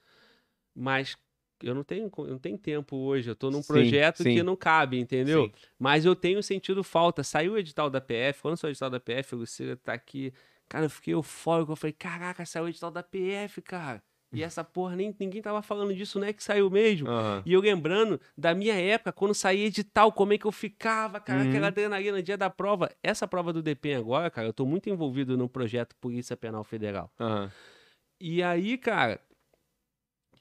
Mas eu não tenho, eu não tenho tempo hoje, eu tô num Sim, projeto que sim. não cabe, entendeu? Sim. Mas eu tenho sentido falta. Saiu o edital da PF, quando saiu o edital da PF, a Lucila tá aqui. Cara, eu fiquei eufórico. Eu falei, caraca, saiu o edital da PF, cara. E essa porra, nem, ninguém tava falando disso, né? Que saiu mesmo. Aham. E eu lembrando da minha época, quando saía edital, como é que eu ficava, cara, Uhum. aquela adrenalina no dia da prova. Essa prova do DPEM agora, cara, eu tô muito envolvido no projeto Polícia Penal Federal. Aham. E aí, cara,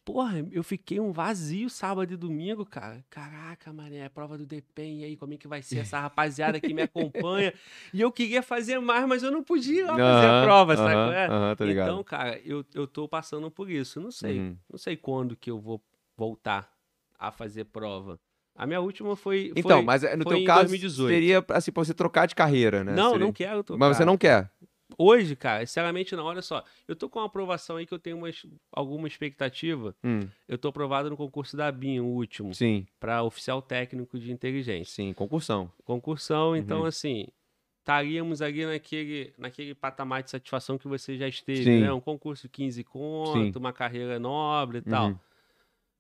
porra, eu fiquei um vazio sábado e domingo, cara. Caraca, mané, a prova do DPEM, e aí, como é que vai ser essa rapaziada que me acompanha? E eu queria fazer mais, mas eu não podia lá fazer a prova, aham, sabe? qual é? Ligado. Então, cara, eu, eu tô passando por isso. Não sei. Uhum. Não sei quando que eu vou voltar a fazer prova. A minha última foi. Então, foi- mas é, no teu caso, 2018. seria assim, pra você trocar de carreira, né? Não, Seria- não quero trocar. Mas você não quer? Hoje, cara, sinceramente não. Olha só, eu tô com uma aprovação aí que eu tenho umas, alguma expectativa. Hum, Eu tô aprovado no concurso da BIM, o último, sim, para oficial técnico de inteligência. sim, concursão. Concursão, então Uhum. assim, estaríamos ali naquele, naquele patamar de satisfação que você já esteve, Sim. né? Um concurso de 15 conto, uma carreira nobre e tal. Uhum.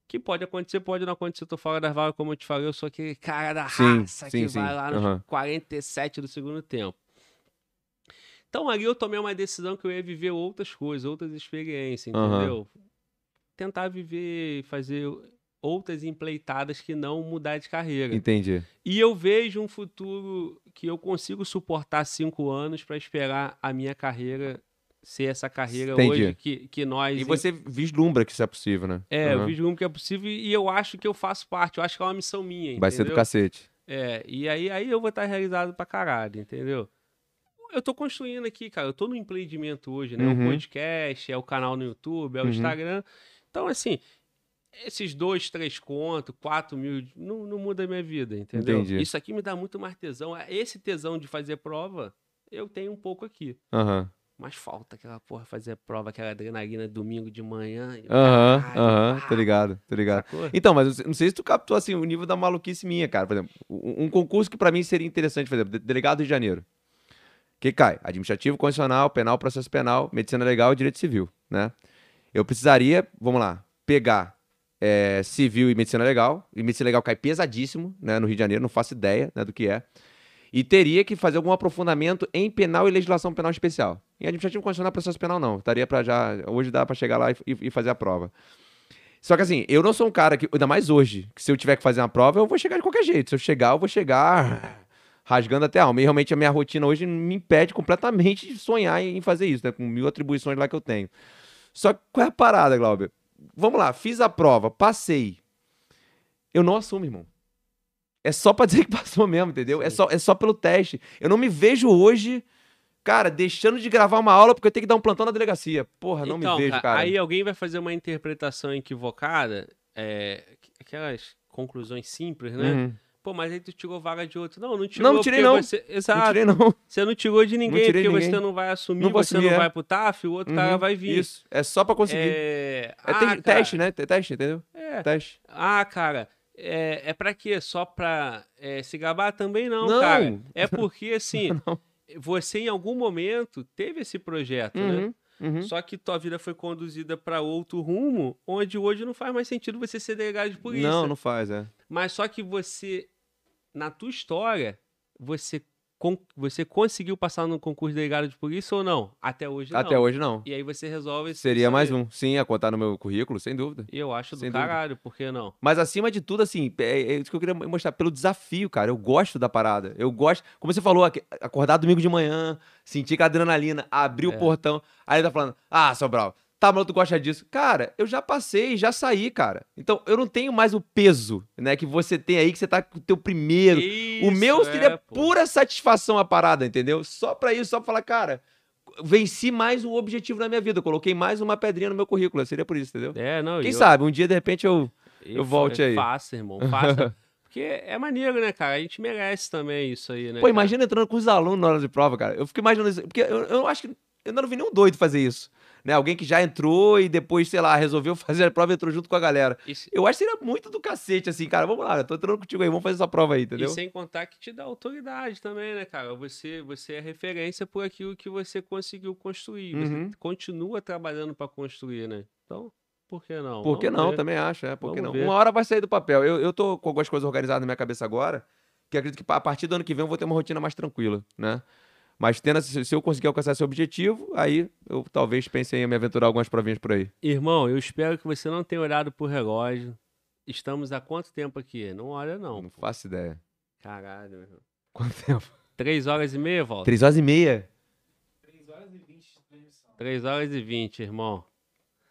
Que pode acontecer, pode não acontecer. Eu tô fora das vagas, como eu te falei, eu sou aquele cara da Sim, raça sim, que sim. vai lá nos Aham. 47 do segundo tempo. Então ali eu tomei uma decisão que eu ia viver outras coisas, outras experiências, entendeu? Tentar viver, fazer outras empleitadas que não mudar de carreira. Entendi. E eu vejo um futuro que eu consigo suportar cinco anos para esperar a minha carreira ser essa carreira Entendi. hoje que, que nós E você vislumbra que isso é possível, né? é, eu Aham. vejo que é possível e eu acho que eu faço parte. Eu acho que é uma missão minha, Vai ser do cacete. É, e aí, aí eu vou estar realizado pra caralho, entendeu? Eu tô construindo aqui, cara. Eu tô no empreendimento hoje, né? Uhum. O podcast, é o canal no YouTube, é o Uhum. Instagram. Então, assim, esses dois, três contos, quatro mil, não, não muda a minha vida, entendeu? Entendi. Isso aqui me dá muito mais tesão. Esse tesão de fazer prova, eu tenho um pouco aqui. Aham. Mas falta aquela porra fazer prova, aquela adrenalina domingo de manhã. Aham, aham, tô ligado, tô ligado. sacou? Então, mas não sei se tu captou assim o nível da maluquice minha, cara. Por exemplo, um concurso que pra mim seria interessante, por exemplo, de- delegado de Janeiro. Que cai? Administrativo, constitucional, penal, processo penal, medicina legal e direito civil, né? Eu precisaria, vamos lá, pegar é, civil e medicina legal. E medicina legal cai pesadíssimo, né, no Rio de Janeiro, não faço ideia né, do que é. E teria que fazer algum aprofundamento em penal e legislação penal especial. Em administrativo constitucional, processo penal não. Estaria para já, hoje dá para chegar lá e, e- e fazer a prova. Só que assim, eu não sou um cara que, ainda mais hoje, que se eu tiver que fazer uma prova, eu vou chegar de qualquer jeito. Se eu chegar, eu vou chegar rasgando até a alma. E realmente a minha rotina hoje me impede completamente de sonhar em fazer isso, né? Com mil atribuições lá que eu tenho. Só que qual é a parada, Glauber? Vamos lá, fiz a prova, passei. Eu não assumo, irmão. É só pra dizer que passou mesmo, entendeu? É só, é só pelo teste. Eu não me vejo hoje cara, deixando de gravar uma aula porque eu tenho que dar um plantão na delegacia. Porra, não Então, me vejo, cara. Aí alguém vai fazer uma interpretação equivocada, é, aquelas conclusões simples, né? Uhum. Pô, mas aí tu tirou vaga de outro. Não, não tirou. não tirei, porque não. Você... Não Exato. tirei, não. Você não tirou de ninguém, tirei porque ninguém. você não vai assumir, Não você assumir, não é. vai pro TAF, o outro cara Uhum. vai vir. Isso. É só pra conseguir. É, É, ah, cara, teste, né? Teste, entendeu? É. Teste. Ah, cara, é, é pra quê? Só pra é, se gabar também não, Não. cara. É porque, assim, Não. você em algum momento teve esse projeto, né? Uhum. Uhum. Só que tua vida foi conduzida pra outro rumo, onde hoje não faz mais sentido você ser delegado de polícia. Não, não faz, é. Mas só que você, na tua história, você, você conseguiu passar no concurso de delegado de polícia ou não? Até hoje não. Até hoje não. E aí você resolve. Seria mais um. Sim, a contar no meu currículo, sem dúvida. E eu acho do Sem dúvida. caralho, por que não? Mas acima de tudo, assim, é, é isso que eu queria mostrar, pelo desafio, cara. Eu gosto da parada. Eu gosto. Como você falou, acordar domingo de manhã, sentir que a adrenalina, abrir É. o portão. Aí ele tá falando, ah, Sobral, tá, mas tu gosta disso. Cara, eu já passei, já saí, cara. Então eu não tenho mais o peso, né, que você tem aí, que você tá com o teu primeiro. o Isso, meu seria é, pura satisfação a parada, entendeu? Só pra isso, só pra falar, cara. Venci mais um objetivo na minha vida. Eu coloquei mais uma pedrinha no meu currículo. Seria por isso, entendeu? É, não. Quem eu- sabe, um dia, de repente, eu. eu volte aí. Faça, irmão, faça. Porque é maneiro, né, cara? A gente merece também isso aí, né? Pô, cara? imagina entrando com os alunos na hora de prova, cara. Eu fico imaginando isso. Porque eu, eu acho que. Eu não vi nenhum doido fazer isso. Né? Alguém que já entrou e depois, sei lá, resolveu fazer a prova e entrou junto com a galera. Isso- Eu acho que seria muito do cacete, assim, cara. Vamos lá, eu tô entrando contigo aí, vamos fazer essa prova aí, entendeu? E sem contar que te dá autoridade também, né, cara? Você, você é referência por aquilo que você conseguiu construir. Uhum. Você continua trabalhando pra construir, né? Então, por que não? Por que Vamos não? ver. Também acho, é. Por que não? ver. Uma hora vai sair do papel. Eu, eu tô com algumas coisas organizadas na minha cabeça agora, que acredito que a partir do ano que vem eu vou ter uma rotina mais tranquila, né? Mas tendo, se eu conseguir alcançar esse objetivo, aí eu talvez pense em me aventurar algumas provinhas por aí. Irmão, eu espero que você não tenha olhado pro relógio. Estamos há quanto tempo aqui? Não olha, não. Não faço ideia. Caralho, meu irmão. Quanto tempo? Três horas e meia, Walter? Três horas e meia. 3 horas e 20 de transmissão. Três horas e vinte, irmão.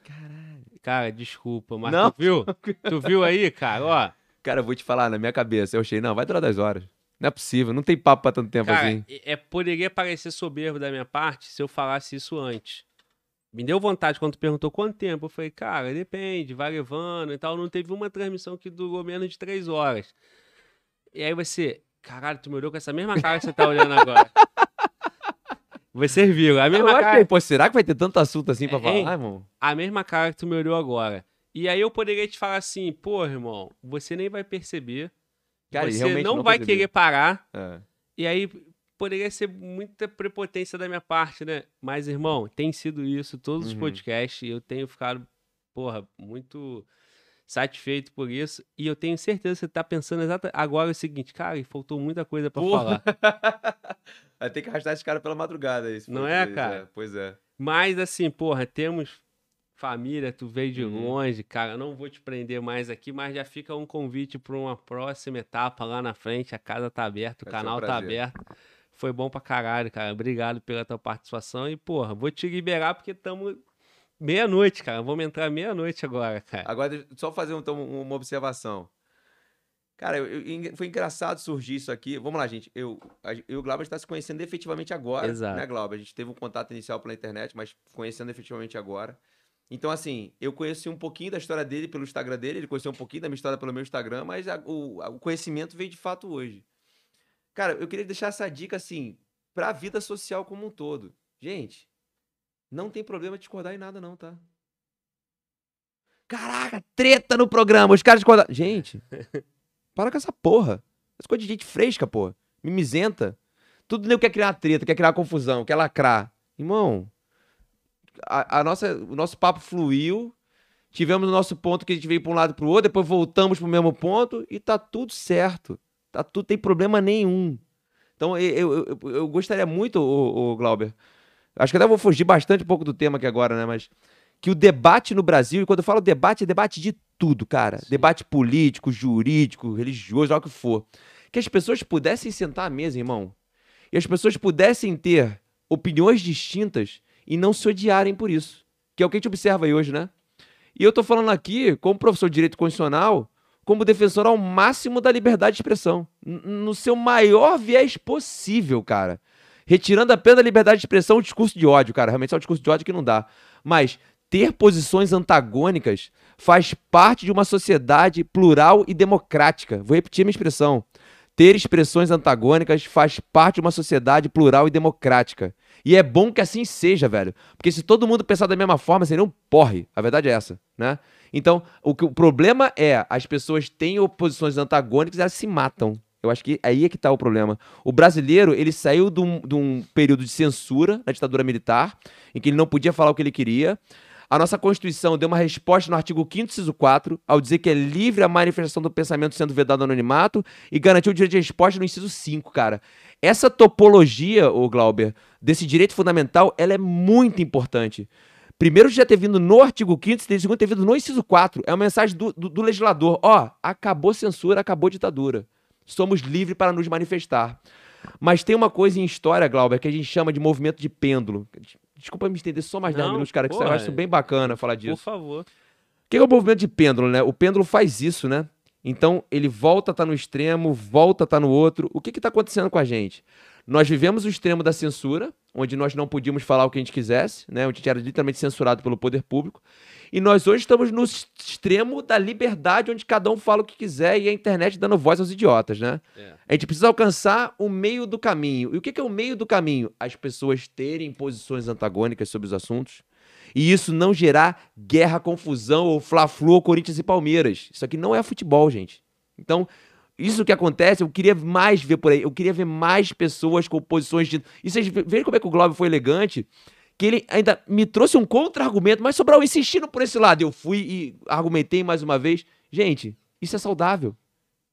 Caralho. Cara, desculpa, mas Não. tu viu? Tu viu aí, cara? Ó, Cara, eu vou te falar, na minha cabeça, eu achei, não, vai durar 10 horas. Não é possível, não tem papo pra tanto tempo cara, assim. é, é- poderia parecer soberbo da minha parte se eu falasse isso antes. Me deu vontade quando tu perguntou quanto tempo. Eu falei, cara, depende, vai levando e tal. Não teve uma transmissão que durou menos de três horas. E aí você, caralho, tu me olhou com essa mesma cara que você tá olhando agora. Vocês viram, a mesma eu cara. achei, pô, será que vai ter tanto assunto assim pra É, falar, hein? irmão? a mesma cara que tu me olhou agora. E aí eu poderia te falar assim, pô, irmão, você nem vai perceber. Cara, você não, não vai percebi. querer parar. É. E aí poderia ser muita prepotência da minha parte, né? Mas, irmão, tem sido isso todos os Uhum. podcasts. E eu tenho ficado, porra, muito satisfeito por isso. E eu tenho certeza que você tá pensando exatamente agora o seguinte, cara, e faltou muita coisa pra Porra. falar. Vai ter que arrastar esse cara pela madrugada. Isso, Não é, cara? Pois é. Mas assim, porra, temos família, tu veio de Uhum. longe, cara, não vou te prender mais aqui, mas já fica um convite para uma próxima etapa lá na frente, a casa tá aberta, o Vai ser um canal tá aberto. Foi bom pra caralho, cara. Obrigado pela tua participação e, porra, vou te liberar porque estamos meia-noite, cara. Vamos entrar meia-noite agora, cara. Agora, só fazer então, uma observação. Cara, eu- eu- foi engraçado surgir isso aqui. Vamos lá, gente. Eu, eu e o Glauber está se conhecendo efetivamente agora. Exato. Né, Glauber? A gente teve um contato inicial pela internet, mas conhecendo efetivamente agora. Então, assim, eu conheci um pouquinho da história dele pelo Instagram dele, ele conheceu um pouquinho da minha história pelo meu Instagram, mas a- o, a- o conhecimento veio de fato hoje. Cara, eu queria deixar essa dica, assim, pra vida social como um todo. Gente, não tem problema discordar em nada, não, tá? Caraca, treta no programa, os caras discordaram. Gente, para com essa porra. Essa coisa de gente fresca, porra. Mimizenta. Tudo nego quer criar treta, quer criar confusão, quer lacrar. Irmão, a, a nossa, o nosso papo fluiu. Tivemos o nosso ponto que a gente veio para um lado e pro outro, depois voltamos pro mesmo ponto e tá tudo certo. Tá tudo, tem problema nenhum. Então, eu, eu, eu, eu gostaria muito, o, o Glauber. Acho que até vou fugir bastante um pouco do tema aqui agora, né? Mas que o debate no Brasil, e quando eu falo debate, é debate de tudo, cara. Sim. Debate político, jurídico, religioso, lá o que for. Que as pessoas pudessem sentar à mesa, irmão. E as pessoas pudessem ter opiniões distintas e não se odiarem por isso. Que é o que a gente observa aí hoje, né? E eu tô falando aqui, como professor de direito constitucional, como defensor ao máximo da liberdade de expressão. No seu maior viés possível, cara. Retirando apenas a liberdade de expressão, o discurso de ódio, cara. Realmente é um discurso de ódio que não dá. Mas ter posições antagônicas faz parte de uma sociedade plural e democrática. Vou repetir minha expressão. Ter expressões antagônicas faz parte de uma sociedade plural e democrática. E é bom que assim seja, velho. Porque se todo mundo pensar da mesma forma, seria um porre. A verdade é essa, né? Então, o, que, o problema é as pessoas têm oposições antagônicas e elas se matam. Eu acho que aí é que está o problema. O brasileiro, ele saiu de um, de um período de censura na ditadura militar, em que ele não podia falar o que ele queria. A nossa Constituição deu uma resposta no artigo 5 inciso 4, ao dizer que é livre a manifestação do pensamento sendo vedado anonimato, e garantiu o direito de resposta no inciso 5, cara. Essa topologia, o Glauber, desse direito fundamental, ela é muito importante. Primeiro já ter vindo no artigo 5 e segundo ter vindo no inciso 4. É uma mensagem do, do, do legislador. Ó, acabou censura, acabou ditadura. Somos livres para nos manifestar. Mas tem uma coisa em história, Glauber, que a gente chama de movimento de pêndulo. Desculpa me estender só mais 10 Não, minutos, cara, que porra, eu acho bem bacana falar Por disso. favor. O que é o movimento de pêndulo, né? O pêndulo faz isso, né? Então, ele volta a estar no extremo, volta a estar no outro. O que está acontecendo com a gente? Nós vivemos o extremo da censura, onde nós não podíamos falar o que a gente quisesse, né? onde a gente era literalmente censurado pelo poder público. E nós hoje estamos no extremo da liberdade, onde cada um fala o que quiser e a internet dando voz aos idiotas, né? É. A gente precisa alcançar o meio do caminho. E o que é o meio do caminho? As pessoas terem posições antagônicas sobre os assuntos. E isso não gerar guerra, confusão ou fla-flu Corinthians e Palmeiras. Isso aqui não é futebol, gente. Então, isso que acontece, eu queria mais ver por aí. Eu queria ver mais pessoas com posições de. E vocês veem como é que o Globo foi elegante? Que ele ainda me trouxe um contra-argumento, mas Sobral insistindo por esse lado. Eu fui e argumentei mais uma vez. Gente, isso é saudável.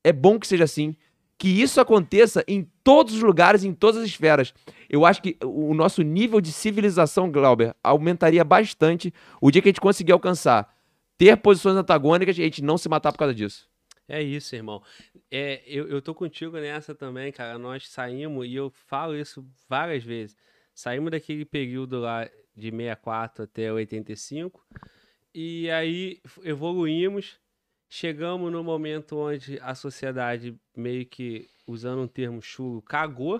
É bom que seja assim. Que isso aconteça em todos os lugares, em todas as esferas. Eu acho que o nosso nível de civilização, Glauber, aumentaria bastante o dia que a gente conseguir alcançar. Ter posições antagônicas e a gente não se matar por causa disso. É isso, irmão. É, eu, eu tô contigo nessa também, cara. Nós saímos, e eu falo isso várias vezes. Saímos daquele período lá de 64 até 85, e aí evoluímos. Chegamos no momento onde a sociedade, meio que usando um termo chulo, cagou.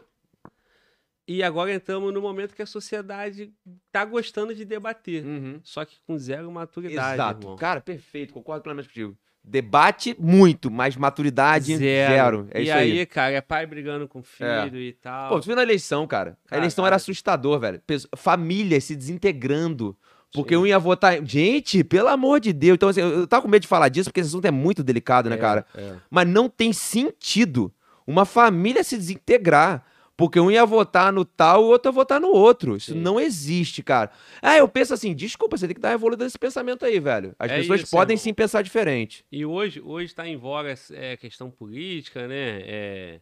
E agora entramos no momento que a sociedade tá gostando de debater. Só que com zero maturidade, Exato. irmão. Cara, perfeito. Concordo plenamente contigo. Debate muito, mas maturidade zero. É e isso aí, aí. cara, é pai brigando com filho e tal. Pô, tu viu na eleição, cara? A eleição Caralho. era assustador, velho. Famílias se desintegrando. Porque Sim. um ia votar. Gente, pelo amor de Deus. Então, assim, eu eu tava com medo de falar disso, porque esse assunto é muito delicado, né, É, cara? é. Mas não tem sentido uma família se desintegrar. Porque um ia votar no tal o outro ia votar no outro. Isso Sim. não existe, cara. Ah, eu penso assim, desculpa, você tem que dar evoluída nesse pensamento aí, velho. As É pessoas isso, podem irmão. sim pensar diferente. E hoje, hoje tá em voga é, questão política, né? É,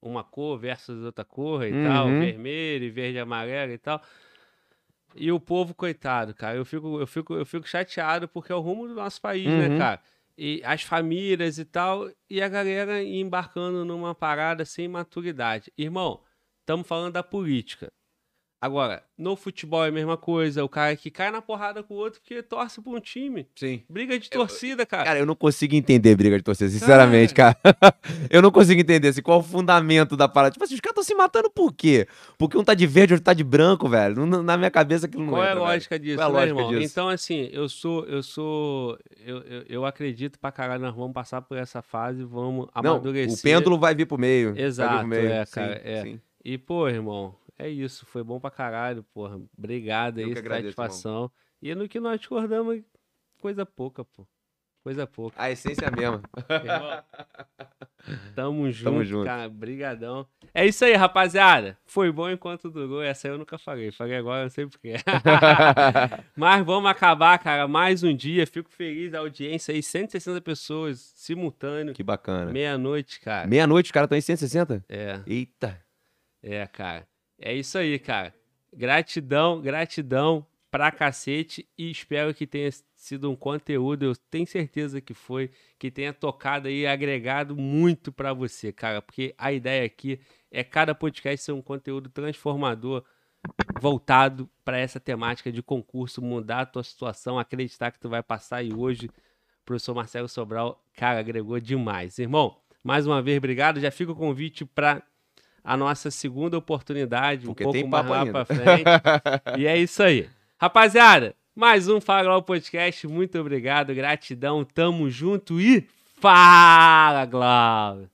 uma cor versus outra cor e tal, Uhum. vermelho e verde e amarelo e tal. E o povo, coitado, cara, eu fico, eu fico, eu fico chateado porque é o rumo do nosso país, né, Uhum. cara? E as famílias e tal, e a galera embarcando numa parada sem maturidade. Irmão, estamos falando da política. Agora, no futebol é a mesma coisa, o cara que cai na porrada com o outro porque torce pra um time. Sim. Briga de torcida, cara. Cara, eu não consigo entender briga de torcida, sinceramente, cara. eu não consigo entender assim, qual o fundamento da parada. Tipo assim, os caras estão se matando por quê? Porque um tá de verde, outro tá de branco, velho. Na minha cabeça aquilo não Qual é a entra, velho. lógica disso, Qual é a né, lógica irmão? disso? Então, assim, eu sou, eu sou, eu, eu, eu acredito pra caralho, nós vamos passar por essa fase, vamos Não, amadurecer. o pêndulo vai vir pro meio. vai vir Exato, pro meio. é, Sim, cara, é. sim. E, pô, irmão, é isso, foi bom pra caralho, porra. Obrigado aí, satisfação. E no que nós discordamos, coisa pouca, pô. Coisa pouca. A essência é a mesma. Irmão, Tamo junto, junto. cara. Brigadão. É isso aí, rapaziada. Foi bom enquanto durou. Essa eu nunca falei. Falei agora, não sei porquê. Mas vamos acabar, cara. Mais um dia. Fico feliz da audiência aí. 160 pessoas simultâneo. que bacana. Meia-noite, cara. Meia-noite, os caras estão em 160? É, Eita. é, cara. É isso aí, cara. Gratidão, gratidão pra cacete. E espero que tenha sido um conteúdo. Eu tenho certeza que foi. Que tenha tocado e agregado muito pra você, cara. Porque a ideia aqui é cada podcast ser um conteúdo transformador voltado para essa temática de concurso, mudar a tua situação, acreditar que tu vai passar e hoje o professor Marcelo Sobral, cara, agregou demais. Irmão, mais uma vez, obrigado. Já fica o convite para a nossa segunda oportunidade, Porque um pouco mais lá pra frente. e é isso aí. Rapaziada, mais um Fala Glau Podcast. Muito obrigado, gratidão, tamo junto e fala, Glau!